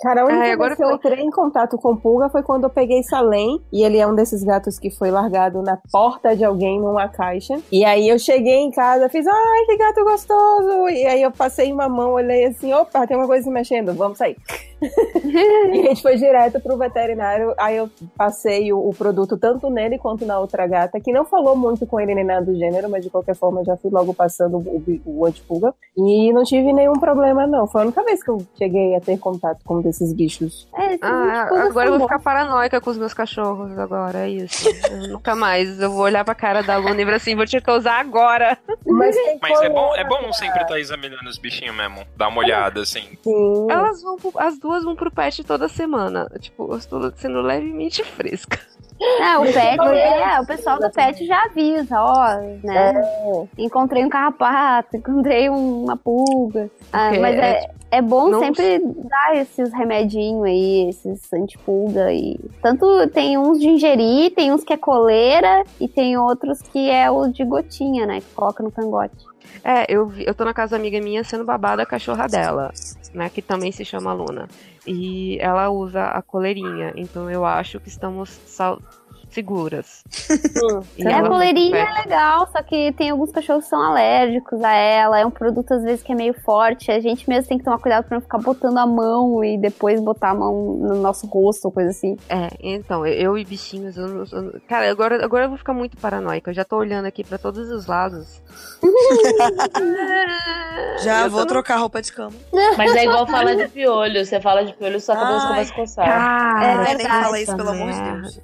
Cara, a única Ai, agora vez que eu entrei em contato com pulga foi quando eu peguei Salem, e ele é um desses gatos que foi largado na porta de alguém numa caixa. E aí eu cheguei em casa, fiz, ai, que gato gostoso! E aí eu passei uma mão, olhei assim, opa, tem uma coisa se mexendo, vamos sair. E a gente foi direto pro veterinário. Aí eu passei o, o produto tanto nele quanto na outra gata, que não falou muito com ele nem nada do gênero, mas de qualquer forma eu já fui logo passando o, o, o antipulga. E não tive nenhum problema, não. Foi a única vez que eu cheguei a ter contato com um desses bichos. É, Ah, agora eu vou bons. ficar paranoica com os meus cachorros agora, é isso. Eu nunca mais. Eu vou olhar pra cara da Luna e falar assim, vou te usar agora. Mas, Mas é bom, é bom sempre estar examinando os bichinhos mesmo. Dar uma olhada, assim. Sim. Elas vão, as duas vão pro pet toda semana. Tipo, eu estou sendo levemente fresca. É, o pet, é, o pessoal do pet já avisa, ó, né? É. Encontrei um carrapato, encontrei uma pulga. Ah, mas é, é, é bom não- sempre dar esses remedinhos aí, esses antipulga e tanto tem uns de ingerir, tem uns que é coleira e tem outros que é o de gotinha, né, que coloca no cangote. É, eu, eu tô na casa da amiga minha sendo babada a cachorra dela, né? Que também se chama Luna. E ela usa a coleirinha, então eu acho que estamos sal- seguras. E É, a coleirinha é legal, só que tem alguns cachorros que são alérgicos a ela. É um produto, às vezes, que é meio forte. A gente mesmo tem que tomar cuidado pra não ficar botando a mão e depois botar a mão no nosso rosto ou coisa assim. É, então, eu e bichinhos, eu não- eu não- cara, agora, agora eu vou ficar muito paranoica. Eu já tô olhando aqui pra todos os lados. Já Eu vou tô- trocar roupa de cama. Mas é igual falar de piolho. Você fala de piolho, sua cabeça Ai. começa a coçar. Cara, É verdade, fala isso, pelo amor de Deus.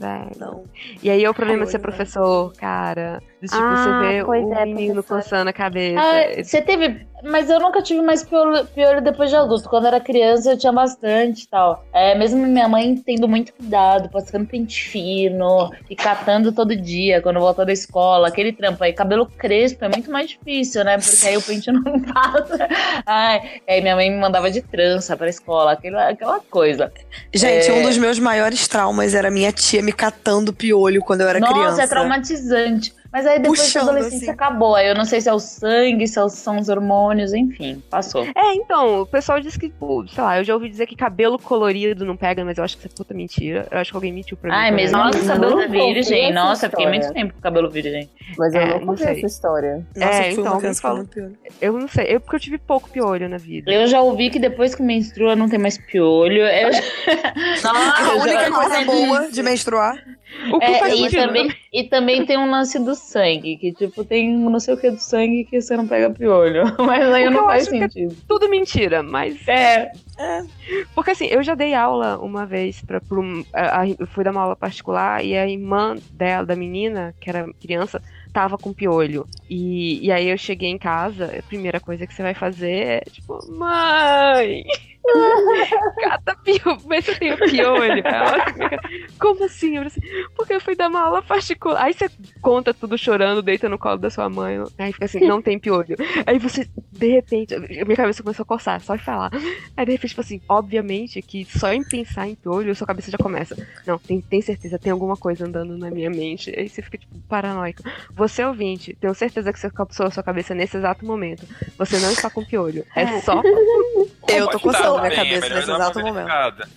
Velho. Não. E aí é o problema de ser né? professor, cara. De, tipo, Ah, você vê o é, menino coçando a cabeça. Ah, você teve. Mas eu nunca tive mais piolho, piolho depois de adulto. Quando eu era criança eu tinha bastante e tal. É, mesmo minha mãe tendo muito cuidado, passando pente fino e catando todo dia quando volta da escola. Aquele trampo aí, cabelo crespo é muito mais difícil, né? Porque aí o pente não passa. Ai, aí minha mãe me mandava de trança pra escola, aquela, aquela coisa. Gente, É. um dos meus maiores traumas era minha tia me catando piolho quando eu era Nossa, criança. é traumatizante. Mas aí depois Puxando, da adolescência assim. acabou. Aí eu não sei se é o sangue, se é são os hormônios, enfim, passou. É, então, o pessoal diz que, tipo, sei lá, eu já ouvi dizer que cabelo colorido não pega, mas eu acho que isso é puta mentira. Eu acho que alguém mentiu pra mim. Ai, mesmo Nossa, cabelo virgem. Nossa, eu fiquei muito tempo com cabelo virgem. Mas eu É, não essa história. Nossa, É, então, uma piolho. Eu não sei, eu porque eu tive pouco piolho na vida. Eu já ouvi que depois que menstrua não tem mais piolho. Eu... A única coisa boa de menstruar. O que É, faz e, também, e também tem um lance do sangue, que tipo, tem não sei o que do sangue que você não pega piolho. Mas aí não eu faz acho que é sentido. tudo mentira, mas É, Porque assim, eu já dei aula uma vez pra, pra um- a- a- eu fui dar uma aula particular e a irmã dela, da menina, que era criança, tava com piolho. E, e aí eu cheguei em casa, a primeira coisa que você vai fazer é tipo, mãe! Cata piolho, vê se eu tenho piolho. Ela fica, Como assim? Eu assim, porque eu fui dar uma aula particular. Aí você conta tudo chorando, deita no colo da sua mãe. Aí fica assim, não tem piolho. Aí você, de repente, minha cabeça começou a coçar, só de falar. Aí de repente, tipo assim, obviamente que só em pensar em piolho, sua cabeça já começa. Não, tem, tem certeza, tem alguma coisa andando na minha mente. Aí você fica, tipo, paranoico. Você ouvinte, tenho certeza que você captou a sua cabeça nesse exato momento. Você não está com piolho. É só. Eu tô Pode minha também, é cabeça melhor nesse exato momento.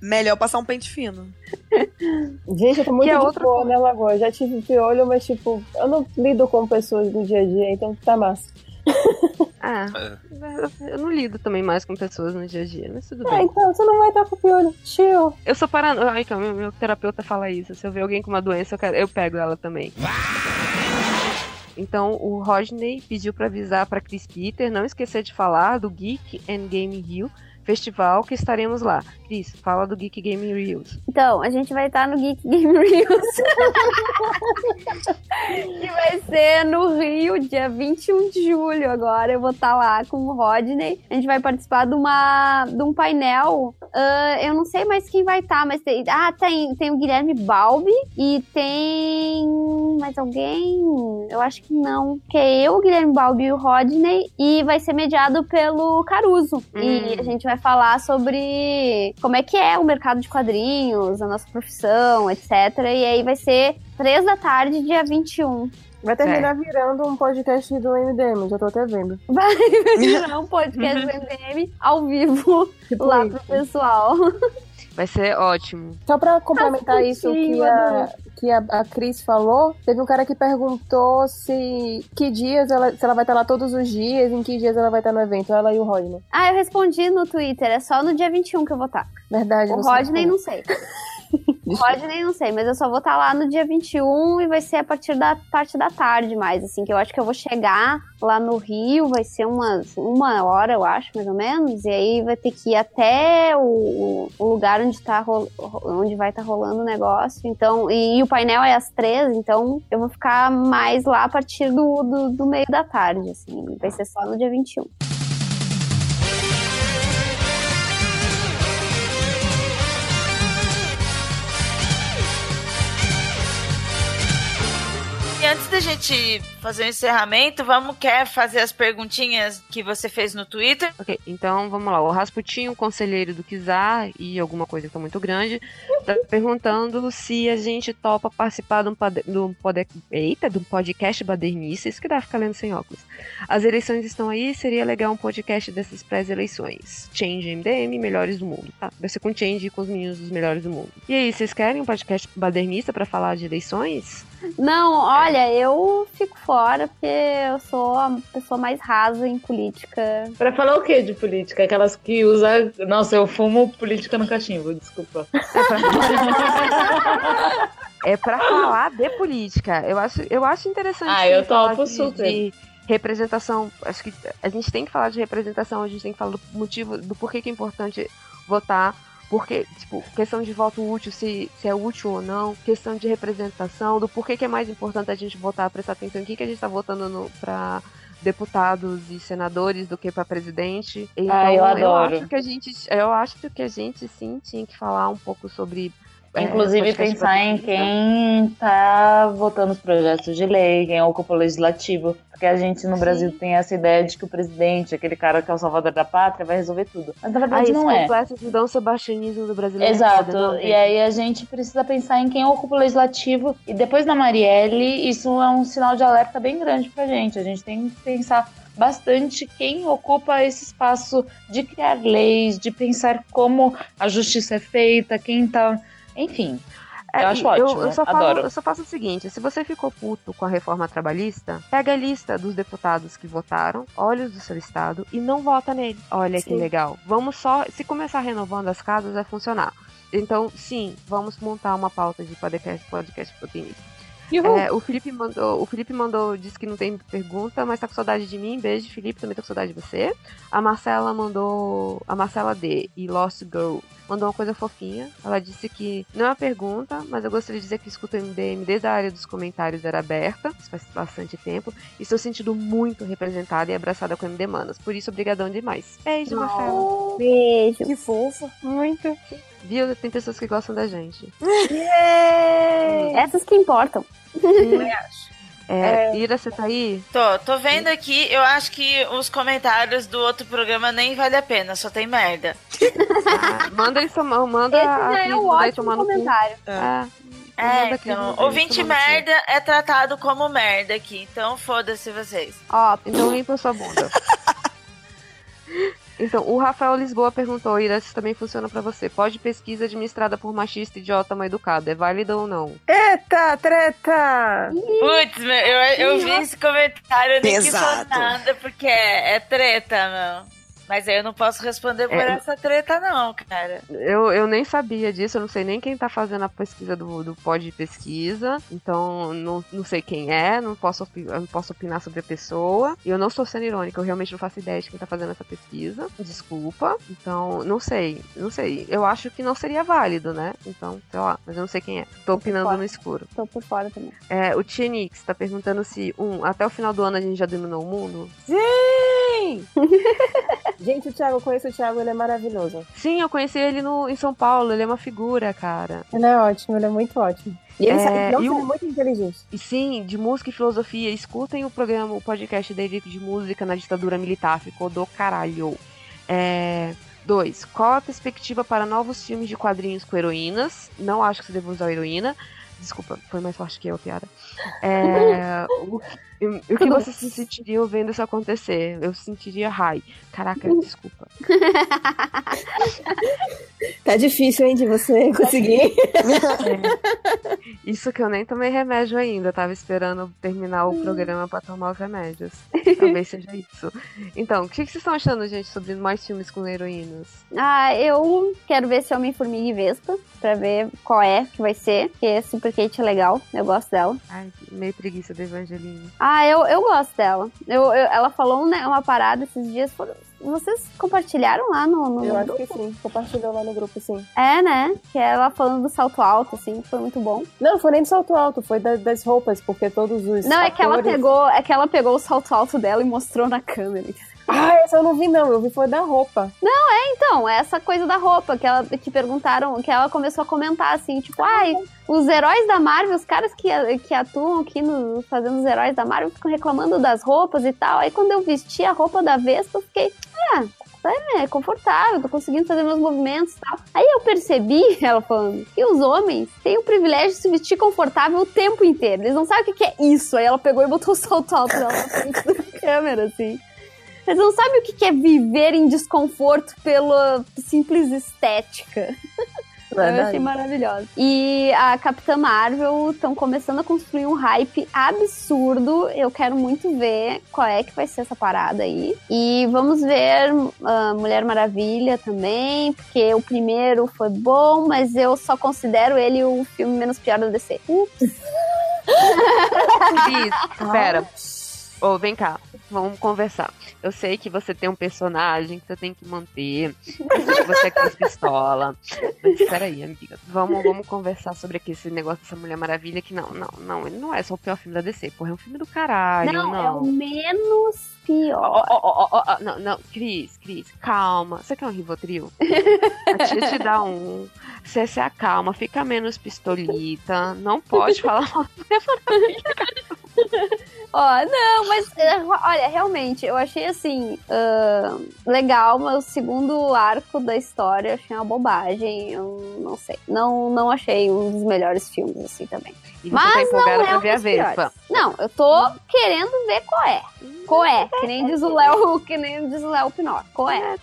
Melhor passar um pente fino. Gente, eu tô muito Que é de outra boa, né, Lagoa? Eu já tive piolho, mas, tipo, eu não lido com pessoas no dia a dia, então tá massa. Ah, eu não lido também mais com pessoas no dia a dia, mas tudo Ah, bem. então você não vai estar com piolho. Chill. Eu sou paranoico. Ai, então, meu, meu terapeuta fala isso. Se eu ver alguém com uma doença, eu, quero- eu pego ela também. Então, o Rodney pediu pra avisar pra Chris Peter não esquecer de falar do Geek and Game Rio festival que estaremos lá. Cris, fala do Geek Game Reels. Então, a gente vai estar no Geek Game Reels. que vai ser no Rio, dia 21 de julho agora. Eu vou estar lá com o Rodney. A gente vai participar de, uma, de um painel. Ah, eu não sei mais quem vai estar, mas tem. Ah, tem, tem o Guilherme Balbi e tem. Mais alguém? Eu acho que não. Que é eu, o Guilherme Balbi e o Rodney. E vai ser mediado pelo Caruso. E Hum. a gente vai falar sobre como é que é o mercado de quadrinhos, a nossa profissão, etc. E aí vai ser três da tarde, dia 21. Vai terminar virando um podcast do MDM, já tô até vendo. Vai virar um podcast do MDM ao vivo Tipo lá isso. pro pessoal. Vai ser ótimo. Só pra complementar Ah, isso que a, que a, a Cris falou, teve um cara que perguntou se que dias ela, se ela vai estar lá todos os dias, em que dias ela vai estar no evento, ela e o Rodney. Ah, eu respondi no Twitter, é só no dia 21 que eu vou estar. Verdade, O Rodney não sei. O Rodney não sei, mas eu só vou estar lá no dia 21 e vai ser a partir da parte da tarde mais, assim, que eu acho que eu vou chegar lá no Rio, vai ser umas uma hora, eu acho, mais ou menos, e aí vai ter que ir até o, o lugar onde, tá, onde vai estar rolando o negócio, então, e, o painel é às três, então eu vou ficar mais lá a partir do, do, do meio da tarde, assim, vai ser só no dia 21. Gente fazer o encerramento, vamos quer fazer as perguntinhas que você fez no Twitter? Ok, então vamos lá. O Rasputinho, conselheiro do Kizar e alguma coisa que tá muito grande, tá perguntando se a gente topa participar de um, de um eita, de um podcast badernista. Isso que dá ficar lendo sem óculos. As eleições estão aí, seria legal um podcast dessas pré-eleições. Change MDM, melhores do mundo. Tá, vai ser com Change e com os meninos dos melhores do mundo. E aí, vocês querem um podcast badernista pra falar de eleições? Não, olha, eu fico fora porque eu sou a pessoa mais rasa em política. Pra falar o que de política? Aquelas que usa. Nossa, eu fumo política no cachimbo, desculpa. É pra falar de política. Eu acho, eu acho interessante. Ah, eu falar topo de- super. de representação. Acho que a gente tem que falar de representação, a gente tem que falar do motivo, do porquê que é importante votar. Porque, tipo, questão de voto útil, se, se é útil ou não, questão de representação, do porquê que é mais importante a gente votar, prestar atenção em que, que a gente tá votando no, pra deputados e senadores do que pra presidente. Então, Ah, eu adoro. acho que a gente, eu acho que a gente sim tinha que falar um pouco sobre Inclusive podcast pensar em quem tá votando os projetos de lei, quem ocupa o legislativo. Porque a gente no Brasil tem essa ideia de que o presidente, aquele cara que é o salvador da pátria, vai resolver tudo. Mas na Ah, verdade esse não é. complexo de Dom Sebastianismo do brasileiro. é Exato. não, e aí a gente precisa pensar em quem ocupa o legislativo. E depois da Marielle, isso é um sinal de alerta bem grande pra gente. A gente tem que pensar bastante quem ocupa esse espaço de criar leis, de pensar como a justiça é feita, quem tá. Enfim. É, eu acho ótimo, Eu, só adoro. Falo, eu só faço o seguinte: se você ficou puto com a reforma trabalhista, pega a lista dos deputados que votaram, olha os do seu estado e não vota nele. Olha que Sim. legal. Vamos só. Se começar renovando as casas, vai funcionar. Então, sim, vamos montar uma pauta de podcast, podcast. É, o Felipe mandou, o Felipe mandou, disse que não tem pergunta, mas tá com saudade de mim. Beijo, Felipe, também tô com saudade de você. A Marcela mandou, a Marcela D e Lost Girl mandou uma coisa fofinha. Ela disse que não é uma pergunta, mas eu gostaria de dizer que escuto o MDM desde a área dos comentários era aberta, isso faz bastante tempo, e estou sentindo muito representada e abraçada com o MD Manas. Por isso, obrigadão demais. Beijo, Marcela. Beijo. Que fofa. Muito. Viu? Tem pessoas que gostam da gente. Essas que importam. É, Ira, você tá aí? Tô, tô vendo aqui, eu acho que os comentários do outro programa nem vale a pena, só tem merda. Ah, manda tomar, manda Esse já é um ótimo tomar no cu. comentário. É. É, Manda a Cris então, ouvinte merda é tratado como merda aqui, então foda-se vocês. Ó, Então limpa sua bunda. Então, o Rafael Lisboa perguntou, Ira, se também funciona pra você. Pode pesquisa administrada por machista idiota mal educado, é válida ou não? Eita, treta! Putz, meu, eu, eu vi esse comentário, eu nem quis falar nada, porque é, é treta, meu. Mas aí eu não posso responder por É. essa treta, não, cara. Eu, eu nem sabia disso, eu não sei nem quem tá fazendo a pesquisa do, do pod de pesquisa, então não, não sei quem é, não posso, não posso opinar sobre a pessoa. E eu não estou sendo irônica, eu realmente não faço ideia de quem tá fazendo essa pesquisa. Desculpa. Então, não sei, não sei. Eu acho que não seria válido, né? Então, sei lá, mas eu não sei quem é. Tô opinando no escuro. tô por fora também. É, o Tienix tá perguntando se, um, até o final do ano a gente já dominou o mundo? Sim! Gente, o Thiago, eu conheço o Thiago, ele é maravilhoso. Sim, eu conheci ele no, em São Paulo, ele é uma figura, cara. Ele é ótimo, ele é muito ótimo. E ele É, sabe, nossa, e o- ele é muito inteligente. E sim, de música e filosofia, escutem o programa, o podcast dele de música na ditadura militar, ficou do caralho. É. Dois, qual a perspectiva para novos filmes de quadrinhos com heroínas? Não acho que você deva usar heroína. Desculpa, foi mais forte que eu piada. É, o, o que vocês se sentiriam vendo isso acontecer? Eu sentiria high. Caraca, desculpa. Tá difícil, hein, de você conseguir. É. Isso que eu nem tomei remédio ainda. Eu tava esperando terminar o programa pra tomar os remédios. Talvez seja isso. Então, o que que vocês estão achando, gente, sobre mais filmes com heroínas? Ah, eu quero ver se Homem-Formiga e Vespa, pra ver qual é que vai ser, porque Super Kate é legal, eu gosto dela. Ai, meio preguiça da Evangeline. Ah, eu, eu gosto dela. Eu, eu- ela falou né, uma parada esses dias, foram- vocês compartilharam lá no... no Eu acho grupo? que sim. Compartilhou lá no grupo, sim. É, né? Que ela falando do salto alto, assim, foi muito bom. Não, foi nem de salto alto, foi da- das roupas, porque todos os. Não, é que ela atores- pegou, é que ela pegou o salto alto dela e mostrou na câmera. Ah, essa eu não vi, não. Eu vi foi da roupa. Então, é essa coisa da roupa que ela que perguntaram, que ela começou a comentar assim, tipo, ai, os heróis da Marvel, os caras que, que atuam aqui no, fazendo os heróis da Marvel ficam reclamando das roupas e tal. Aí quando eu vesti a roupa da Vespa, eu fiquei, ah, é, é confortável, tô conseguindo fazer meus movimentos e tal. Aí eu percebi, ela falando, que os homens têm o privilégio de se vestir confortável o tempo inteiro. Eles não sabem o que é isso. Aí ela pegou e botou o salto alto na frente da câmera, assim. Eles não sabem o que é viver em desconforto pela simples estética. Eu achei maravilhosa. E a Capitã Marvel estão começando a construir um hype absurdo. Eu quero muito ver qual é que vai ser essa parada aí. E vamos ver ah, Mulher Maravilha também, porque o primeiro foi bom, mas eu só considero ele o filme menos pior da DC. Ups. Cris, Ô, vem cá, vamos conversar. Eu sei que você tem um personagem que você tem que manter. Eu sei que você é Cris Pistola. Mas espera aí, amiga. Vamos, vamos conversar sobre aqui esse negócio dessa Mulher Maravilha que não, não, não, ele não é só o pior filme da DC, porra, é um filme do caralho, não, não. é o menos pior. Ó, ó, ó, ó, ó, não, não, Cris, Cris, calma. Você quer um Rivotril? A tia te dá um. Você se acalma, fica menos pistolita. Não pode falar mal Ó, não, mas é, olha, realmente, eu achei assim, ah, legal, mas o segundo arco da história eu achei uma bobagem. Eu não sei. Não, não achei um dos melhores filmes, assim, também. E você Mas tá empolgada não é pra um ver a. Vespa. Não, eu tô querendo ver qual é. Qual é? Que nem diz o Léo, que nem diz o Léo Pinó. Qual é?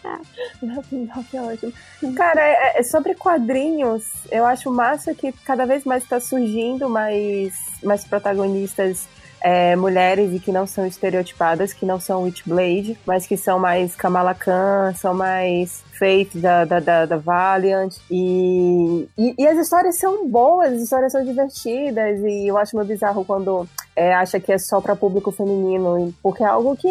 É ótimo. Cara, é- é sobre quadrinhos, eu acho massa que cada vez mais tá surgindo mais, mais protagonistas é, mulheres e que não são estereotipadas, que não são Witchblade, mas que são mais Kamala Khan, são mais Faith da, da, da, da Valiant. E, e, e as histórias são boas, as histórias são divertidas, e eu acho meio bizarro quando é, acha que é só para público feminino, porque é algo que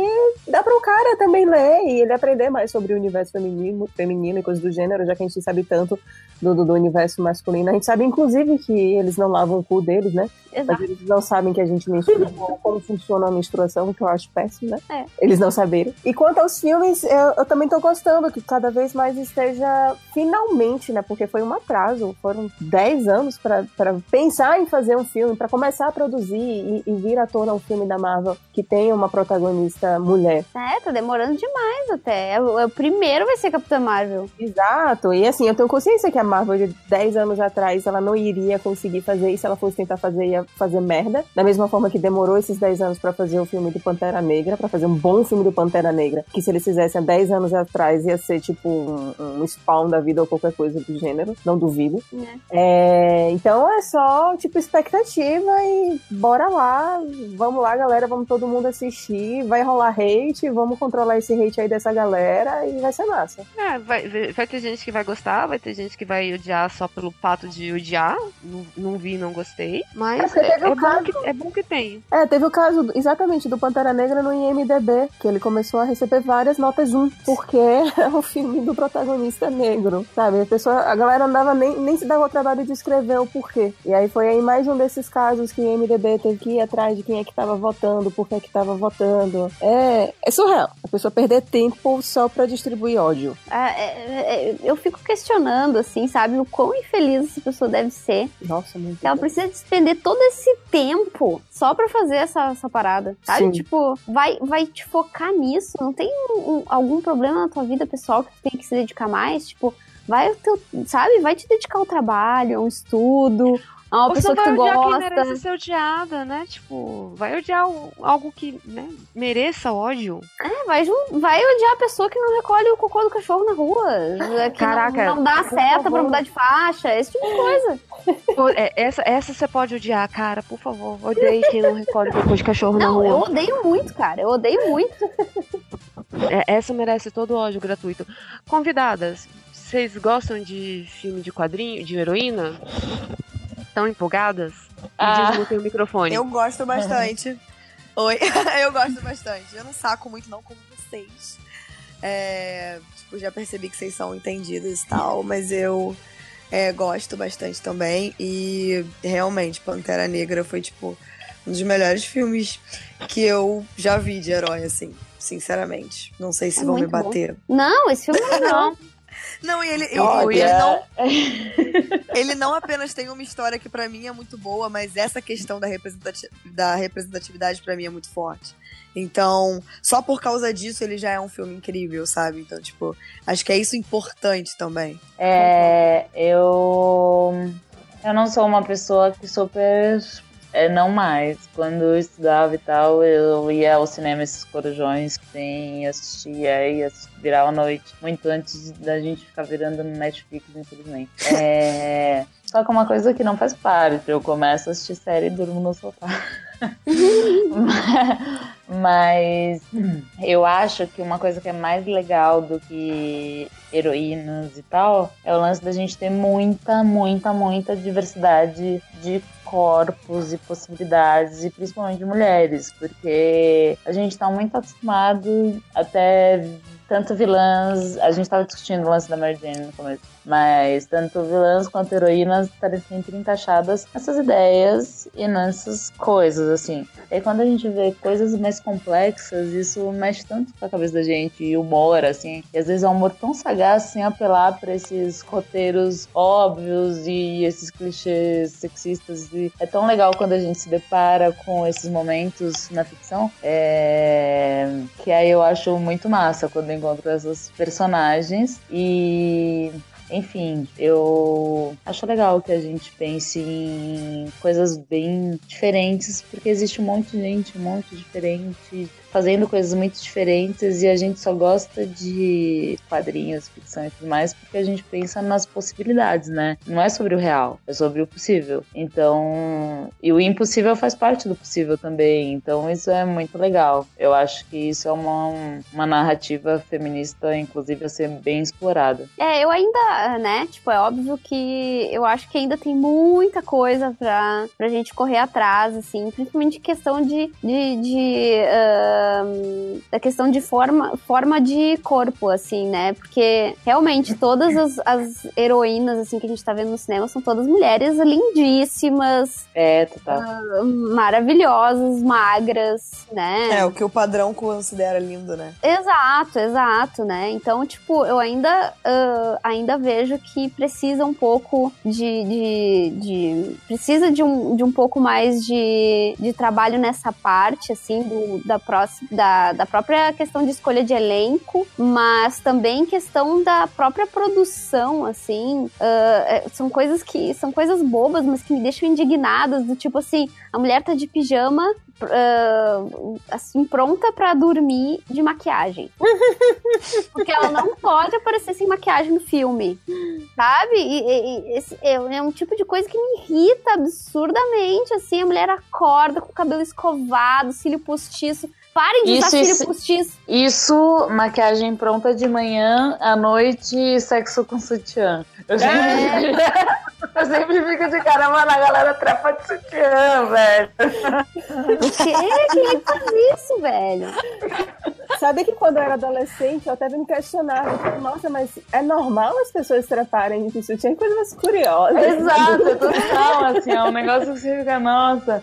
dá para o cara também ler e ele aprender mais sobre o universo feminino, feminino e coisas do gênero, já que a gente sabe tanto do, do, do universo masculino. A gente sabe, inclusive, que eles não lavam o cu deles, né? Mas Exato. eles não sabem que a gente menstrua, como funciona a menstruação, que eu acho péssimo, né? É. Eles não saberem. E quanto aos filmes, eu, eu também tô gostando que cada vez mais esteja finalmente, né? Porque foi um atraso. Foram 10 anos pra pra pensar em fazer um filme, pra começar a produzir e, e vir à tona um filme da Marvel que tenha uma protagonista mulher. É, tá demorando demais até. O, o primeiro vai ser Capitã Marvel. Exato. E assim, eu tenho consciência que a Marvel de 10 anos atrás ela não iria conseguir fazer isso. Se ela fosse tentar fazer, ia fazer merda. Da mesma forma que demorou esses 10 anos pra fazer o filme do Pantera Negra, pra fazer um bom filme do Pantera Negra. Que se eles fizessem há 10 anos atrás ia ser tipo um, um spawn da vida ou qualquer coisa do gênero. Não duvido. É, então é só, tipo, expectativa e bora lá. Vamos lá, galera. Vamos todo mundo assistir. Vai rolar hate. Vamos controlar esse hate aí dessa galera e vai ser massa. É, vai, vai ter gente que vai gostar, vai ter gente que vai odiar só pelo fato de odiar. Não, não vi, não gostei. Mas É é, é bom caso- que, é bom que tem. É, teve o caso exatamente do Pantera Negra no IMDB, que ele começou a receber várias notas 1, porque é o filme do protagonista negro, sabe? A pessoa, a galera andava nem, nem se dava o trabalho de escrever o porquê. E aí foi aí mais um desses casos que o IMDB teve que ir atrás de quem é que tava votando, por que é que tava votando. É, é surreal. A pessoa perder tempo só pra distribuir ódio. Ah, é- é- eu fico questionando, assim, sabe, o quão infeliz essa pessoa deve ser. Nossa, muito. Ela precisa despender todo esse tempo só pra fazer essa, essa parada, sabe? Sim. Tipo, vai, vai te focar nisso. Não tem um- um- algum problema na tua vida pessoal que tu tem que se dedicar mais? Tipo, vai, o teu, sabe? Vai te dedicar ao trabalho, ao estudo, é uma Ou pessoa só que tu odiar quem gosta. merece ser odiada, né? Tipo, vai odiar algo que, né, mereça ódio. É, vai, vai odiar a pessoa que não recolhe o cocô do cachorro na rua. Que Caraca, não, não dá seta pra mudar de faixa, esse tipo de coisa. É, essa, essa você pode odiar, cara, por favor. Odeie quem não recolhe cocô de cachorro na Não, rua. eu odeio muito, cara. Eu odeio muito. É, essa merece todo o ódio gratuito. Convidadas, vocês gostam de filme de quadrinho, de heroína? Estão empolgadas? Ah. desmutem o microfone. Eu gosto bastante. Oi, eu gosto bastante. Eu não saco muito, não, como vocês. É, tipo, já percebi que vocês são entendidas e tal, mas eu é, gosto bastante também. E realmente, Pantera Negra foi, tipo, um dos melhores filmes que eu já vi de herói, assim. Sinceramente. Não sei se É vão me muito bom. bater. Não, esse filme é Não, Não, e ele, ele, ele não ele não apenas tem uma história que pra mim é muito boa, mas essa questão da, representati da representatividade pra mim é muito forte. Então, só por causa disso ele já é um filme incrível, sabe? Então, tipo, acho que é isso importante também. É, eu, eu não sou uma pessoa que super. É, não mais. Quando eu estudava e tal, eu ia ao cinema esses corujões que tem, assistia e virava a noite, muito antes da gente ficar virando no Netflix, infelizmente. É, só que uma coisa que não faz parte, eu começo a assistir série e durmo no sofá. Mas eu acho que uma coisa que é mais legal do que heroínas e tal é o lance da gente ter muita, muita, muita diversidade de corpos e possibilidades, e principalmente de mulheres, porque a gente tá muito acostumado até tanto vilãs, a gente tava discutindo o lance da Mary Jane no começo, mas tanto vilãs quanto heroínas estarem sempre encaixadas nessas ideias e nessas coisas, assim. E quando a gente vê coisas mais complexas, isso mexe tanto com a cabeça da gente, e humor, assim, e às vezes é um humor tão sagaz, sem apelar pra esses roteiros óbvios e esses clichês sexistas, e é tão legal quando a gente se depara com esses momentos na ficção, é... que aí eu acho muito massa quando encontro essas personagens, e enfim, eu acho legal que a gente pense em coisas bem diferentes, porque existe um monte de gente, um monte diferente, fazendo coisas muito diferentes, e a gente só gosta de quadrinhos, ficção e tudo mais, porque a gente pensa nas possibilidades, né? Não é sobre o real, é sobre o possível. Então, e o impossível faz parte do possível também, então isso é muito legal. Eu acho que isso é uma, uma narrativa feminista, inclusive, a ser bem explorada. É, eu ainda, né, tipo, é óbvio que eu acho que ainda tem muita coisa pra, pra gente correr atrás, assim, principalmente questão de, de, de da questão de forma, forma de corpo, assim, né, porque realmente todas as, as heroínas, assim, que a gente tá vendo no cinema são todas mulheres lindíssimas, É, total. maravilhosas, magras, né. É, o que o padrão considera lindo, né? Exato, exato, né? Então, tipo, eu ainda, ah, ainda vejo que precisa um pouco de. de, de- precisa de um, de um pouco mais de, de trabalho nessa parte, assim, do, da, próxima, da, da própria questão de escolha de elenco, mas também questão da própria produção, assim. é, são coisas que. São coisas bobas, mas que me deixam indignadas, do tipo assim, a mulher tá de pijama ah, assim, pronta pra dormir de maquiagem. Porque ela não pode aparecer sem maquiagem no filme. Sabe? E, e- e esse é, é um tipo de coisa que me irrita absurdamente. Assim, a mulher acorda com o cabelo escovado, cílio postiço. Parem de Isso, usar cílio isso- postiço. Isso, maquiagem pronta de manhã, à noite, sexo com sutiã. Eu sempre, eu sempre fico de cara, mano, a galera trepa de sutiã, velho. O quê? Quem faz isso, velho? Sabe que quando eu era adolescente, eu até me questionava, tipo, nossa, mas é normal as pessoas treparem de sutiã? Que coisa mais curiosa. Exato, total, assim, é um negócio que você fica, nossa.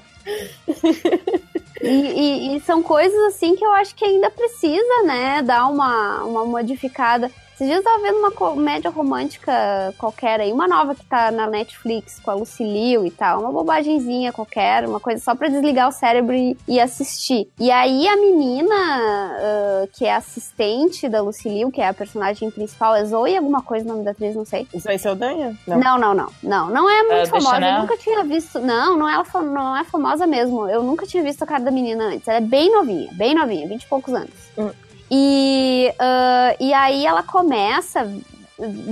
E, e- e são coisas assim que eu acho que ainda precisa, né, dar uma, uma modificada. Esses dias eu tava vendo uma comédia romântica qualquer aí, uma nova que tá na Netflix com a Lucille e tal, uma bobagemzinha qualquer, uma coisa só pra desligar o cérebro e, e assistir. E aí a menina, ah, que é assistente da Lucille, que é a personagem principal, é Zoe alguma coisa o nome da atriz, não sei. Zoe Saldanha? Não. Não, não, não. Não, não é muito É, famosa. Eu nunca tinha visto. Não, não é, fa- não é famosa mesmo. Eu nunca tinha visto a cara da menina antes. Ela é bem novinha, bem novinha, 20 e poucos anos. Hum. E, ah, e aí ela começa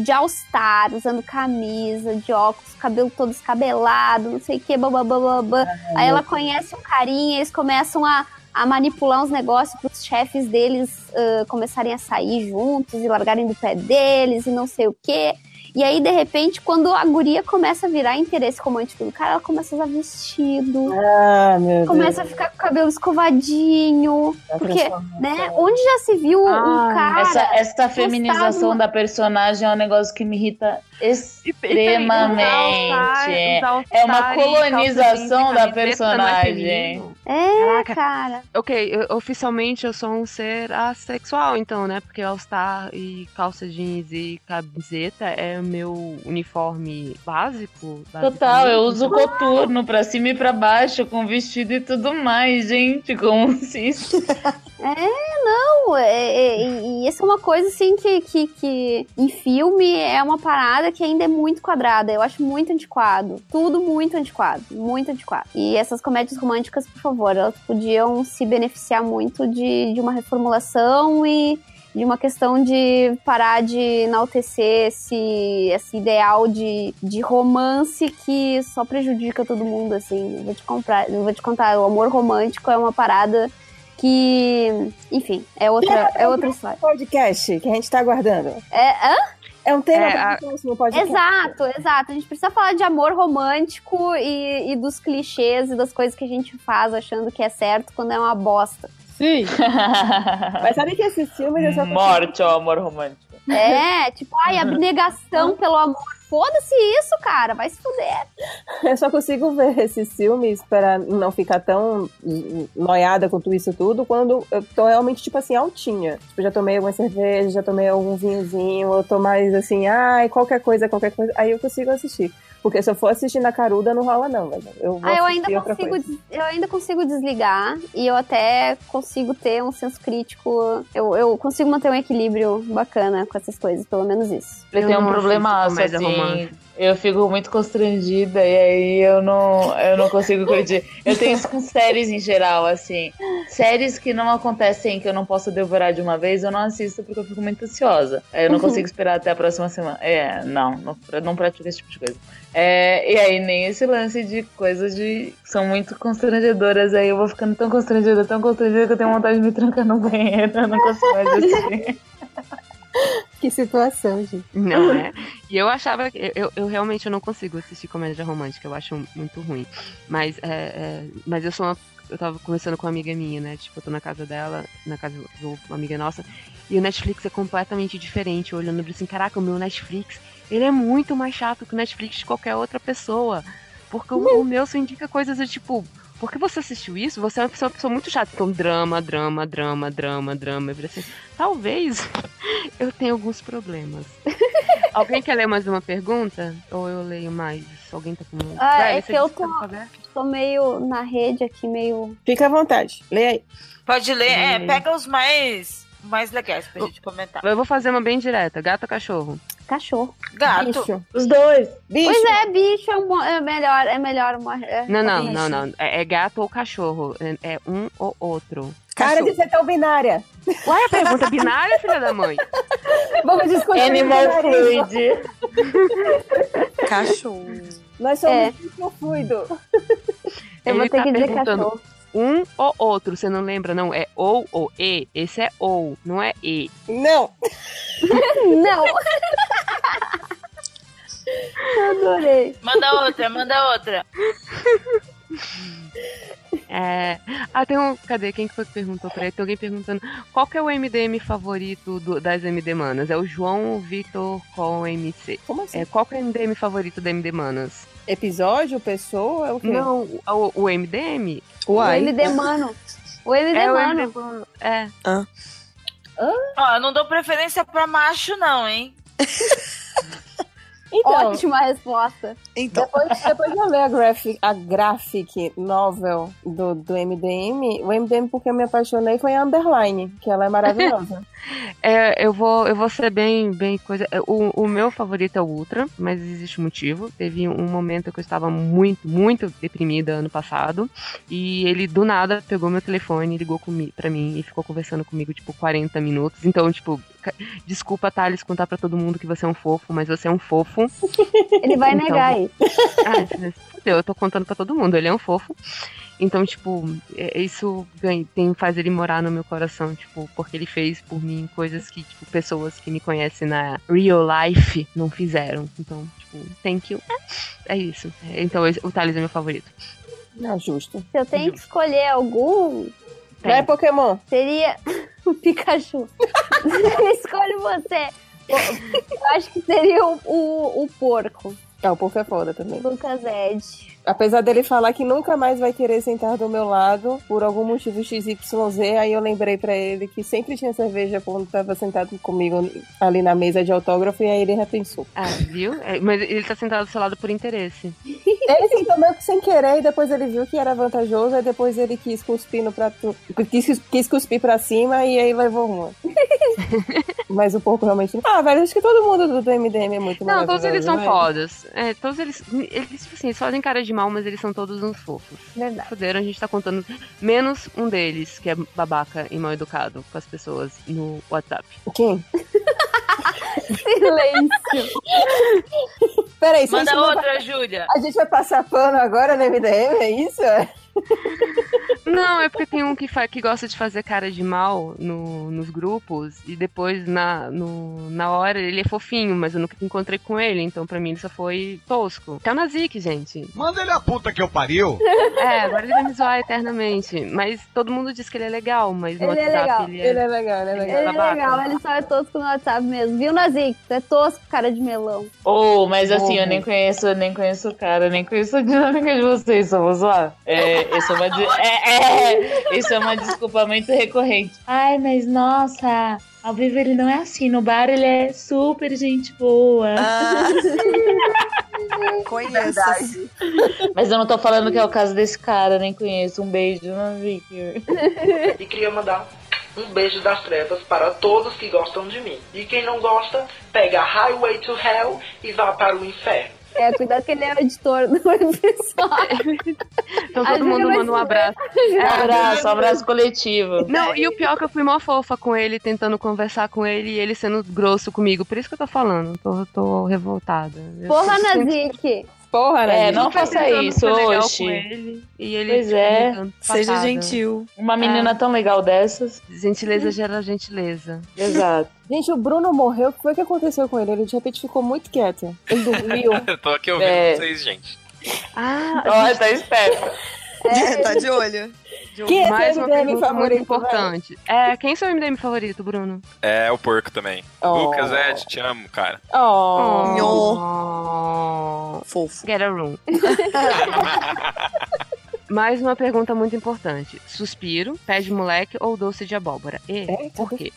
de all-star, usando camisa, de óculos, cabelo todo escabelado, não sei o que, babá. Aí ela conhece um carinha, eles começam a, a manipular uns negócios para os chefes deles ah, começarem a sair juntos e largarem do pé deles e não sei o quê. E aí, de repente, quando a guria começa a virar interesse romântico do cara, ela começa a usar vestido, Ah, meu começa a ficar com o cabelo escovadinho. Deus. Porque, né? Onde já se viu um Ah, cara. Essa, essa feminização da personagem é um negócio que me irrita extremamente. É uma colonização da personagem. É, Caraca. cara. Ok, eu- oficialmente eu sou um ser assexual, então, né? Porque All-Star e calça jeans e camiseta é o meu uniforme básico. Total, eu uso coturno pra cima e pra baixo, com vestido e tudo mais, gente. Como se isso. Não, é- é- e isso é uma coisa assim que, que, que em filme é uma parada que ainda é muito quadrada. Eu acho muito antiquado. Tudo muito antiquado. Muito antiquado. E essas comédias românticas, por favor, elas podiam se beneficiar muito de, de uma reformulação e de uma questão de parar de enaltecer esse, esse ideal de, de romance que só prejudica todo mundo, assim. Eu vou te comprar, eu vou te contar, o amor romântico é uma parada que, enfim, é outra, é outra história. Podcast que a gente tá aguardando. É, hã? É um tema É, para a- o próximo podcast. Exato, exato. A gente precisa falar de amor romântico e, e dos clichês e das coisas que a gente faz achando que é certo quando é uma bosta. Sim. Mas sabe que esses filmes eu só consigo Morte ao amor romântico. É, tipo, ai, abnegação pelo amor. Foda-se isso, cara, vai se fuder. Eu só consigo ver esses filmes para não ficar tão noiada com tudo isso tudo quando eu tô realmente, tipo assim, altinha. Tipo, já tomei alguma cerveja, já tomei algum vinhozinho, eu tô mais assim, ai, qualquer coisa, qualquer coisa. Aí eu consigo assistir. Porque se eu for assistir na caruda, não rola não, velho. Eu vou Ah, eu ainda outra consigo, eu ainda consigo desligar e eu até consigo ter um senso crítico. Eu, eu consigo manter um equilíbrio bacana com essas coisas, pelo menos isso. Ele tem um não problema assisto comédia assim. Eu fico muito constrangida e aí eu não, eu não consigo curtir. Eu tenho isso com séries em geral, assim. Séries que não acontecem, que eu não posso devorar de uma vez, eu não assisto porque eu fico muito ansiosa. Eu não consigo esperar até a próxima semana. É, não, não, não pratico esse tipo de coisa. É, e aí nem esse lance de coisas de que são muito constrangedoras. Aí eu vou ficando tão constrangida, tão constrangida que eu tenho vontade de me trancar no banheiro. Eu não consigo mais assistir. Que situação, gente. Não é? E eu achava que. Eu, eu realmente não consigo assistir comédia romântica, eu acho muito ruim. Mas, é, é, mas eu sou uma. Eu tava conversando com uma amiga minha, né? Tipo, eu tô na casa dela, na casa de uma amiga nossa, e o Netflix é completamente diferente. Eu olhando falei assim, caraca, o meu Netflix, ele é muito mais chato que o Netflix de qualquer outra pessoa. Porque o, o meu só indica coisas tipo. Por que você assistiu isso? Você é uma pessoa, uma pessoa muito chata. Então, drama, drama, drama, drama, drama. Eu falei assim, talvez eu tenha alguns problemas. Alguém quer ler mais uma pergunta? Ou eu leio mais? Alguém tá com. Ah, Velho, é que eu tá tô-? Tô meio na rede aqui, meio. Fica à vontade. Lê aí. Pode ler, é, pega os mais, mais legais pra gente comentar. Eu vou fazer uma bem direta. Gato ou cachorro? Cachorro. Gato. Bicho. Os dois. Bicho. Pois é, bicho é, um é melhor, é melhor uma. é- Não, não, bicho. não, não. É, é gato ou cachorro. É, é um ou outro. Cara de ser tão binária. Ué, a pergunta binária, filha da mãe? Vamos discutir. Animal fluid. Cachorro. Nós somos É. fluido. Eu vou Ele ter tá que dizer cachorro. Um ou outro, você não lembra? Não, é ou ou e. Esse é ou, não é e. Não. Não! Adorei. Manda outra, manda outra. É... Ah, tem um. Cadê? Quem que foi que perguntou pra ele? Tem alguém perguntando qual que é o MDM favorito do- das MD Manas? É o João Vitor com MC. Como assim? É, qual que é o MDM favorito da MD Manas? Episódio, pessoa, é o quê? Não, o, o MDM? O Uai. MD Mano. O MD É o Mano. MD. É. Ó, eu não dou preferência pra macho, não, hein? Então, Ótima resposta. Então, depois, depois de eu ler a graphic, a graphic novel do, do MDM, o MDM porque eu me apaixonei foi a Underline, que ela é maravilhosa. É, eu vou, eu vou ser bem, bem coisa. é, O, o meu favorito é o Ultra, mas existe um motivo. Teve um momento que eu estava muito, muito deprimida ano passado. E ele do nada pegou meu telefone, ligou comi pra mim e ficou conversando comigo, tipo, 40 minutos. Então, tipo, desculpa, Thales, contar pra todo mundo que você é um fofo, mas você é um fofo. Ele vai Então, negar isso. Ah, fudeu, eu tô contando pra todo mundo, ele é um fofo. Então, tipo, é- isso tem, faz ele morar no meu coração, tipo, porque ele fez por mim coisas que, tipo, pessoas que me conhecem na real life não fizeram. Então, tipo, thank you. É, é isso. É, Então, o Thales é meu favorito. Não, justo. Se eu tenho que escolher algum, Não é Pokémon? seria o Pikachu. Escolhe você. Eu acho que seria o, o, o porco, É, o porco é foda também. Lucas Ed. Apesar dele falar que nunca mais vai querer sentar do meu lado por algum motivo XYZ, aí eu lembrei pra ele que sempre tinha cerveja quando tava sentado comigo ali na mesa de autógrafo e aí ele repensou. Ah, viu? É, mas ele tá sentado do seu lado por interesse. Ele sentou meio que sem querer e depois ele viu que era vantajoso, aí depois ele quis cuspir no prato. Quis, quis cuspir pra cima e aí levou uma. Mas o porco realmente. Ah, velho, acho que todo mundo do, MDM é muito Não, todos eles são vai. fodas. É, todos eles. Eles, tipo assim, eles fazem cara de mal, mas eles são todos uns fofos. Verdade. Fuderam, a gente tá contando. Menos um deles, que é babaca e mal educado com as pessoas no WhatsApp. Quem? Silêncio. Peraí, Manda gente vai- outra, Júlia. A gente vai passar pano agora no MDM, é isso? Não, é porque tem um que, fa- que gosta de fazer cara de mal no- nos grupos e depois na, no- na hora ele é fofinho, mas eu nunca encontrei com ele, então pra mim só foi tosco. Que é o Nazik, gente. Manda ele a puta que eu pariu. É, agora ele vai me zoar eternamente. Mas todo mundo diz que ele é legal, mas no Ele é WhatsApp legal. ele é. Ele é legal, ele é legal. Ele é babaca. legal, ele só é tosco no WhatsApp mesmo. Viu, Nazik? Tu é tosco, cara de melão. Oh, mas assim, eu Bobo. nem conheço, eu nem conheço o cara, eu nem conheço a dinâmica de vocês, só vou zoar. É, isso é uma, de- é, é, isso é uma desculpa muito recorrente. Ai, mas nossa, ao vivo ele não é assim, no bar ele é super gente boa. ah, conheço. Mas eu não tô falando que é o caso desse cara, nem conheço. Um beijo, não vi. E queria mandar um beijo das trevas para todos que gostam de mim. E quem não gosta, pega Highway to Hell e vá para o inferno. É, cuidado que ele é o editor do episódio. Então A todo mundo vai manda um abraço. Um abraço, um abraço coletivo. Não, e o pior é que eu fui mó fofa com ele, tentando conversar com ele e ele sendo grosso comigo. Por isso que eu tô falando. Tô, tô revoltada. Porra, sempre- Nazik. Porra, né? É, não super faça isso, com ele, e ele Pois é. Seja gentil. Uma menina tão legal dessas. Gentileza gera gentileza. Exato. Gente, o Bruno morreu. O que foi que aconteceu com ele? Ele de repente ficou muito quieto. Ele dormiu. Eu tô aqui ouvindo É. vocês, gente. Ah, Olha, tá esperto. tá de olho. Quem é mais seu uma MDM pergunta muito favorito, importante. É, quem é seu MDM favorito, Bruno? É o porco também. Oh. Lucas, Ed, te amo, cara. Oh. Oh. Fofo. Get a room. Mais uma pergunta muito importante. Suspiro, pé de moleque ou doce de abóbora? E por quê?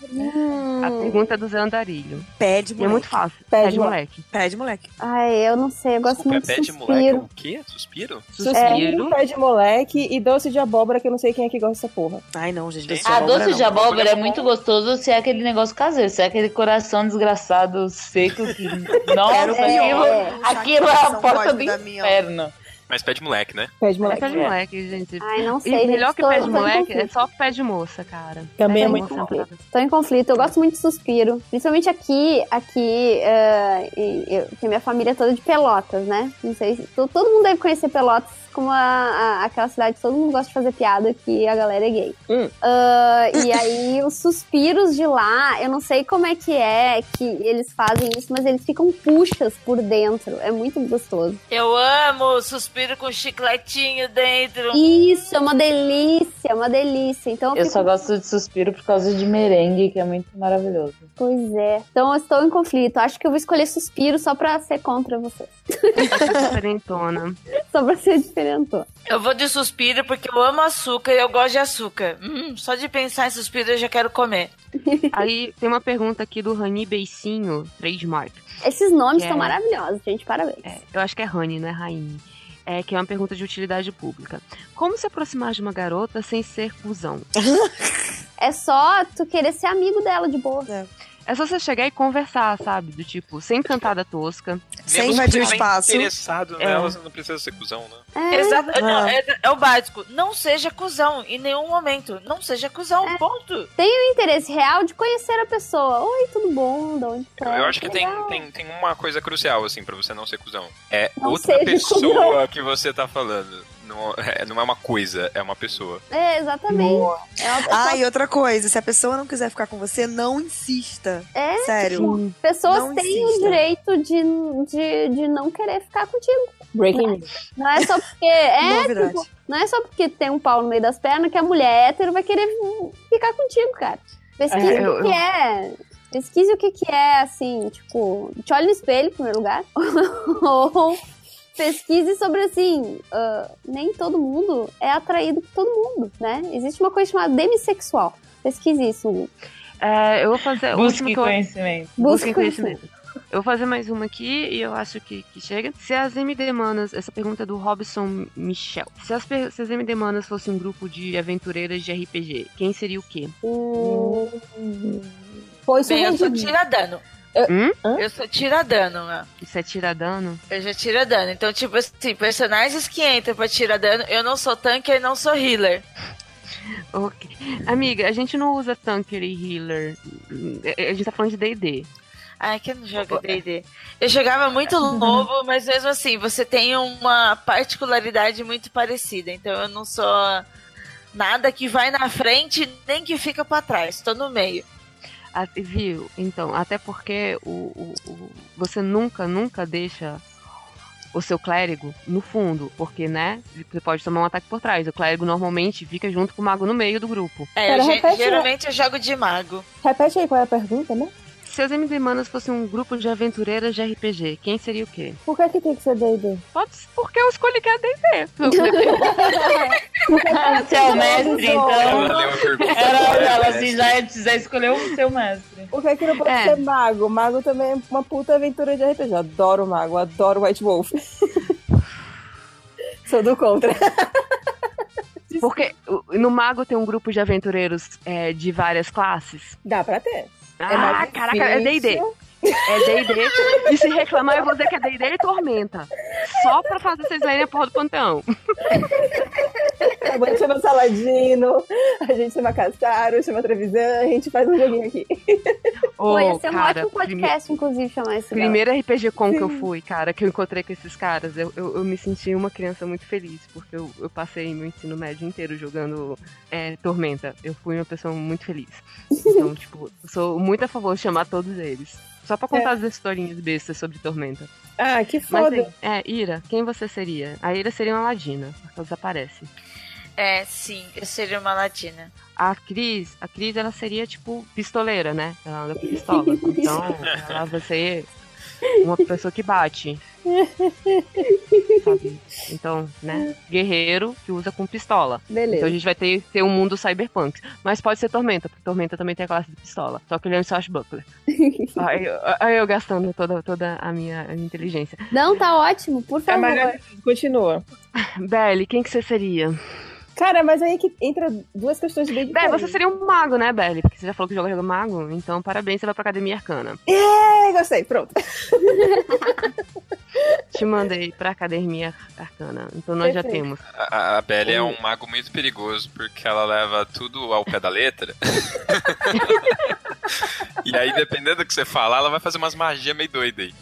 A pergunta é do Zé Andarilho. Pé de E é moleque. muito fácil. Pé Pé de de moleque. Pé de moleque. Ai, eu não sei, eu gosto Desculpa, é muito pé de de moleque. suspiro. O quê? Suspiro? Suspiro, Suspiro. pé de moleque e doce de abóbora, que eu não sei quem é que gosta dessa porra. Ai, não, gente. Doce de Ah, abóbora, doce não. de abóbora é muito gostoso se é aquele negócio caseiro, se é aquele coração desgraçado, seco, que. Nossa, Quero aquilo, é. aquilo é a porta do da minha inferno. Mas pé de moleque, né? Pé de É moleque. pé de moleque, gente. Ai, não E sei. melhor gente, que tô- pé de moleque é só pé de moça, cara. Também é muito bom. Tô em conflito, eu gosto muito de suspiro. Principalmente aqui, aqui, e eu, que minha família é toda de Pelotas, né? Não sei se. to- Todo mundo deve conhecer Pelotas como a, a- aquela cidade que todo mundo gosta de fazer piada que a galera é gay. Hum. Ah, e aí, os suspiros de lá, eu não sei como é que é que eles fazem isso, mas eles ficam puxas por dentro. É muito gostoso. Eu amo suspiro com chicletinho dentro. Isso, é uma delícia, é uma delícia. Então eu, Eu fico- só gosto de suspiro por causa de merengue, que é muito maravilhoso. Pois é. Então eu estou em conflito. Acho que eu vou escolher suspiro só pra ser contra você. Diferentona. Só pra ser diferentão. Eu vou de suspiro porque eu amo açúcar e eu gosto de açúcar. Hum, só de pensar em suspiro eu já quero comer. Aí tem uma pergunta aqui do Rani Beicinho, trademark. Esses nomes É. estão maravilhosos, gente. Parabéns. É, eu acho que é Rani, não é Rainha. É, que é uma pergunta de utilidade pública. Como se aproximar de uma garota sem ser cuzão? É só tu querer ser amigo dela de boa. É só você chegar e conversar, sabe? Do tipo, sem cantada tosca. Sem invadir o estiver espaço. interessado É. nela, você não precisa ser cuzão, né? É, Exato. Não, Ah. é, é o básico. Não seja cuzão em nenhum momento. Não seja cuzão, É. ponto. Tem o interesse real de conhecer a pessoa. Oi, tudo bom? De onde tu Eu, é? eu acho que tem, tem, tem uma coisa crucial, assim, pra você não ser cuzão. É Não outra pessoa que você tá falando. Não é, não é uma coisa, é uma pessoa. É, exatamente. É, uma, Ah, e outra coisa, se a pessoa não quiser ficar com você, não insista. é Sério. pessoas não têm o insista. direito de, de, de não querer ficar contigo. Breaking news. Não é só porque. É, tipo, não é só porque tem um pau no meio das pernas que a mulher hétero vai querer ficar contigo, cara. Pesquise É, o que, eu- é. Pesquise o que, que é, assim, tipo, te olhe no espelho, em primeiro lugar. Ou pesquise sobre, assim, ah, nem todo mundo é atraído por todo mundo, né? Existe uma coisa chamada demissexual. Pesquise isso. Hugo. É, eu vou fazer. Busque que eu- conhecimento. Busque Busquem conhecimento. Eu vou fazer mais uma aqui e eu acho que, que chega. Se as MD Manas, essa pergunta é do Robson Michel. Se as, se as MD Manas fossem um grupo de aventureiras de RPG, quem seria o quê? Pois Bem, eu sou rendido. Tiradano. Hum? Eu sou tiradano, né? Isso é tiradano? Eu já tiro dano. Então, tipo assim, personagens que entram pra tirar dano, eu não sou tanker e não sou healer. Ok. Amiga, a gente não usa tanker e healer. A gente tá falando de DD. Ai, que eu não jogo D&D. Eu jogava muito lobo, mas mesmo assim, você tem uma particularidade muito parecida. Então eu não sou nada que vai na frente, nem que fica pra trás. Tô no meio. Viu? Então, até porque o, o- o- você nunca, nunca deixa o seu clérigo no fundo, porque, né, você pode tomar um ataque por trás. O clérigo normalmente fica junto com o mago no meio do grupo. É, Pera, eu ge- repete, geralmente eu jogo de mago. Repete aí qual é a pergunta, né? Se as MD Manas fossem um grupo de aventureiras de RPG, quem seria o quê? Por que, que tem que ser D&D? Pode ser porque eu escolhi que é D&D. Você é o mestre, então. Era ela, assim, já, já escolheu o seu mestre. Por que, que não pode É. ser mago? Mago também é uma puta aventura de RPG. Eu adoro mago, adoro White Wolf. Sou do contra. Porque no mago tem um grupo de aventureiros é, de várias classes. Dá pra ter. Ah, mais caraca, é D&D. É D&D. E se reclamar, eu vou dizer que é D&D e Tormenta. Só pra fazer vocês lerem a porra do Panteão. A gente chama Saladino, a gente chama Caçaro, chama Trevisan, a gente faz um joguinho aqui. Ô, Pô, ia ser um cara, ótimo podcast, inclusive, chamar esse dela. Primeiro RPG com que eu fui, cara, que eu encontrei com esses caras, eu, eu, eu me senti uma criança muito feliz, porque eu, eu passei meu ensino médio inteiro jogando é, Tormenta. Eu fui uma pessoa muito feliz. Então, tipo, sou muito a favor de chamar todos eles. Só pra contar as historinhas bestas sobre Tormenta. Ah, que Mas foda. aí, é, Ira, quem você seria? A Ira seria uma ladina, porque ela desaparece. É, sim, eu seria uma latina. A Cris, a Cris, ela seria, tipo, pistoleira, né? Ela anda com pistola. Então, ela vai ser uma pessoa que bate. Sabe? Então, né? Guerreiro que usa com pistola. Então a Beleza. gente vai ter, ter um mundo cyberpunk. Mas pode ser Tormenta, porque Tormenta também tem a classe de pistola. Só que ele é um swashbuckler. aí, eu- aí eu gastando toda, toda a minha, a minha inteligência. Não, tá ótimo, por É favor. maravilhoso. Continua. Belly, quem que você seria? Cara, mas aí que entra duas questões bem diferentes. você seria um mago, né, Belly? Porque você já falou que joga jogo mago. Então, parabéns, você vai pra Academia Arcana. É, gostei, pronto. Te mandei pra Academia Arcana. Então nós já Perfeito. temos. A, a Belly é um mago muito perigoso porque ela leva tudo ao pé da letra. e aí, dependendo do que você falar, ela vai fazer umas magias meio doidas aí.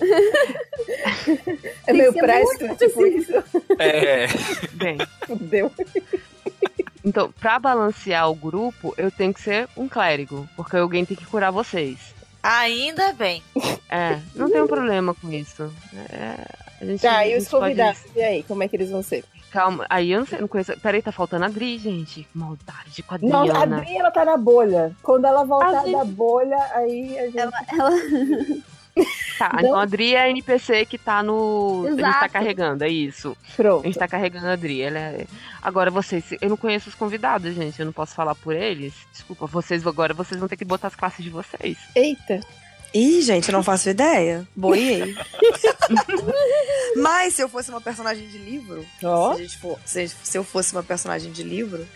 É meio presto, tipo isso. É. Bem, Fudeu. então, pra balancear o grupo, eu tenho que ser um clérigo. Porque alguém tem que curar vocês. Ainda bem. É, não tem um problema com isso. É, A gente, Tá, a e os gente pode- convidados? E aí, como é que eles vão ser? Calma, aí eu não sei, não conheço. Peraí, tá faltando a Adri, gente. Que maldade de Não, a. Adri, ela tá na bolha. Quando ela voltar A gente- da bolha, aí a gente... Ela, ela... Tá, então a Adri é a NPC que tá no. A gente tá Exato. carregando, é isso. A Pronto. gente tá carregando a Adri. Ela é... Agora vocês, eu não conheço os convidados, gente. Eu não posso falar por eles. Desculpa, vocês agora vocês vão ter que botar as classes de vocês. Eita. Ih, gente, eu não faço ideia. Boiei. Mas se eu fosse uma personagem de livro, Ó. se, a gente for- se, a se eu fosse uma personagem de livro,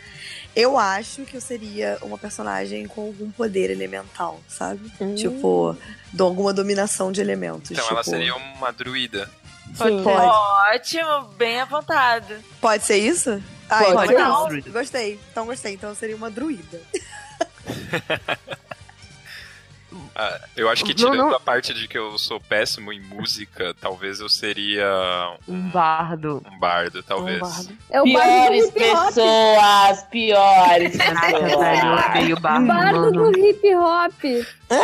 eu acho que eu seria uma personagem com algum poder elemental, sabe? Hum. Tipo, de alguma dominação de elementos. Então tipo, ela seria uma druida. Sim. Pode. Ótimo, bem apontado. Pode ser isso? Ah, Pode então. Gostei. Então gostei. Então eu seria uma druida. Ah, eu acho que Não, tirando não. a parte de que eu sou péssimo em música, talvez eu seria Um bardo. um bardo, talvez. É o bardo do Piores hip hop. pessoas, piores eu odeio bardo. Bardo mano. do hip hop.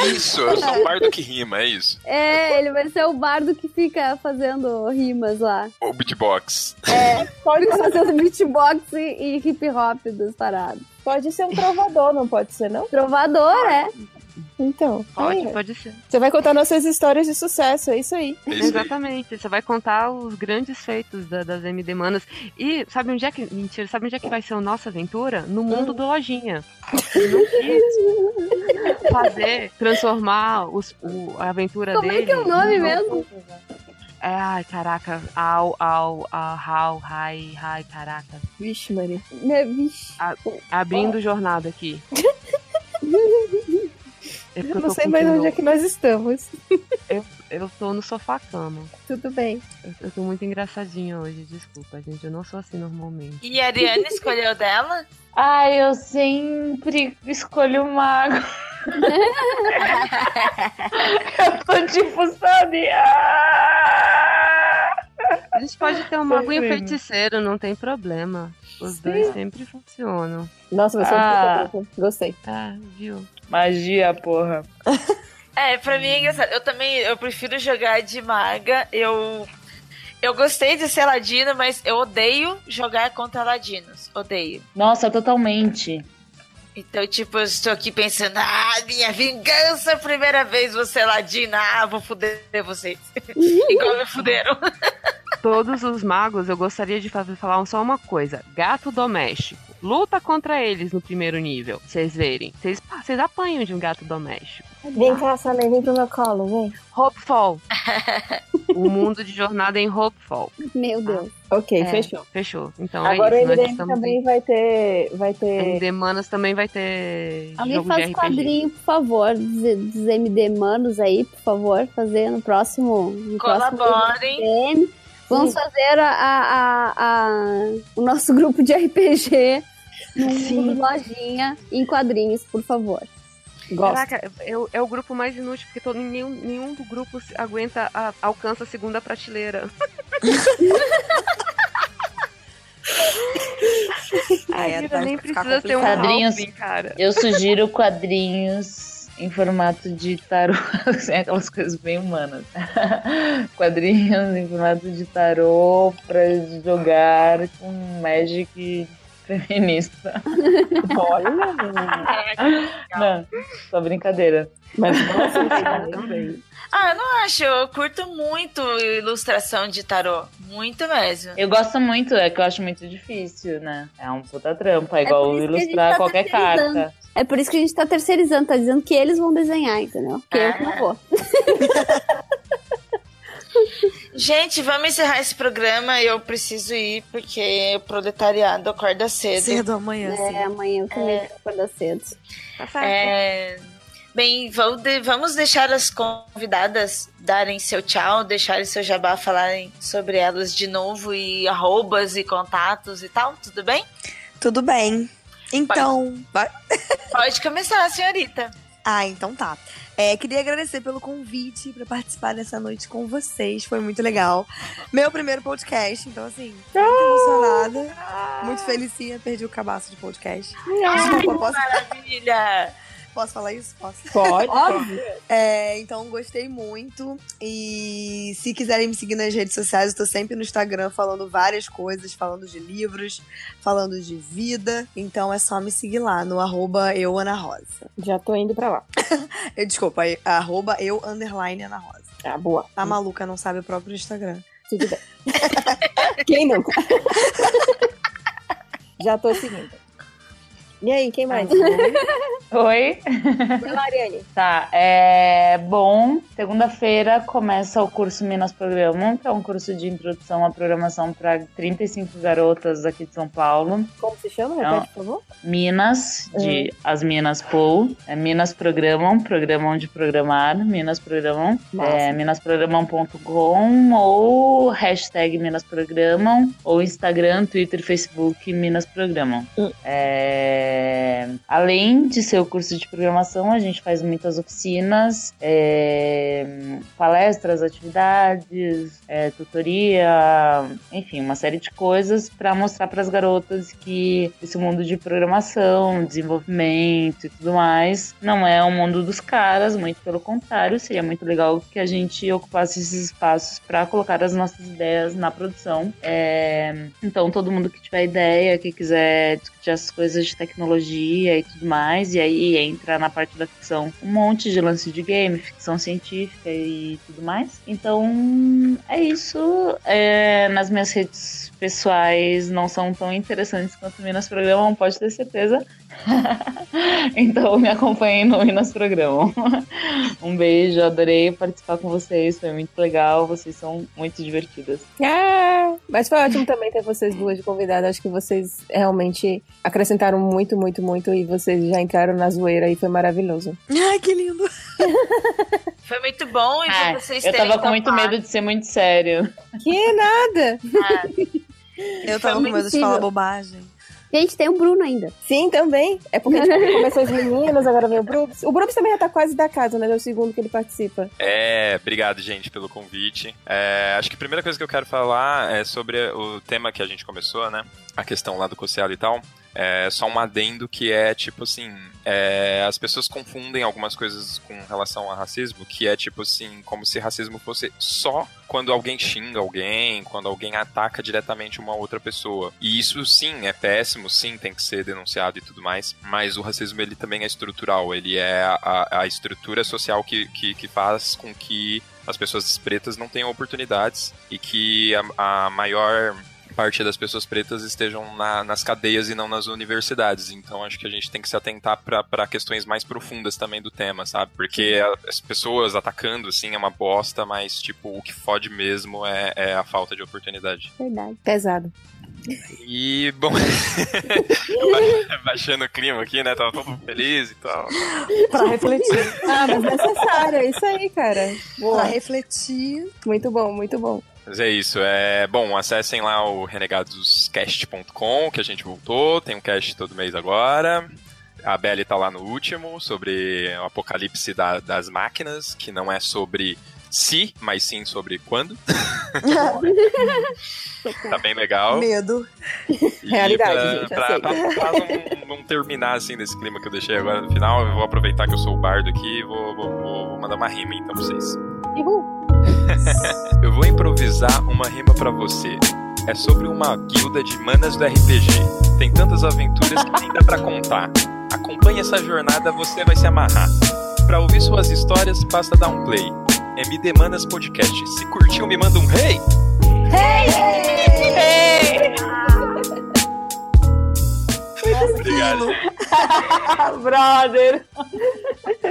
Isso, eu sou um bardo que rima, é isso. É, ele vai ser o bardo que fica fazendo rimas lá. Ou beatbox. Pode Fica ser, fazendo beatbox e, e hip hop das paradas. pode ser um trovador, não pode ser, não? Trovador, é. Então. Pode, aí, pode ser. Você vai contar nossas histórias de sucesso, é isso aí. É isso aí. Exatamente. Você vai contar os grandes feitos da- das MD Manas. E sabe onde é que. Mentira, sabe onde é que vai ser a nossa aventura? No mundo do lojinha. Fazer, transformar os, o- a aventura Como é dele. que é o nome num mesmo? É, ai, caraca. Au, au, au, hi, hi, caraca. Vixe, Maria. Né, Vixe. Abrindo jornada aqui. É Eu não sei mais onde é que nós estamos. Eu tô no sofá cama. Tudo bem. Eu, eu tô muito engraçadinha hoje, desculpa, gente. Eu não sou assim normalmente. E a Ariane escolheu dela? Ai, eu sempre escolho o mago. eu tô tipo, sabe? Ah! A gente pode ter um mago e um feiticeiro, não tem problema. Os Sim. dois sempre funcionam. Nossa, você Ah. é um Gostei. Ah, viu? Magia, porra. É, pra mim é engraçado. Eu também eu prefiro jogar de maga. Eu eu gostei de ser ladino, mas eu odeio jogar contra ladinos. Odeio. Nossa, totalmente. Então, tipo, eu estou aqui pensando, ah, minha vingança, primeira vez você ladina, ah, vou fuder vocês. Igual me fuderam. Todos os magos, eu gostaria de fazer, falar só uma coisa. Gato doméstico. Luta contra eles no primeiro nível. Vocês verem. Vocês pá, vocês apanham de um gato doméstico. Vem cá, Salem, vem pro meu colo, vem. Hopefall. o mundo de jornada em Hopefall. Meu Deus. Ok, É. fechou. Fechou. Então Agora é o isso. Nós MDM também vai ter. Vai ter. MD Manas também vai ter Alguém jogo faz de RPG. quadrinho, por favor, dos, dos MD Manos aí, por favor, fazer no próximo. No próximo Colaborem. MDM. Vamos fazer a, a- a- a- o nosso grupo de RPG no mundo lojinha em quadrinhos, por favor. Gosto. Caraca, é, o- é o grupo mais inútil, porque todo, nenhum, nenhum do grupo aguenta, a- alcança a segunda prateleira. É, Vida vai nem precisa ter um. Quadrinhos. Cara. Eu sugiro quadrinhos em formato de tarô, assim, aquelas coisas bem humanas. quadrinhos em formato de tarô pra jogar com Magic feminista. Olha. Não, só brincadeira. Mas nossa, Também. Ah, eu não acho. Eu curto muito ilustração de tarô. Muito mesmo. Eu gosto muito, é que eu acho muito difícil, né? É um puta trampa, é igual que a gente ilustrar tá qualquer carta. É por isso que a gente tá terceirizando, tá dizendo que eles vão desenhar, entendeu? Que eu que não vou. Gente, vamos encerrar esse programa. Eu preciso ir porque o proletariado acorda cedo. Cedo amanhã, sim. É, amanhã eu também quero acordar cedo. Tá certo. É, Bem, vou de- vamos deixar as convidadas darem seu tchau, deixarem seu jabá, falarem sobre elas de novo e arrobas e contatos e tal, tudo bem? Tudo bem. Então, vai. Pode começar, senhorita. Ah, então tá. É, queria agradecer pelo convite pra participar dessa noite com vocês. Foi muito legal. Meu primeiro podcast, então assim, muito emocionada. Muito felicinha, perdi o cabaço de podcast. Desculpa, posso, Maravilha! Posso falar isso? Posso. Pode. Óbvio. É, então, gostei muito. E se quiserem me seguir nas redes sociais, eu tô sempre no Instagram falando várias coisas, falando de livros, falando de vida. Então é só me seguir lá no arroba eu, Ana Rosa. Já tô indo pra lá. Eu, desculpa, é arroba eu, underline, Ana Rosa. Ah, boa. A maluca não sabe o próprio Instagram. Tudo bem. Quem nunca? Já tô seguindo. E aí, quem mais? Oi? Vai lá, Ariane. Tá, é bom. Segunda-feira começa o curso Minas Programam, que é um curso de introdução à programação para 35 garotas aqui de São Paulo. Como se chama? Não. Repete, por favor. Minas, de as Minas Pool. É Minas Programam, programam de programar, Minas Programam. É minasprogramam.com ou hashtag Minas Programam, ou Instagram, Twitter, Facebook Minas Programam. Hum. É, além de ser o curso de programação, a gente faz muitas oficinas, é, palestras, atividades, é, tutoria, enfim, uma série de coisas para mostrar para as garotas que esse mundo de programação, desenvolvimento e tudo mais não é o mundo dos caras, muito pelo contrário, seria muito legal que a gente ocupasse esses espaços para colocar as nossas ideias na produção. É, então, todo mundo que tiver ideia, que quiser discutir as coisas de tecnologia e tudo mais, e aí entra na parte da ficção um monte de lance de game, ficção científica e tudo mais. Então, é isso. É, nas minhas redes pessoais não são tão interessantes quanto o Minas Programam, pode ter certeza. então, me acompanhem no Minas Programam. um beijo, adorei participar com vocês, foi muito legal, vocês são muito divertidas. Ah, mas foi ótimo também ter vocês duas de convidada. Acho que vocês realmente acrescentaram muito, muito, muito e vocês já entraram na zoeira e foi maravilhoso. Ai, que lindo. Foi muito bom e Ah, vocês eu tava com muito medo de ser muito sério. Que nada! Ah, Eu tava com medo de falar bobagem. Gente, tem o Bruno ainda. Sim, também. É porque tipo, começou as meninas, agora vem o Brooks. O Brooks também já tá quase da casa, né? É o segundo que ele participa. É, obrigado, gente, pelo convite. É, acho que a primeira coisa que eu quero falar é sobre o tema que a gente começou, né? A questão lá do Cossielo e tal. É só um adendo que é tipo assim: é, as pessoas confundem algumas coisas com relação a racismo, que é tipo assim, como se racismo fosse só quando alguém xinga alguém, quando alguém ataca diretamente uma outra pessoa. E isso sim é péssimo, sim tem que ser denunciado e tudo mais, mas o racismo ele também é estrutural, ele é a, a estrutura social que, que, que faz com que as pessoas pretas não tenham oportunidades e que a, a maior parte das pessoas pretas estejam na- nas cadeias e não nas universidades. Então acho que a gente tem que se atentar para questões mais profundas também do tema, sabe? Porque a- as pessoas atacando, assim, é uma bosta, mas, tipo, o que fode mesmo é, é a falta de oportunidade. Verdade. Pesado. E, bom, baixando o clima aqui, né? Tava todo feliz e tal. Pra refletir. Ah, mas necessário. É isso aí, cara. Pra Boa. refletir. Muito bom, muito bom. Mas é isso, é bom, acessem lá o renegadoscast.com, que a gente voltou, tem um cast todo mês agora. A Belly tá lá no último, sobre o apocalipse da- das máquinas, que não é sobre se, mas sim sobre quando. tá bem legal. Medo. E Realidade, pra, gente, pra, pra- pra não, não terminar assim nesse clima que eu deixei agora no final, eu vou aproveitar que eu sou o bardo aqui e vou, vou- vou- vou mandar uma rima então pra vocês. Uhul. Eu vou improvisar uma rima pra você. É sobre uma guilda de manas do RPG. Tem tantas aventuras que nem dá pra contar. Acompanhe essa jornada, você vai se amarrar. Pra ouvir suas histórias, basta dar um play. MD Manas Podcast. Se curtiu, me manda um hey! Obrigado. Brother!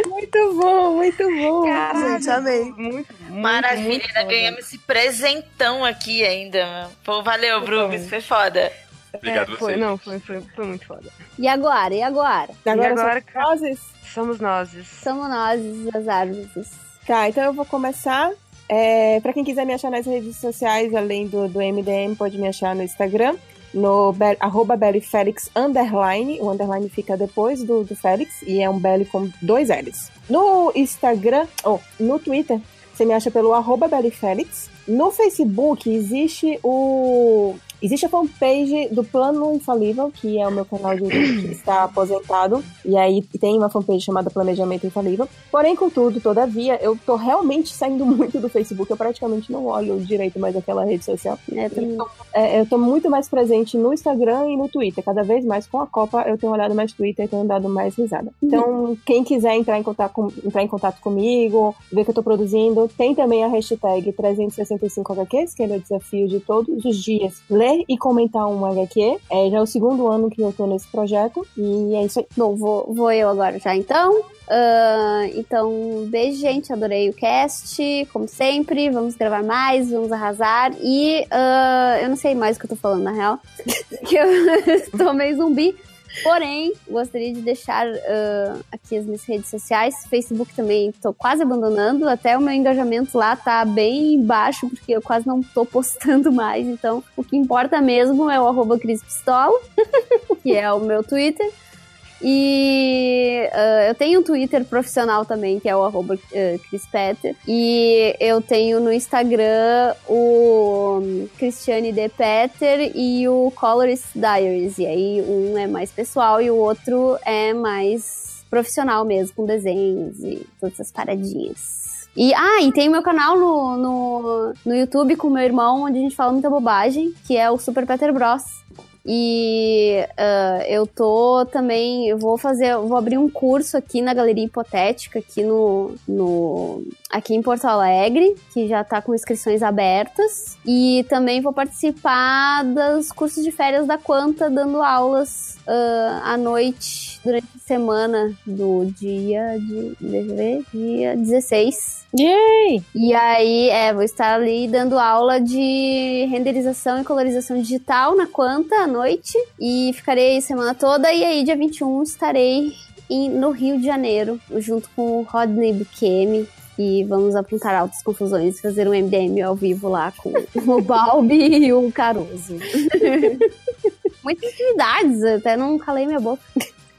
Muito bom, muito bom. Gente, amei. Muito, muito, Maravilha, muito ainda foda. ganhamos esse presentão aqui ainda. Pô, valeu, Brubis, foi foda. Obrigado É, foi, você. não, foi, foi, foi muito foda. E agora? E agora? Agora, E agora, são vozes. Somos nós. Somos nós, as árvores. Tá, então eu vou começar. É, para quem quiser me achar nas redes sociais, além do, do MDM, pode me achar no Instagram, no arroba Félix underline. O underline fica depois do, do Félix e é um Belly com dois L's. No Instagram, ou no Twitter, você me acha pelo arroba Félix. No Facebook existe o Existe a fanpage do Plano Infalível, que é o meu canal de YouTube que está aposentado. E aí tem uma fanpage chamada Planejamento Infalível. Porém, contudo, todavia, eu tô realmente saindo muito do Facebook. Eu praticamente não olho direito mais aquela rede social. É, também. É, eu tô muito mais presente no Instagram e no Twitter. Cada vez mais com a Copa eu tenho olhado mais Twitter e tenho dado mais risada. Então, quem quiser entrar em, contato com- entrar em contato comigo, ver o que eu tô produzindo, tem também a hashtag 365HQs, que é o desafio de todos os dias ler e comentar um HQ. É já é o segundo ano que eu tô nesse projeto. E é isso aí. Bom, vou, vou eu agora já então. Ah, então, beijo, gente. Adorei o cast, como sempre. Vamos gravar mais, vamos arrasar. E ah, eu não sei mais o que eu tô falando, na real. que eu tô meio zumbi. Porém, gostaria de deixar ah, aqui as minhas redes sociais. Facebook também tô quase abandonando. Até o meu engajamento lá tá bem baixo, porque eu quase não tô postando mais. Então, o que importa mesmo é o arroba Cris Pistola, que é o meu Twitter. E ah, eu tenho um Twitter profissional também, que é o arroba ah. E eu tenho no Instagram o Cristiane De Petter e o Colorist Diaries. E aí um é mais pessoal e o outro é mais profissional mesmo, com desenhos e todas essas paradinhas. E, ah, e tem o meu canal no, no, no YouTube com meu irmão, onde a gente fala muita bobagem, que é o Super Peter Bros. E ah, eu tô também, eu vou fazer, eu vou abrir um curso aqui na Galeria Hipotética, aqui no, no aqui em Porto Alegre, que já tá com inscrições abertas. E também vou participar dos cursos de férias da Quanta, dando aulas ah, à noite, durante a semana do dia de, deixa ver, dia 16. Yay! E aí, é, vou estar ali dando aula de renderização e colorização digital na Quanta à noite. E ficarei semana toda. E aí, dia 21, estarei em- no Rio de Janeiro, junto com o Rodney Bukemi. E vamos apontar altas confusões, fazer um MDM ao vivo lá com o Balbi e o Caruso. Muitas atividades, até não calei minha boca.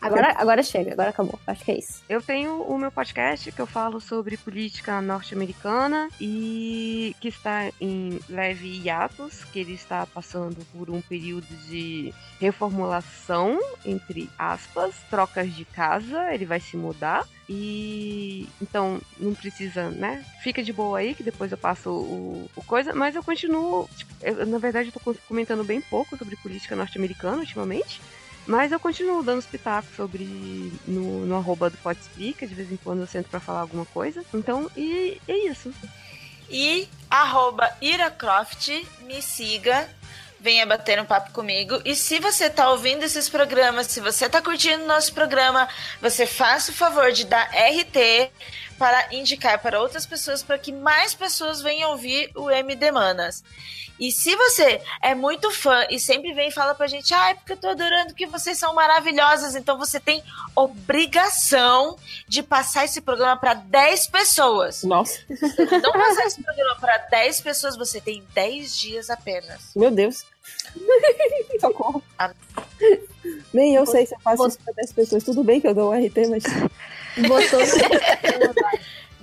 Agora, agora chega, agora acabou. Acho que é isso. Eu tenho o meu podcast que eu falo sobre política norte-americana e que está em leve hiatus, que ele está passando por um período de reformulação, entre aspas, trocas de casa, ele vai se mudar. E então não precisa, né? Fica de boa aí que depois eu passo o, o coisa, mas eu continuo. tipo, eu, na verdade, eu tô comentando bem pouco sobre política norte-americana ultimamente. Mas eu continuo dando os pitacos sobre no, no arroba do Pode de vez em quando eu sento pra falar alguma coisa. Então, e é isso. E arroba iracroft, me siga, venha bater um papo comigo. E se você tá ouvindo esses programas, se você tá curtindo nosso programa, você faça o favor de dar RT para indicar para outras pessoas, para que mais pessoas venham ouvir o MD Manas. E se você é muito fã e sempre vem e fala pra gente, ai, porque eu tô adorando que vocês são maravilhosas, então você tem obrigação de passar esse programa para 10 pessoas. Nossa, Não passar esse programa para 10 pessoas, você tem 10 dias apenas. meu Deus. Socorro. Ah. Nem eu sei se eu faço isso pra 10 pessoas. Tudo bem que eu dou o RT, mas. Botou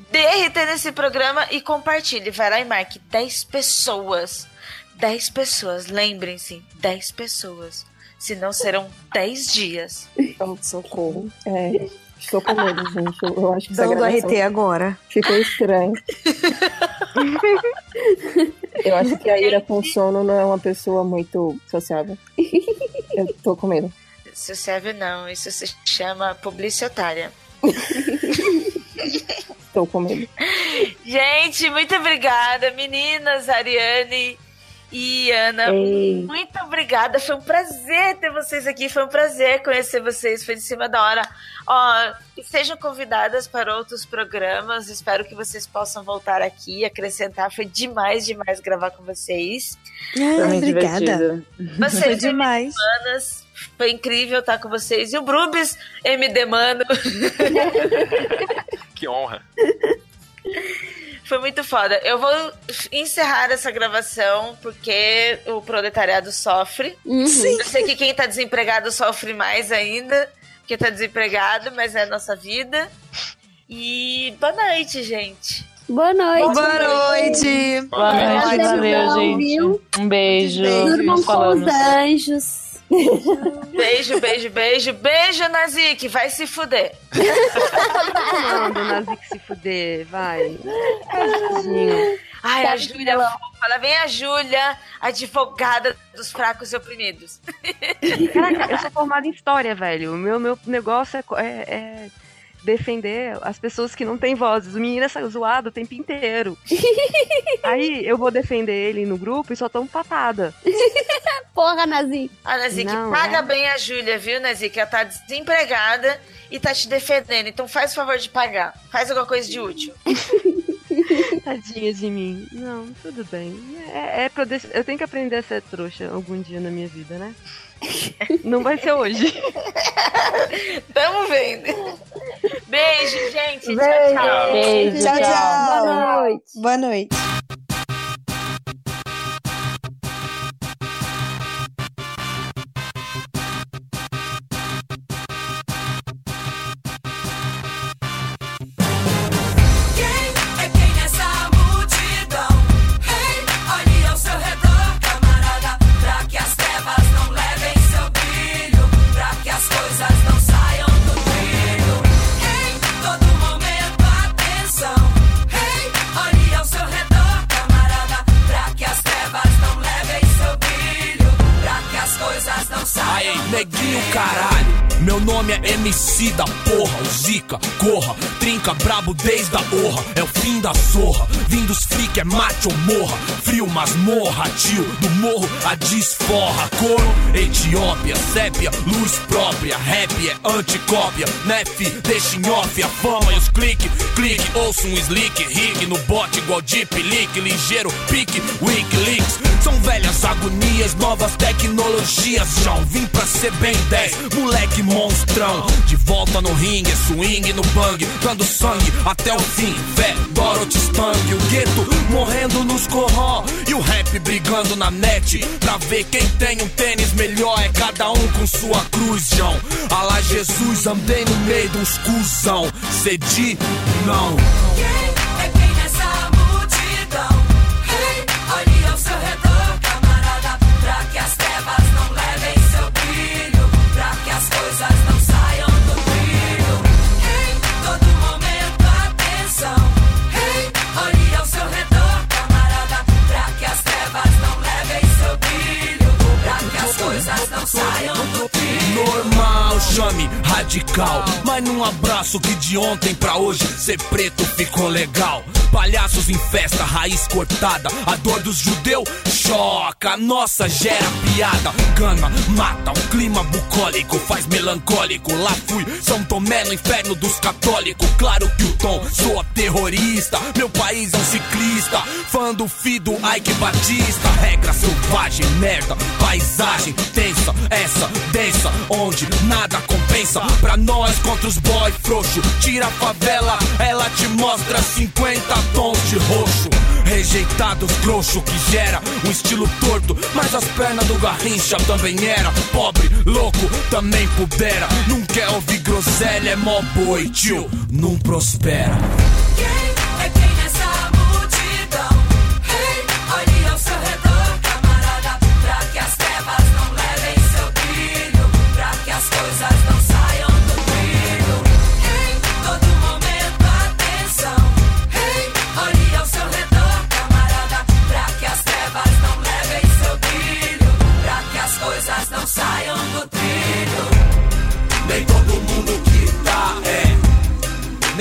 Dê RT nesse programa e compartilhe. Vai lá e marque 10 pessoas. 10 pessoas, lembrem-se, 10 pessoas. Senão serão 10 dias. Então, socorro. É. Estou com medo, gente. Eu, acho que Dando gravação RT agora. ficou estranho. eu acho que a Ira com sono não é uma pessoa muito sociável. Eu tô com medo. Isso serve não, isso se chama publicitária. Tô com medo. Gente, muito obrigada, meninas, Ariane e Ana. Ei. Muito obrigada, foi um prazer ter vocês aqui, foi um prazer conhecer vocês, foi de cima da hora. Ó, sejam convidadas para outros programas, espero que vocês possam voltar aqui e acrescentar, foi demais, demais gravar com vocês. Muito obrigada. divertido. Foi Vocês, demais. Manas, foi incrível estar com vocês. E o Brubis, MD Mano, Que honra. foi muito foda. Eu vou encerrar essa gravação porque o proletariado sofre. Sim. Eu sei que quem tá desempregado sofre mais ainda, porque tá desempregado, mas é a nossa vida. E boa noite, gente. Boa noite. Boa noite. Boa noite, Prazer, valeu, bom, gente. Um beijo. Durmam com os anjos. Beijo, beijo, beijo. Beijo, Nazik. Vai se fuder. Manda Nazik se fuder, vai. Tadinho. Ai, a Júlia fofa. Lá vem a Júlia, advogada dos fracos e oprimidos. Caraca, eu sou formada em história, velho. O meu, meu negócio é, é- é defender as pessoas que não têm vozes. O menino é zoado o tempo inteiro. Aí eu vou defender ele no grupo e só tomo patada. Porra, Nazi. A Nazik, Não, paga é. bem a Júlia, viu, Nazik? Ela tá desempregada e tá te defendendo. Então faz o favor de pagar. Faz alguma coisa de útil. Tadinha de mim. Não, tudo bem. É, é pra eu, eu tenho que aprender a ser trouxa algum dia na minha vida, né? Não vai ser hoje. Tamo vendo. Beijo, gente. Tchau, Beijo. tchau. Beijo, Tchau, tchau. tchau. Boa noite. Boa noite. Neguinho caralho. Meu nome é MC da porra, o Zica, corra, trinca brabo desde a honra, é o fim da zorra. Vim dos freak é mate ou morra, frio masmorra, tio, do morro a desforra. Coro, Etiópia, sépia, luz própria, rap é anticópia, nef, deixa em off a fama e os clique, clique, ouço um slick, rig no bote igual deep leak, ligeiro, pique, wikileaks. São velhas agonias, novas tecnologias. Já vim pra ser bem 10, moleque monstrão. De volta no ringue, swing no bang, dando sangue até o fim. Fé, Dorothy Stang, o gueto morrendo nos corró. E o rap brigando na net. Pra ver quem tem um tênis melhor é cada um com sua cruz, João. Alá Jesus, andei no meio uns cuzão. Cedi? Não. Coisas chame radical. Mas num abraço que de ontem pra hoje ser preto ficou legal. Palhaços em festa, raiz cortada. A dor dos judeus choca, nossa gera piada. Gana, mata, o clima bucólico faz melancólico. Lá fui, São Tomé no inferno dos católicos. Claro que o tom soa terrorista. Meu país é um ciclista, fã do Fido, Ike Batista. Regra selvagem, merda, paisagem tensa, essa densa, onde nada compensa. Pra nós contra os boy frouxo, tira a favela, ela te mostra 50 tons de roxo. Rejeitados grosso que gera um estilo torto, mas as pernas do Garrincha também era pobre, louco, também pudera. Não quer ouvir groselha, é mó boi, tio, não prospera.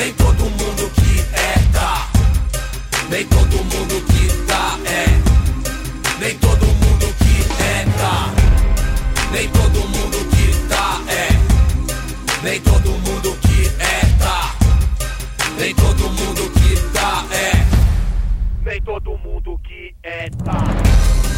Nem todo mundo que é tá, nem todo mundo que tá é, nem todo mundo que é tá, nem todo mundo que tá é, nem todo mundo que é tá, nem todo mundo que tá é, nem todo mundo que é tá.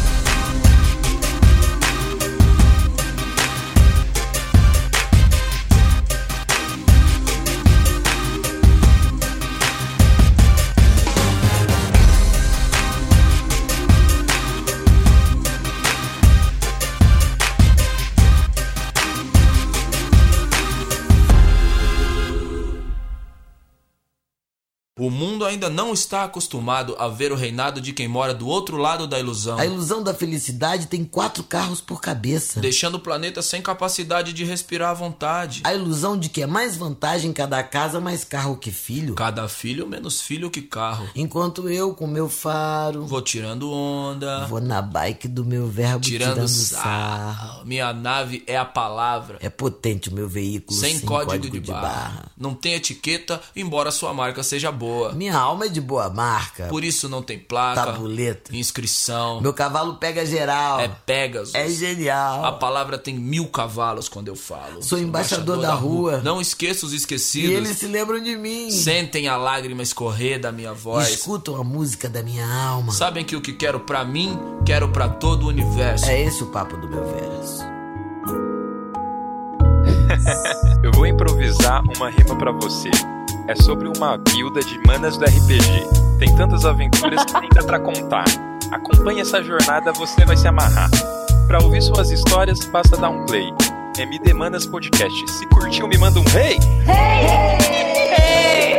O mundo ainda não está acostumado a ver o reinado de quem mora do outro lado da ilusão. A ilusão da felicidade tem quatro carros por cabeça. Deixando o planeta sem capacidade de respirar à vontade. A ilusão de que é mais vantagem cada casa mais carro que filho. Cada filho menos filho que carro. Enquanto eu, com meu faro, Vou tirando onda. vou na bike do meu verbo tirando, tirando, sarro. Minha nave é a palavra. É potente o meu veículo Sem, código, de, barra. Não tem etiqueta, embora sua marca seja boa. Minha alma é de boa marca. Por isso não tem placa, Tabuleta. inscrição. Meu cavalo pega geral. É Pegasus. É genial. A palavra tem mil cavalos quando eu falo. Sou embaixador da rua. Não esqueça os E esquecidos. eles se lembram de mim. Sentem a lágrima escorrer da minha voz. Escutam a música da minha alma. Sabem que o que quero pra mim, quero pra todo o universo. É esse o papo do meu verso. Eu vou improvisar uma rima pra você. É sobre uma guilda de manas do RPG. Tem tantas aventuras que nem dá pra contar. Acompanhe essa jornada, você vai se amarrar. Pra ouvir suas histórias, basta dar um play. MD Manas Podcast. Se curtiu, me manda um hey! Hey!